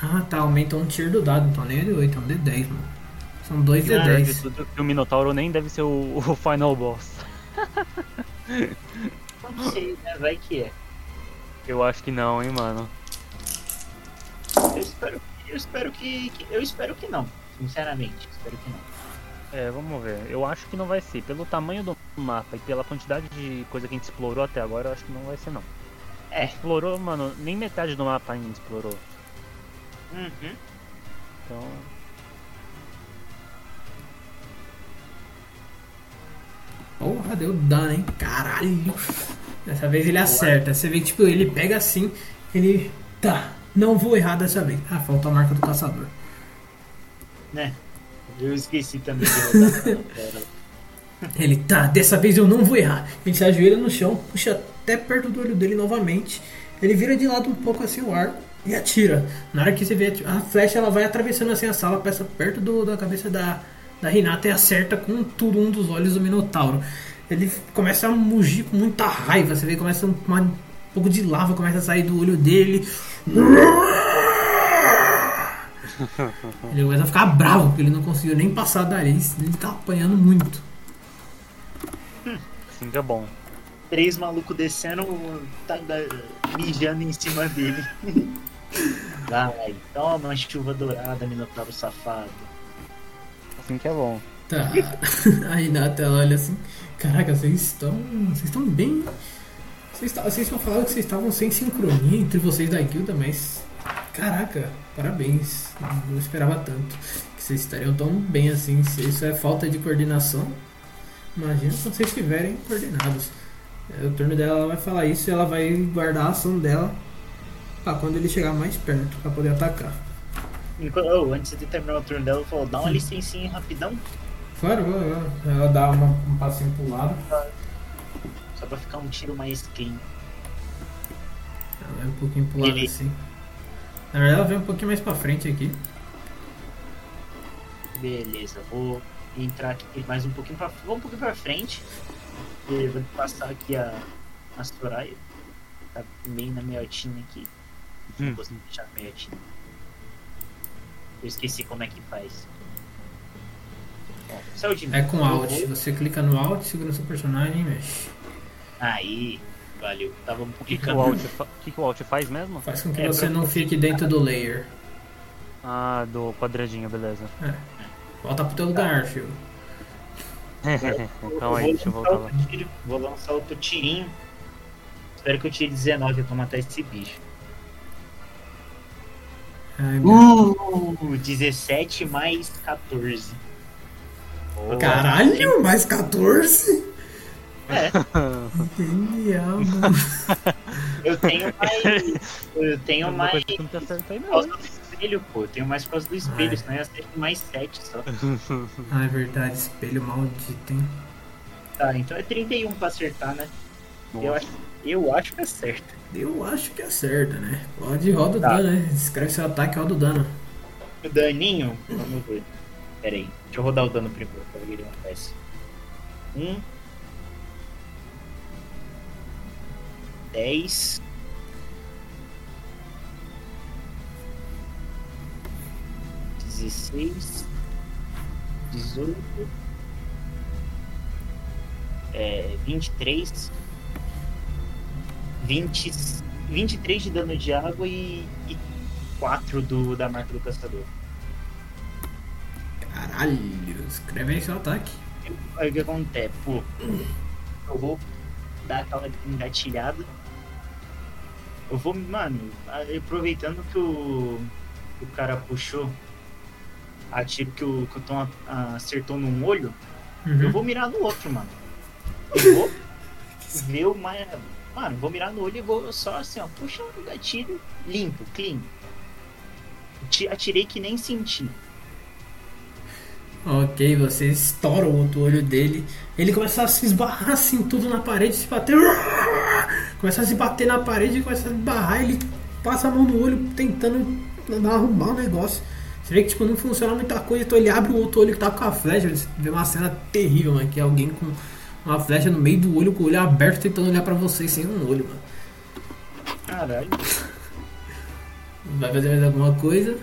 Ah, tá, aumenta um tier do dado, então nem é D8, é um D10, mano. São dois Pior de D10. tudo que o Minotauro nem deve ser o, *laughs* o final boss. Não sei, né? Vai que é. Eu acho que não, hein, mano. Eu espero, eu espero que, que- Eu espero que não. Sinceramente, espero que não. É, vamos ver. Eu acho que não vai ser. Pelo tamanho do mapa e pela quantidade de coisa que a gente explorou até agora, eu acho que não vai ser, não. É. Explorou, mano, nem metade do mapa ainda explorou. Uhum. Então. Porra, deu dano, hein? Caralho. Dessa vez ele acerta. Você vê que tipo, ele pega assim, ele. Tá, não vou errar dessa vez. Ah, faltou a marca do caçador. Né? Eu esqueci também de *laughs* rodar. Ele, tá, dessa vez eu não vou errar. Ele se ajoelha no chão, puxa até perto do olho dele novamente. Ele vira de lado um pouco assim o arco e atira. Na hora que você vê a flecha, ela vai atravessando assim a sala, passa perto do- da cabeça da, da Renata e acerta com tudo um dos olhos do Minotauro. Ele começa a mugir com muita raiva. Você vê que começa um, uma- um pouco de lava começa a sair do olho dele. *laughs* Ele começa a ficar bravo porque ele não conseguiu nem passar dali. Ele tá apanhando muito. Assim que é bom. Três malucos descendo, tá da- mijando em cima dele. *laughs* Vai, toma chuva dourada, Minotauro safado. Assim que é bom. Tá. *laughs* Aí Nata ela olha assim, caraca, vocês estão. Vocês estão bem. Vocês, tá- vocês estão falando que vocês estavam sem sincronia entre vocês da guilda, mas. Caraca, parabéns. Não esperava tanto. Que vocês estariam tão bem assim. Se isso é falta de coordenação. Imagina quando vocês estiverem coordenados. É, o turno dela ela vai falar isso e ela vai guardar a ação dela pra quando ele chegar mais perto, pra poder atacar. Enquanto- oh, antes de terminar o turno dela, eu falo, dá uma licencinha rapidão, Claro, claro, claro. ela dá uma- um passinho pro lado. só pra ficar um tiro mais clean. Ela vai um pouquinho pro lado Ele- assim. Na verdade, ela vem um pouquinho mais pra frente aqui. Beleza, vou entrar aqui mais um pouquinho pra, vou um pouquinho pra frente. E vou passar aqui a, a Soraya. Tá meio na meiotinha aqui. Não Hum. vou deixar meiotinha. Eu esqueci como é que faz. Ó, saúde. É com Alt. vou- Você clica no Alt, segura seu personagem e mexe. Aí, valeu. Tava O que, que, clicando. o fa- o que, que o Alt faz mesmo? Faz com que É, você pra- não fique dentro do layer. Ah, do quadradinho, beleza. Volta pro teu lugar, filho. *laughs* então aí, deixa eu voltar lá. tiro, vou lançar outro tirinho. Espero que eu tire 19 pra matar esse bicho. Ai, meu... Uh, 17 mais 14. Boa. Caralho, mais 14? É, Genial, eu tenho mais. Eu tenho mais. coisa que não te acerta aí Por não. causa do espelho, pô. Eu tenho mais por causa do espelho, Ai. senão eu ia ser mais 7 só. Ah, é verdade, espelho maldito, hein? Tá, então é 31 pra acertar, né? Eu Nossa. acho, eu acho que acerta. Eu acho que acerta, né? Pode roda o Tá. dano, né? Escreve seu ataque e roda o dano. O daninho, vamos ver. Pera aí, deixa eu rodar o dano primeiro pra ver o que ele acontece. Um. Dez. Dezesseis. Dezoito. É, vinte e três. Vinte. Vinte e três de dano de água e, e 4 do, da marca do caçador. Caralho, escreve aí seu ataque. Aí o que acontece? Pô, eu vou dar aquela engatilhada. Eu vou, mano, aproveitando que o, o cara puxou a tiro que o, que o Tom a- acertou num olho, eu Uhum. vou mirar no outro, mano. *laughs* Eu vou. ver o mais. Mano, vou mirar no olho e vou só assim, ó, puxa o gatilho, limpo, clean. Ti- Atirei que nem senti. Ok, você estoura o outro olho dele. Ele começa a se esbarrar assim tudo na parede, se bater. Começa a se bater na parede, começa a esbarrar. Ele passa a mão no olho tentando arrumar o negócio. Você vê que tipo, não funciona muita coisa, então ele abre o outro olho que tá com a flecha. Você vê uma cena terrível, mano. Que é alguém com uma flecha no meio do olho, com o olho aberto, tentando olhar pra vocês sem um olho, mano. Caralho. *laughs* Vai fazer mais alguma coisa?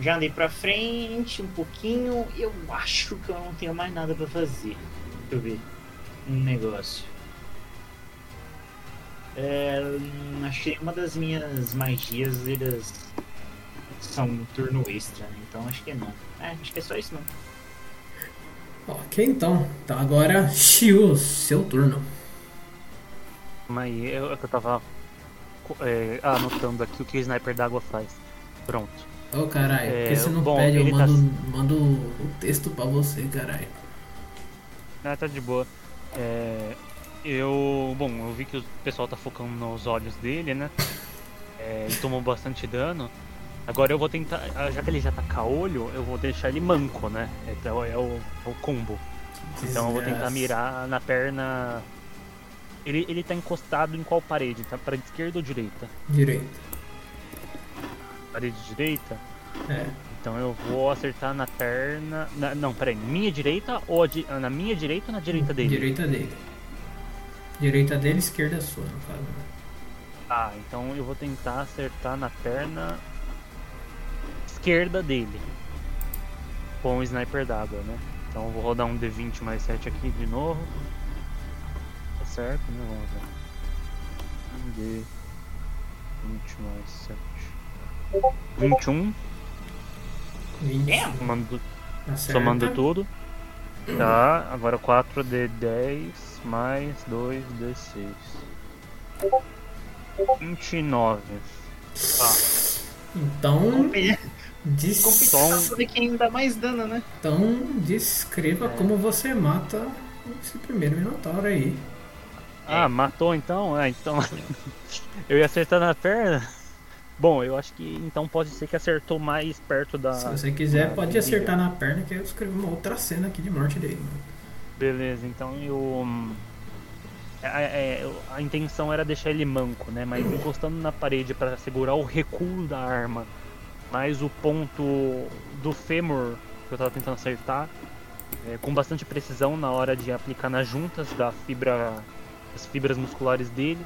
Já andei pra frente um pouquinho eu acho que eu não tenho mais nada pra fazer. Deixa eu ver. Um negócio. É, hum, que uma das minhas magias elas são um turno extra, né? então acho que não. É, acho que é só isso não. Ok, então. Então agora, Shio, seu turno. Mas aí, eu, eu tava é, anotando aqui o que o sniper d'água faz. Pronto. Ô caralho, É, porque você não bom, pede, eu tá- mando, mando o texto pra você, caralho. Ah, tá de boa. É, eu. Bom, eu vi que o pessoal tá focando nos olhos dele, né? É, ele tomou bastante dano. Agora eu vou tentar. ah, Já que ele já tá caolho, eu vou deixar ele manco, né? Então é o, é o combo. Então eu vou tentar mirar na perna. Ele, ele tá encostado em qual parede? Tá para esquerda ou direita? Direito. Parede direita? É. Então eu vou acertar na perna. na- não, peraí, minha direita ou di- na minha direita ou na direita dele? Direita dele. Direita dele, esquerda sua, no caso. né? Ah, então eu vou tentar acertar na perna esquerda dele. Com o sniper d'água, né? Então vou rodar um D20 mais 7 aqui de novo. Tá certo, né? Vamos ver. Um D20 mais 7. 21, Vinte. somando, Acerta. somando tudo. Tá, agora 4D10 mais 2D6. 29. Tá. Então, des... Som. de quem dá mais dano, né? então descreva É. como você mata esse primeiro Minotauro aí. Ah, matou então? Ah, então. *laughs* eu ia acertar na perna? Bom, eu acho que então pode ser que acertou mais perto da. Se você quiser, da pode acertar na perna que eu escrevi uma outra cena aqui de morte dele. Beleza, então eu. hum, A, é, eu- a intenção era deixar ele manco, né? Mas encostando na parede para segurar o recuo da arma, mais o ponto do fêmur que eu tava tentando acertar, é, com bastante precisão na hora de aplicar nas juntas da fibra, das fibras musculares dele.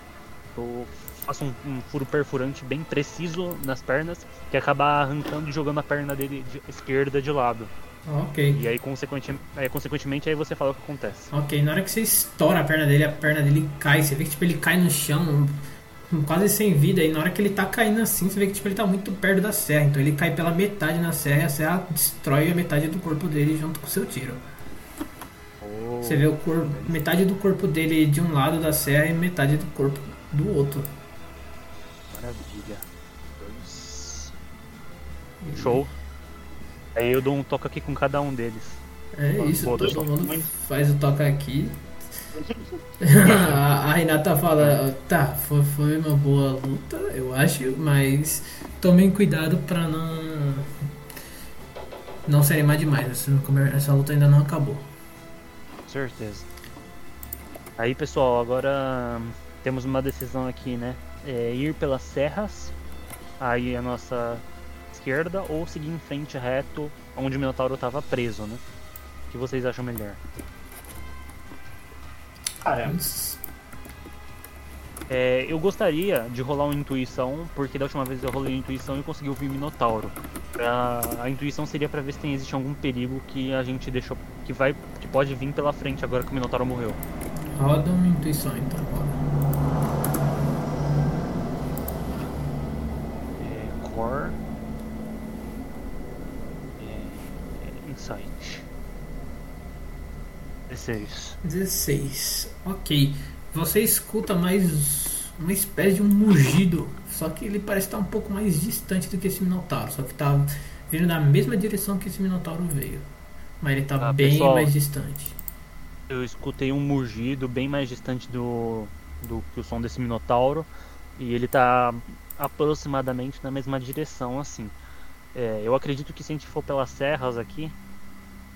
Eu faço um, um furo perfurante bem preciso nas pernas, que acaba arrancando e jogando a perna dele de esquerda de lado. Ok. E aí, consequente, aí, consequentemente, aí você fala o que acontece. Ok, na hora que você estoura a perna dele, a perna dele cai. Você vê que tipo, ele cai no chão, quase sem vida. E na hora que ele tá caindo assim, você vê que tipo, ele tá muito perto da serra. Então ele cai pela metade na serra e a serra destrói a metade do corpo dele junto com o seu tiro. Oh, Você vê o corpo, metade do corpo dele de um lado da serra e metade do corpo do outro. Maravilha. Dois. Show. Aí eu dou um toque aqui com cada um deles. É isso, todo mundo faz o toca aqui. *laughs* a Renata fala, tá, foi, foi uma boa luta, eu acho, mas tomem cuidado pra não não se animar demais. Essa, essa luta ainda não acabou. Certeza. Aí pessoal, agora hum, temos uma decisão aqui, né? É ir pelas serras, aí a nossa esquerda, ou seguir em frente reto onde o Minotauro estava preso, né? O que vocês acham melhor? Cara, É, eu gostaria de rolar uma intuição, porque da última vez eu rolei intuição e consegui ouvir Minotauro. Pra- a intuição seria pra ver se tem, existe algum perigo que a gente deixou. que vai. que pode vir pela frente agora que o Minotauro morreu. Roda uma intuição então, roda. É, core. É, insight. 16. 16. Ok. Você escuta mais uma espécie de um mugido. Só que ele parece estar um pouco mais distante do que esse Minotauro. Só que tá vindo na mesma direção que esse Minotauro veio. Mas ele tá Ah, bem pessoal. mais distante. Eu escutei um mugido bem mais distante do, do que o som desse minotauro. E ele tá aproximadamente na mesma direção, assim. É, eu acredito que se a gente for pelas serras aqui,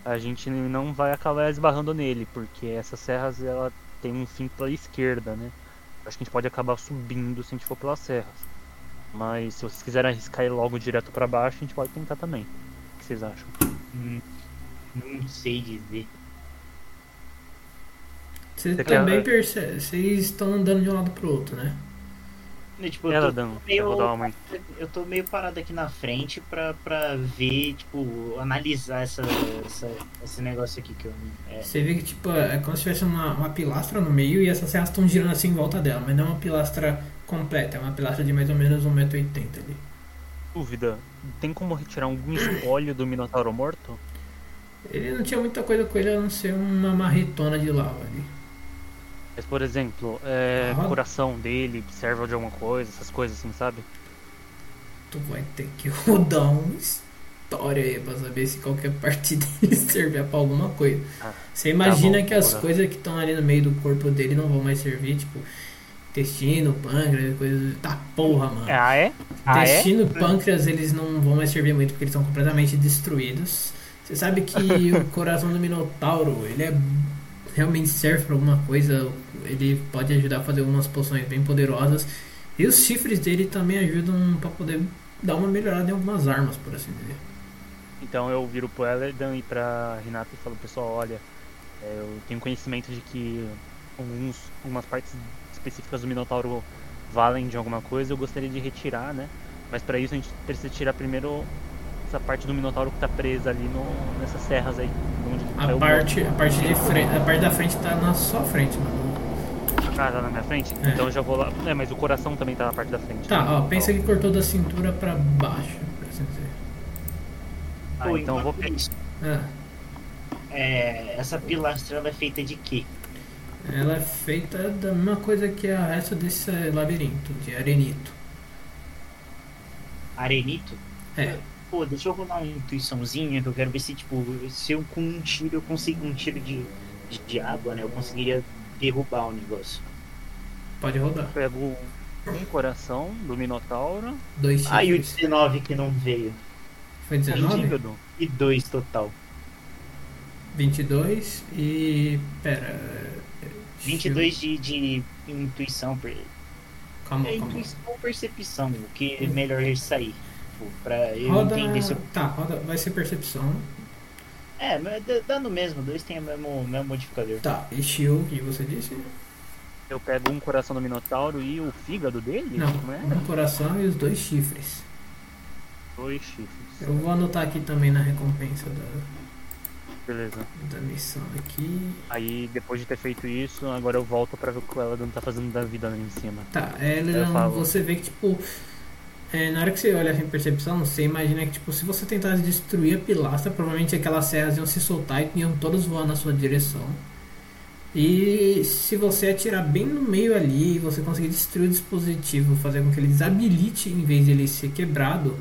a gente não vai acabar esbarrando nele, porque essas serras ela tem um fim pela esquerda, né? Acho que a gente pode acabar subindo se a gente for pelas serras. Mas se vocês quiserem arriscar ir logo direto pra baixo, a gente pode tentar também. O que vocês acham? Hum, não sei dizer. Você Você também quer- percebe. Vocês estão andando de um lado pro outro, né? Né, Tipo, eu Ela tô, dando. Eu meio- dar uma. eu tô meio parado aqui na frente pra, pra ver, tipo, analisar essa, essa, esse negócio aqui que eu. É, Você vê que tipo, é como se tivesse uma, uma pilastra no meio e essas serras estão girando assim em volta dela, mas não é uma pilastra completa, é uma pilastra de mais ou menos 1,80m ali. Dúvida: tem como retirar algum espólio do minotauro morto? Ele não tinha muita coisa com ele a não ser uma marretona de lava ali. Mas, por exemplo, é, Ah. coração dele serve de alguma coisa, essas coisas assim, sabe? Tu vai ter que *laughs* rodar uma história aí pra saber se qualquer parte *laughs* dele servir pra alguma coisa. Ah, Você imagina bom, que as coisas que estão ali no meio do corpo dele não vão mais servir, tipo, intestino, pâncreas, coisas. Tá porra, mano. Ah, é? Ah, é? Intestino e pâncreas eles não vão mais servir muito porque eles estão completamente destruídos. Você sabe que *laughs* o coração do Minotauro, ele é realmente serve pra alguma coisa, ele pode ajudar a fazer algumas poções bem poderosas. E os chifres dele também ajudam pra poder dar uma melhorada em algumas armas, por assim dizer. Então eu viro pro Elerdan e pra Renata e falo, pessoal, olha, é, eu tenho conhecimento de que alguns, algumas partes específicas do Minotauro valem de alguma coisa, eu gostaria de retirar, né? Mas pra isso a gente precisa tirar primeiro essa parte do Minotauro que tá presa ali no, nessas serras aí. Onde A parte, a parte de frente, a parte da frente tá na sua frente, mano. Ah, tá na minha frente? É. Então eu já vou lá. É, mas o coração também tá na parte da frente. Tá, né? ó, pensa que cortou da cintura pra baixo, por assim dizer. Ah, Pô, então eu vou pegar. isso, Ah, é, essa pilastra ela é feita de quê? ela é feita da mesma coisa que a resto desse labirinto, de arenito. Arenito? É, Pô, deixa eu rolar uma intuiçãozinha que eu quero ver se, tipo, se eu com um tiro eu consigo um tiro de, de, de água, né? Eu conseguiria derrubar o negócio. pode rodar. Pego um coração do Minotauro. Dois Ah, e o chifres. 19 que não veio. Foi Um 19? fígado. E dois total. 22 e. Pera. 22 de, de intuição. per- Calma, É calma. intuição ou percepção, o que é melhor sair. Tipo, pra eu Roda. entender se eu... Tá, roda. Vai ser percepção. É, no mesmo, dois tem o mesmo, mesmo modificador. Tá, e shield que você disse? Eu pego um coração do Minotauro e o fígado dele? Não, Como é? um coração e os dois chifres. Dois chifres. Eu vou anotar aqui também na recompensa da, Beleza. da missão aqui. Aí depois de ter feito isso, agora eu volto pra ver o que o Eladon tá fazendo da vida ali em cima. Tá, falo. você vê que, tipo, é, na hora que você olha assim, percepção, você imagina que, tipo, se você tentasse destruir a pilastra, provavelmente aquelas serras iam se soltar e iam todas voar na sua direção. E se você atirar bem no meio ali e você conseguir destruir o dispositivo, fazer com que ele desabilite em vez de ele ser quebrado,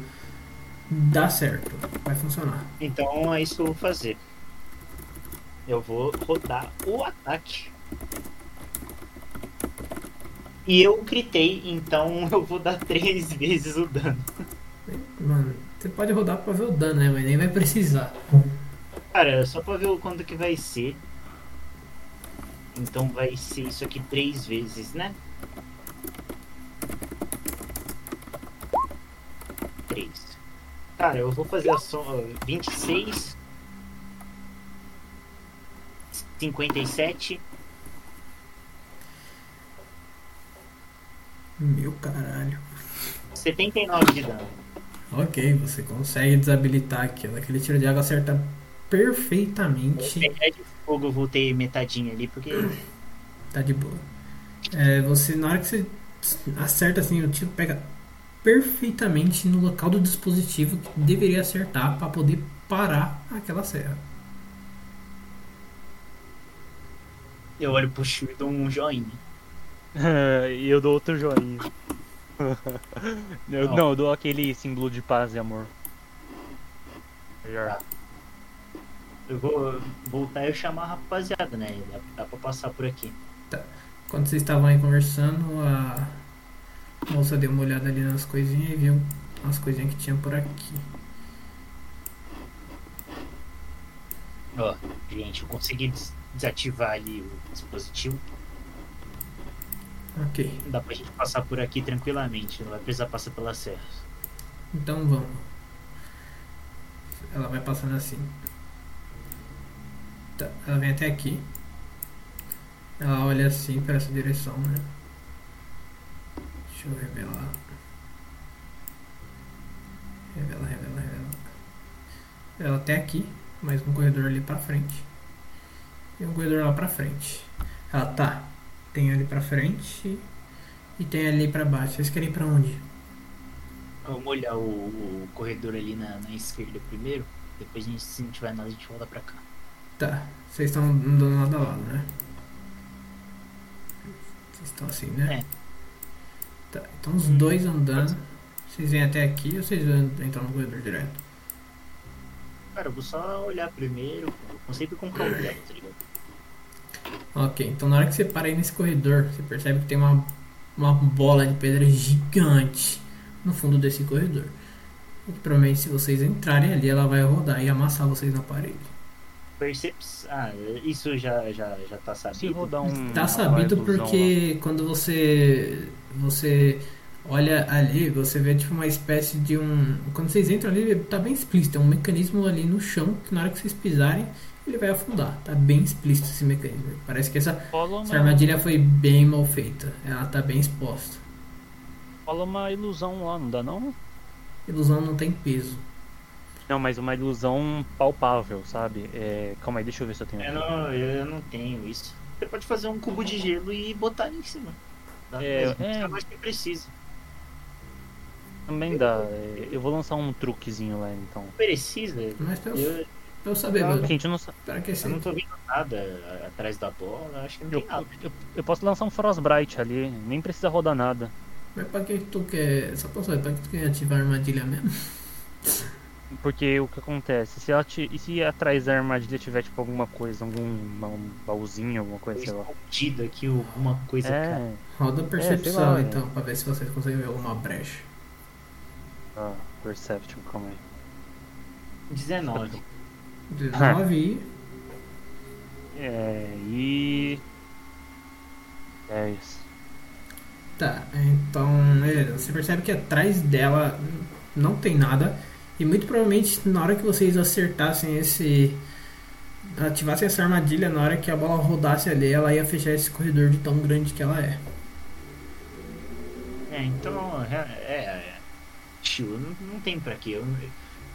dá certo, vai funcionar. Então é isso que eu vou fazer. Eu vou rodar o ataque. E eu gritei, então *laughs* eu vou dar três vezes o dano. Mano, você pode rodar pra ver o dano, né? Mas nem vai precisar. Cara, só pra ver o quanto que vai ser. Então vai ser isso aqui três vezes, né? Três. Cara, eu vou fazer a soma 26. 57. Meu caralho. 79 de dano. Ok, você consegue desabilitar aquilo. Aquele tiro de água acerta perfeitamente. É de fogo eu voltei metadinha ali, porque. Tá de boa. É, você, na hora que você acerta assim, o tiro pega perfeitamente no local do dispositivo que deveria acertar para poder parar aquela serra. Eu olho pro Shu e dou um joinha. *laughs* e eu dou outro joinha. eu, Não. não, eu dou aquele símbolo de paz e amor. Melhor. Tá. Eu vou voltar e chamar a rapaziada, né? Dá, pra passar por aqui. Quando vocês estavam aí conversando, a moça deu uma olhada ali nas coisinhas e viu as coisinhas que tinha por aqui. Ó, gente, eu consegui des- desativar ali o dispositivo. Ok, Dá pra gente passar por aqui tranquilamente, não vai precisar passar pelas serras. então vamos. Ela vai passando assim. Tá, ela vem até aqui. Ela olha assim para essa direção, né? Deixa eu revelar. Revela, revela, revela. Ela até aqui, mais um corredor ali pra frente. E um corredor lá pra frente. Ela tá. Tem ali pra frente e tem ali pra baixo. Vocês querem ir pra onde? Vamos olhar o, o corredor ali na, na esquerda primeiro. Depois, a gente, se não tiver nada, a gente volta pra cá. Tá. Vocês estão andando lado a lado, né? Vocês estão assim, né? É. Tá. Então os dois andando. Vocês vêm até aqui ou vocês vão entrar no corredor direto? Cara, eu vou só olhar primeiro. Eu consigo comprar um *clears throat* boleto, tá ligado? Ok, então na hora que você para aí nesse corredor, você percebe que tem uma, uma bola de pedra gigante no fundo desse corredor. E que provavelmente se vocês entrarem ali, ela vai rodar e amassar vocês na parede. Perceps. Ah, isso já, já, já tá sabido. rodar um. Tá sabido porque quando você você olha ali, você vê tipo uma espécie de um. Quando vocês entram ali, tá bem explícito, é um mecanismo ali no chão que na hora que vocês pisarem, ele vai afundar. Tá bem explícito esse mecanismo. Parece que essa, rola essa uma, armadilha foi bem mal feita. Ela tá bem exposta. rola uma ilusão lá, não dá não? Ilusão não tem peso. Não, mas uma ilusão palpável, sabe? É... Calma aí, deixa eu ver se eu tenho. Eu não, eu não tenho isso. Você pode fazer um cubo de gelo e botar ali em cima. Dá É, é. Eu acho que precisa. Também dá. é, Eu vou lançar um truquezinho lá então. Precisa? Mas eu, Eu, pra eu saber, Não, mano. Porque a gente não que eu não tô vendo nada atrás da bola. Acho que não Eu, tem nada. eu, eu posso lançar um Frostbright ali, nem precisa rodar nada. Mas pra que tu quer. Só pra saber, pra que tu quer ativar a armadilha mesmo? *laughs* Porque o que acontece, se ela te, e se atrás da armadilha tiver tipo alguma coisa, algum um baúzinho, alguma coisa, sei lá. escondido aqui alguma coisa. cara. É, Roda percepção lá, então, pra ver se vocês conseguem ver alguma brecha. ah, Perception, calma aí. 19. 19 e. É, e. É isso. Tá, então, beleza. Você percebe que atrás dela não tem nada. E muito provavelmente na hora que vocês acertassem esse. Ativassem essa armadilha, na hora que a bola rodasse ali, ela ia fechar esse corredor de tão grande que ela é. É, então. É. é, é. Tio, não, não tem pra quê. Eu,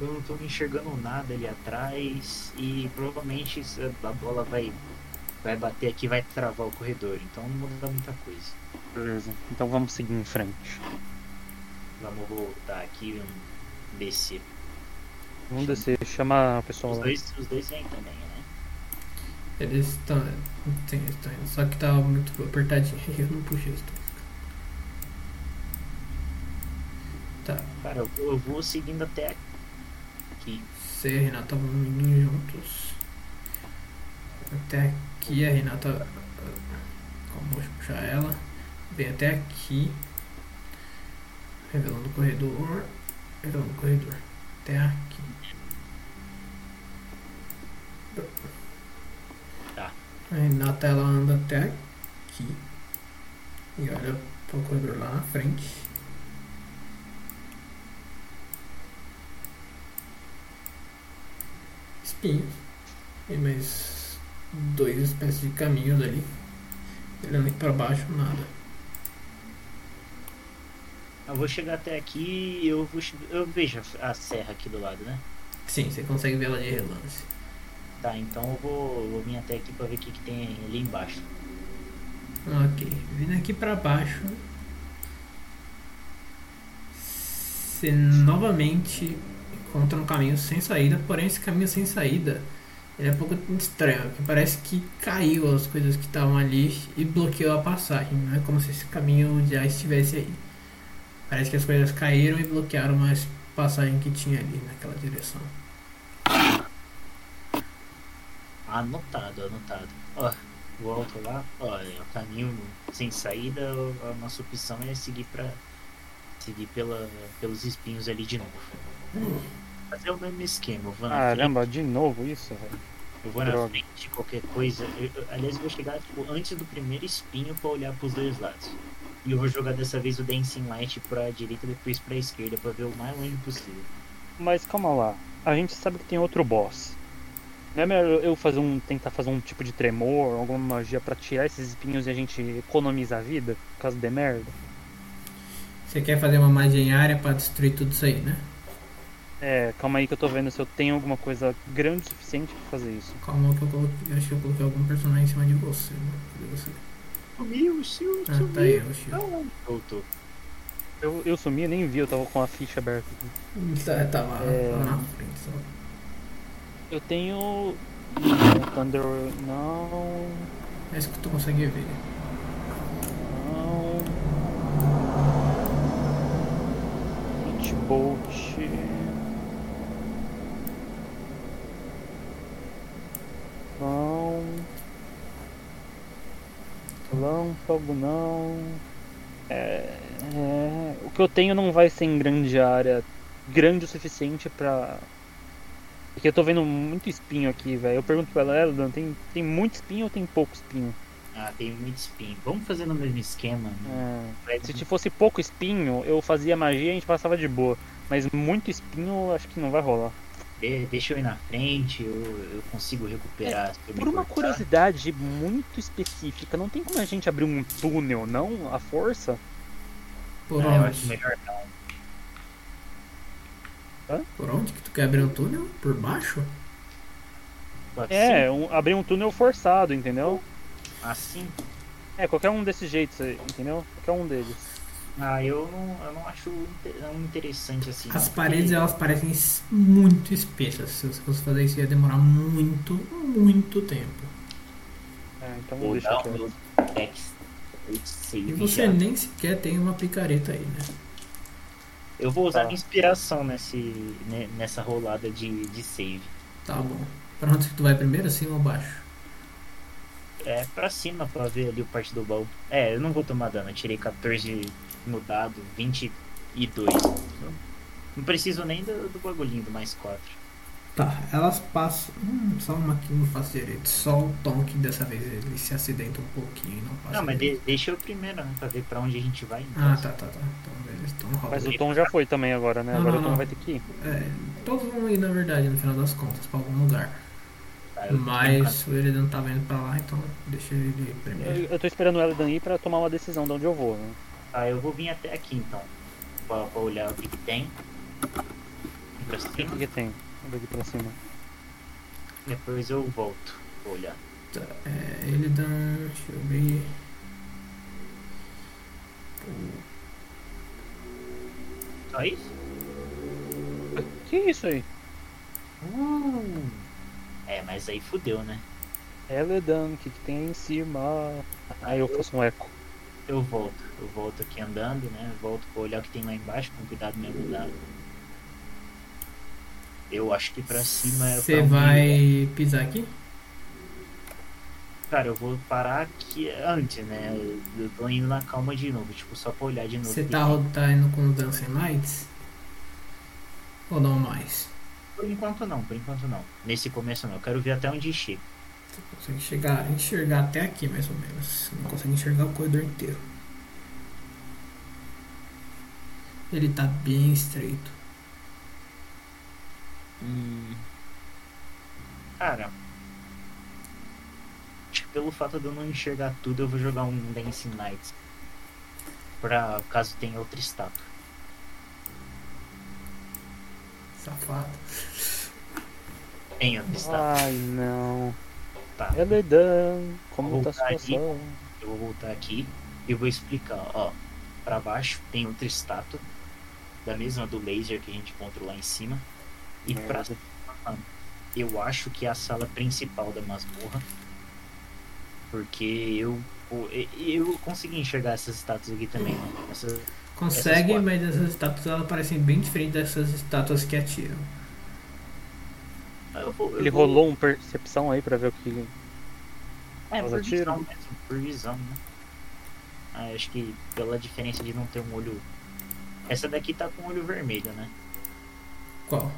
eu não tô enxergando nada ali atrás. E provavelmente a bola vai. Vai bater aqui vai travar o corredor. Então não muda muita coisa. Beleza. Então vamos seguir em frente. Vamos voltar aqui e descer. Vamos descer, chama o pessoal Os lá. dois, os dois vêm também, né? Eles estão. Tem, estão indo, só que tá muito apertadinho. *laughs* Eu não puxei isso. Tá, Cara, eu, eu vou seguindo até aqui. Você e a Renata vão indo juntos. Até aqui a Renata. Deixa eu puxar ela. Vem até aqui. Revelando o corredor. Revelando o corredor. Até aqui. Tá. A Renata ela anda até aqui. E olha para o corredor lá na frente. E mais dois espécies de caminhos ali. Olhando aqui para baixo, nada. Eu vou chegar até aqui e eu, vou, eu vejo a serra aqui do lado, né? Sim, você consegue ver ela de relance. Tá, então eu vou, vou vir até aqui pra ver o que, que tem ali embaixo. Ok, vindo aqui pra baixo. Você novamente encontra um caminho sem saída, porém esse caminho sem saída é um pouco estranho, porque parece que caiu as coisas que estavam ali e bloqueou a passagem. Não é como se esse caminho já estivesse aí. Parece que as coisas caíram e bloquearam a passagem que tinha ali naquela direção. Anotado, anotado. Ó, volto lá, ó, é o caminho sem saída, a nossa opção é seguir pra. seguir pela, pelos espinhos ali de novo. Fazer o mesmo esquema, eu vou na frente, Caramba, de novo isso, velho. eu vou na droga. frente, qualquer coisa. eu- eu- aliás, eu vou chegar tipo, antes do primeiro espinho pra olhar pros dois lados. E eu vou jogar dessa vez o Dancing Light pra direita depois pra esquerda pra ver o mais longe possível. Mas calma lá, a gente sabe que tem outro boss. Não é melhor eu fazer um, tentar fazer um tipo de tremor, alguma magia pra tirar esses espinhos e a gente economiza a vida, caso dê merda? Você quer fazer uma magia em área pra destruir tudo isso aí, né? É, calma aí que eu tô vendo se eu tenho alguma coisa grande o suficiente pra fazer isso. Calma que eu coloquei. eu Acho que eu coloquei algum personagem em cima de você. Cadê você? Sumiu, sumiu, Ah, tá aí, o. Não, voltou. Eu, eu sumi e nem vi, eu tava com a ficha aberta. aqui. Tá, tava, É. tava na frente só. Eu tenho. Thunder. Não. É isso que tu consegue ver. Não. Hitbolt. Não. Relâmpago não. É, é, o que eu tenho não vai ser em grande área. Grande o suficiente pra. Porque eu tô vendo muito espinho aqui, velho. Eu pergunto pra ela, Eldan, tem, tem muito espinho ou tem pouco espinho? Ah, tem muito espinho. Vamos fazer no mesmo esquema. né? É. Se te fosse pouco espinho, eu fazia magia e a gente passava de boa. Mas muito espinho, acho que não vai rolar. De- deixa eu ir na frente, eu, eu consigo recuperar. me Por uma cortar. curiosidade muito específica, não tem como a gente abrir um túnel, não? A força? Por Ah, eu acho onde? melhor não. Por onde que tu quer abrir um túnel? Por baixo? Assim, É, um- abrir um túnel forçado, entendeu? assim. É, qualquer um desses jeitos, entendeu? Qualquer um deles. Ah, eu não, eu não acho interessante assim. As não, paredes porque- elas parecem muito espessas. Se você fosse fazer isso ia demorar muito, muito tempo. É, então Vou deixa dar o quieto. meu text save E você nem sequer tem uma picareta aí, né? Eu vou usar Tá. inspiração nesse, ne- nessa rolada de, de save. Tá bom. Pra onde que tu vai primeiro, acima ou baixo? É pra cima pra ver ali o parte do baú. É, eu não vou tomar dano. Eu tirei 14 no dado, 22. Não- Não preciso nem do, do bagulhinho do mais 4. Tá, elas passam. Hum, só uma que não faz direito. Só o Tom que dessa vez ele se acidenta um pouquinho e não passa. Não, mas de- deixa eu primeiro, né? Pra ver pra onde a gente vai. então. Ah, tá, tá, tá. Então, beleza. Então. Mas o Tom já foi também agora, né? Não, Agora não, o Tom não. vai ter que ir. É, todos vão ir, na verdade, no final das contas, pra algum lugar. Mas o Eridan tá vendo pra lá, então deixa ele ir primeiro. Eu, eu tô esperando o Eldan ir pra tomar uma decisão de onde eu vou, né? Tá, eu vou vir até aqui então. Pra, pra olhar o que, que tem. Pra O cima, que, que tem? Vou daqui pra cima. depois eu volto pra olhar. Tá, é, Elidan, deixa eu ver. Só isso? Que isso aí? Uh, é, mas aí fudeu, né? Eldan, o que, que tem aí em cima? Aí eu faço um eco. Eu volto. Eu volto aqui andando, né? Volto pra olhar o que tem lá embaixo, com cuidado mesmo dado. Eu acho que pra cima é Você pra onde- vai pisar aqui? Cara, eu vou parar aqui antes, né? Eu tô indo na calma de novo, tipo, só pra olhar de novo. Você o tá, tá indo com o Dancing Lights? Ou não mais? Por enquanto não, por enquanto não. Nesse começo não. Eu quero ver até onde chega. Você consegue chegar, enxergar até aqui mais ou menos. Você não consegue enxergar o corredor inteiro. Ele tá bem estreito. Cara. Acho que pelo fato de eu não enxergar tudo, eu vou jogar um Dancing Lights. Pra caso tenha outra estátua. Safado. Tem outra estátua. Ai não. Tá. Eldan, como Vou tá a voltar aqui. situação? Eu vou voltar aqui e vou explicar. Ó, pra baixo tem outra estátua. Da mesma do laser que a gente encontrou lá em cima. E pra Merda. cima, eu acho que é a sala principal da masmorra. Porque eu. Eu consegui enxergar essas estátuas aqui também. né? Essas, Consegue, quatro. mas essas estátuas elas parecem bem diferentes dessas estátuas que atiram. Eu vou, eu Ele vou- rolou um percepção aí pra ver o que. É, Elas por atiram? visão mesmo, por visão, né? Ah, acho que pela diferença de não ter um olho. Essa daqui tá com olho vermelho, né? Qual?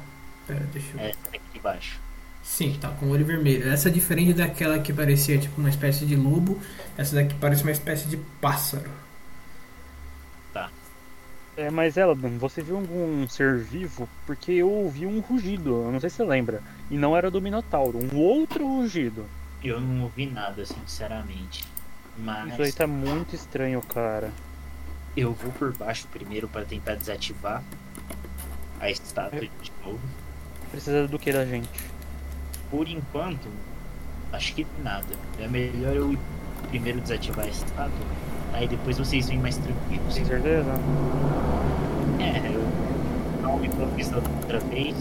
Pera, deixa eu. É, essa daqui de baixo. Sim, tá com olho vermelho. Essa é diferente daquela que parecia tipo uma espécie de lobo. Essa daqui parece uma espécie de pássaro. É, mas Eladan, você viu algum ser vivo? Porque eu ouvi um rugido, eu não sei se você lembra. E não era do Minotauro, um outro rugido. Eu não ouvi nada, sinceramente. Mas Isso aí tá muito estranho, cara. eu vou por baixo primeiro para tentar desativar a estátua de novo. Precisa do que da gente? Por enquanto, acho que nada. É melhor eu primeiro desativar a estátua. Aí depois vocês vêm mais tranquilos. Tem certeza? É, eu não da outra vez.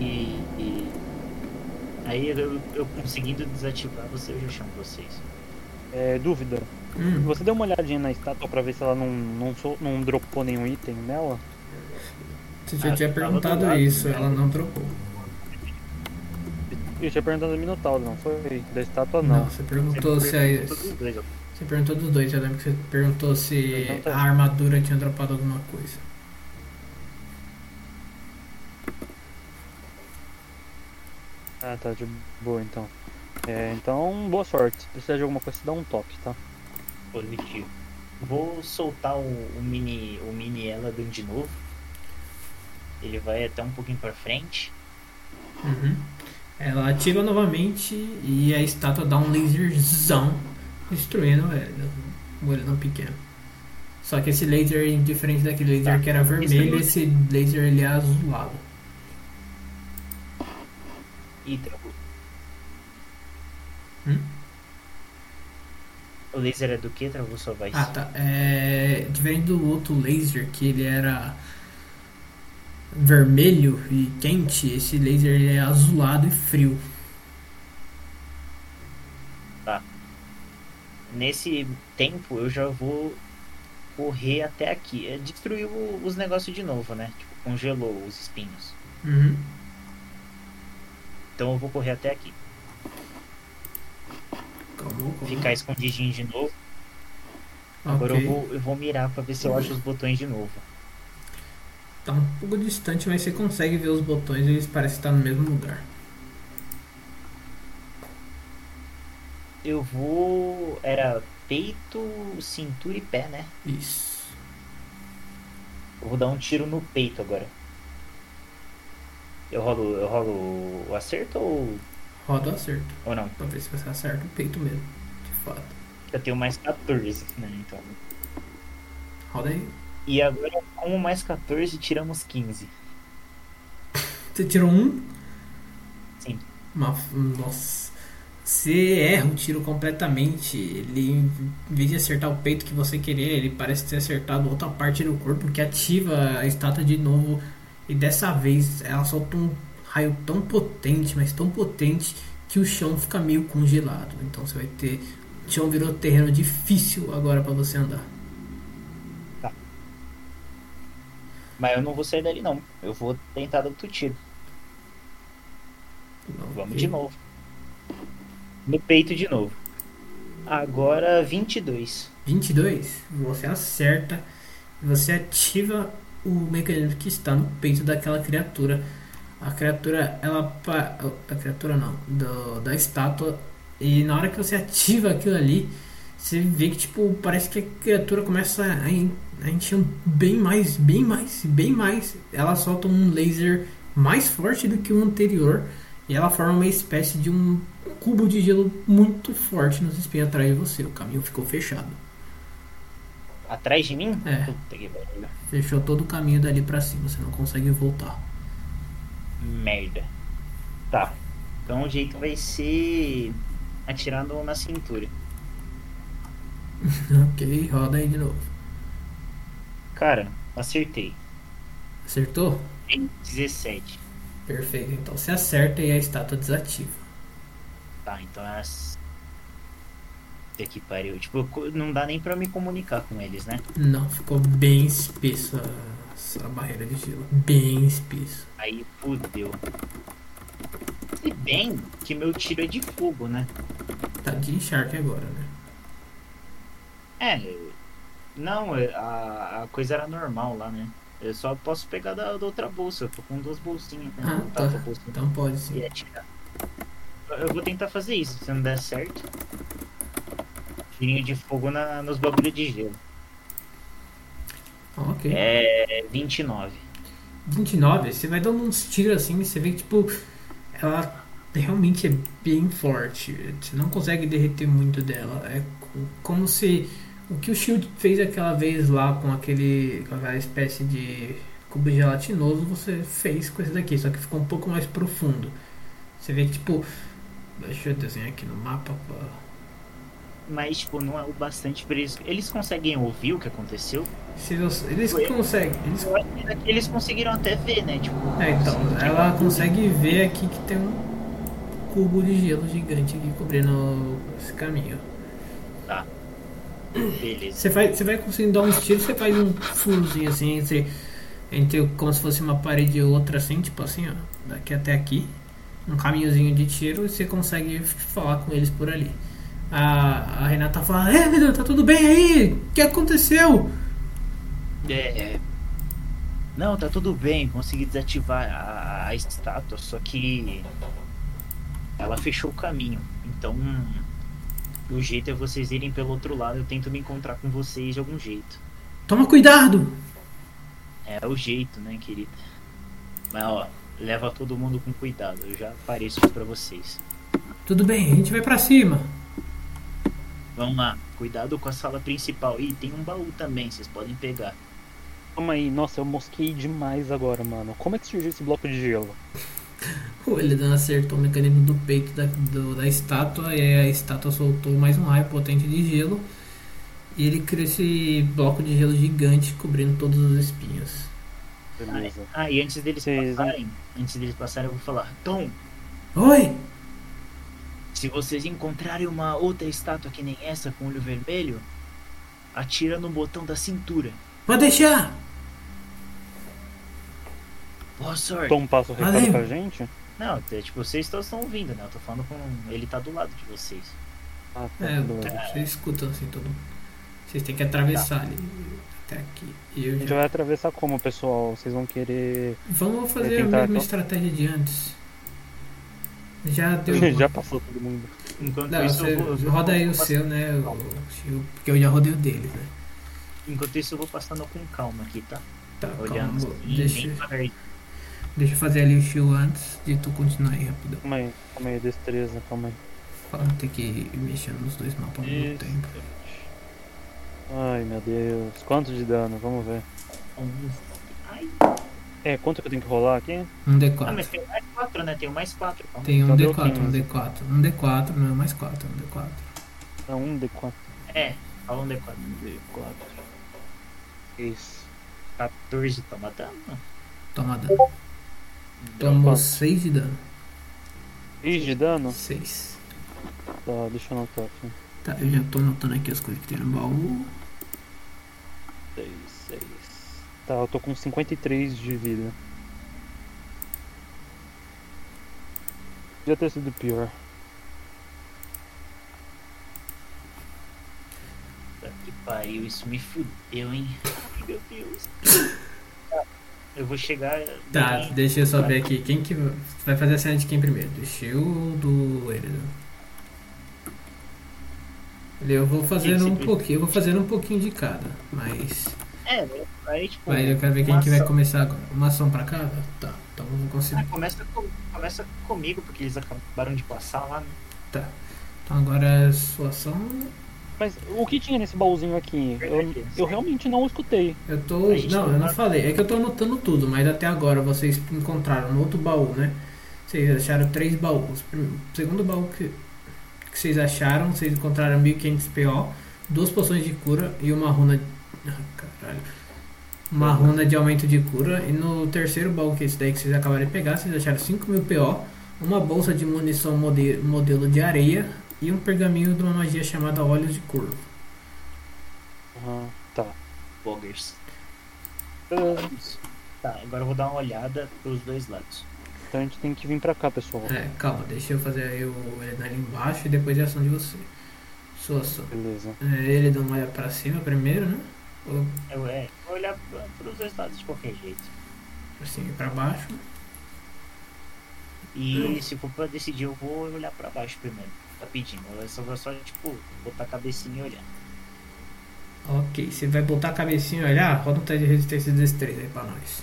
E, e- aí eu, eu conseguindo desativar você, eu já chamo vocês. É, dúvida. Hum, Você deu uma olhadinha na estátua pra ver se ela não, não, não dropou nenhum item nela? você já Ah, tinha perguntado do lado, isso, né? ela não trocou. Eu tinha perguntado do Minotauro, não foi? Da estátua não. Não, você perguntou se a, perguntou dos dois, ó. Você perguntou dos dois, eu lembro que você perguntou se a armadura tinha dropado alguma coisa. Ah, tá de boa então. É, então, boa sorte. Se precisar de alguma coisa, você dá um toque, tá? Positivo. Vou soltar o, o mini o mini Eladan de novo. Ele vai até um pouquinho pra frente. Uhum. Ela atira novamente e a estátua dá um laserzão destruindo o olho não pequeno. Só que esse laser, diferente daquele laser Tá. que era vermelho, Esse esse laser ele é azulado. E travou. Hum? O laser é do que? Travou sua voz. Ah tá. É, diferente do outro laser que ele era vermelho e quente, esse laser ele é azulado e frio. Nesse tempo eu já vou correr até aqui. É, destruiu os negócios de novo, né? Tipo, congelou os espinhos. Uhum. Então eu vou correr até aqui. Calma, calma. Ficar escondidinho de novo. Agora Ok. eu vou, eu vou mirar pra ver se eu acho os botões de novo. Tá um pouco distante, mas você consegue ver os botões eles parecem estar no mesmo lugar. Eu vou. Era peito, cintura e pé, né? Isso. Eu vou dar um tiro no peito agora. Eu rolo, eu rolo o acerto ou, Roda o acerto. ou não? Pra ver se você acerta o peito mesmo. De fato. Eu tenho mais 14, né? Então. Roda aí. E agora, com mais 14, tiramos 15. Você tirou um? Sim. Uma, nossa. Você erra o tiro completamente. Ele, em vez de acertar o peito que você queria, ele parece ter acertado outra parte do corpo que ativa a estátua de novo. E dessa vez ela solta um raio tão potente, mas tão potente, que o chão fica meio congelado. Então você vai ter. O chão virou terreno difícil agora pra você andar. Mas eu não vou sair dali, não. Eu vou tentar dar outro tiro. Vamos de novo. No peito de novo. Agora 22. 22, você acerta, você ativa o mecanismo que está no peito daquela criatura. A criatura, ela. Da criatura não, do- da estátua. E na hora que você ativa aquilo ali, você vê que, tipo, parece que a criatura começa a, a encher bem mais, bem mais, bem mais. Ela solta um laser mais forte do que o anterior. E ela forma uma espécie de um cubo de gelo muito forte nos espinhos atrás de você. O caminho ficou fechado. Atrás de mim? É. Fechou todo o caminho dali pra cima, você não consegue voltar. Merda. Tá. Então o jeito vai ser atirando na cintura. *laughs* ok, roda aí de novo. Cara, acertei. Acertou? 17. Perfeito, então você acerta e a estátua desativa. Tá, então é. as- Puta que pariu. Tipo, não dá nem pra me comunicar com eles, né? Não, ficou bem espessa essa barreira de gelo. Bem espessa. Aí fudeu. Se bem que meu tiro é de fogo, né? Tá de Shark agora, né? É. Não, é, a, a coisa era normal lá, né? Eu só posso pegar da, da outra bolsa. Eu tô com duas bolsinhas. Né? Ah, tá. bolsa Então pode sim. e atirar. Eu vou tentar fazer isso, se não der certo. Tirinho de fogo na, nos bagulho de gelo. Ok. É 29. 29, você vai dando uns tiros assim, você vê que tipo, ela realmente é bem forte. Você não consegue derreter muito dela. É co- como se o que o Shield fez aquela vez lá com aquele com aquela espécie de cubo gelatinoso, você fez com esse daqui, só que ficou um pouco mais profundo. Você vê que tipo, deixa eu desenhar aqui no mapa. pra- Mas, tipo, não é o bastante pra eles. Eles conseguem ouvir o que aconteceu? Se você- eles conseguem, eles eles conseguiram até ver, né? Tipo, É, então, assim, ela tipo, consegue ver aqui que tem um cubo de gelo gigante aqui cobrindo esse caminho. Tá. Beleza. Você vai, você vai conseguindo dar uns tiros, você faz um furozinho assim entre, entre como se fosse uma parede e outra, assim, tipo assim, ó, daqui até aqui. Um caminhozinho de tiro e você consegue falar com eles por ali. A, a Renata fala, é, menino, tá tudo bem aí? O que aconteceu? É. Não, tá tudo bem, consegui desativar a, a estátua, só que ela fechou o caminho. Então, o jeito é vocês irem pelo outro lado. Eu tento me encontrar com vocês de algum jeito. Toma cuidado! É o jeito, né, querida? Mas ó, leva todo mundo com cuidado. Eu já apareço pra vocês. Tudo bem, a gente vai pra cima. Vamos lá, cuidado com a sala principal. Ih, tem um baú também, vocês podem pegar. Calma aí, nossa, eu mosquei demais agora, mano. Como é que surgiu esse bloco de gelo? *laughs* O Elidan acertou o mecanismo do peito da, do- da estátua e a estátua soltou mais um raio potente de gelo. E ele criou esse bloco de gelo gigante cobrindo todos os espinhos. Beleza. Ah, e antes deles Vocês- passarem, antes deles passarem, eu vou falar: Tom, Oi! se vocês encontrarem uma outra estátua que nem essa com olho vermelho, atira no botão da cintura. Pode deixar! Boa sorte. Tom passa o recado Valeu. pra gente? Não, é, tipo, vocês todos estão ouvindo, né? Eu tô falando com. Ele tá do lado de vocês. Ah, tá, É, vocês escutam assim todo Vocês têm que atravessar ali até aqui. Eu A gente já... vai atravessar como, pessoal? Vocês vão querer. Vamos fazer a mesma então? estratégia de antes. Já deu. *laughs* Já passou todo mundo. Enquanto Não, isso, você eu vou, eu roda aí o seu, né? o- o- porque eu já rodei o deles, né? Enquanto isso, eu vou passando com calma aqui, tá? Tá, calma. Olhando assim, Deixa, deixa eu fazer ali o shield antes de tu continuar aí rapidão. Calma aí, calma aí, destreza, calma aí. Não ter que mexendo nos dois mapas ao mesmo tempo. Ai meu Deus, quanto de dano? Vamos ver. Ai, É, quanto que eu tenho que rolar aqui? Um ah, D4. mas tem mais quatro, né? Tem mais quatro. Calma. Tem um Então deu D4, um 15. D4. Um D4, não é mais 4, um D4. É um D4. É, fala um D4. D4. Isso. 14, toma dano. Toma dano. Tomou quanto? 6 de dano. 6 de dano? 6. Tá, deixa eu anotar aqui. Tá, eu já tô anotando aqui as coisas que tem no baú. 6, 6. Tá, eu tô com 53 de vida. Podia ter sido pior. Puta que pariu, isso me fudeu, hein? *laughs* Meu Deus. Eu vou chegar. Tá, bem- deixa eu só ver aqui. Quem que vai fazer a cena de quem primeiro? Do Shield ou do Eredon? Eu vou fazendo um pouquinho, eu vou fazendo um pouquinho de cada, mas. É, aí tipo. Vai, eu quero ver quem que vai começar agora. Uma ação pra cada? Tá, então vamos Ah, conseguir. começa, com- começa comigo, porque eles acabaram de passar lá, né? Tá. Então agora a sua ação. Mas o que tinha nesse baúzinho aqui? Eu, eu realmente não escutei. Eu tô. Não, não eu não tá- falei. É que eu tô anotando tudo, mas até agora vocês encontraram no outro baú, né? Vocês acharam três baús. O segundo baú que, que vocês acharam, vocês encontraram 1500 PO, duas poções de cura e uma runa. Ah, caralho. Uma runa de aumento de cura. E no terceiro baú, que é esse daí que vocês acabaram de pegar, vocês acharam 5000 PO, uma bolsa de munição mode- modelo de areia e um pergaminho de uma magia chamada Olhos de Curvo. Aham, tá. Boggers. Ah, Tá, agora eu vou dar uma olhada pros dois lados. Então a gente tem que vir pra cá, pessoal. É, calma, deixa eu fazer aí o ali embaixo e depois a ação de você. Sua ação. Beleza. É, ele dá uma olhada pra cima primeiro, né? Eu, é, vou olhar pros dois lados de qualquer jeito. assim pra baixo. E se for pra decidir, eu vou olhar pra baixo primeiro. Rapidinho. Eu só vou só, tipo, botar a cabecinha e olhar. Ok, você vai botar a cabecinha e olhar, roda um teste de resistência e destreza aí pra nós.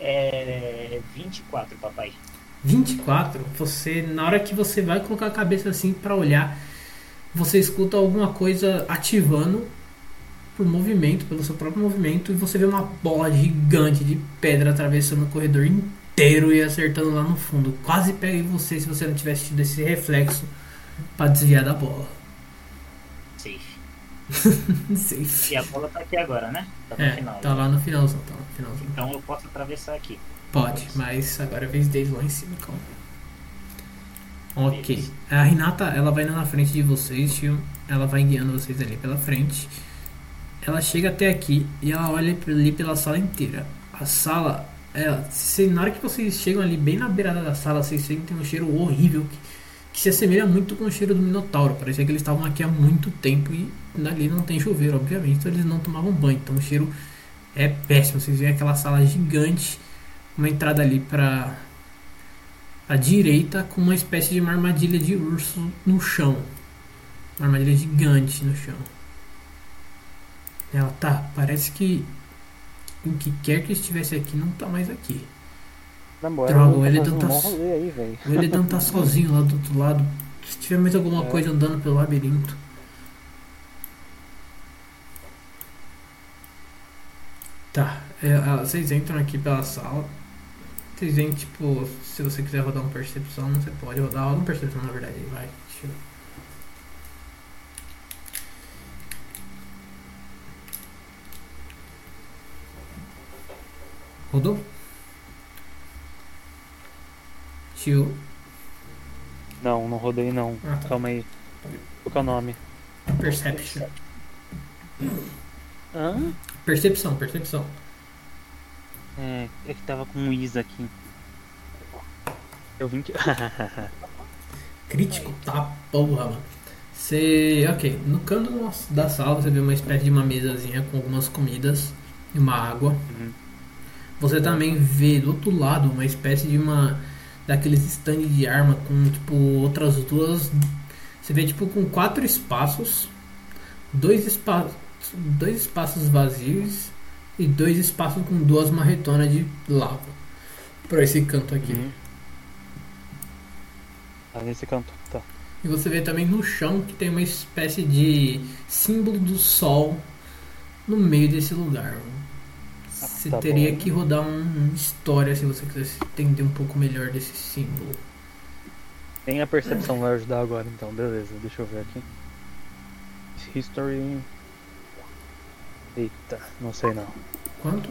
É. 24, papai. 24, você, na hora que você vai colocar a cabeça assim pra olhar, você escuta alguma coisa ativando por movimento, pelo seu próprio movimento, e você vê uma bola gigante de pedra atravessando o corredor inteiro e acertando lá no fundo. Quase pega em você se você não tivesse tido esse reflexo pra desviar da bola. Safe. *laughs* Safe. E a bola tá aqui agora, né? Tá no É, final. tá lá no finalzão, tá lá no finalzão. Então eu posso atravessar aqui. Pode, mas agora é vez deles lá em cima, calma. Ok. A Renata, ela vai indo na frente de vocês, tio. Ela vai guiando vocês ali pela frente. Ela chega até aqui e ela olha ali pela sala inteira. A sala, ela, se, na hora que vocês chegam ali bem na beirada da sala, vocês sentem um cheiro horrível que, que se assemelha muito com o cheiro do Minotauro. Parecia que eles estavam aqui há muito tempo e ali não tem chuveiro, obviamente, então eles não tomavam banho. Então o cheiro é péssimo. Vocês veem aquela sala gigante uma entrada ali para a direita com uma espécie de uma armadilha de urso no chão. Uma armadilha gigante no chão. Ela tá, parece que o que quer que estivesse aqui não tá mais aqui. Droga, tá ele fazendo tá- mó rolê aí. O tá sozinho lá do outro lado. Se tiver mais alguma É. coisa andando pelo labirinto. Tá, é, ah, vocês entram aqui pela sala. Vocês veem, tipo, se você quiser rodar uma percepção, você pode rodar. Roda uma percepção, na verdade, vai. Deixa eu... Rodou? Tio. Não, não rodei não. Ah, tá. Calma aí. Qual que é o nome? Perception. Hã? Percepção, percepção. É, é que tava com um Is aqui. Eu vim que. *laughs* Crítico? Tá porra, mano. Você. Ok, no canto da sala você vê uma espécie de uma mesazinha com algumas comidas e uma água. Uhum. Você também vê do outro lado uma espécie de uma. daqueles stand de arma com tipo outras duas. Você vê tipo com quatro espaços, dois espaços. dois espaços vazios e dois espaços com duas marretonas de lava. Pra esse canto aqui. Uhum. Tá nesse canto, tá. E você vê também no chão que tem uma espécie de símbolo do sol no meio desse lugar. Você tá teria bom. que rodar um, uma história se você quisesse entender um pouco melhor desse símbolo. Tem a percepção vai ajudar agora então, beleza, deixa eu ver aqui. History. Eita, não sei não. Quanto?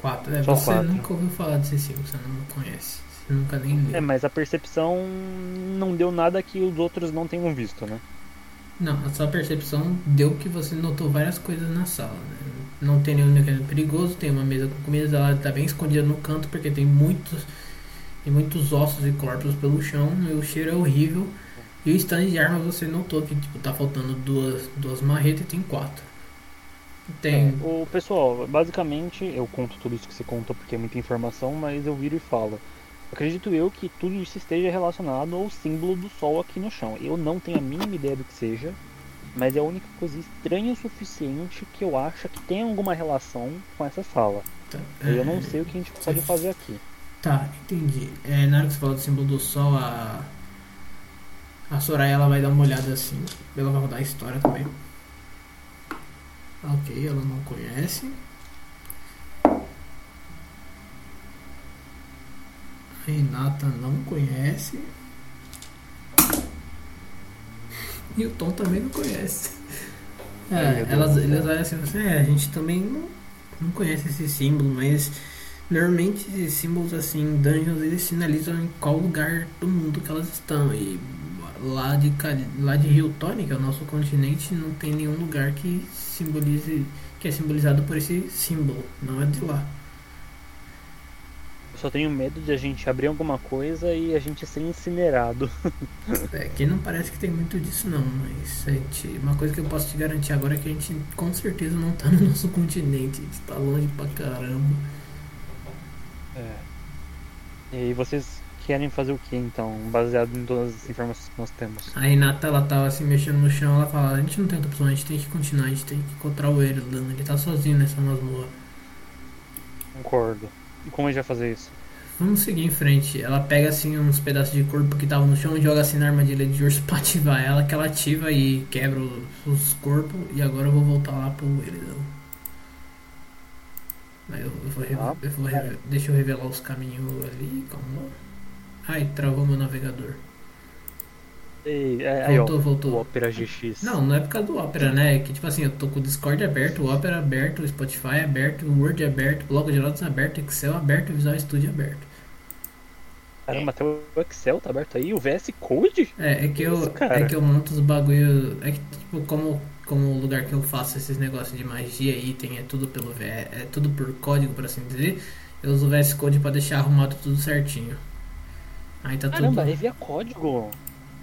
Quatro. É, Só você quatro. nunca ouviu falar desse símbolo, você não conhece. Nunca nem leu. É, mas a percepção não deu nada que os outros não tenham visto, né? Não, a sua percepção deu que você notou várias coisas na sala. Né? Não tem nenhum mecanismo perigoso, tem uma mesa com comida, ela tá bem escondida no canto porque tem muitos, tem muitos ossos e corpos pelo chão e o cheiro é horrível. E o stand de armas você notou que tipo, tá faltando duas, duas marretas e tem quatro. Tem. É, o pessoal, basicamente, eu conto tudo isso que você conta porque é muita informação, mas eu viro e falo. Acredito eu que tudo isso esteja relacionado ao símbolo do sol aqui no chão. Eu não tenho a mínima ideia do que seja, mas é a única coisa estranha o suficiente que eu acho que tem alguma relação com essa sala. tá, Eu é, não sei o que a gente pode fazer aqui. Tá, entendi. É, na hora que você falou do símbolo do sol, a. A Soraya ela vai dar uma olhada assim. Ela vai rodar a história também. Ok, ela não conhece. Renata não conhece. E o Tom também não conhece. É, elas, eles olham assim, assim, é, a gente também não, não conhece esse símbolo, mas Normalmente esses símbolos assim, dungeons, eles sinalizam em qual lugar do mundo que elas estão. E lá de, lá de Rio Tony, que é o nosso continente, não tem nenhum lugar que simbolize, que é simbolizado por esse símbolo. Não é de lá. Eu só tenho medo de a gente abrir alguma coisa e a gente ser incinerado. É, aqui não parece que tem muito disso não, mas gente, uma coisa que eu posso te garantir agora é que a gente com certeza não tá no nosso continente, a gente tá longe pra caramba. É. E vocês querem fazer o que então, baseado em todas as informações que nós temos? A Renata, ela tava se mexendo no chão, ela fala, a gente não tem outra opção, a gente tem que continuar, a gente tem que encontrar o Erildan, ele tá sozinho nessa masmorra. Concordo. E como a gente vai fazer isso? Vamos seguir em frente. Ela pega assim uns pedaços de corpo que estavam no chão e joga assim na armadilha de urso pra *laughs* ativar ela, que ela ativa e quebra os, os corpos. E agora eu vou voltar lá pro Eridão. Mas eu, eu vou, Ah, eu vou re- Deixa eu revelar os caminhos ali, calma. Ai, travou meu navegador. É, aí, ó, Voltou, voltou. o Opera GX. Não, não é por causa do Opera, né? É que tipo assim, eu tô com o Discord aberto, o Opera aberto, o Spotify aberto, o Word aberto, o bloco de notas aberto, Excel aberto, o Visual Studio aberto. Caramba, até o Excel tá aberto aí, o VS Code? É, é que eu, Isso, é que eu monto os bagulho. É que, tipo, como, como o lugar que eu faço esses negócios de magia, item, é tudo pelo V, é tudo por código, por assim dizer. Eu uso o VS Code pra deixar arrumado tudo certinho. Aí tá Caramba, tudo. é via código.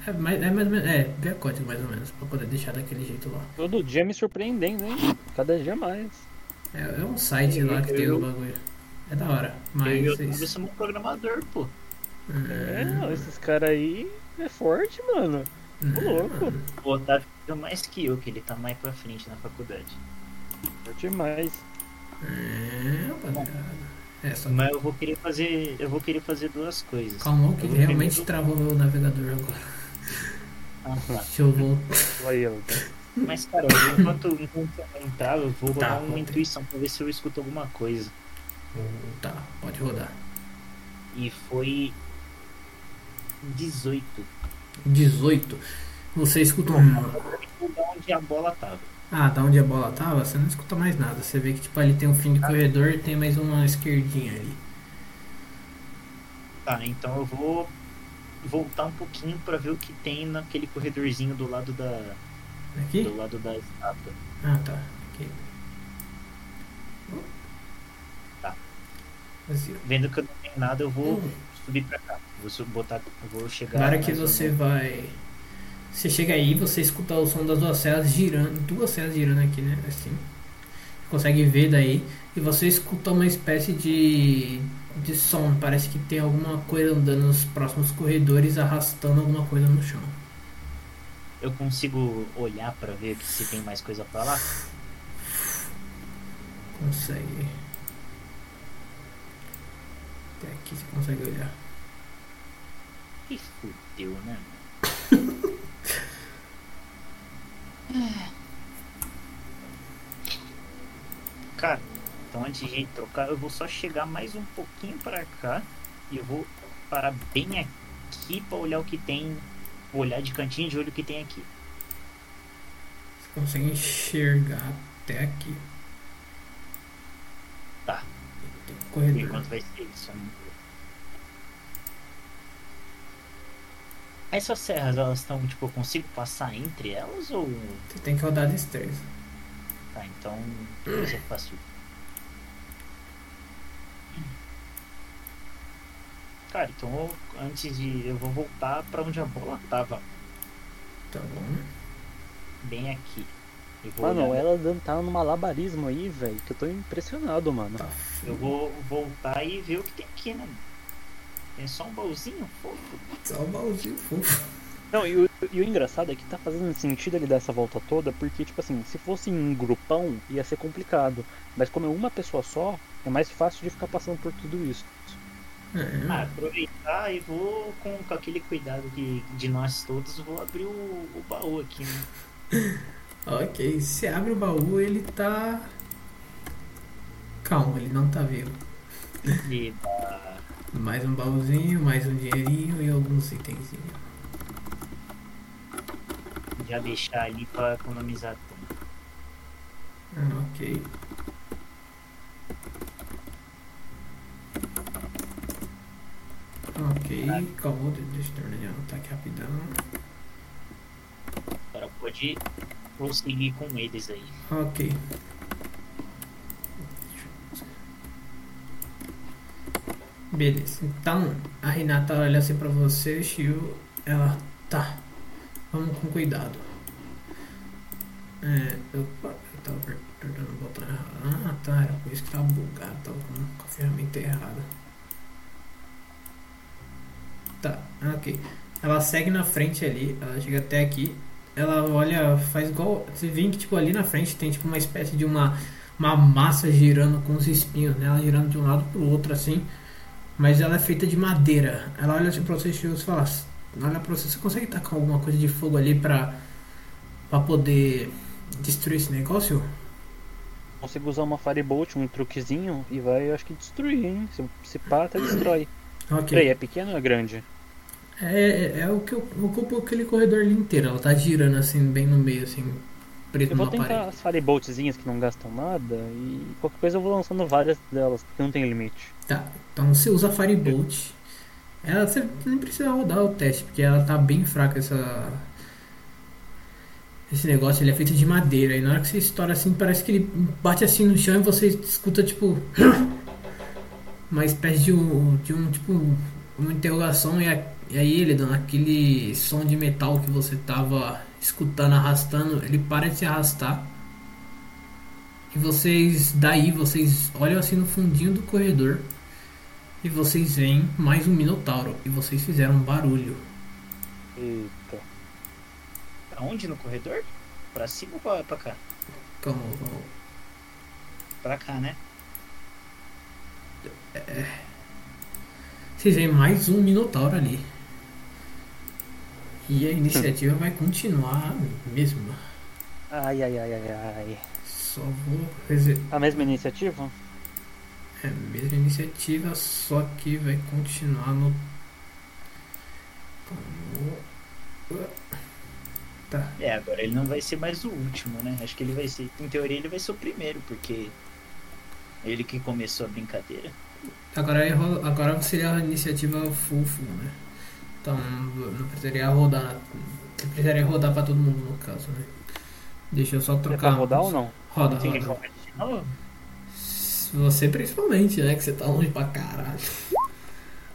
É, mais, é mais ou menos. É, via código mais ou menos, pra poder deixar daquele jeito lá. Todo dia me surpreendendo, hein? Cada dia mais. É, é um site lá que tem o bagulho. É da hora. Mas. eu, eu, isso- eu sou um programador, pô. É, não, esses caras aí é forte, mano. Tô louco. O Otávio é mais que eu, que ele tá mais pra frente na faculdade. Forte demais. É, rapaziada. É, só Mas eu vou querer fazer. Eu vou querer fazer duas coisas. calma que realmente primeiro- travou meu navegador agora. Ah, tá. Deixa eu voltar. Mas cara, enquanto, enquanto eu não entrar, eu vou Tá, rodar uma intuição pra ver se eu escuto alguma coisa. Tá, pode rodar. E foi 18. 18. Você escuta um. Vou dar onde a bola tava. Ah, da onde a bola tava, você não escuta mais nada. Você vê que tipo ali tem um fim de corredor e tem mais uma esquerdinha ali. Tá, então eu vou voltar um pouquinho pra ver o que tem naquele corredorzinho do lado da. Aqui? Do lado da estátua. Ah, tá. Aqui. Tá. Vazio. Vendo que eu não tenho nada, eu vou Hum. subir pra cá. Vou botar. Vou chegar. Agora que mais ou você vai. Você chega aí, você escuta o som das duas celas girando. Duas celas girando aqui, né? Assim. Consegue ver daí. E você escuta uma espécie de. De som. Parece que tem alguma coisa andando nos próximos corredores arrastando alguma coisa no chão. Eu consigo olhar pra ver se tem mais coisa pra lá? Consegue. Até aqui você consegue olhar. Que fudeu, né? *laughs* Cara, então antes de trocar, eu vou só chegar mais um pouquinho pra cá e eu vou parar bem aqui pra olhar o que tem. Olhar de cantinho de olho o que tem aqui. Você consegue enxergar até aqui. Tá. Tem um corredor. enquanto vai ser isso. né? Essas serras, elas estão, tipo, eu consigo passar entre elas ou. Você tem que rodar destreza. Tá, então eu faço. Cara, então eu- antes de. Eu vou voltar pra onde a bola tava. Tá bom. Bem aqui. Eu vou, Mano, olhar- ela tá num malabarismo aí, velho, que eu tô impressionado, mano. Tá. eu vou voltar e ver o que tem aqui, né? Tem só um baúzinho fofo. Só o baúzinho fofo. Não, e o, e o engraçado é que tá fazendo sentido ele dar essa volta toda, porque, tipo assim, se fosse em um grupão, ia ser complicado. Mas como é uma pessoa só, é mais fácil de ficar passando por tudo isso. É. Ah, aproveitar e vou com, com aquele cuidado de, de nós todos, vou abrir o, o baú aqui, né? *laughs* Ok, você abre o baú, ele tá. Calma, ele não tá vivo. E, ah, *laughs* Mais um baúzinho, mais um dinheirinho e alguns itenzinhos. já deixar ali pra economizar tempo. Ah, ok. Ok, calma, deixa eu terminar de anotar aqui rapidão. Agora pode prosseguir com eles aí. Ok. Beleza. Então, a Renata olha assim pra você, Shio. Ela. Tá. Vamos com cuidado. É. Opa, eu tava apertando o botão errado. Ah, tá. Era por isso que tava bugado. Tava com a ferramenta errada. Tá, ok. Ela segue na frente ali. Ela chega até aqui. Ela olha, faz igual. Você vê que tipo ali na frente tem tipo uma espécie de uma, uma massa girando com os espinhos, né? Ela girando de um lado pro outro assim. Mas ela é feita de madeira. Ela olha assim pra você e fala, olha pra você, você consegue tacar alguma coisa de fogo ali pra, pra poder destruir esse negócio? Consigo usar uma Firebolt, um truquezinho e vai, eu acho que destruir, hein? Se, se pá, até destrói. Ok. Peraí, é pequeno ou é grande? É, é, é o que eu- ocupa aquele corredor ali inteiro. Ela tá girando assim, bem no meio, assim, preto Eu vou tentar parede. as Fireboltzinhas que não gastam nada e qualquer coisa eu vou lançando várias delas, porque não tem limite. Tá, então você usa Firebolt. Ela, você nem precisa rodar o teste, porque ela tá bem fraca essa. Esse negócio ele é feito de madeira. E na hora que você estoura assim, parece que ele bate assim no chão e você escuta tipo. *laughs* Uma espécie de um. De um tipo. Uma interrogação e, a- e aí ele dando aquele som de metal que você tava escutando, arrastando, ele para de se arrastar. E vocês, daí, vocês olham assim no fundinho do corredor e vocês veem mais um minotauro e vocês fizeram um barulho. Eita. Pra onde no corredor? Pra cima ou pra, pra cá? Calma. Pra cá, né? Vocês veem mais um minotauro ali. E a iniciativa vai continuar mesmo. Ai, ai, ai, ai, ai. Só vou. A mesma iniciativa? É a mesma iniciativa, só que vai continuar no. Tá. É, agora ele não vai ser mais o último, né? Acho que ele vai ser. Em teoria ele vai ser o primeiro, porque. Ele que começou a brincadeira. Agora, agora seria a iniciativa full full, né? Então não precisaria rodar. Você precisaria rodar pra todo mundo no caso, né? Deixa eu só trocar. pra rodar ou não? Roda, Tem que roda. jogar de novo? Você principalmente, né? Que você tá longe pra caralho.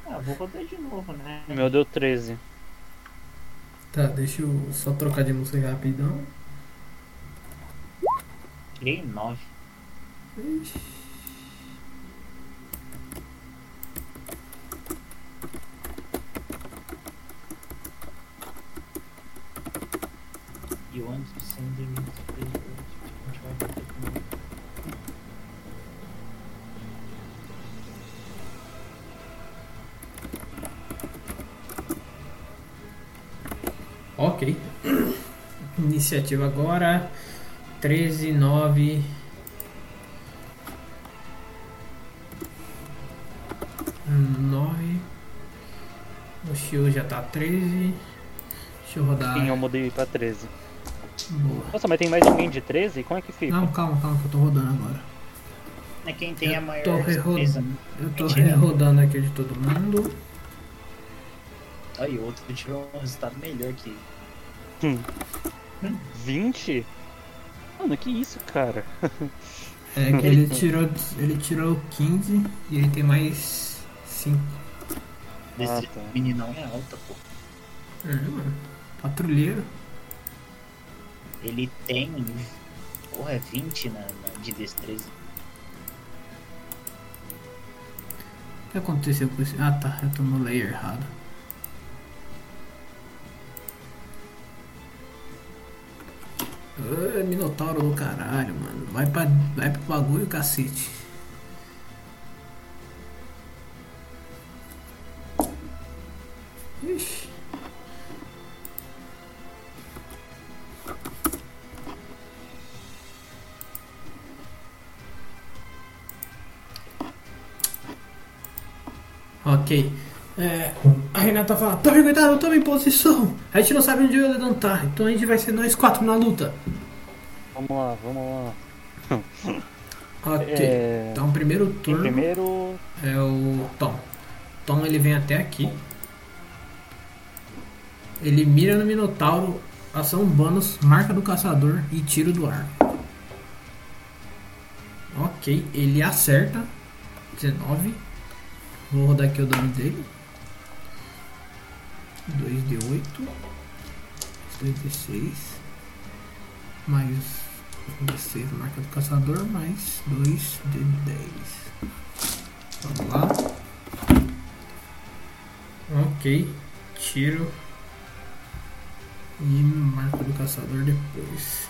Ah, vou rodar de novo, né? O meu deu 13. Tá, deixa eu só trocar de música rapidão. Tirei 9. Ixi. E o antes sendo. Ok. Iniciativa agora. 13, 9. Nove. O Shio já tá 13. Deixa eu rodar. Sim, eu mudei pra 13. Boa. Nossa, mas tem mais alguém de 13? Como é que fica? Não, calma, calma, que eu tô rodando agora. É quem tem a Eu maior tô rerodando. né? Eu tô Mentira. rodando aqui de todo mundo. Aí o outro tirou um resultado melhor que. 20? Mano, que isso, cara? É que ele tirou, ele tirou 15 e ele tem mais 5. Desse Ah, tá. meninão é alta, pô. É, mano. Patrulheiro. Ele tem. Porra, é 20 na, na- de destreza. O que aconteceu com esse. Ah tá, eu tô no layer errado. Ah, Minotauro do caralho, mano. Vai, pra, vai pro bagulho, cacete. Ixi. Ok. É, a Renata fala, tome cuidado, tome posição. A gente não sabe onde o Eledon tá, então a gente vai ser nós quatro na luta. Vamos lá, vamos lá. *laughs* Ok. É... Então primeiro turno primeiro. é o Tom. Tom ele vem até aqui. Ele mira no Minotauro, ação bônus, marca do caçador e tiro do ar. Ok, ele acerta. 19. Vou rodar aqui o dano dele. 2d8. 2d6. Mais um d6 marca do caçador. Mais 2d10. Vamos lá. Ok. Tiro. E marca do caçador depois.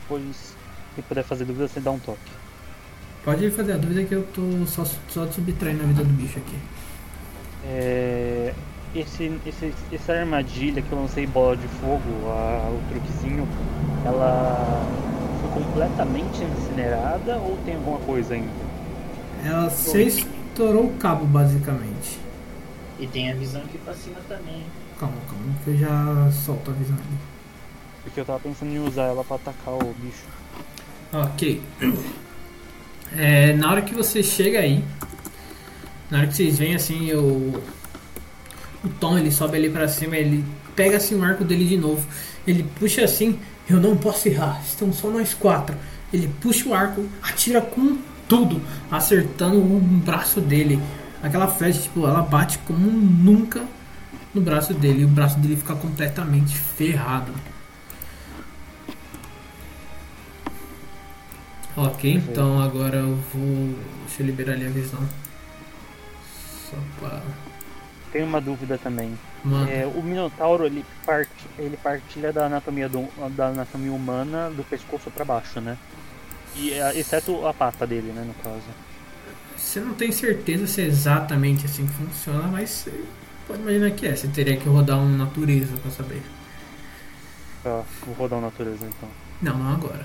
Depois, se puder fazer dúvida, você dá um toque. Pode fazer a dúvida que eu tô só, só subtraindo a vida do bicho aqui. É, esse, esse, essa armadilha que eu lancei bola de fogo, a, o truquezinho, ela foi completamente incinerada ou tem alguma coisa ainda? Ela você estourou o cabo basicamente. E tem a visão aqui pra cima também. Calma, calma, que eu já solto a visão ali. Porque eu tava pensando em usar ela pra atacar o bicho. Ok. É, na hora que você chega aí, na hora que vocês veem assim, o, o Tom ele sobe ali pra cima, ele pega assim o arco dele de novo. Ele puxa assim, eu não posso errar, estão só nós quatro. Ele puxa o arco, atira com tudo, acertando o braço dele. Aquela flecha, tipo, ela bate como nunca no braço dele. E o braço dele fica completamente ferrado. Ok, então agora eu vou. Deixa eu liberar ali a visão. Só pra. Tem uma dúvida também. É, o Minotauro ele, parte, ele partilha da anatomia, do, da anatomia humana do pescoço pra baixo, né? E, é, exceto a pata dele, né, no caso. você não tem certeza se é exatamente assim que funciona, mas você pode imaginar que é. Você teria que rodar um natureza pra saber. Tá, vou rodar o natureza então. Não, não agora.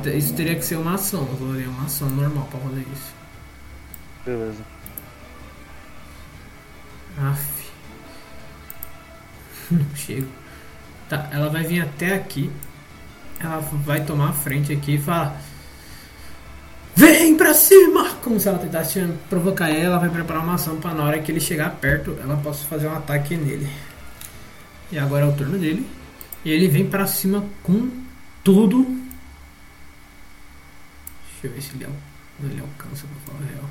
Isso, isso teria que ser uma ação. Eu rodaria uma ação normal pra fazer isso. Beleza. Aff. Não *laughs* chego. Tá, ela vai vir até aqui. Ela vai tomar a frente aqui e falar. Vem pra cima! Como se ela tentasse provocar ele, ela vai preparar uma ação pra na hora que ele chegar perto, ela possa fazer um ataque nele. E agora é o turno dele. E ele vem pra cima com tudo. Deixa eu ver se ele, ele alcança pra falar real.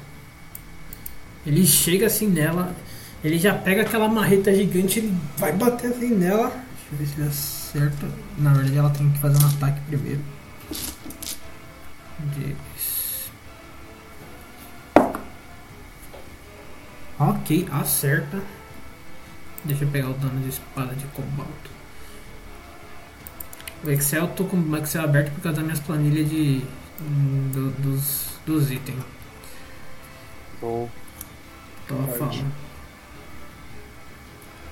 Ele chega assim nela, ele já pega aquela marreta gigante, ele vai bater assim nela. Deixa eu ver se ele acerta. Na verdade, ela tem que fazer um ataque primeiro. Ok, acerta. Deixa eu pegar o dano de espada de cobalto. O Excel, eu tô com o Excel aberto por causa das minhas planilhas de, do- dos, dos itens. Tô. Tava Forte. falando.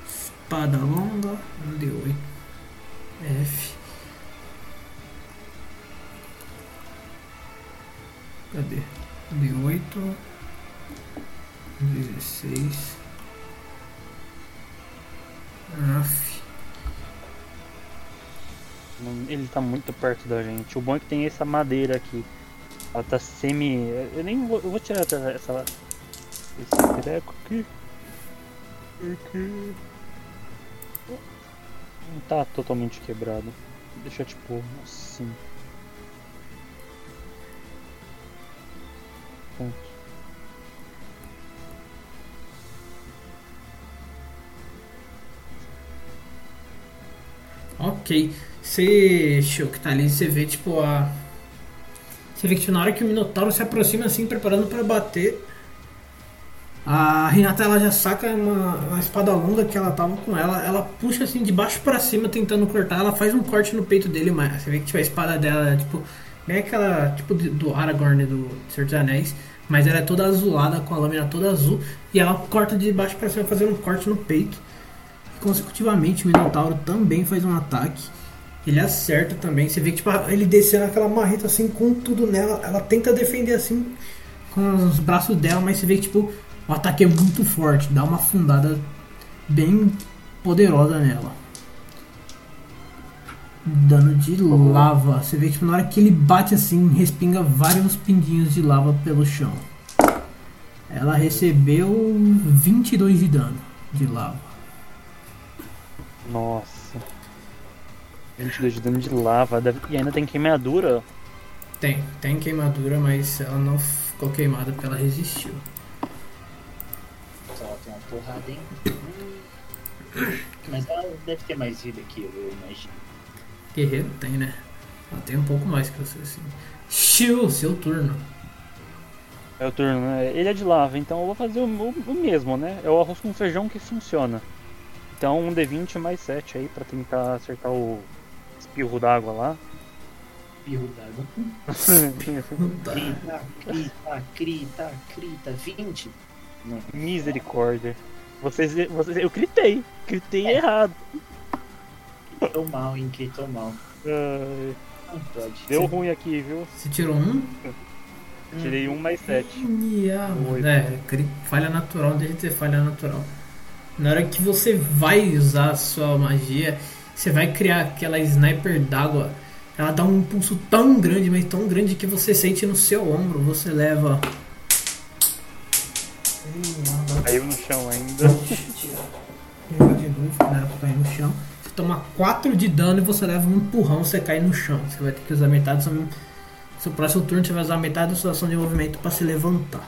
Espada longa, um D8. F. Cadê? D8. 16. Af. Ele tá muito perto da gente. O bom é que tem essa madeira aqui. Ela tá semi. Eu nem vou. Eu vou tirar essa. essa esse treco aqui. Porque. Não tá totalmente quebrado. Deixa tipo assim. Pronto. Ok. Você, que tá ali, você vê tipo a. Você vê que tipo, na hora que o Minotauro se aproxima assim, preparando pra bater, a Renata ela já saca uma, uma espada longa que ela tava com ela, ela puxa assim de baixo pra cima tentando cortar, ela faz um corte no peito dele, mas você vê que tipo, a espada dela é tipo. Bem aquela tipo do Aragorn do Senhor dos Anéis, mas ela é toda azulada, com a lâmina toda azul, e ela corta de baixo pra cima, fazendo um corte no peito. Consecutivamente, o Minotauro também faz um ataque. Ele acerta também. Você vê que tipo, ele descendo aquela marreta assim com tudo nela. Ela tenta defender assim com os braços dela, mas você vê que tipo, o ataque é muito forte. Dá uma afundada bem poderosa nela. Dano de lava. Você vê que tipo, na hora que ele bate assim, respinga vários pinguinhos de lava pelo chão. Ela recebeu 22 de dano de lava. Nossa. 22 de dano de lava. deve- E ainda tem queimadura. Tem, tem queimadura, mas ela não ficou queimada porque ela resistiu. Só ela tem uma porrada, hein? Mas ela deve ter mais vida que eu, eu imagino. Guerreiro tem, né? Ela tem um pouco mais que você, assim. Shiu, seu turno. É o turno, né? Ele é de lava, então eu vou fazer o, o- o mesmo, né? É o arroz com feijão que funciona. Então um D20 mais 7 aí pra tentar acertar o espirro d'água lá. Pirro d'água. *laughs* Crita, crita, crita, crita. 20? Não. Misericórdia. Vocês, vocês, eu gritei, gritei errado. Critou mal, hein? Critou mal. Deu ruim aqui, viu? Você tirou um? Tirei um mais 7. Ia, mano. Oito. É, falha natural, deixa de ter falha natural. Na hora que você vai usar a sua magia, você vai criar aquela sniper d'água. Ela dá um impulso tão grande, mas tão grande que você sente no seu ombro. Você leva. Caiu no chão ainda. De novo, pra cair no chão. Você toma 4 de dano e você leva um empurrão, você cai no chão. Você vai ter que usar metade do seu. Seu próximo turno você vai usar metade da sua ação de movimento pra se levantar.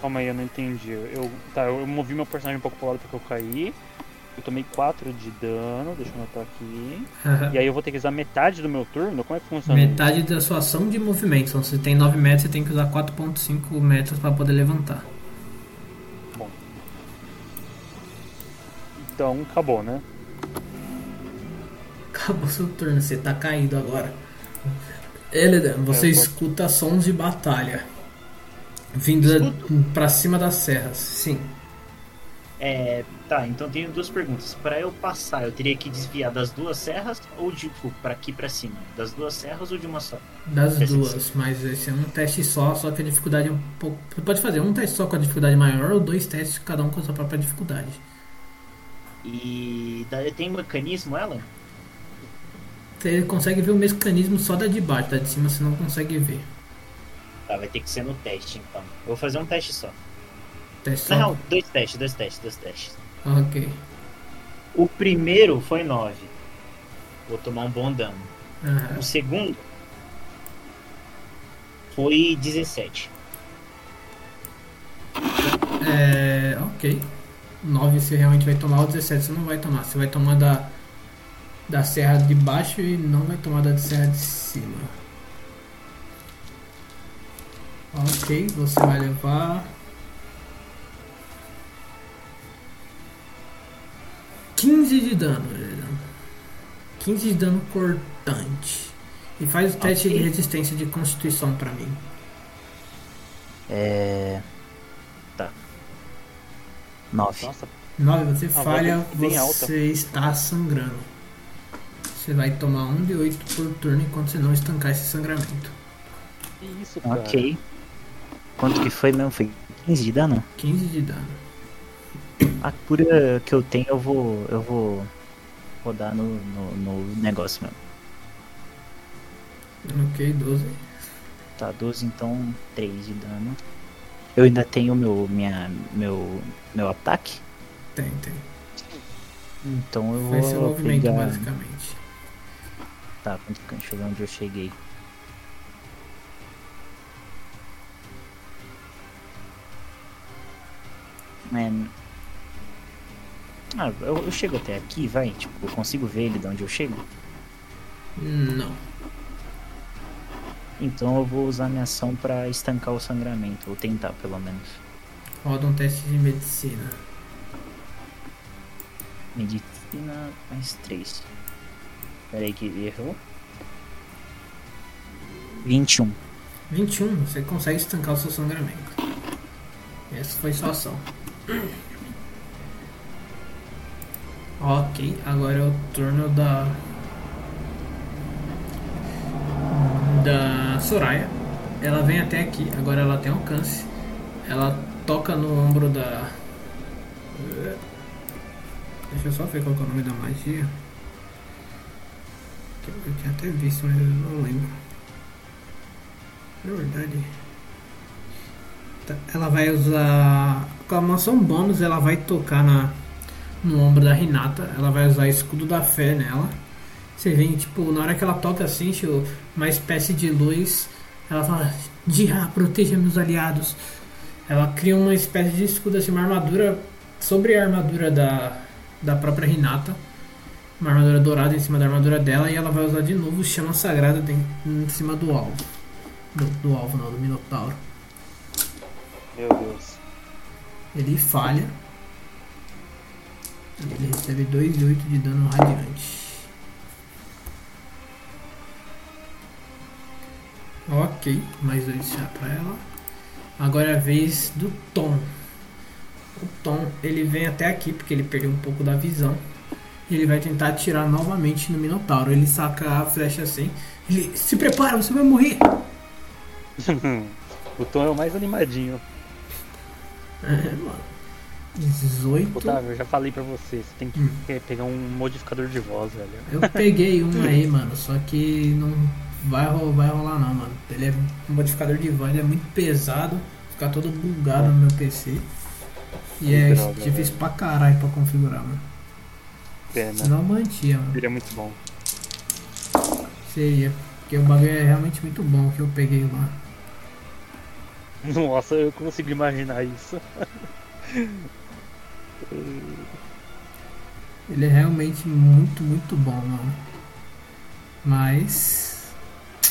Calma aí, eu não entendi. Eu, tá, eu movi meu personagem um pouco pro lado porque eu caí. Eu tomei 4 de dano, deixa eu anotar aqui. E aí eu vou ter que usar metade do meu turno? Como é que funciona? isso? Metade da sua ação de movimento. Então, se tem 9 metros, você tem que usar 4.5 metros para poder levantar. Então acabou, né? *laughs* Acabou seu turno, você tá caído agora. Eledan, você É, escuta sons de batalha. Vindo pra cima das serras. Sim. É, tá, então tenho duas perguntas. Pra eu passar, eu teria que desviar das duas serras ou de tipo, pra aqui pra cima? Das duas serras ou de uma só? Das Esse duas, mas esse é um teste só, só que a dificuldade é um pouco. Você pode fazer um teste só com a dificuldade maior ou dois testes, cada um com a sua própria dificuldade. E tem mecanismo ela? Você consegue ver o mecanismo só da de baixo, da de cima você não consegue ver. Tá, vai ter que ser no teste então. Eu vou fazer um teste só. Teste só. Não, dois testes, dois testes, dois testes. Ok. O primeiro foi 9. Vou tomar um bom dano. Aham. O segundo foi 17. É. Ok. 9 você realmente vai tomar, o 17 você não vai tomar. Você vai tomar da, da serra de baixo e não vai tomar da serra de cima. Ok, você vai levar. 15 de dano, Elidan. 15 de dano cortante. E faz o teste Ok. de resistência de constituição pra mim. É. Tá. 9. Nossa, 9, você A falha, bem alta. você está sangrando. Você vai tomar 1 de 8 por turno enquanto você não estancar esse sangramento. que isso, cara. Ok. Quanto que foi mesmo? Foi 15 de dano? 15 de dano. A cura que eu tenho eu vou. eu vou rodar no, no, no negócio mesmo. Ok, 12. Tá, 12 então 3 de dano. Eu ainda tenho meu. minha. meu. meu ataque. Tem, tem. Então eu Foi seu vou movimento, pegar. basicamente. Tá, deixa eu ver onde eu cheguei. Man. Ah, eu, eu chego até aqui, vai. Tipo, eu consigo ver ele de onde eu chego. Não. Então eu vou usar minha ação pra estancar o sangramento, ou tentar pelo menos. Roda um teste de medicina. Medicina mais 3. Pera aí que errou. 21. 21, você consegue estancar o seu sangramento. Essa foi sua ação. Ok, agora é o turno da. Da Soraya. Ela vem até aqui, agora ela tem alcance. Ela toca no ombro da. Deixa eu só ver qual é o nome da magia. Eu tinha até visto, mas eu não lembro. É verdade. Tá, Ela vai usar. Com a maçã bônus, ela vai tocar na, no ombro da Renata. Ela vai usar escudo da fé nela. Você vê, tipo, na hora que ela toca assim, uma espécie de luz. Ela fala: Jirra, proteja meus aliados. Ela cria uma espécie de escudo, assim, uma armadura sobre a armadura da, da própria Renata. Uma armadura dourada em cima da armadura dela e ela vai usar de novo o chama sagrada em cima do alvo. Do, do alvo, não, do Minotauro. Meu Deus. Ele falha. Ele recebe 2,8 de dano radiante. Ok, mais dois chá pra ela. Agora é a vez do Tom. O Tom, ele vem até aqui porque ele perdeu um pouco da visão. E ele vai tentar atirar novamente no Minotauro. Ele saca a flecha assim. Ele se prepara, você vai morrer. *laughs* o Tom é o mais animadinho. *laughs* É, mano. 18. Otávio, eu já falei pra você, você tem que Hum. pe- pegar um modificador de voz, velho. Eu peguei um *laughs* aí, mano, só que não vai, ro- vai rolar não, mano. Ele é um modificador de voz, ele é muito pesado, fica todo bugado no meu PC. E é Droga, difícil pra caralho pra configurar, mano. Pena. Não mantia, mano. Seria muito bom. Seria. Porque o bagulho é realmente muito bom que eu peguei lá. Nossa, eu consigo imaginar isso. *laughs* Ele é realmente muito, muito bom, mano. Mas.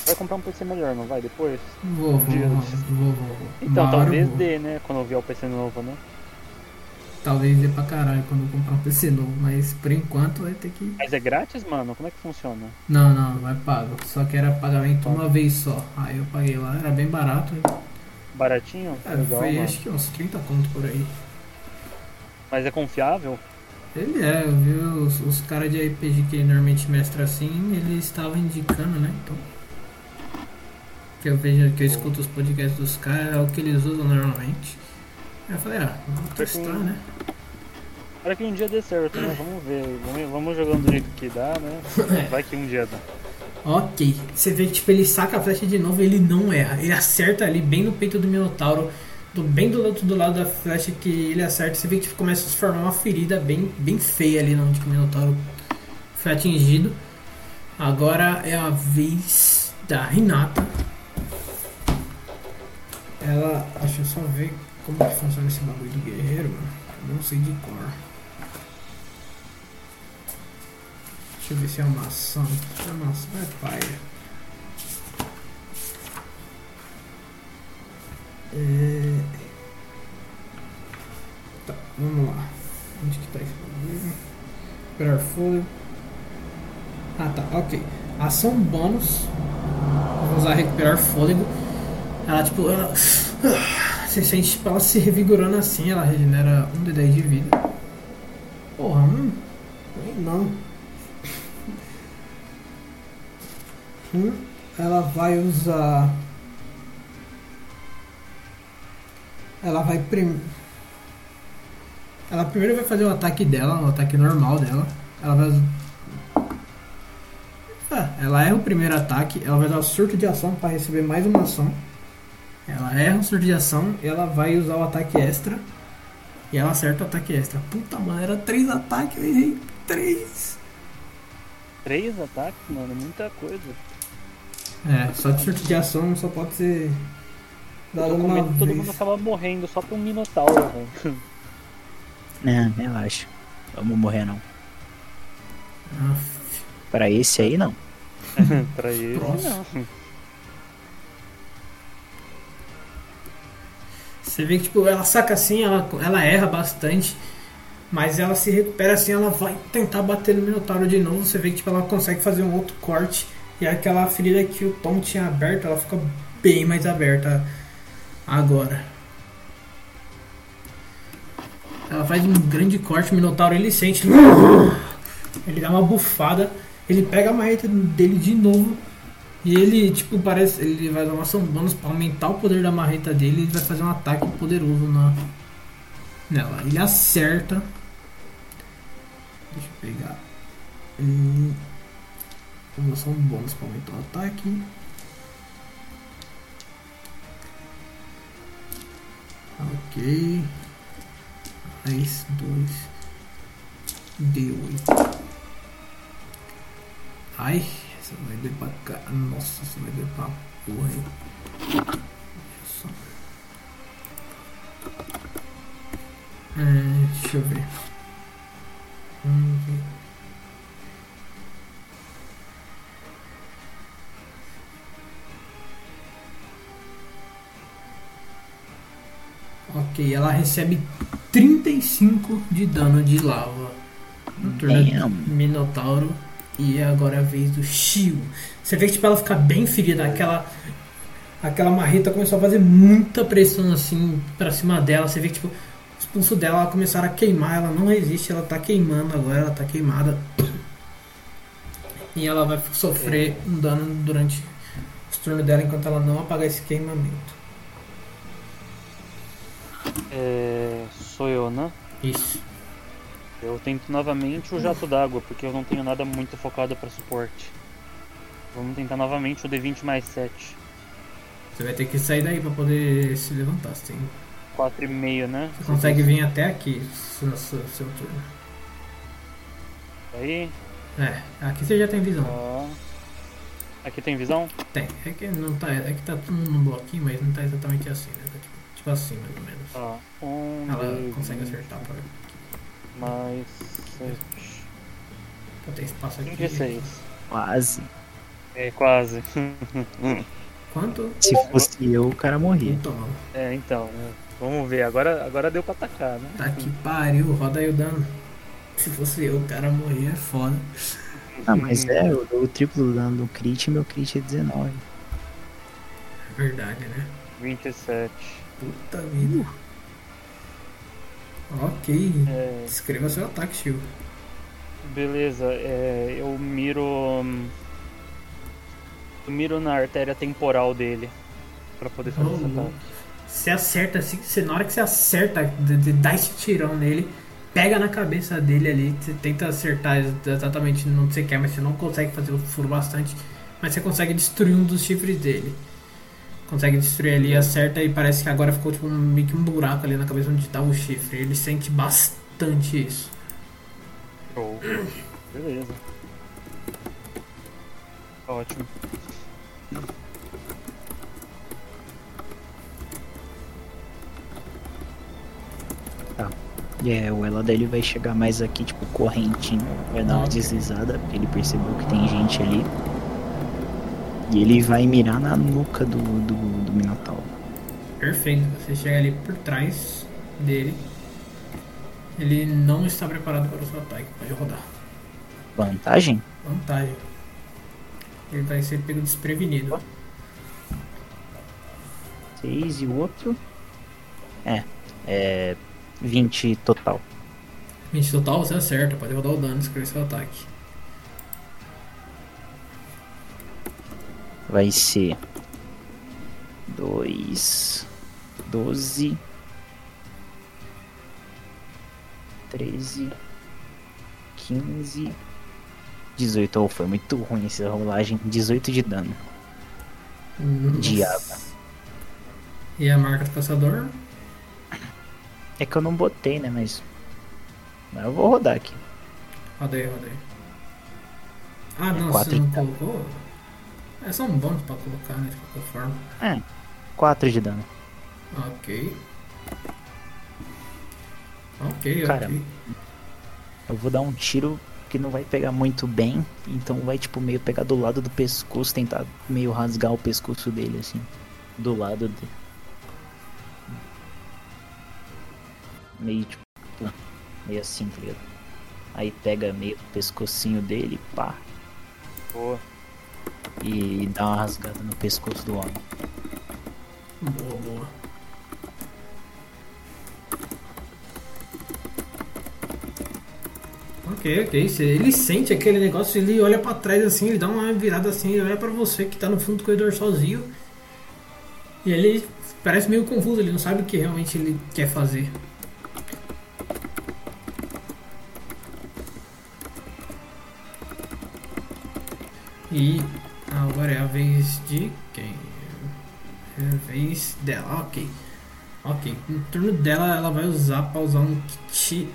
Vai comprar um PC melhor, não vai? Depois? Vou, vou, vou, vou, vou. vou. Então, Uma talvez vou. dê, né? Quando eu vier o PC novo, né? Talvez dê pra caralho quando eu comprar um PC novo, mas por enquanto vai ter que. Mas é grátis, mano? Como é que funciona? Não, não, não é pago. Só que era pagamento uma vez só. Aí eu paguei lá, era bem barato. Baratinho? É, Legal, foi mano. acho que uns 30 conto por aí. Mas é confiável? Ele é, eu vi os, os caras de RPG que normalmente mestra assim, eles estavam indicando, né? Então. Que eu vejo, que eu escuto os podcasts dos caras, é o que eles usam normalmente. Aí eu falei, ah, vamos testar, né? Para que um dia dê certo, né? Vamos ver. Vamos, vamos jogando do jeito que dá, né? *laughs* Vai que um dia dá. Ok. Você vê que tipo, ele saca a flecha de novo e ele não erra. Ele acerta ali bem no peito do Minotauro. Do, bem do do lado da flecha que ele acerta. Você vê que tipo, começa a se formar uma ferida bem, bem feia ali onde o Minotauro foi atingido. Agora é a vez da Renata. Ela. Deixa eu só ver como que funciona esse bagulho do guerreiro, mano. Eu não sei de cor. Deixa eu ver se é uma ação. É uma ação, é paia. É... Tá, vamos lá. Onde que tá esse bagulho? Recuperar fôlego. Ah tá, ok. Ação bônus. Vou usar recuperar fôlego. Ela tipo. Ela... *sighs* Você sente tipo, ela se revigorando assim, ela regenera 1 de 10 de vida. Porra, hum. Não. *laughs* Hum, ela vai usar. Ela vai prim... Ela primeiro vai fazer o ataque dela, o ataque normal dela. Ela vai. Ah, ela erra o primeiro ataque, ela vai dar o surto de ação para receber mais uma ação. Ela erra o surto de ação, ela vai usar o ataque extra. E ela acerta o ataque extra. Puta, mano, era três ataques, eu errei três. Três ataques, mano, muita coisa. É, só de surto de ação só pode ser Eu dado tô com uma medo todo mundo acaba morrendo só pra um minotauro, velho. Não, relaxa. Vamos morrer não. Pra esse aí não. *laughs* pra Próximo. não. Você vê que tipo, ela saca assim, ela, ela erra bastante, mas ela se recupera assim, ela vai tentar bater no Minotauro de novo. Você vê que tipo, ela consegue fazer um outro corte e aquela ferida que o Tom tinha aberto, ela fica bem mais aberta agora. Ela faz um grande corte, o Minotauro ele sente, ele dá uma bufada, ele pega a marreta dele de novo e ele, tipo, parece. Ele vai dar uma ação bônus pra aumentar o poder da marreta dele e vai fazer um ataque poderoso na. Nela. Ele acerta. Deixa eu pegar. Hum, Uma ação bônus pra aumentar o ataque. Ok. Mais dois D8. Ai, essa vai doer pra cá. Nossa, essa vai doer pra porra, hein? Hum, deixa eu ver. Hum, Ok, ela recebe 35 de dano de lava. No turno do Damn. Minotauro. E agora é a vez do Shio. Você vê que tipo, ela fica bem ferida. Aquela, aquela marreta começou a fazer muita pressão assim pra cima dela. Você vê que tipo, os pulsos dela começaram a queimar. Ela não resiste, ela tá queimando agora. Ela tá queimada. E ela vai sofrer um dano durante os turnos dela enquanto ela não apagar esse queimamento. É, sou eu, né? Isso. Eu tento novamente o jato d'água, porque eu não tenho nada muito focado pra suporte. Vamos tentar novamente o D20 mais 7. Você vai ter que sair daí pra poder se levantar. Você, tem- 4,5, né? você consegue vir até aqui no seu, seu turno. Aí. É, aqui você já tem visão. Ó. Aqui tem visão? Tem. É que não tá. É que tá tudo num bloquinho, mas não tá exatamente assim, né? Tá tipo, assim, mais ou menos. Ó. Um, Ela dois, consegue acertar pra. Mais 7. pra ter espaço aqui. 26. Quase. É, quase. Quanto? Se fosse eu, o cara morria. Então, É, então. né? Vamos ver. Agora, agora deu pra atacar, né? tá que pariu, roda aí o dano. Se fosse eu, o cara morria, é foda. Ah, mas é, eu dou o triplo do dano do crit e meu crit é 19. É verdade, né? 27. Puta vida. Ok. É, Escreva seu ataque, Shio. beleza. É, eu miro. hum, Eu miro na artéria temporal dele. Pra poder fazer esse Oh, ataque. Você acerta, assim, você, na hora que você acerta, dá esse tirão nele, pega na cabeça dele ali, você tenta acertar ex- exatamente onde você quer, mas você não consegue fazer o furo bastante, mas você consegue destruir um dos chifres dele. Consegue destruir ali, acerta e parece que agora ficou tipo um, meio que um buraco ali na cabeça onde estava o chifre. Ele sente bastante isso. Show. *coughs* Beleza. Ótimo. E é, o ela dele vai chegar mais aqui, tipo, correntinho. Vai dar uma Ok. deslizada, porque ele percebeu que tem gente ali. E ele vai mirar na nuca do, do, do Minotauro. Perfeito, você chega ali por trás dele. Ele não está preparado para o seu ataque, pode rodar. Vantagem? Vantagem. Ele vai ser pego desprevenido. 6 e o outro? É, é 20 total. 20 total, você acerta, pode rodar o dano e escrever seu ataque. Vai ser 2, 12, 13, 15, 18. Oh, foi muito ruim essa rolagem. 18 de dano. Diabo. E a marca do caçador? É que eu não botei, né? Mas. Mas eu vou rodar aqui. Roda aí, roda aí. Ah, não, quatro você não colocou? É só um bônus pra colocar, né? De qualquer forma. É, 4 de dano. Ok. Ok, Cara, ok. Eu vou dar um tiro que não vai pegar muito bem. Então vai, tipo, meio pegar do lado do pescoço. Tentar meio rasgar o pescoço dele, assim. Do lado dele. Meio, tipo, meio assim, tá ligado? Aí pega meio o pescocinho dele, pá. Boa. E dá uma rasgada no pescoço do homem. Boa, boa. Ok, ok. Ele sente aquele negócio, ele olha pra trás assim, ele dá uma virada assim, ele olha pra você que tá no fundo do corredor sozinho. E ele parece meio confuso, ele não sabe o que realmente ele quer fazer. E agora é a vez de quem? É a vez dela, ok. Ok, no turno dela ela vai usar pra usar um kit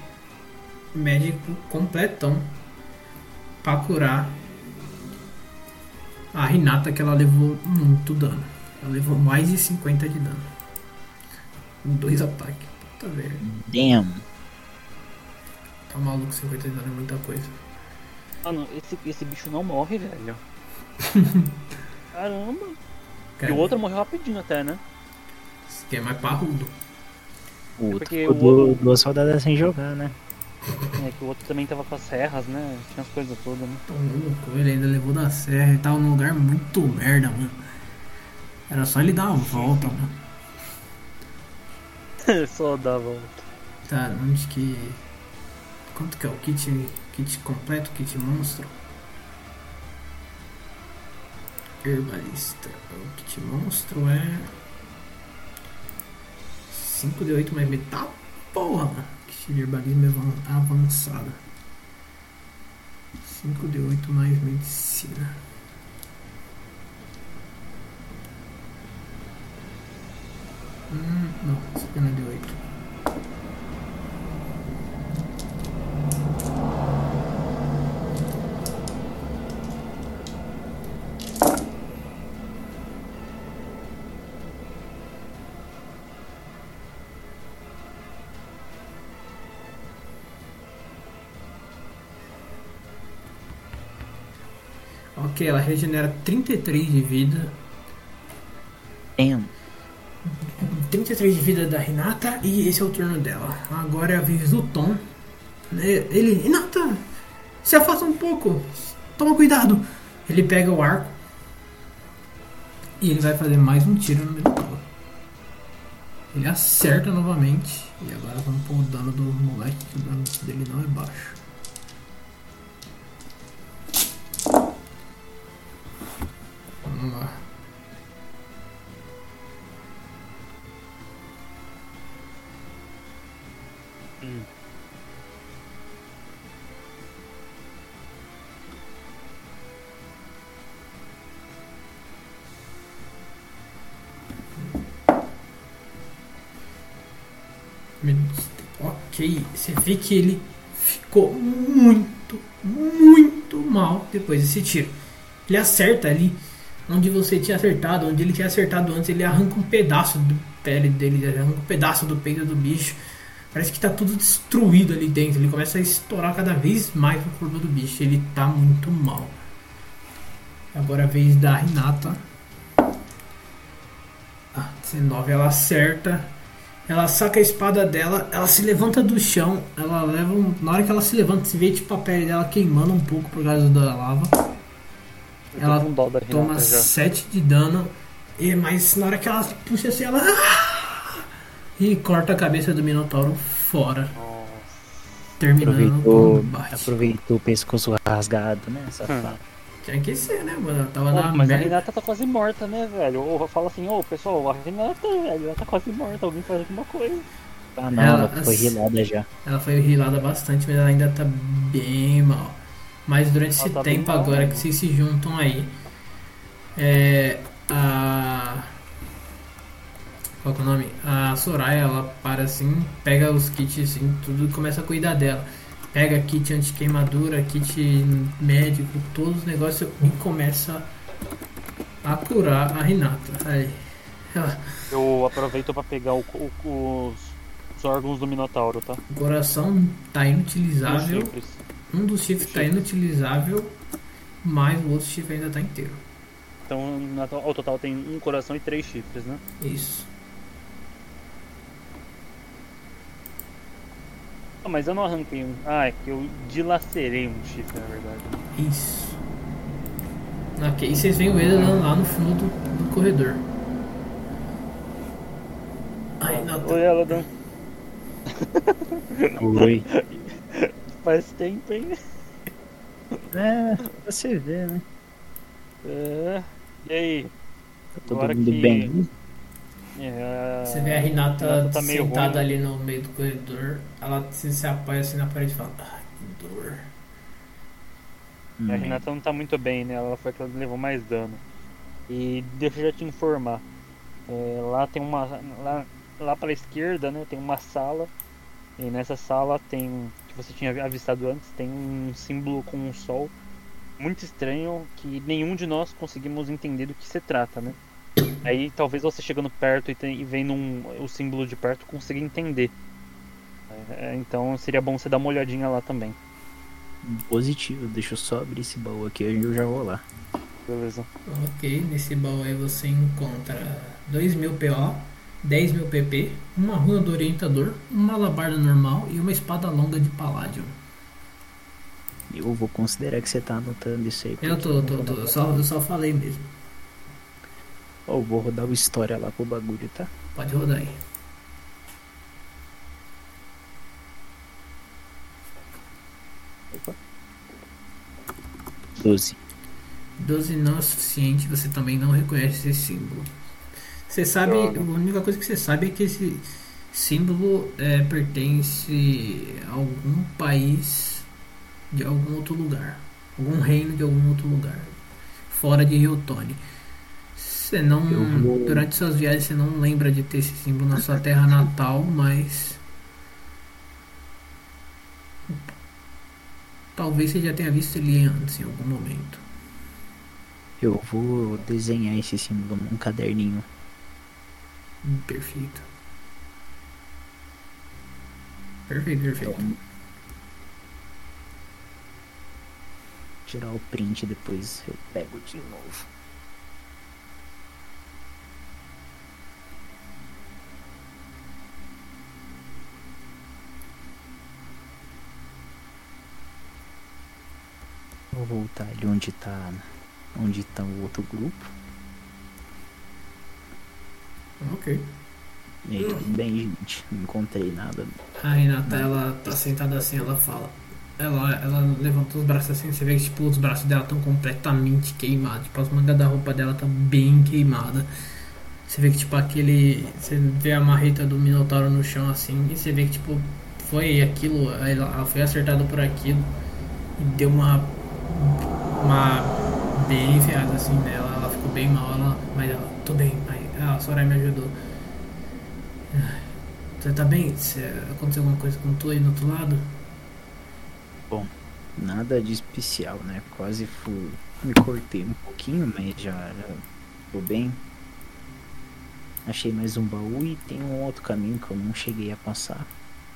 médico completão pra curar a Renata que ela levou muito dano. Ela levou mais de 50 de dano. Com dois ataques. Puta merda. Damn. Tá maluco, 50 de dano é muita coisa. Mano, esse, esse bicho não morre, velho. *laughs* Caramba. E Cara, o outro morreu rapidinho até, né? Esse aqui é mais parrudo. O outro Porque ficou o outro- duas rodadas sem jogar, né? É que o outro também tava com as serras, né? Tinha as coisas todas, né? Tão louco, ele ainda levou da serra e tava num lugar muito merda, mano. Era só ele dar uma volta, mano. *laughs* Só dá a volta. Tá, onde que. Quanto que é o kit, kit completo, kit monstro? Herbalista. O kit monstro é. 5 de 8 mais metal? Porra, mano. Kit de herbalismo avan- avançado. 5 de 8 mais medicina. Hum, não, isso aqui não é de 8. Ok, ela regenera 33 de vida. Damn. 33 de vida da Renata e esse é o turno dela. Agora é a vez do Tom. Ele, Renata, se afasta um pouco. Toma cuidado. Ele pega o arco e ele vai fazer mais um tiro no Minotauro. Ele acerta novamente. E agora vamos pôr o dano do moleque, que o dano dele não é baixo. Vamos lá. Ok, você vê que ele ficou muito, muito mal depois desse tiro. Ele acerta ali onde você tinha acertado, onde ele tinha acertado antes, ele arranca um pedaço do pele dele, ele arranca um pedaço do peito do bicho. Parece que tá tudo destruído ali dentro. Ele começa a estourar cada vez mais o corpo do bicho. Ele tá muito mal. Agora é a vez da Renata. Ah, 19 ela acerta. Ela saca a espada dela, ela se levanta do chão, ela leva um, Na hora que ela se levanta, se vê tipo a pele dela queimando um pouco por causa da lava. Ela com dó da Renata Toma já. 7 de dano. E, mas na hora que ela puxa assim, ela. ah! E corta a cabeça do Minotauro fora, Nossa. terminando o Aproveitou, combate. aproveitou o pescoço rasgado, né? Safado. Tinha que ser, né, mano? Ela tava Pô, na mas a merda. Renata tá quase morta, né, velho? Ou fala assim, ô pessoal, a Renata, velho, ela tá quase morta, alguém faz alguma coisa. Ah, não, Ela- ela foi rilada já. Ela foi rilada bastante, mas ela ainda tá bem mal. Mas durante esse Ela tá tempo mal agora mesmo. que vocês se juntam aí, é, a. Qual que é o nome? A Soraya, ela para assim, pega os kits assim, tudo e começa a cuidar dela. Pega kit anti-queimadura, kit médico, todos os negócios e começa a curar a Renata. Aí, ela, Eu aproveito pra pegar o- o- os, os órgãos do Minotauro, tá? o coração tá inutilizável. Um dos chifres está inutilizável, mas o outro chifre ainda está inteiro. Então, ao total tem um coração e três chifres, né? Isso. Ah, mas eu não arranquei um. Ah, é que eu dilacerei um chifre, na verdade. Isso. Ok, e vocês veem o Edan lá no fundo do, do corredor. Ai, não, tá- Oi, Eladan. Oi. *laughs* Faz tempo, hein? É, você vê, né? É. E aí? Tá todo Agora mundo que- bem. É, Você vê a Renata Renata tá sentada ruim. ali no meio do corredor. Ela se, se apoia assim na parede e fala: Ai, que dor. Hum. A Renata não tá muito bem, né? Ela foi a que levou mais dano. E deixa eu já te informar. É, lá tem uma. Lá, lá pra esquerda, né? Tem uma sala. E nessa sala tem. Que você tinha avistado antes, tem um símbolo com um sol. Muito estranho que nenhum de nós conseguimos entender do que se trata, né? Aí talvez você chegando perto e, tem- e vendo um- o símbolo de perto consiga entender. É, então seria bom você dar uma olhadinha lá também. Positivo, deixa eu só abrir esse baú aqui e eu já vou lá. Beleza. Ok, nesse baú aí você encontra 2.000 PO, 10.000 PP, uma runa do orientador, uma alabarda normal e uma espada longa de paládio. Eu vou considerar que você tá anotando isso aí. Eu tô, eu tô, tô, eu só, eu só falei mesmo. Ó, eu vou rodar o história lá pro bagulho, tá? Pode rodar aí. Opa. 12. 12 não é o suficiente, você também não reconhece esse símbolo. Você sabe, Droga. a única coisa que você sabe é que esse símbolo é, pertence a algum país de algum outro lugar. Algum reino de algum outro lugar. Fora de Ryotone. Você não. Vou- Durante suas viagens você não lembra de ter esse símbolo na sua terra natal, mas. Talvez você já tenha visto ele antes em algum momento. Eu vou desenhar esse símbolo num caderninho. Perfeito. Perfeito, perfeito. Então, tirar o print depois eu pego de novo. Vou voltar ali onde tá onde tá o outro grupo. Ok. E aí, tudo bem, gente? Não encontrei nada. A Renata, ela tá sentada assim, ela fala. Ela, ela levantou os braços assim, você vê que tipo, os braços dela estão completamente queimados. Tipo, as mangas da roupa dela tá bem queimada. Você vê que tipo aquele. Você vê a marreta do Minotauro no chão assim, e você vê que tipo, foi aquilo, ela, ela foi acertada por aquilo e deu uma. Uma bem enfiada assim nela, ela ficou bem mal, ela, mas ela, tô bem, a Soraya me ajudou. Você tá bem? Você, aconteceu alguma coisa com tu aí do outro lado? Nada de especial, né? Quase fui. Me cortei um pouquinho, mas já, já tô bem. Achei mais um baú e tem um outro caminho que eu não cheguei a passar.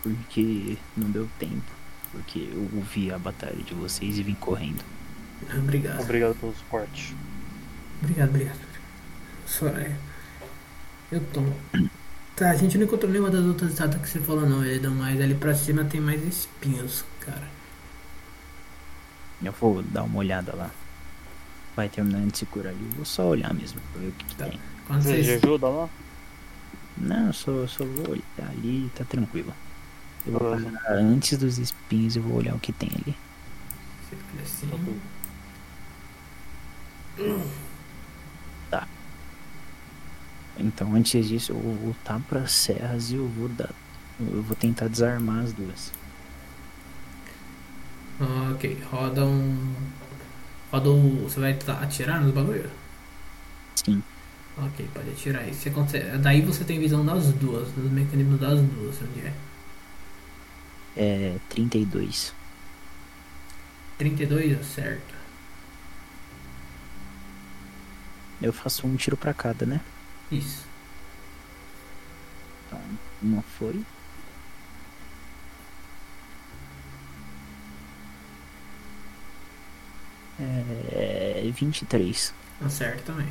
Porque não deu tempo. Porque eu ouvi a batalha de vocês e vim correndo. Obrigado. Obrigado pelo suporte. Obrigado, obrigado. Soraya. Eu tomo. Tá, a gente não encontrou nenhuma das outras estátuas que você falou não, Eledão, mas ali pra cima tem mais espinhos, cara. Eu vou dar uma olhada lá. Vai terminando de se curar ali. Eu vou só olhar mesmo pra ver o que, que Tá. tem. Quando Você vocês... ajuda lá? Não, só, só vou olhar ali tá tranquilo. Eu vou Beleza. parar antes dos espinhos e vou olhar o que tem ali. Você fica assim. Então antes disso eu vou voltar para serras e eu vou dar. Eu vou tentar desarmar as duas. Ok, roda um. Roda o. Você vai atirar nos bagulho? Sim. Ok, pode atirar aí. Você consegue... Daí você tem visão das duas, dos mecanismos das duas, onde é? É 32. 32, certo. Eu faço um tiro pra cada, né? Isso. Então, uma foi. É 23. Acerta também.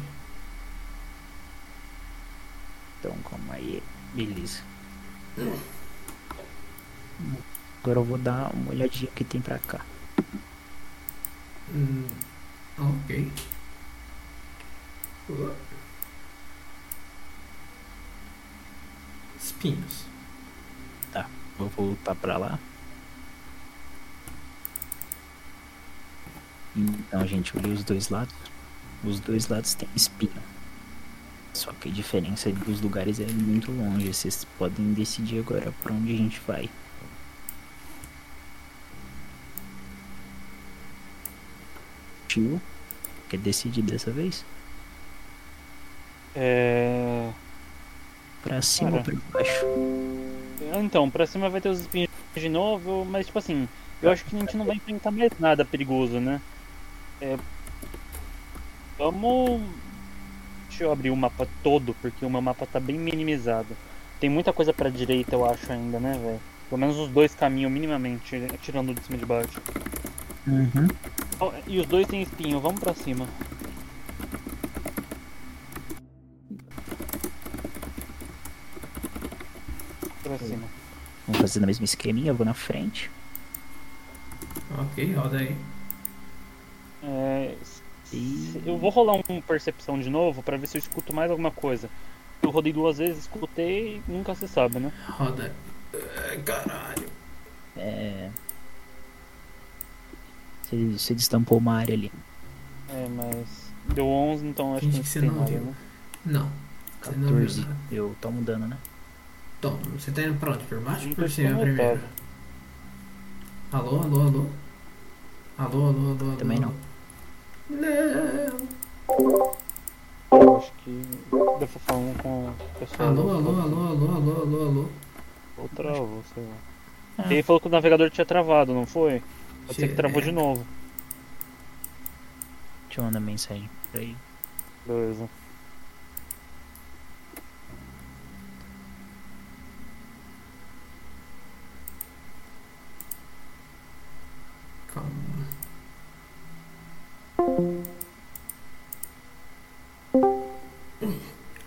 Então calma aí. Beleza. Agora eu vou dar uma olhadinha que tem pra cá. Hum, ok. Boa. Espinhos. Vou voltar pra lá. Então, gente, olhei os dois lados. Os dois lados têm espinho. Só que a diferença dos lugares é muito longe. Vocês podem decidir agora pra onde a gente vai. Tio, quer decidir dessa vez? É. Pra cima ou pra Cara. baixo? Ah, Então, pra cima vai ter os espinhos de novo, mas tipo assim, eu acho que a gente não vai enfrentar mais nada perigoso, né? É... Vamos. Deixa eu abrir o mapa todo, porque o meu mapa tá bem minimizado. Tem muita coisa pra direita, eu acho, ainda, né, velho? Pelo menos os dois caminham minimamente, tirando de cima e de baixo. Uhum. E os dois têm espinho, vamos pra cima. Pra cima. Vamos fazer na mesma esqueminha, eu vou na frente. Ok, roda aí. É, se- eu vou rolar um percepção de novo pra ver se eu escuto mais alguma coisa. Eu rodei duas vezes, escutei, nunca se sabe, né? Roda. Ai, caralho. É. Você, você destampou uma área ali. É, mas deu 11, então acho Finge que que você tem não nada, viu. né? Não. Você não viu 14. nada. Eu tomo dano, né? Toma, você tá indo pra onde? Por baixo ou por cima primeiro? Alô, alô, alô? Alô, alô, alô, alô? Também não. Não. Eu acho que devo falar um com o pessoal. Alô, alô, alô, alô, alô, alô, alô? Ou travou, sei lá. Ah. Ele falou que o navegador tinha travado, não foi? Pode ser que travou É. de novo. Deixa eu mandar mensagem pra ele. Beleza. Calma. Alô?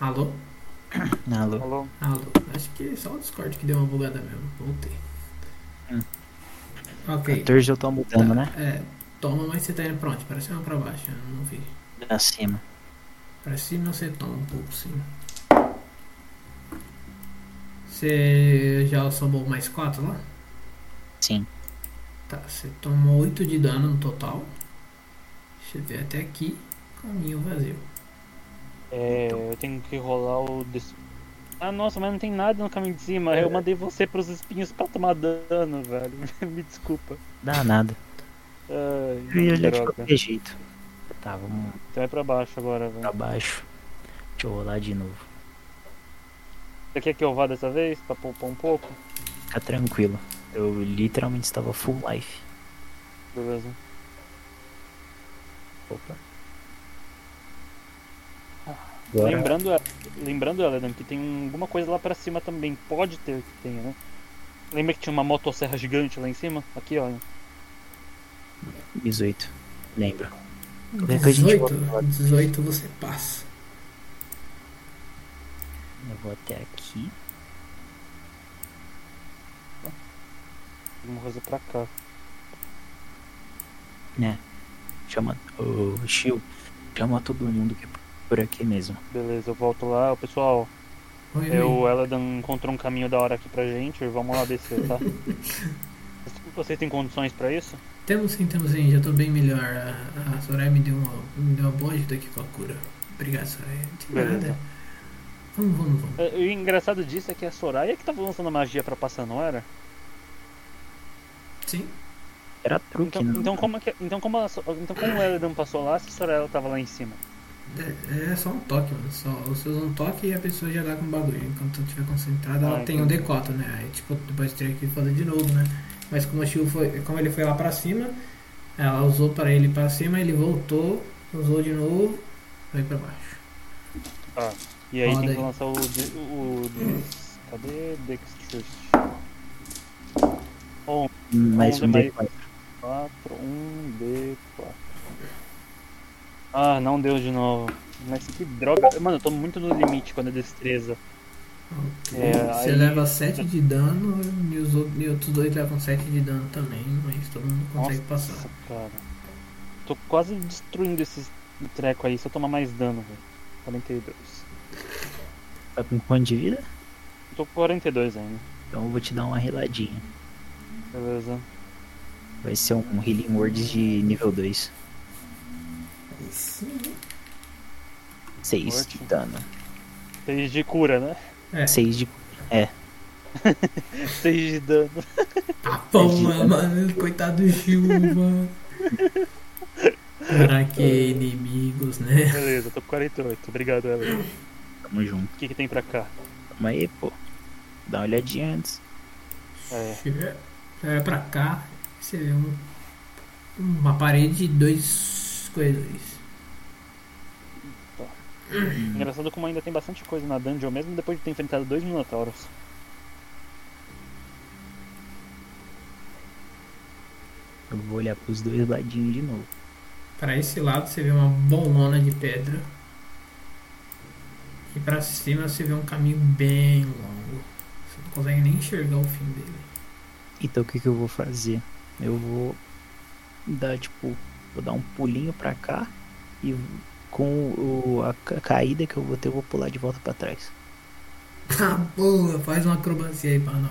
Alô? Alô? Alô? Acho que só o Discord que deu uma bugada mesmo. Voltei. Hum. Ok. 14 eu tomo dano, né? É, toma, mas você tá indo pra onde? Pra cima ou pra baixo? Eu não vi. Pra cima. Pra cima você toma um pouco, sim. Você já somou mais 4 lá? Sim. Tá, você tomou 8 de dano no total. Deixa eu ver até aqui. Caminho vazio. É, eu tenho que rolar o. des- Ah, nossa, mas não tem nada no caminho de cima. Eu mandei você pros espinhos pra tomar dano, velho. *laughs* Me desculpa. Dá nada. Ai, Eu ia olhar de qualquer jeito. Tá, vamos Então é pra baixo agora, pra velho. baixo. Deixa eu rolar de novo. Você quer que eu vá dessa vez? Pra poupar um pouco? Fica tranquilo. Eu literalmente estava full life. Beleza. Opa. Agora, Lembrando, lembrando, Eledan, que tem um- alguma coisa lá pra cima também. Pode ter que tenha, né? Lembra que tinha uma motosserra gigante lá em cima? Aqui, olha. 18. Lembro. Qualquer coisa a gente 18, volta. 18 você passa. Eu vou até aqui. Alguma coisa pra cá. né? Chama. Ô, Shio. Chama todo mundo que é por aqui mesmo. Beleza, eu volto lá. Ô, Pessoal, Oi, é, oi. o Eladan encontrou um caminho da hora aqui pra gente. Vamos lá descer, tá? *laughs* Vocês têm condições pra isso? Temos sim, temos sim, já tô bem melhor. A, a Soraya me deu, uma, me deu uma boa ajuda aqui com a cura. Obrigado, Soraya. De Beleza. nada. Vamos, vamos, vamos. É, O engraçado disso é que a Soraya que tava lançando magia pra passar, não era? Sim. Era truque, Então, não? então como, é que, então, como, a So- então como o passou lá, se a Soraya tava lá em cima? É, é só um toque, mano. Só, você usa um toque e a pessoa já dá com o bagulho. Enquanto eu estiver concentrada, ela Ah, tem um entendi. D4, né? Aí, tipo, depois teria que fazer de novo, né? Mas como, o Shio foi, como ele foi lá pra cima, ela usou pra ele pra cima, ele voltou, usou de novo, foi pra baixo. E aí Roda tem que aí. lançar o. de- o des- cadê Dexterity? Mais Onze um mais- D4. 4, 1, D4. Ah, não deu de novo. Mas que droga. Mano, eu tô muito no limite quando é destreza. Ok. É, Você aí- leva 7 de dano e os, outros, dois levam 7 de dano também, mas todo mundo consegue Nossa, passar. cara. Tô quase destruindo esse treco aí. Se eu tomar mais dano, velho. 42. Tá com quanto de vida? Tô com 42 ainda. Então eu vou te dar uma reladinha. Beleza. Vai ser um Healing Words de nível 2. 6 Forte. de dano. 6 de cura, né? É, 6 de. 6 *laughs* de dano. tá bom, mano, coitado do Shio, mano. Pra que inimigos, né? Beleza, tô com 48. Obrigado, Ela. Tamo junto. O que, que tem pra cá? Calma aí, pô. Dá uma olhadinha antes. É. Chega pra cá, você vê um, uma parede e dois corredores. Engraçado como ainda tem bastante coisa na dungeon, mesmo depois de ter enfrentado dois minotauros. Eu vou olhar pros dois ladinhos de novo. Para esse lado você vê uma bolona de pedra. E para cima você vê um caminho bem longo. Você não consegue nem enxergar o fim dele. Então o que, que eu vou fazer? Eu vou dar tipo. Vou dar um pulinho pra cá e com o, a ca- caída que eu vou ter, eu vou pular de volta pra trás. Ah, boa! Faz uma acrobacia aí pra nós.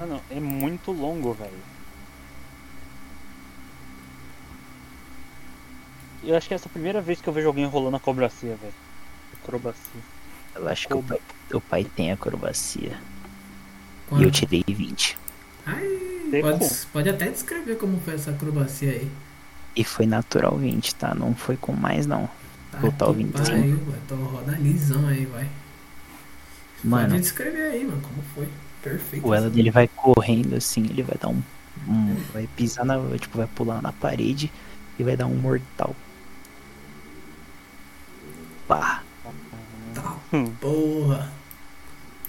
Ah, não, é muito longo, velho. Eu acho que essa é a primeira vez que eu vejo alguém rolando acrobacia, velho. Acrobacia. Eu acho que o pai, o pai tem acrobacia. E Quando- eu tirei 20. Tem pode, pode até descrever como foi essa acrobacia aí. E foi natural 20, tá? Não foi com mais não. Tá Total que 25. pariu, vai. Tô roda lisão aí, vai. Mano, Pode descrever aí, mano, como foi. Perfeito. o ela dele vai correndo assim, ele vai dar um, um- Vai pisar na. Tipo, vai pular na parede e vai dar um mortal. Pá. Tá, Hum. porra.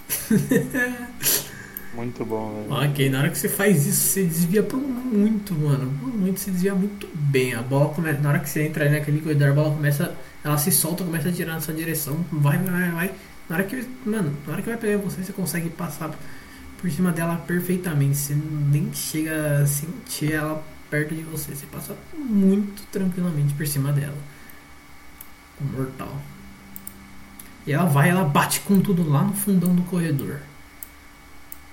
*laughs* Muito bom, velho. Ok, na hora que você faz isso, você desvia por muito, mano. Por muito, você desvia muito bem. A bola começa. Na hora que você entra aí naquele corredor, a bola começa. Ela se solta, começa a tirar na sua direção. Vai, vai, vai. Na hora que. Mano, na hora que vai pegar você, você consegue passar por cima dela perfeitamente. Você nem chega a sentir ela perto de você. Você passa muito tranquilamente por cima dela. Mortal. E ela vai, ela bate com tudo lá no fundão do corredor.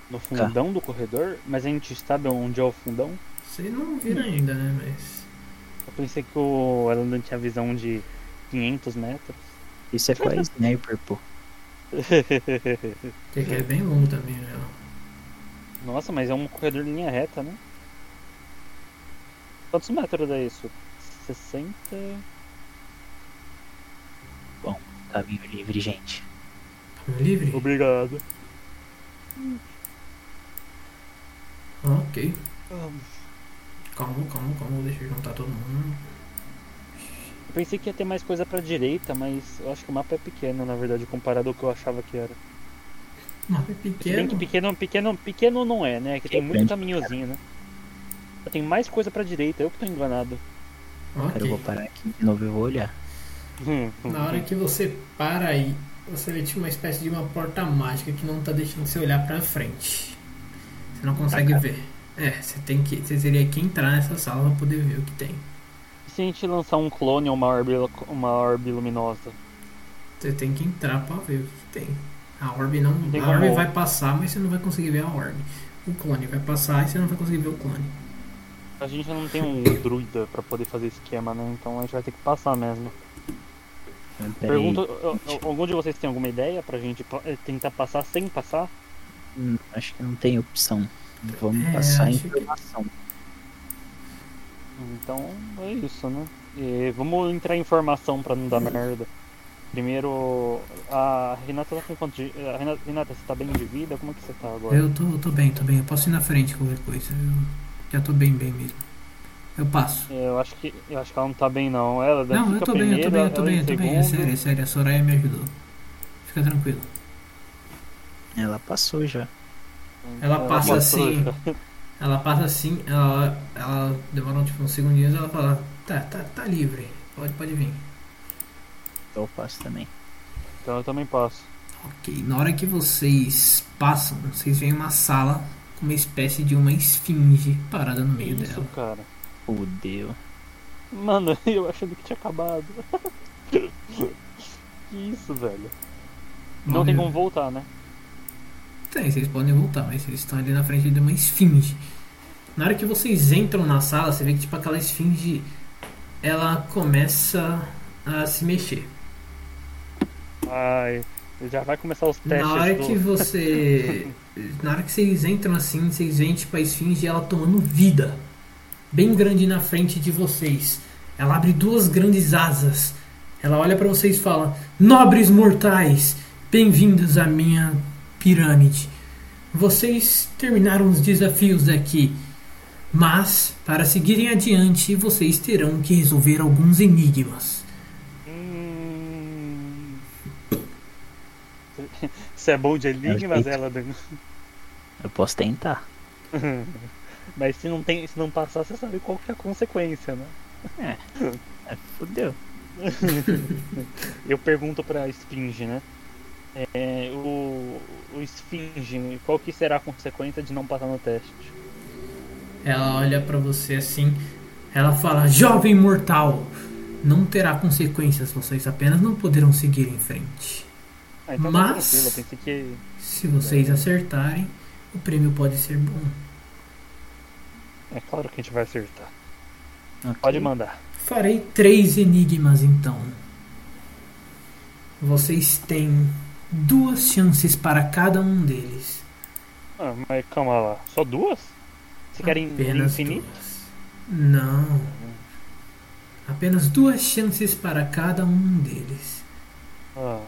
No fundão do corredor? Mas a gente sabe onde é o fundão? Você não vira ainda, né? Mas. Eu pensei que o Elan tinha visão de 500 metros. Isso é a sniper, pô. Que é bem longo também, né? Nossa, mas é um corredor de linha reta, né? Quantos metros é isso? 60. Caminho livre, gente. Caminho livre? Obrigado. Ok. Calma, calma, calma. Deixa eu juntar todo mundo. Eu pensei que ia ter mais coisa pra direita, mas eu acho que o mapa é pequeno, na verdade, comparado ao que eu achava que era. O mapa é pequeno. que pequeno, pequeno, pequeno não é, né? Que tem É muito caminhozinho, né? Tem mais coisa pra direita, eu que tô enganado. Cara, eu vou parar aqui de novo e vou olhar. Na hora que você para aí, você vê tipo uma espécie de uma porta mágica que não tá deixando você olhar pra frente. Você não consegue Tá, ver. É, você tem que. Você teria que entrar nessa sala pra poder ver o que tem. E se a gente lançar um clone ou uma orbe, uma orbe luminosa? Você tem que entrar pra ver o que tem. A orbe não. Tem a orbe como- vai passar, mas você não vai conseguir ver a orbe. O clone vai passar e você não vai conseguir ver o clone. A gente não tem um *coughs* druida pra poder fazer esquema, né? Então a gente vai ter que passar mesmo. Aí. Pergunto, algum de vocês tem alguma ideia pra gente eh, tentar passar sem passar? Hum, acho que não tem opção. Vamos É, passar a acho que- informação. Então é isso, né? E vamos entrar em informação pra não dar merda. Primeiro, a Renata tá com quanto de... a Renata, Renata, você tá bem de vida? Como é que você tá agora? Eu tô, eu tô bem, tô bem. Eu posso ir na frente qualquer coisa. Eu já tô bem, bem mesmo. Eu passo. Eu acho que eu acho que ela não tá bem não. Ela Não, eu tô bem, eu tô bem, eu tô bem, em eu tô bem. É sério, é sério. A Soraya me ajudou. Fica tranquilo. Ela passou já. Ela passa passou assim. já. Ela passa assim, ela, ela demora tipo uns segundinhos ela fala, tá, tá, tá livre, pode, pode vir. Então eu passo também. Então eu também passo. Ok, na hora que vocês passam, vocês veem uma sala com uma espécie de uma esfinge parada no Que meio isso, dela. cara? Fudeu. Mano, *laughs* eu achando que tinha acabado. *laughs* que isso, velho. Não tem como voltar, né? Tem, vocês podem voltar, mas vocês estão ali na frente de uma esfinge. Na hora que vocês entram na sala, você vê que tipo aquela esfinge ela começa a se mexer. Ai, já vai começar os testes. Na hora do- que você. *laughs* Na hora que vocês entram assim, vocês veem tipo a esfinge ela tomando vida. Bem grande na frente de vocês. Ela abre duas grandes asas. Ela olha pra vocês e fala: Nobres mortais, bem-vindos à minha pirâmide. Vocês terminaram os desafios daqui. Mas, para seguirem adiante, vocês terão que resolver alguns enigmas. Hum... *laughs* Você é bom de enigmas, ela? Eu posso tentar. *laughs* Mas se não, tem, se não passar, você sabe qual que é a consequência, né? É, fudeu. *laughs* Eu pergunto pra Esfinge, né? É, o, o Esfinge, qual que será a consequência de não passar no teste? Ela olha pra você assim. Ela fala: Jovem mortal, não terá consequências. Vocês apenas não poderão seguir em frente. Ah, então tá Mas- que. Se vocês acertarem, o prêmio pode ser bom. É claro que a gente vai acertar. Ok. Pode mandar. Farei três enigmas então. Vocês têm duas chances para cada um deles. Ah, mas calma lá. Só duas? Você quer infinito? duas. Não. Apenas duas chances para cada um deles. Ah,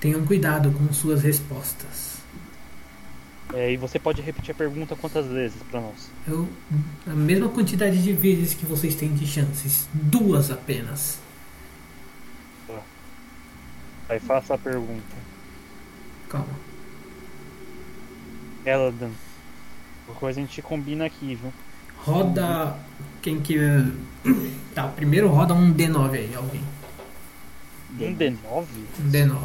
Tenham cuidado com suas respostas. é, e você pode repetir a pergunta quantas vezes pra nós? Eu, a mesma quantidade de vezes que vocês têm de chances. Duas apenas. Aí faça a pergunta. Calma. Eladan. Qualquer coisa a gente combina aqui, viu? Roda. Quem que. Tá, primeiro roda um D9 aí, alguém. Um D9? Um D9.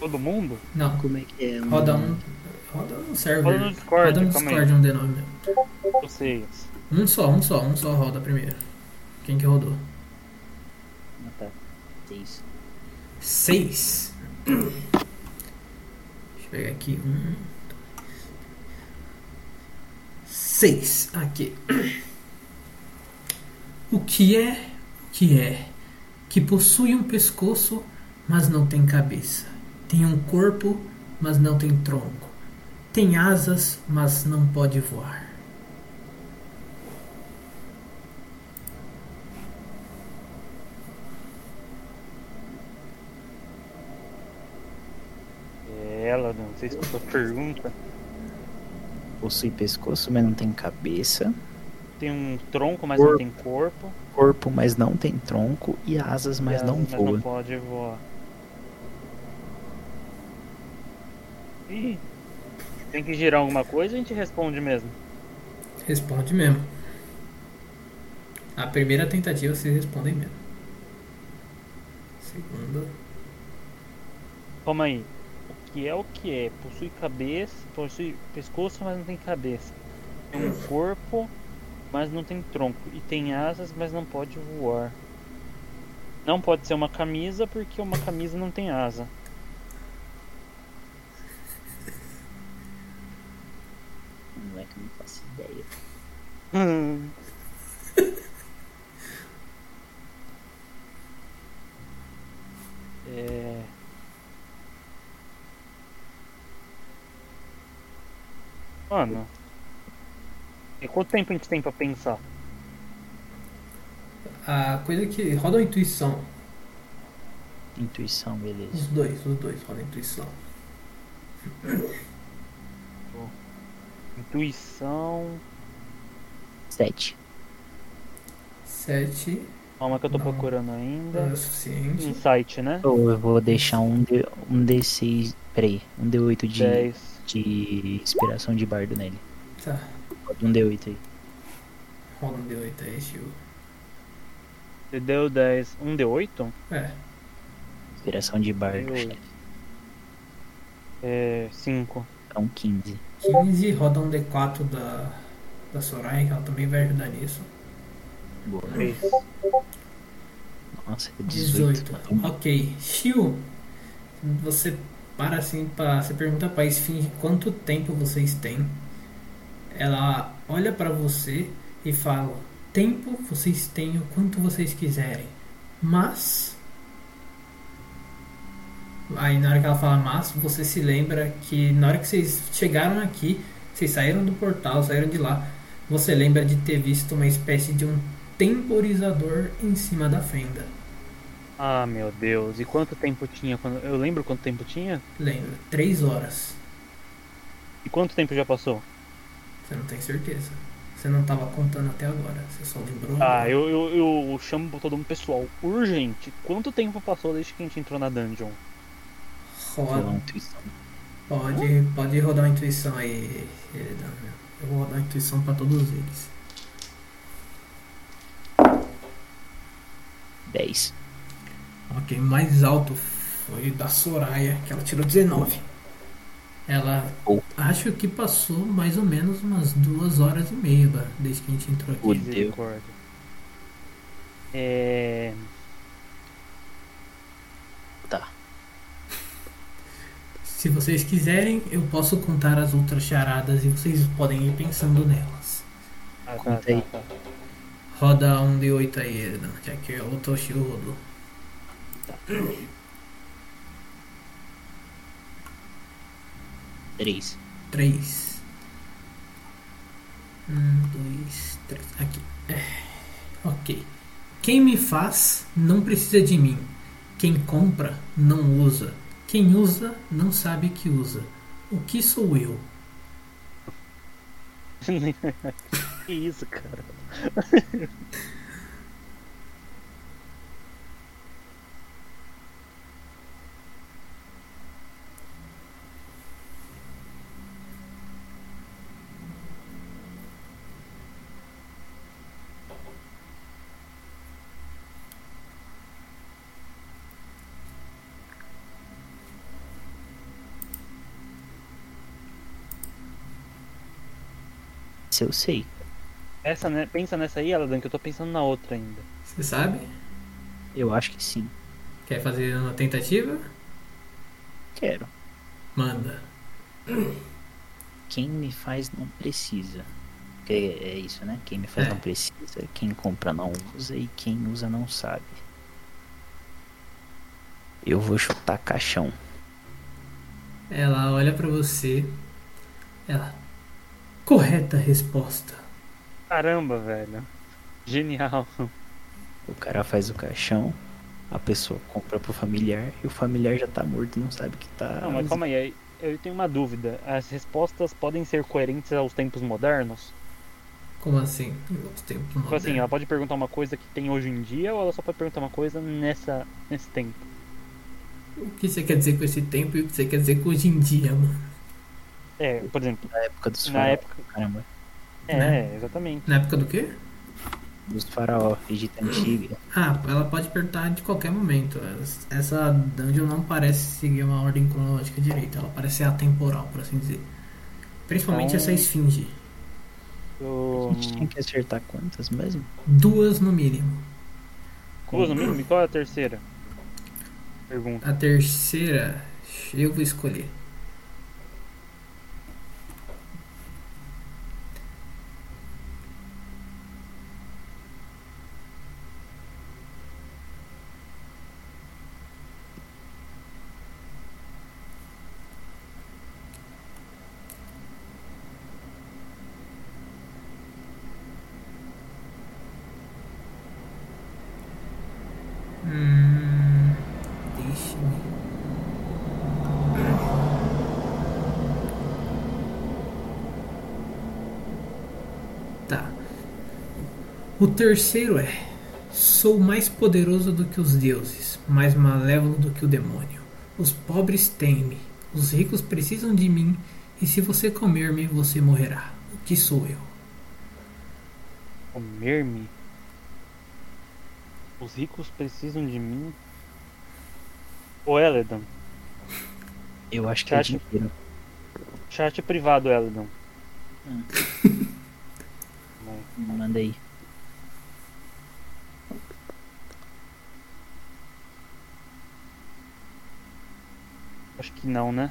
Todo mundo? Não, Como é que é? roda um. Roda no server. Roda no Discord, roda no Discord um D9 mesmo. Vocês. Um só, um só, um só roda primeiro. Quem que rodou? Ah, tá. Seis. Seis. Deixa eu pegar aqui. Um. Seis. Aqui. O que é? Que é? Que possui um pescoço, mas não tem cabeça. Tem um corpo, mas não tem tronco. Tem asas, mas não pode voar. Eladan, não sei se a pergunta. Possui pescoço, mas não tem cabeça. Tem um tronco, mas não Corpo. tem corpo. Corpo, mas não tem tronco. E asas, mas e não asas, voa. não pode voar. Ih, tem que girar alguma coisa a gente responde mesmo. Responde mesmo. A primeira tentativa vocês respondem mesmo. Segunda. Calma aí. O que é o que é? Possui cabeça, possui pescoço, mas não tem cabeça. Tem um corpo, mas não tem tronco. E tem asas, mas não pode voar. Não pode ser uma camisa, porque uma camisa não tem asa. Moleque, eu não faço ideia. Hum. É... Mano. E quanto tempo a gente tem pra pensar? A coisa que. Roda a intuição. Intuição, beleza. Os dois, os dois roda a intuição. Intuição. Sete. Sete Calma que eu tô Não. procurando não é ainda. o suficiente. Insight, né? Ou eu vou deixar um, D, um D6. Peraí, um D8 de, 10. De inspiração de bardo nele. Tá. Pode um D8 aí. Roda um D8 aí, Gil. Você deu 10. Um D8? É. Inspiração de bardo, D8. chefe. É. 5. Então 15. 15, roda um D4 da, da Soraya, que ela também vai ajudar nisso. Boa. 3. Nossa, 18. 18. Ok. Shio, você para assim para você pergunta pra Esfinge quanto tempo vocês têm. Ela olha pra você e fala: Tempo vocês têm o quanto vocês quiserem. Mas. Aí na hora que ela fala mas, você se lembra que na hora que vocês chegaram aqui, vocês saíram do portal, saíram de lá, você lembra de ter visto uma espécie de um temporizador em cima da fenda. Ah, meu Deus. E quanto tempo tinha? Quando... Eu lembro quanto tempo tinha? Lembra? Três horas. E quanto tempo já passou? Você não tem certeza. Você não estava contando até agora. Você só lembrou. Ah, agora. eu, eu, eu chamo pra todo mundo pessoal. Urgente. Quanto tempo passou desde que a gente entrou na dungeon? Roda. Pode, pode rodar uma intuição aí. Eredano. Eu vou dar intuição pra todos eles. 10. Ok, mais alto foi da Soraya, que ela tirou 19. Ela Oh. acho que passou mais ou menos umas duas horas e meia desde que a gente entrou aqui. Fudeu. É. Tá. Se vocês quiserem, eu posso contar as outras charadas e vocês podem ir pensando nelas. Ah, tá, Conta aí. tá, tá. Roda um D8 aí, Erdan, já que o Toshio rodou. 3. 3. Um, dois, três. Aqui. É, Ok. Quem me faz não precisa de mim. Quem compra não usa. Quem usa não sabe que usa. O que sou eu? *laughs* que isso, cara? *laughs* Se eu sei. Essa, né? Pensa nessa aí, Aladan, que eu tô pensando na outra ainda. Você sabe? Eu acho que sim. Quer fazer uma tentativa? Quero. Manda. Quem me faz não precisa. Que é isso, né? Quem me faz É. não precisa, quem compra não usa e quem usa não sabe. Eu vou chutar caixão. Ela olha pra você. Ela. Correta resposta. Caramba, velho. Genial. O cara faz o caixão, a pessoa compra pro familiar e o familiar já tá morto, não sabe que tá. Não, mas calma aí. Eu tenho uma dúvida. As respostas podem ser coerentes aos tempos modernos? Como assim? Os tempos Tipo assim, modernos. ela pode perguntar uma coisa que tem hoje em dia ou ela só pode perguntar uma coisa nessa, nesse tempo? O que você quer dizer com esse tempo e o que você quer dizer com hoje em dia, mano? É, por exemplo, Na época dos na faraó. época. Caramba. É, Né? exatamente. Na época do quê? Dos faraó, Egito Antiga. Ah, ela pode perguntar de qualquer momento. Essa dungeon não parece seguir uma ordem cronológica direita. Ela parece ser atemporal, por assim dizer. Principalmente Então- essa esfinge. Eu... A gente tinha que acertar quantas mesmo? Duas no mínimo. Duas no mínimo? E qual é a terceira? Pergunta. A terceira, eu vou escolher. Hum, deixe-me. Tá. O terceiro é: Sou mais poderoso do que os deuses, mais malévolo do que o demônio. Os pobres têm-me, os ricos precisam de mim, e se você comer-me, você morrerá. O que sou eu? Comer-me? Os ricos precisam de mim? Ô Eledon, Eu acho que é Chat. dinheiro. chat privado, Eledon. *laughs* Manda aí. Acho que não, né?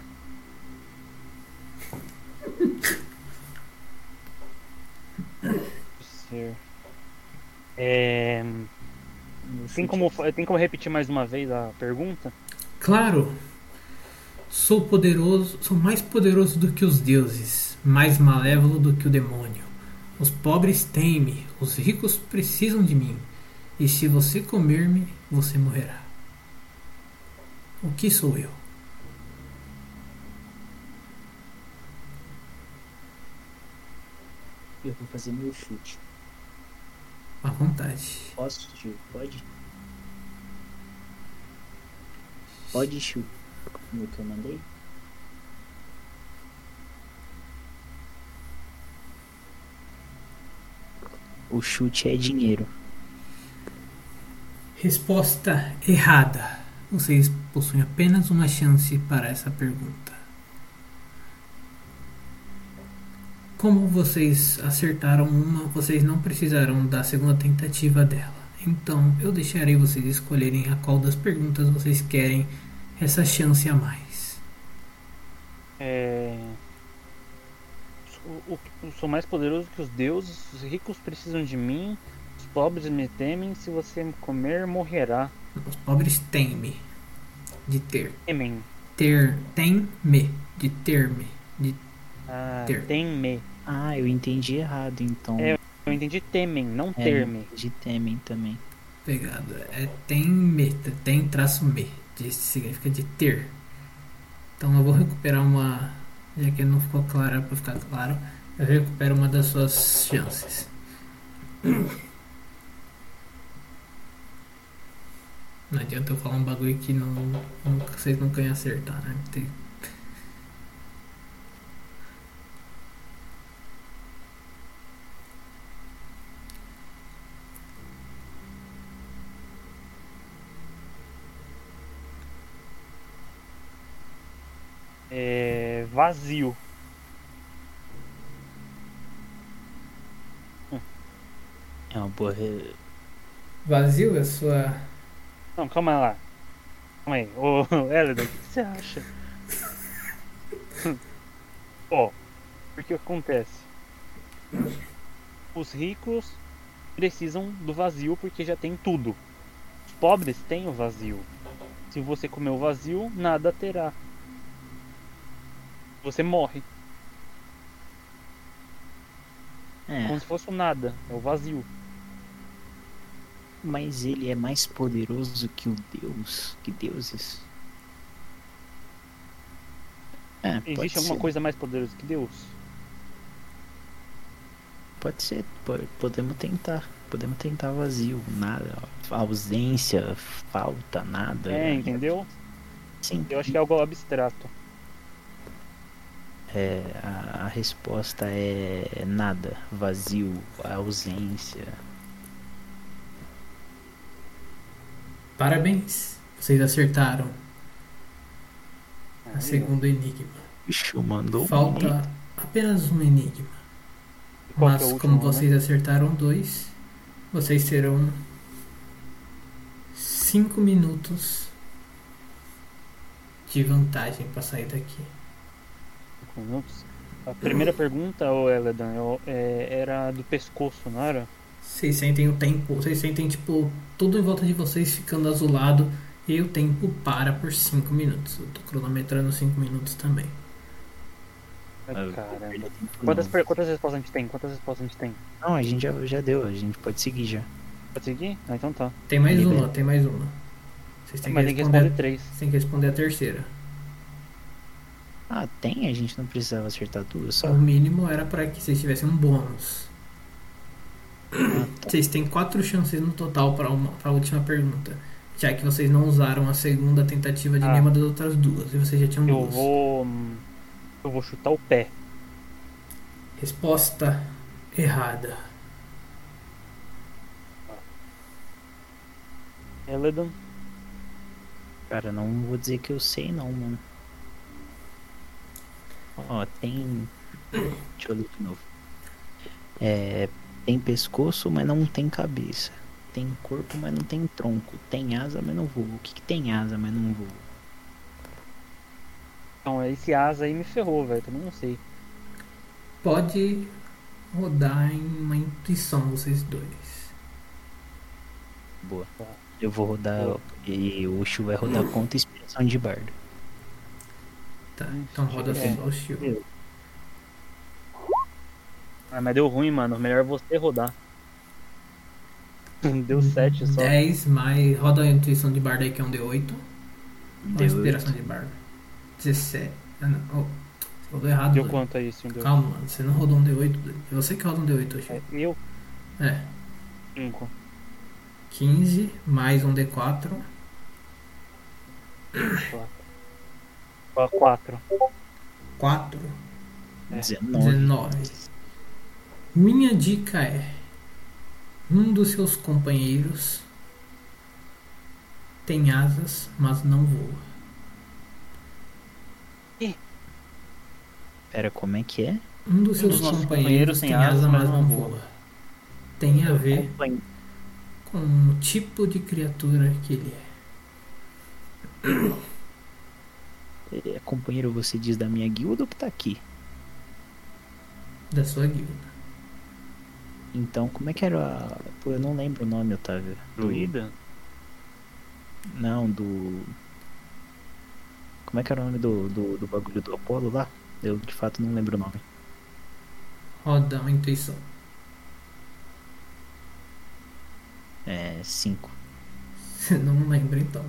Ser. É... Tem como, tem como repetir mais uma vez a pergunta? Claro, sou poderoso, sou mais poderoso do que os deuses, mais malévolo do que o demônio. Os pobres têm-me, os ricos precisam de mim, e se você comer-me, você morrerá. O que sou eu? Eu vou fazer meu chute. À vontade. Posso, tio? Pode? Pode, tio. No que eu mandei? o chute é dinheiro. Resposta errada. Vocês possuem apenas uma chance para essa pergunta. Como vocês acertaram uma, vocês não precisarão da segunda tentativa dela. Então, eu deixarei vocês escolherem a qual das perguntas vocês querem essa chance a mais. É... Sou, o- sou mais poderoso que os deuses, os ricos precisam de mim, os pobres me temem, se você me comer, morrerá. Os pobres têm-me de ter. Temem. Ter, tem-me de ter-me. De Ah, Ter. tem-me. Ah, eu entendi errado, então. É, Eu entendi temem, não É, ter-me. De temem também. pegado. É tem-me, tem traço me. De, significa de ter. Então eu vou recuperar uma. Já que não ficou claro, para ficar claro, eu recupero uma das suas chances. Não adianta eu falar um bagulho que não, nunca, vocês nunca iam acertar, né? Tem- vazio. É uma boa. Vazio a sua. Não, calma lá. Calma aí. Ô, *laughs* Elida, o que você acha? *laughs* Ó, porque acontece? Os ricos precisam do vazio porque já tem tudo. Os pobres têm o vazio. Se você comer o vazio, nada terá. Você morre. É, Como se fosse nada. É o vazio. mas ele é mais poderoso que o Deus. Que deuses. É, Existe alguma ser. coisa mais poderosa que Deus? Pode ser, po- podemos tentar. Podemos tentar vazio, nada, ausência, falta, nada. É, entendeu? Sim, Eu acho que é algo abstrato. É, a, a resposta é nada, vazio, ausência. Parabéns! Vocês acertaram a segundo enigma. Bicho, mandou um Falta apenas um enigma. Qual que Mas é como né? vocês acertaram dois, vocês terão cinco minutos de vantagem para sair daqui. Cinco minutos. A primeira pergunta, ô Eledan, eu- é, era do pescoço, não era? Vocês sentem o tempo, vocês sentem tipo tudo em volta de vocês ficando azulado e o tempo para por cinco minutos. Eu tô cronometrando cinco minutos também. Ai, Ah, Caramba. Quantas, per- quantas respostas a gente tem? Quantas respostas a gente tem? Não, a gente já, já deu, a gente pode seguir já. Pode seguir? Ah, então tá. Tem mais uma, tem mais uma. Vocês têm que Mas tem que responder, responder três. tem que responder a terceira. Ah, tem? A gente não precisava acertar duas só? O mínimo era para que vocês tivessem um bônus. Ah, *clears throat* tá. Vocês têm quatro chances no total para a última pergunta. Já que vocês não usaram a segunda tentativa de Ah. nenhuma das outras duas. E vocês já tinham Eu duas. vou. hum, Eu vou chutar o pé. Resposta errada. Eledan. Cara, não vou dizer que eu sei não, mano. Ó, tem. Deixa eu ler de novo. É. Tem pescoço, mas não tem cabeça. Tem corpo, mas não tem tronco. Tem asa, mas não voa. O que, que tem asa, mas não voa? Então, esse asa aí me ferrou, velho. Também não sei. Pode rodar em uma intuição, vocês dois. Boa. Eu vou rodar. Boa. E o Shu vai rodar contra inspiração de bardo. Tá, então roda É. só o shield. Ah, mas deu ruim, mano. Melhor você rodar. *laughs* Deu 7 só. 10 mais. Roda a intuição de bardo aí que é um D8. Ou Deu inspiração de bardo. 17. Ah, não. Oh, você rodou errado. Deu Dudu. quanto aí, sim? Deu. Calma, mano. Você não rodou um D8. Dudu. É você que roda um D8 hoje. É, Eu? É. 5. 15 mais um D4. 4. 4. É. 19. 19. Minha dica é: Um dos seus companheiros tem asas, mas não voa. Pera, como é que é? Um dos Um seus dos nossos companheiros companheiros tem asas, asas, mas não voa. voa. Tem a ver com o tipo de criatura que ele é. É, Companheiro, você diz da minha guilda ou que tá aqui? Da sua guilda. Então, como é que era. a- Pô, eu não lembro o nome, Otávio. Do- Druida? Não, do. Como é que era o nome do, do, do bagulho do Apolo lá? Eu de fato não lembro o nome. Roda uma intuição. É. 5. Você *laughs* não lembra então.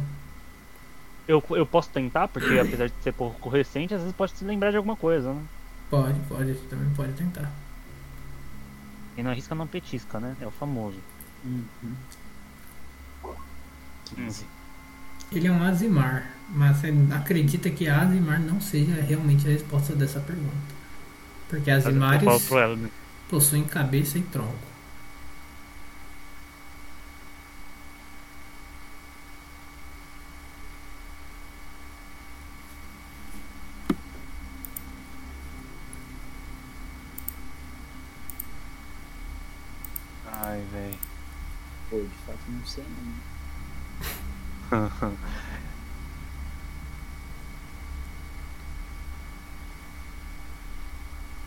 Eu, eu posso tentar, porque *clears throat* apesar de ser pouco recente, às vezes pode se lembrar de alguma coisa, né? Pode, pode, também pode tentar. Quem não arrisca não petisca, né? É o famoso. Uhum. 15. Ele é um Azimar, mas você acredita que Azimar não seja realmente a resposta dessa pergunta. Porque Azimares possuem cabeça e tronco. Ai, velho. Pô, de fato não sei não. *laughs*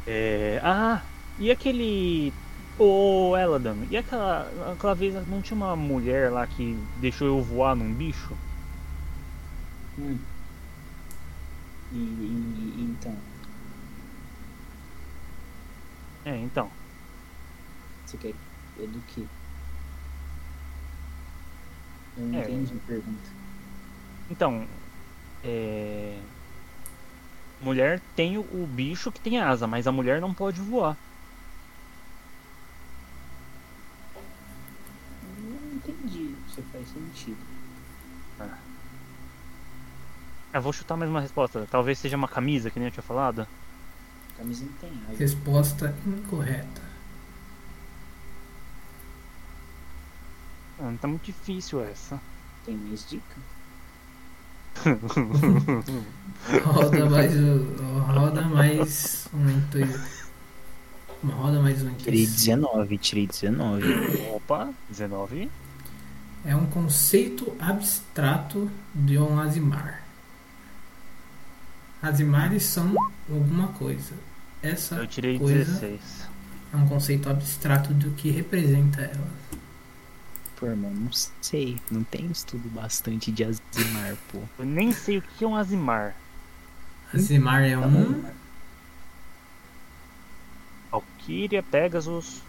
É... Ah, e aquele. Ô, Eladan, e aquela. Aquela vez não tinha uma mulher lá que deixou eu voar num bicho? Hum. E, e- e então, É, então. você quer é do que? Eu não É. entendi a pergunta. Então. É. Mulher tem o, o bicho que tem asa, mas a mulher não pode voar. Não entendi, isso faz sentido. Eu vou chutar mais uma resposta. Talvez seja uma camisa, que nem eu tinha falado. Camisa não tem asa. Resposta incorreta. Tá muito difícil essa. Tem mais dica? *laughs* Roda mais. Roda mais um intuito. Uma roda mais um Tirei intuição. 19, tirei 19. Opa, 19. É um conceito abstrato de um Azimar. Azimares são alguma coisa. Essa Eu tirei coisa 16. é um conceito abstrato do que representa ela. Pô, irmão, não sei. Não tem estudo bastante de Azimar, pô. Eu nem sei o que é um Azimar. Azimar é Tá um. Valkyria, Pegasus,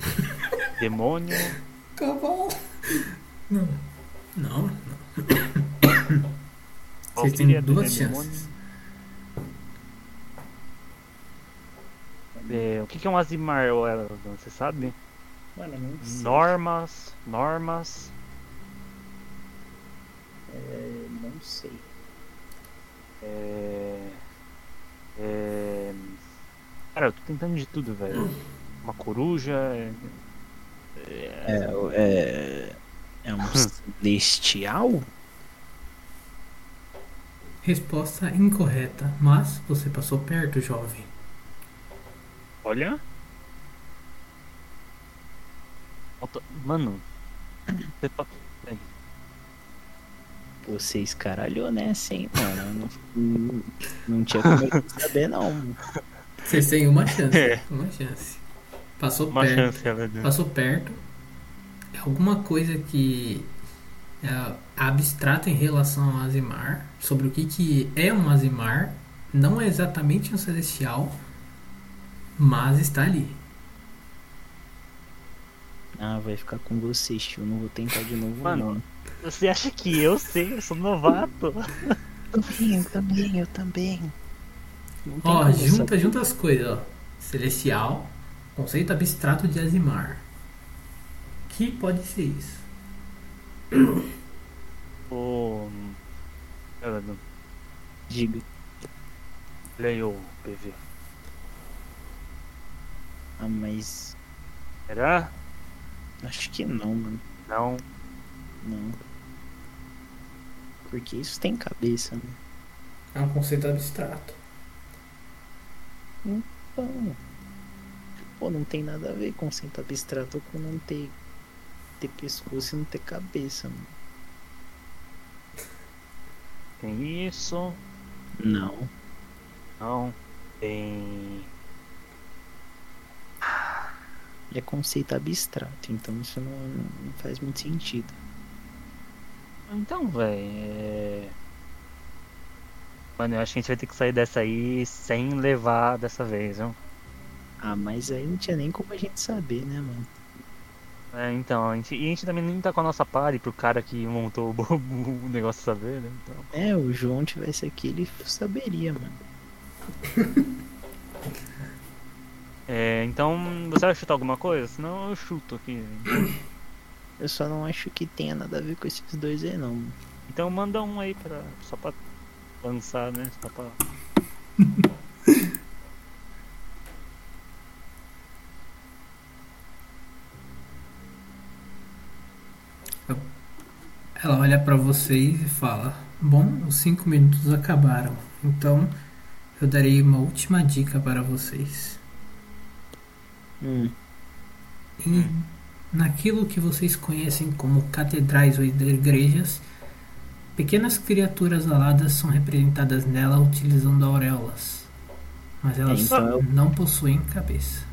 *laughs* Demônio. Cavalo. Não. Não, não. Vocês têm duas chances. É, o que é um Azimar, você sabe? Mano, não sei. Normas, normas. É, não sei. É... É... Cara, eu tô tentando de tudo, velho. Uma coruja. É... É, é, é um *laughs* celestial? Resposta incorreta, mas você passou perto, jovem. Olha. Falta- Mano. Você tá... Você escaralhou nessa, hein, mano? Não, não tinha como saber, não. Vocês têm uma chance. É. Uma chance. Passou Uma perto. chance, Eladon. Passou perto. É alguma coisa que é abstrata em relação ao Azimar. Sobre o que, que é um Azimar. Não é exatamente um celestial. Mas está ali. Ah, vai ficar com você, tio. Não vou tentar de novo, Mano, não. Você acha que eu sei? Eu sou novato. Também, eu também, eu também. Não tem Ó, junta, junta as coisas, ó. Celestial, conceito abstrato de Azimar. Que pode ser isso? Ô. Eladon, Diga. olha aí o PV. Ah, mas. Será? Acho que não, mano. Não. Não. Porque isso tem cabeça, né? É um conceito abstrato. Então. Pô, não tem nada a ver com conceito abstrato com não ter, ter pescoço e não ter cabeça, mano. Tem isso. Não. Não. Tem. É conceito abstrato, então isso não, não faz muito sentido. Então, velho. É... Mano, eu acho que a gente vai ter que sair dessa aí sem levar dessa vez, viu? Ah, mas aí não tinha nem como a gente saber, né, mano? É, então, a gente, e a gente também nem tá com a nossa party pro cara que montou o, *laughs* o negócio saber, né? Então. É, o João tivesse aqui, ele saberia, mano. *laughs* É, então, você vai chutar alguma coisa? Senão eu chuto aqui. *coughs* Eu só não acho que tenha nada a ver com esses dois aí, não. Então manda um aí pra, só pra lançar, né? Só pra... *coughs* Ela olha pra vocês e fala: Bom, os cinco minutos acabaram, então eu darei uma última dica para vocês. Hum. E naquilo que vocês conhecem como catedrais ou igrejas, pequenas criaturas aladas são representadas nela utilizando auréolas, mas elas Então eu- não possuem cabeça.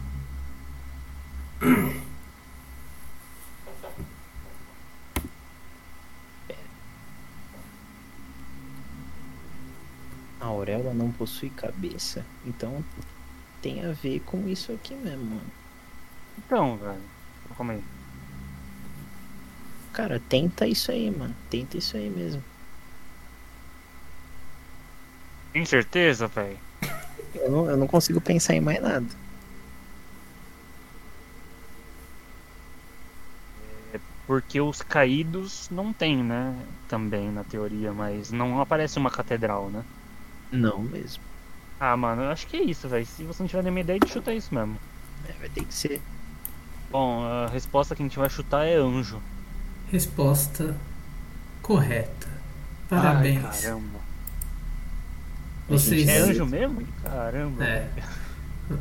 A auréola não possui cabeça, então tem a ver com isso aqui mesmo, mano. Então, velho. Calma aí. Cara, tenta isso aí, mano. Tenta isso aí mesmo. Tem certeza, velho? Eu não, eu não consigo pensar em mais nada. Porque os caídos não tem, né? Também na teoria, mas não aparece uma catedral, né? Não mesmo. Ah, mano, eu acho que é isso, velho. Se você não tiver nenhuma ideia, de chutar isso mesmo. É, vai ter que ser. Bom, a resposta que a gente vai chutar é anjo. Resposta correta. Parabéns. Ai, caramba. vocês, É anjo mesmo? Caramba. É.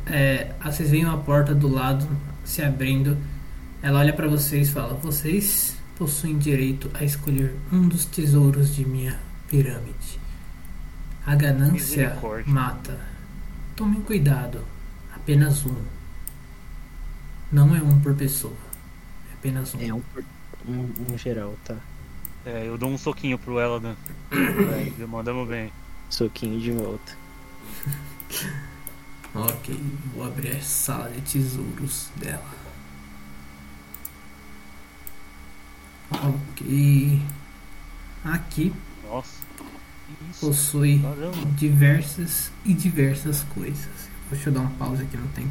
É, vocês veem uma porta do lado se abrindo. Ela olha pra vocês e fala: Vocês possuem direito a escolher um dos tesouros de minha pirâmide. A ganância mata. Tomem cuidado. Apenas um. Não é um por pessoa. É apenas um. É um, por- um, um geral, tá? É, eu dou um soquinho pro Eladan. é, mandamos bem. Soquinho de volta. *laughs* Ok, vou abrir a sala de tesouros dela. Ok. Aqui Nossa. Possui diversas e diversas coisas. Deixa eu dar um pause aqui no tempo.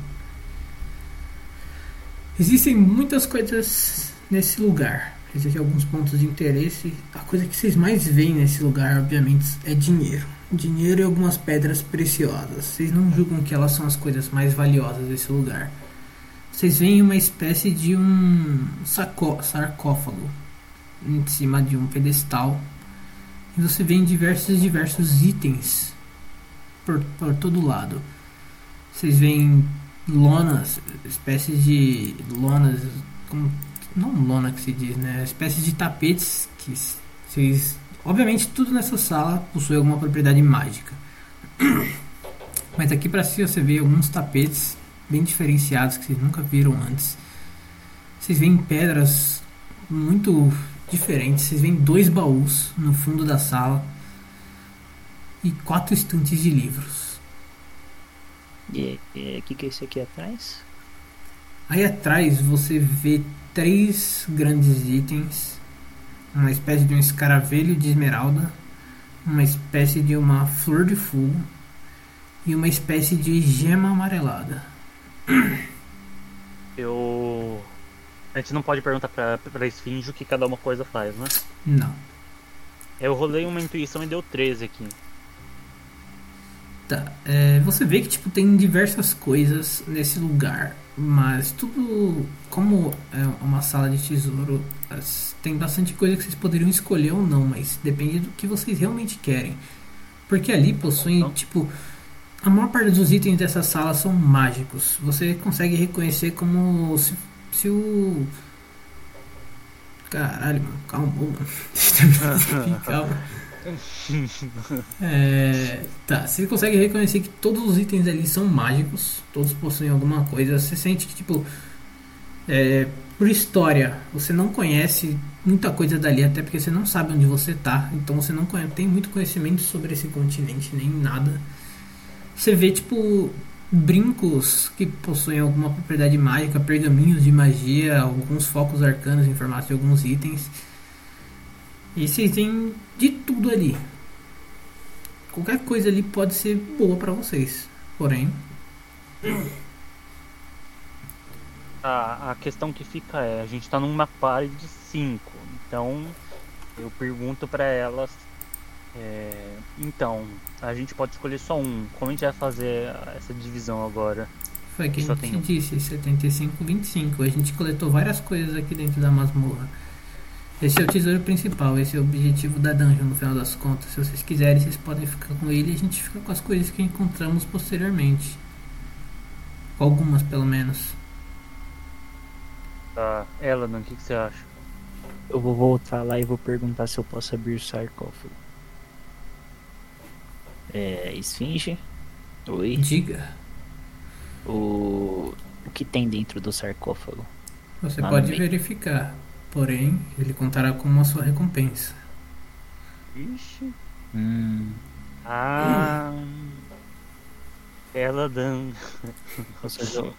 Existem muitas coisas nesse lugar. Existem alguns pontos de interesse. A coisa que vocês mais veem nesse lugar, obviamente, é dinheiro. Dinheiro e algumas pedras preciosas. Vocês não julgam que elas são as coisas mais valiosas desse lugar. Vocês veem uma espécie de um sarcófago em cima de um pedestal e você vê diversos diversos itens por, por todo lado. Vocês veem lonas, espécies de lonas, como, não lona que se diz, né? Espécies de tapetes que vocês, obviamente tudo nessa sala possui alguma propriedade mágica. *coughs* Mas aqui pra cima você vê alguns tapetes bem diferenciados que vocês nunca viram antes. Vocês veem pedras muito diferentes. Vocês veem dois baús no fundo da sala e quatro estantes de livros. E o que, que é isso aqui atrás? Aí atrás você vê três grandes itens: uma espécie de um escaravelho de esmeralda, uma espécie de uma flor de fogo e uma espécie de gema amarelada. Eu. A gente não pode perguntar pra, pra esfinge o que cada uma coisa faz, né? Não. Eu rolei uma intuição e deu 13 aqui. Tá. é, você vê que tipo tem diversas coisas nesse lugar. Mas tudo, como é uma sala de tesouro, as- tem bastante coisa que vocês poderiam escolher ou não, mas depende do que vocês realmente querem. Porque ali possuem, Então? tipo, a maior parte dos itens dessa sala são mágicos. Você consegue reconhecer como se, se o. Caralho, mano, calma, mano. *laughs* Eu terminar aqui, calma. É, tá, você consegue reconhecer que todos os itens ali são mágicos, todos possuem alguma coisa. Você sente que, tipo, é, por história, você não conhece muita coisa dali, até porque você não sabe onde você tá, então você não tem muito conhecimento sobre esse continente, nem nada. Você vê, tipo, brincos que possuem alguma propriedade mágica, pergaminhos de magia, alguns focos arcanos em formato de alguns itens. E vocês têm de tudo ali. Qualquer coisa ali pode ser boa pra vocês. Porém, A, a questão que fica é, a gente tá numa party de cinco, então eu pergunto pra elas, é, então, a gente pode escolher só um, como a gente vai fazer essa divisão agora? foi quem Só te tem um. disse, 75, 25. A gente coletou várias coisas aqui dentro da masmorra. Esse é o tesouro principal, esse é o objetivo da dungeon no final das contas. Se vocês quiserem, vocês podem ficar com ele e a gente fica com as coisas que encontramos posteriormente. Com algumas, pelo menos. Tá, Eladan, o que, que você acha? Eu vou voltar lá e vou perguntar se eu posso abrir o sarcófago. É. Esfinge? Oi. Diga. O. O que tem dentro do sarcófago? Você pode verificar. Porém, ele contará com uma sua recompensa. Ixi. Hum. Ah. Eladan. Posso ajudar?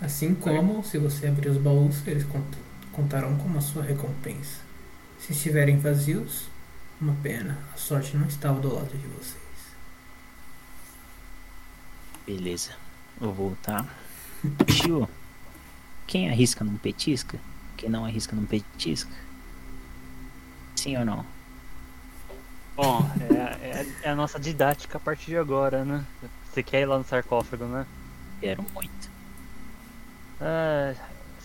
Assim como, se você abrir os baús, eles cont- contarão como a sua recompensa. Se estiverem vazios, uma pena, a sorte não estava do lado de vocês. Beleza. Vou voltar. *coughs* Tio, quem arrisca não petisca? Quem não arrisca não petisca? Sim ou não? Bom, é, é- é a nossa didática a partir de agora, né? Você quer ir lá no sarcófago, né? Quero muito. Ah,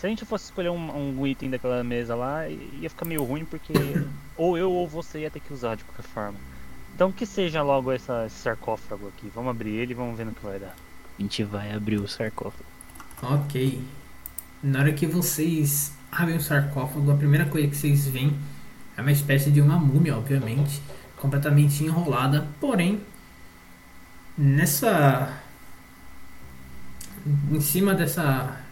se a gente fosse escolher um, um item daquela mesa lá, ia ficar meio ruim porque *coughs* ou eu ou você ia ter que usar de qualquer forma. Então que seja logo essa, esse sarcófago aqui. Vamos abrir ele e vamos ver no que vai dar. A gente vai abrir o sarcófago. Ok. Na hora que vocês abrem o sarcófago, a primeira coisa que vocês veem é uma espécie de uma múmia, obviamente, completamente enrolada. Porém, nessa. Em cima dessa.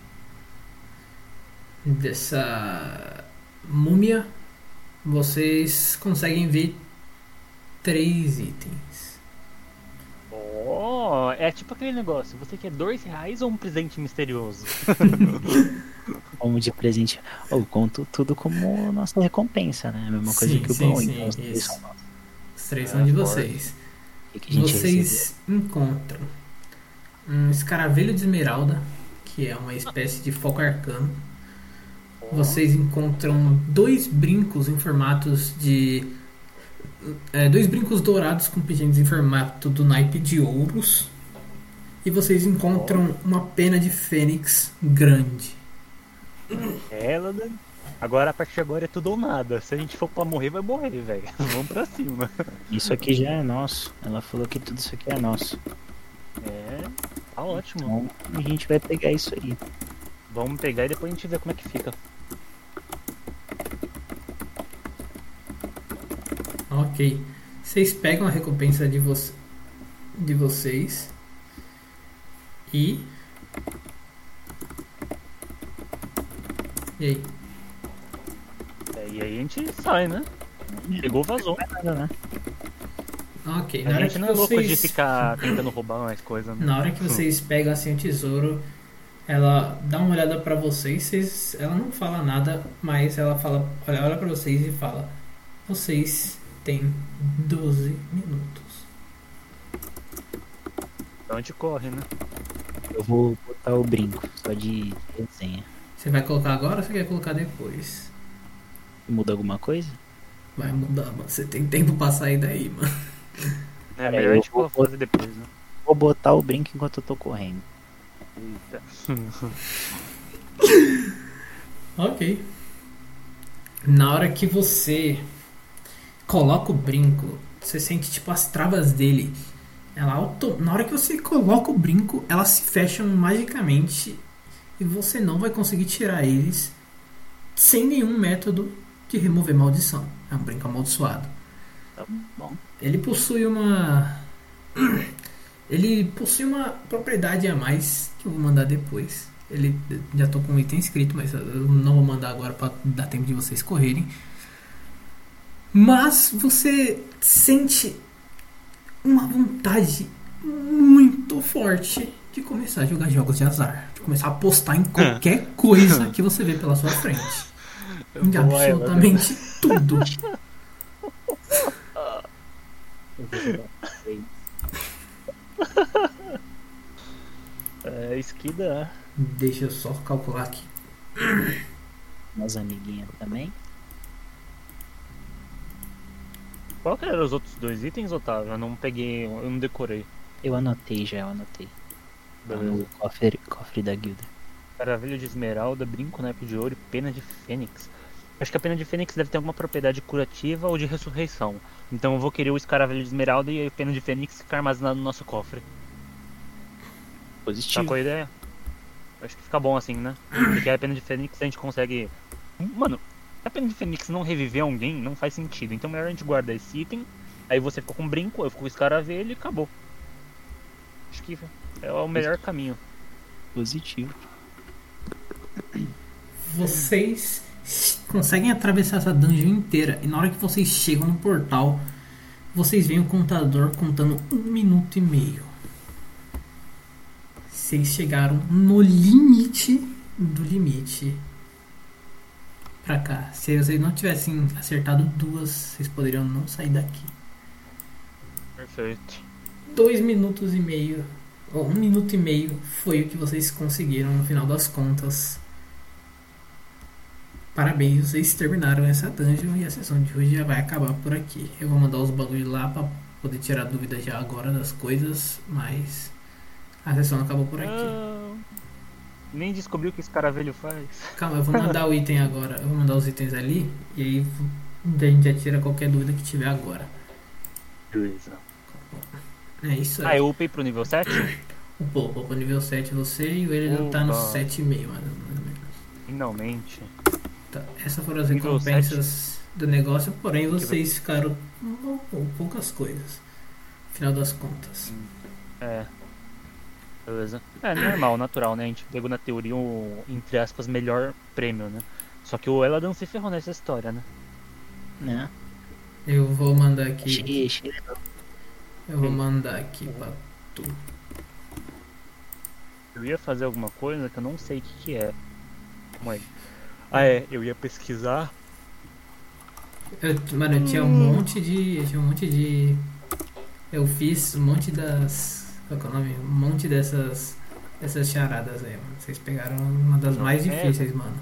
Dessa múmia, vocês conseguem ver três itens. Oh, é tipo aquele negócio. Você quer dois reais ou um presente misterioso? Como *laughs* de presente. Eu conto tudo como nossa recompensa, né? A mesma coisa Sim, que o sim, baú. sim, então os três são nossos. Os três É, são de vocês. Que, que a gente recebeu? Vocês encontram um escaravelho de esmeralda, que é uma espécie de foco arcano. Vocês encontram dois brincos em formatos de. é, dois brincos dourados com pingentes em formato do naipe de ouros. E vocês encontram uma pena de fênix grande. Eladan. Agora, a partir de agora é tudo ou nada. Se a gente for pra morrer, vai morrer, velho. *laughs* Vamos pra cima. Isso aqui já é nosso. Ela falou que tudo isso aqui é nosso. É, tá ótimo. Então a gente vai pegar isso aí. Vamos pegar e depois a gente vê como é que fica. Ok. Vocês pegam a recompensa de, vo de vocês e. E aí? É, e aí a gente sai, né? Pegou, vazou. Nada, né? Ok. A Na hora gente que não é louco de vocês- ficar tentando roubar mais coisa, né? Na hora que vocês pegam assim o tesouro, ela dá uma olhada pra vocês, vocês- ela não fala nada, mas ela fala, olha, olha para vocês e fala: "Vocês têm 12 minutos". Então a gente corre, né? Eu vou botar o brinco, só de resenha. Você vai colocar agora ou você quer colocar depois? Muda alguma coisa? Vai mudar, mano. Você tem tempo pra sair daí, mano. É É, melhor a gente vou- fazer depois, né? Vou botar o brinco enquanto eu tô correndo. Eita. *laughs* Ok. Na hora que você coloca o brinco, você sente tipo as travas dele. Ela auto... Na hora que você coloca o brinco, elas se fecham magicamente e você não vai conseguir tirar eles sem nenhum método de remover maldição. É um brinco amaldiçoado. Tá bom. Ele possui uma. Ele possui uma propriedade a mais que eu vou mandar depois. Ele já tô com o item escrito, mas eu não vou mandar agora para dar tempo de vocês correrem. Mas você sente uma vontade muito forte de começar a jogar jogos de azar, de começar a apostar em qualquer *laughs* coisa que você vê pela sua frente. *laughs* Em absolutamente tudo. *laughs* Eu vou jogar três. *laughs* É, esquida. Deixa eu só calcular aqui. Umas amiguinhas também. Qual que eram os outros dois itens, Otávio? Eu não peguei, eu não decorei. Eu anotei já, eu anotei. Tá Beleza. no cofre, cofre da guilda. Caravelho de esmeralda, brinco, naipe de ouro e pena de fênix. Acho que a pena de fênix deve ter alguma propriedade curativa ou de ressurreição. Então eu vou querer o escaravelho de esmeralda e a pena de fênix ficar armazenado no nosso cofre. Tá Positivo. com a ideia? Acho que fica bom assim, né? Porque a pena de fênix a gente consegue. Mano, se a pena de fênix não reviver alguém, não faz sentido. Então melhor a gente guardar esse item. Aí você ficou com o brinco, eu fico com o escaravelho e acabou. Acho que é o melhor caminho. Positivo. Vocês conseguem atravessar essa dungeon inteira e na hora que vocês chegam no portal, vocês veem o contador contando um minuto e meio. Vocês chegaram no limite do limite pra cá. Se vocês não tivessem acertado duas, vocês poderiam não sair daqui. Perfeito. Dois minutos e meio, ou um minuto e meio, foi o que vocês conseguiram no final das contas. Parabéns, vocês terminaram essa dungeon e a sessão de hoje já vai acabar por aqui. Eu vou mandar os bagulhos lá pra poder tirar dúvida já agora das coisas, mas a sessão acabou por aqui. Ah, nem descobriu o que esse caravelho faz. Calma, eu vou mandar o item agora. Eu vou mandar os itens ali e aí a gente já tira qualquer dúvida que tiver agora. Beleza. É isso Ah, aí. eu upei pro nível 7? O Popo pro nível 7 você e o ele tá no Opa. 7,5 mais ou menos. Finalmente. Tá, essas foram as Nível recompensas do negócio, porém vocês ficaram com poucas coisas. Final das contas. É. Beleza. É normal, natural, né? A gente pegou na teoria o, entre aspas, melhor prêmio, né? Só que o Eladan se ferrou nessa história, né? Né? Eu vou mandar aqui. Eu vou mandar aqui pra tu. Eu ia fazer alguma coisa que eu não sei o que, que é. Calma aí. Ah, é. Eu ia pesquisar. Eu, mano, eu tinha um monte de. Eu tinha um monte de. Eu fiz um monte das. Qual que é o nome? Um monte dessas. Dessas charadas aí, mano. Vocês pegaram uma das Não, mais é. difíceis, mano.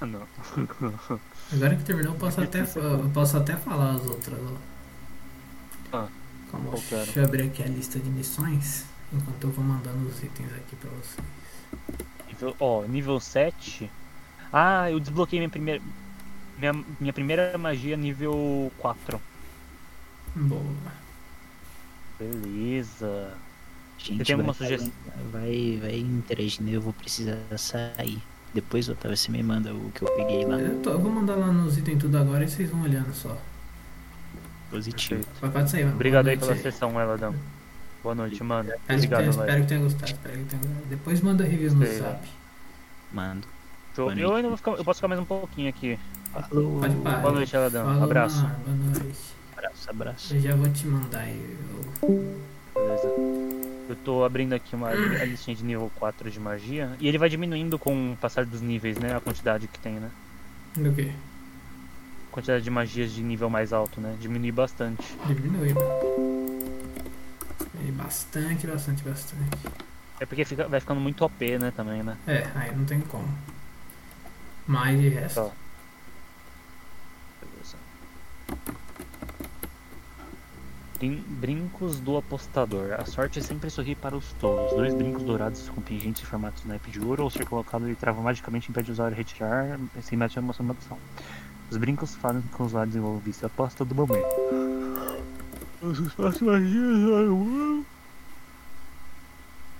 Ah, não. *laughs* Agora que terminou, eu posso até, eu posso até falar as outras. Ó. Ah, Calma, deixa eu abrir aqui a lista de missões. Enquanto eu vou mandando os itens aqui pra você. Nível, ó, nível 7. Ah, eu desbloqueei minha primeira. Minha, minha primeira magia nível 4. Boa. Beleza. Gente, tem alguma vai- sugestão? Vai, vai interagindo, eu vou precisar sair. Depois, Otávio, você me manda o que eu peguei lá. Eu, tô- eu vou mandar lá nos itens tudo agora e vocês vão olhando só. Positivo. Vai, pode sair, mano. Obrigado aí pela noite sesão, Eladão. Boa noite, mano. Espero, que Obrigado, tenha, espero que tenha gostado. Espero que tenha gostado. Depois manda review no Gostei, zap. Mando. Show. Boa Eu ainda vou ficar, eu posso ficar mais um pouquinho aqui. Falou. Pode parar. Boa noite, Eladão. Falou, Abraço. mano. Boa noite. Abraço, abraço. Eu já vou te mandar aí. eu- Beleza. Eu tô abrindo aqui uma a *clears throat* listinha de nível 4 de magia. E ele vai diminuindo com o passar dos níveis, né? A quantidade que tem, né? Do que? A quantidade de magias de nível mais alto, né? Diminui bastante. Diminui, mano. Diminui bastante, bastante, bastante. É porque fica, vai ficando muito OP, né? Também, né? É, aí não tem como. Mas de resto. Tá. Beleza. Brin- brincos do apostador. A sorte sempre sorri para os tolos. Dois brincos dourados com pingentes em formato de naipe de ouro, ao ser colocado ele trava magicamente e impede o usuário retirar sem mete a emoção da ação. Os brincos fazem com que o usuário desenvolva o vício aposta do momento. Os espaços magias.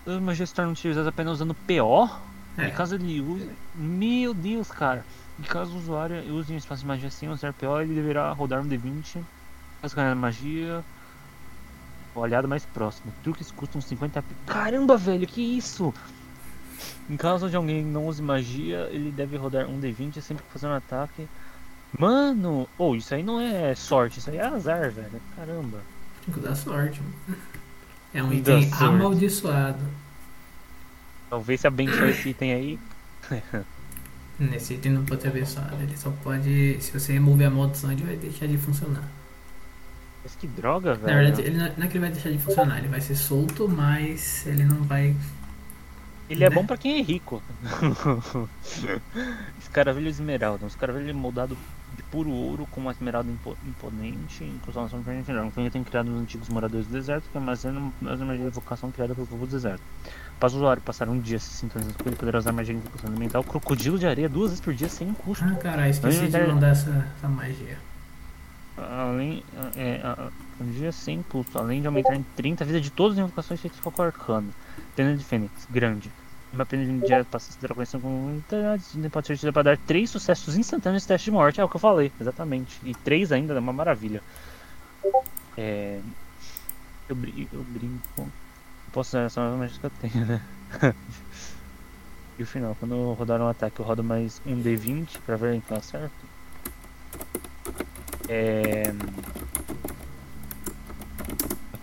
As magias se tornam utilizadas apenas usando PO. É. E caso ele use. Meu Deus, cara. E caso o usuário use um espaço de magia sem usar PO, ele deverá rodar um D20. Caso ganhar magia. O aliado mais próximo. Truques custam 50 pi- Caramba, velho, que isso? Em caso de alguém não use magia, ele deve rodar um D20 sempre que fazer um ataque. Mano! Ou isso aí não é sorte, isso aí é azar, velho. Caramba. Tem que dar sorte. mano. É um item amaldiçoado. Talvez se abençoe esse item aí. *laughs* Nesse item não pode ter abençoado. Ele só pode. Se você remover a maldição, ele vai deixar de funcionar. Mas que droga, velho. Na verdade, ele não não é que ele vai deixar de funcionar, ele vai ser solto, mas ele não vai. Ele é né? bom pra quem é rico. *laughs* Escaravelho esmeralda. Um escaravelho moldado de puro ouro com uma esmeralda impo- imponente e diferente. Então ele tem criado os antigos moradores do deserto que armazenam as magias de evocação criadas pelo povo do deserto. Após o usuário passar um dia se sintonizando com ele, poderá usar magia de invocação elemental crocodilo de areia duas vezes por dia sem custo. Ah, caralho, esqueci de Ai, mandar essa, essa magia. Além, é, a- a- um dia sem custo, além de aumentar em 30 a vida de todas as invocações feitas com o arcano. Pena de Fênix, grande. Uma pena de direto passa a ser conhecida como unidade, pode ser utilizada para dar 3 sucessos instantâneos de teste de morte. É o que eu falei, exatamente. E 3 ainda é uma maravilha. É. Eu brinco. Posso usar essa nova magia que eu tenho, né? *laughs* e o final, quando rodar um ataque, eu rodo mais um D20 pra ver tá certo. É.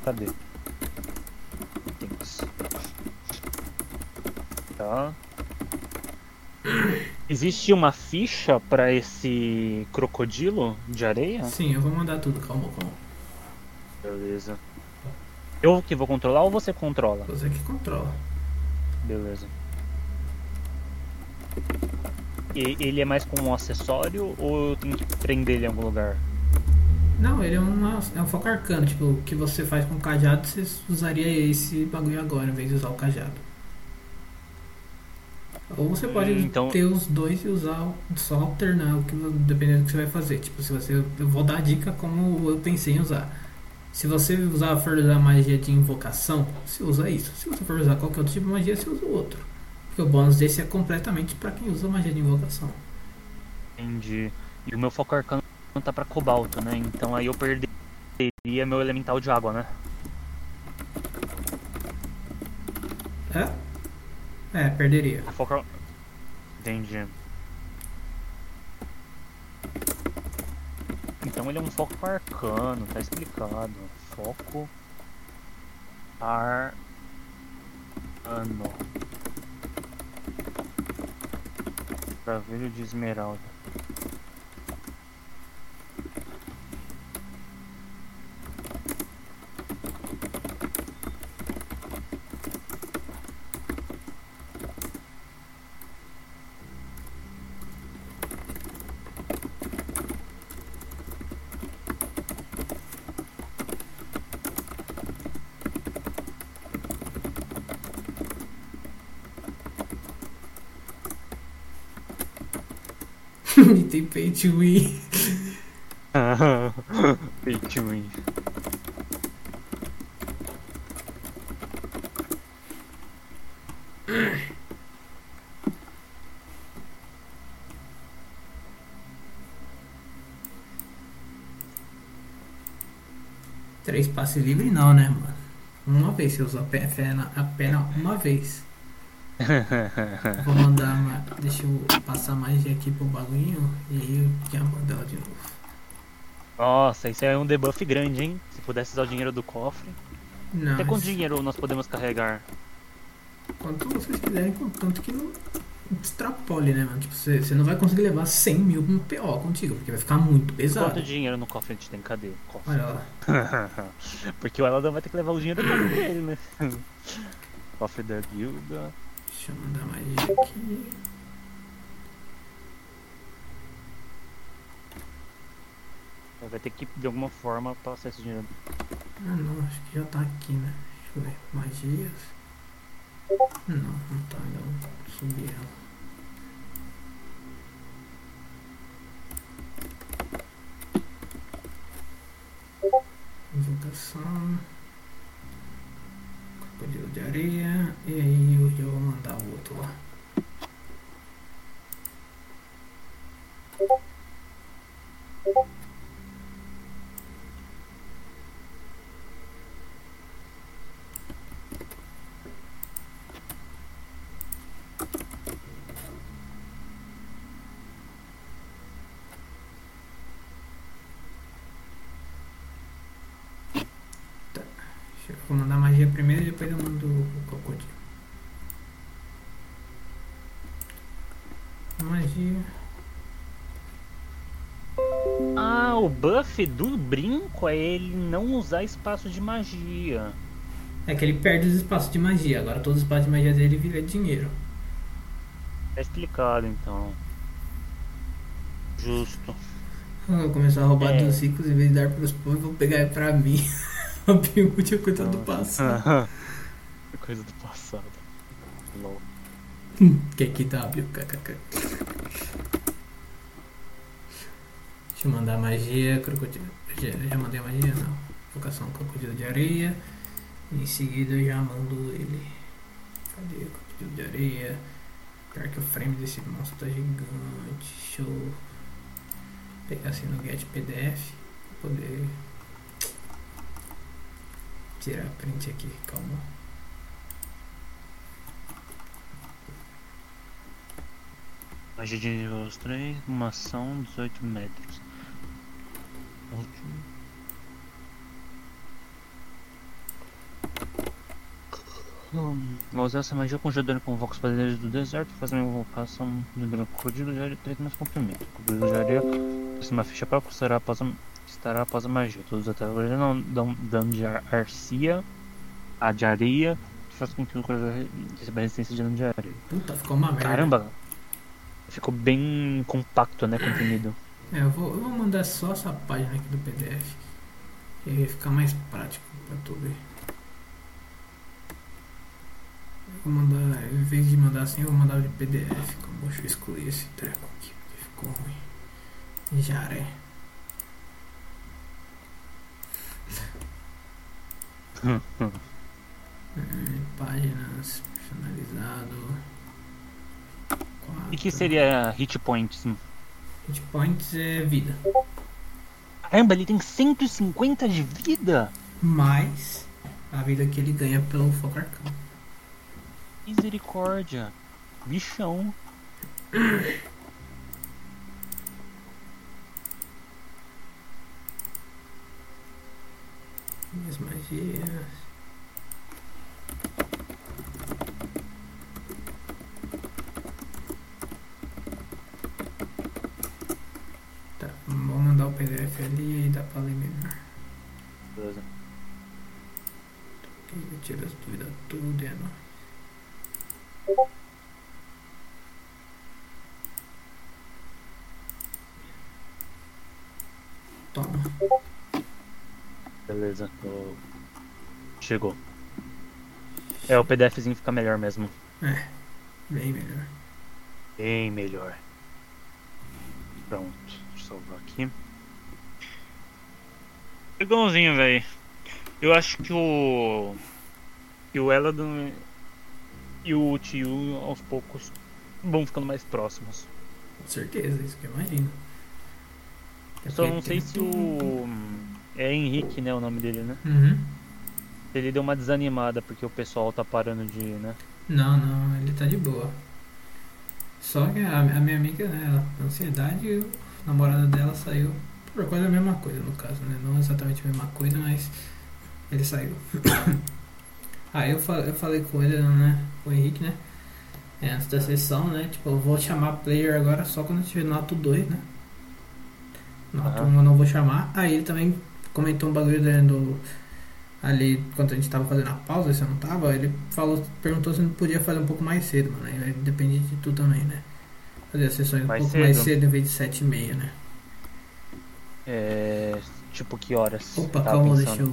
Cadê? Itens. Tá. Existe uma ficha pra esse crocodilo de areia? Sim, eu vou mandar tudo, calma, calma. Beleza. Eu que vou controlar ou você controla? Você que controla. Beleza. E ele é mais como um acessório ou eu tenho que prender ele em algum lugar? Não, ele é, uma, é um foco arcano, tipo, o que você faz com o cajado, você usaria esse bagulho agora, em vez de usar o cajado. Ou você pode Hum, então- ter os dois e usar, só alternar, o que, dependendo do que você vai fazer. Tipo, se você. Eu vou dar a dica como eu pensei em usar. Se você usar, for usar magia de invocação, você usa isso. Se você for usar qualquer outro tipo de magia, você usa o outro. Porque o bônus desse é completamente pra quem usa magia de invocação. Entendi. E o meu foco arcano tá pra cobalto, né? Então aí eu perderia meu elemental de água, né? É? É, perderia. Foco. Entendi. Então ele é um foco arcano, tá explicado. Foco arcano. Travelho de esmeralda. Tem pay to win. Pay to win. Três passes livres não, né, mano? Uma vez, você usa apenas, apenas uma vez. *laughs* Vou mandar. Deixa eu passar mais aqui pro bagulho e aí eu já mando ela de novo. Nossa, isso é um debuff grande, hein? Se pudesse usar o dinheiro do cofre. Não, Até quanto dinheiro nós podemos carregar? quanto vocês quiserem, contanto que não extrapole, né, mano? Tipo, você, você não vai conseguir levar 100 mil no PO contigo, porque vai ficar muito pesado. Quanto dinheiro no cofre a gente tem? Cadê o cofre? Olha lá. *laughs* Porque o Eladan vai ter que levar o dinheiro dele, né? *laughs* cofre da guilda. Deixa eu mandar mais aqui. Vai ter que, de alguma forma, passar esse dinheiro. Ah não, acho que já tá aqui, né? Deixa eu ver. Magias. Não, não tá, não subi ela. Invocação. De areia. E aí eu já vou mandar o outro lá. Deixa eu vou mandar a magia primeiro e depois eu mando o crocodilo. Magia. Ah, o buff do brinco é ele não usar espaço de magia. É que ele perde os espaços de magia. Agora todos os espaços de magia dele vira dinheiro. Tá explicado então. Justo. Eu vou começar a roubar É. dos ricos em vez de dar pros pobres, vou pegar pra mim. *laughs* A Piúde é coisa do passado. Coisa do passado. Lol. Que que W, kkk. Deixa eu mandar magia, crocodilo. Já, já mandei magia? Não. Invocação crocodilo de areia. Em seguida eu já mando ele. Cadê o crocodilo de areia? Pior que o frame desse monstro tá gigante. Deixa eu pegar assim no get PDF pra poder tirar print aqui. Calma. Magia de nível 3, uma ação, 18 metros. Hum, Ao usar essa magia, o conjurador convoca os padeiros do deserto e faz uma invocação do crocodilo de areia 3 mais comprimento. O crocodilo de areia, se uma ficha própria, estará após a, estará após a magia. Todos os ataques não dão dano de ar- arcia, a de areia, que faz com que o crocodilo receba resistência de dano de areia. Puta, ficou uma merda. Caramba! Ficou bem compacto, né? Comprimido. É, eu vou, eu vou mandar só essa página aqui do PDF. Que aí ficar mais prático pra tu ver. Eu vou mandar, em vez de mandar assim, eu vou mandar de PDF. Como deixa eu excluir esse treco aqui, porque ficou ruim. Jaré. *laughs* Páginas, personalizado. E que Quatro. seria hit points? Hit points é vida. Caramba, ele tem 150 de vida? Mais a vida que ele ganha pelo foco arcano. Misericórdia. Bichão. *coughs* Minhas magias. Tá, vou mandar o PDF ali e dá pra ler melhor. Beleza. Aqui eu tiro as dúvidas tudo é nóis. Toma. Beleza. tô- Chegou. É, o PDFzinho fica melhor mesmo. É, bem melhor. Bem melhor. Pronto. Deixa eu salvar aqui. Legalzinho, velho. Eu acho que o. Que o Eladon e o Tio aos poucos vão ficando mais próximos. Com certeza, isso que eu imagino. Eu só não sei se o. É Henrique, né? O nome dele, né? Uhum. Ele deu uma desanimada porque o pessoal tá parando de. né? Não, não, ele tá de boa. Só que a, a minha amiga, né, ela, com ansiedade, o namorado dela saiu por quase a mesma coisa, no caso, né? Não exatamente a mesma coisa, mas ele saiu. *coughs* Aí eu, eu falei com ele, né, com o Henrique, né, é, antes da sessão, né, tipo, eu vou chamar player agora só quando tiver noto 2, né. Noto Aham. 1 eu não vou chamar. Aí ele também comentou um bagulho do ali quando a gente tava fazendo a pausa, se eu não tava, ele falou, perguntou se não podia fazer um pouco mais cedo, mano. Aí depende de tu também, né? Fazer as sessões Mais um pouco mais cedo? cedo em vez de 7 e meia, né? É. Tipo, que horas? Opa, calma, pensando. deixa eu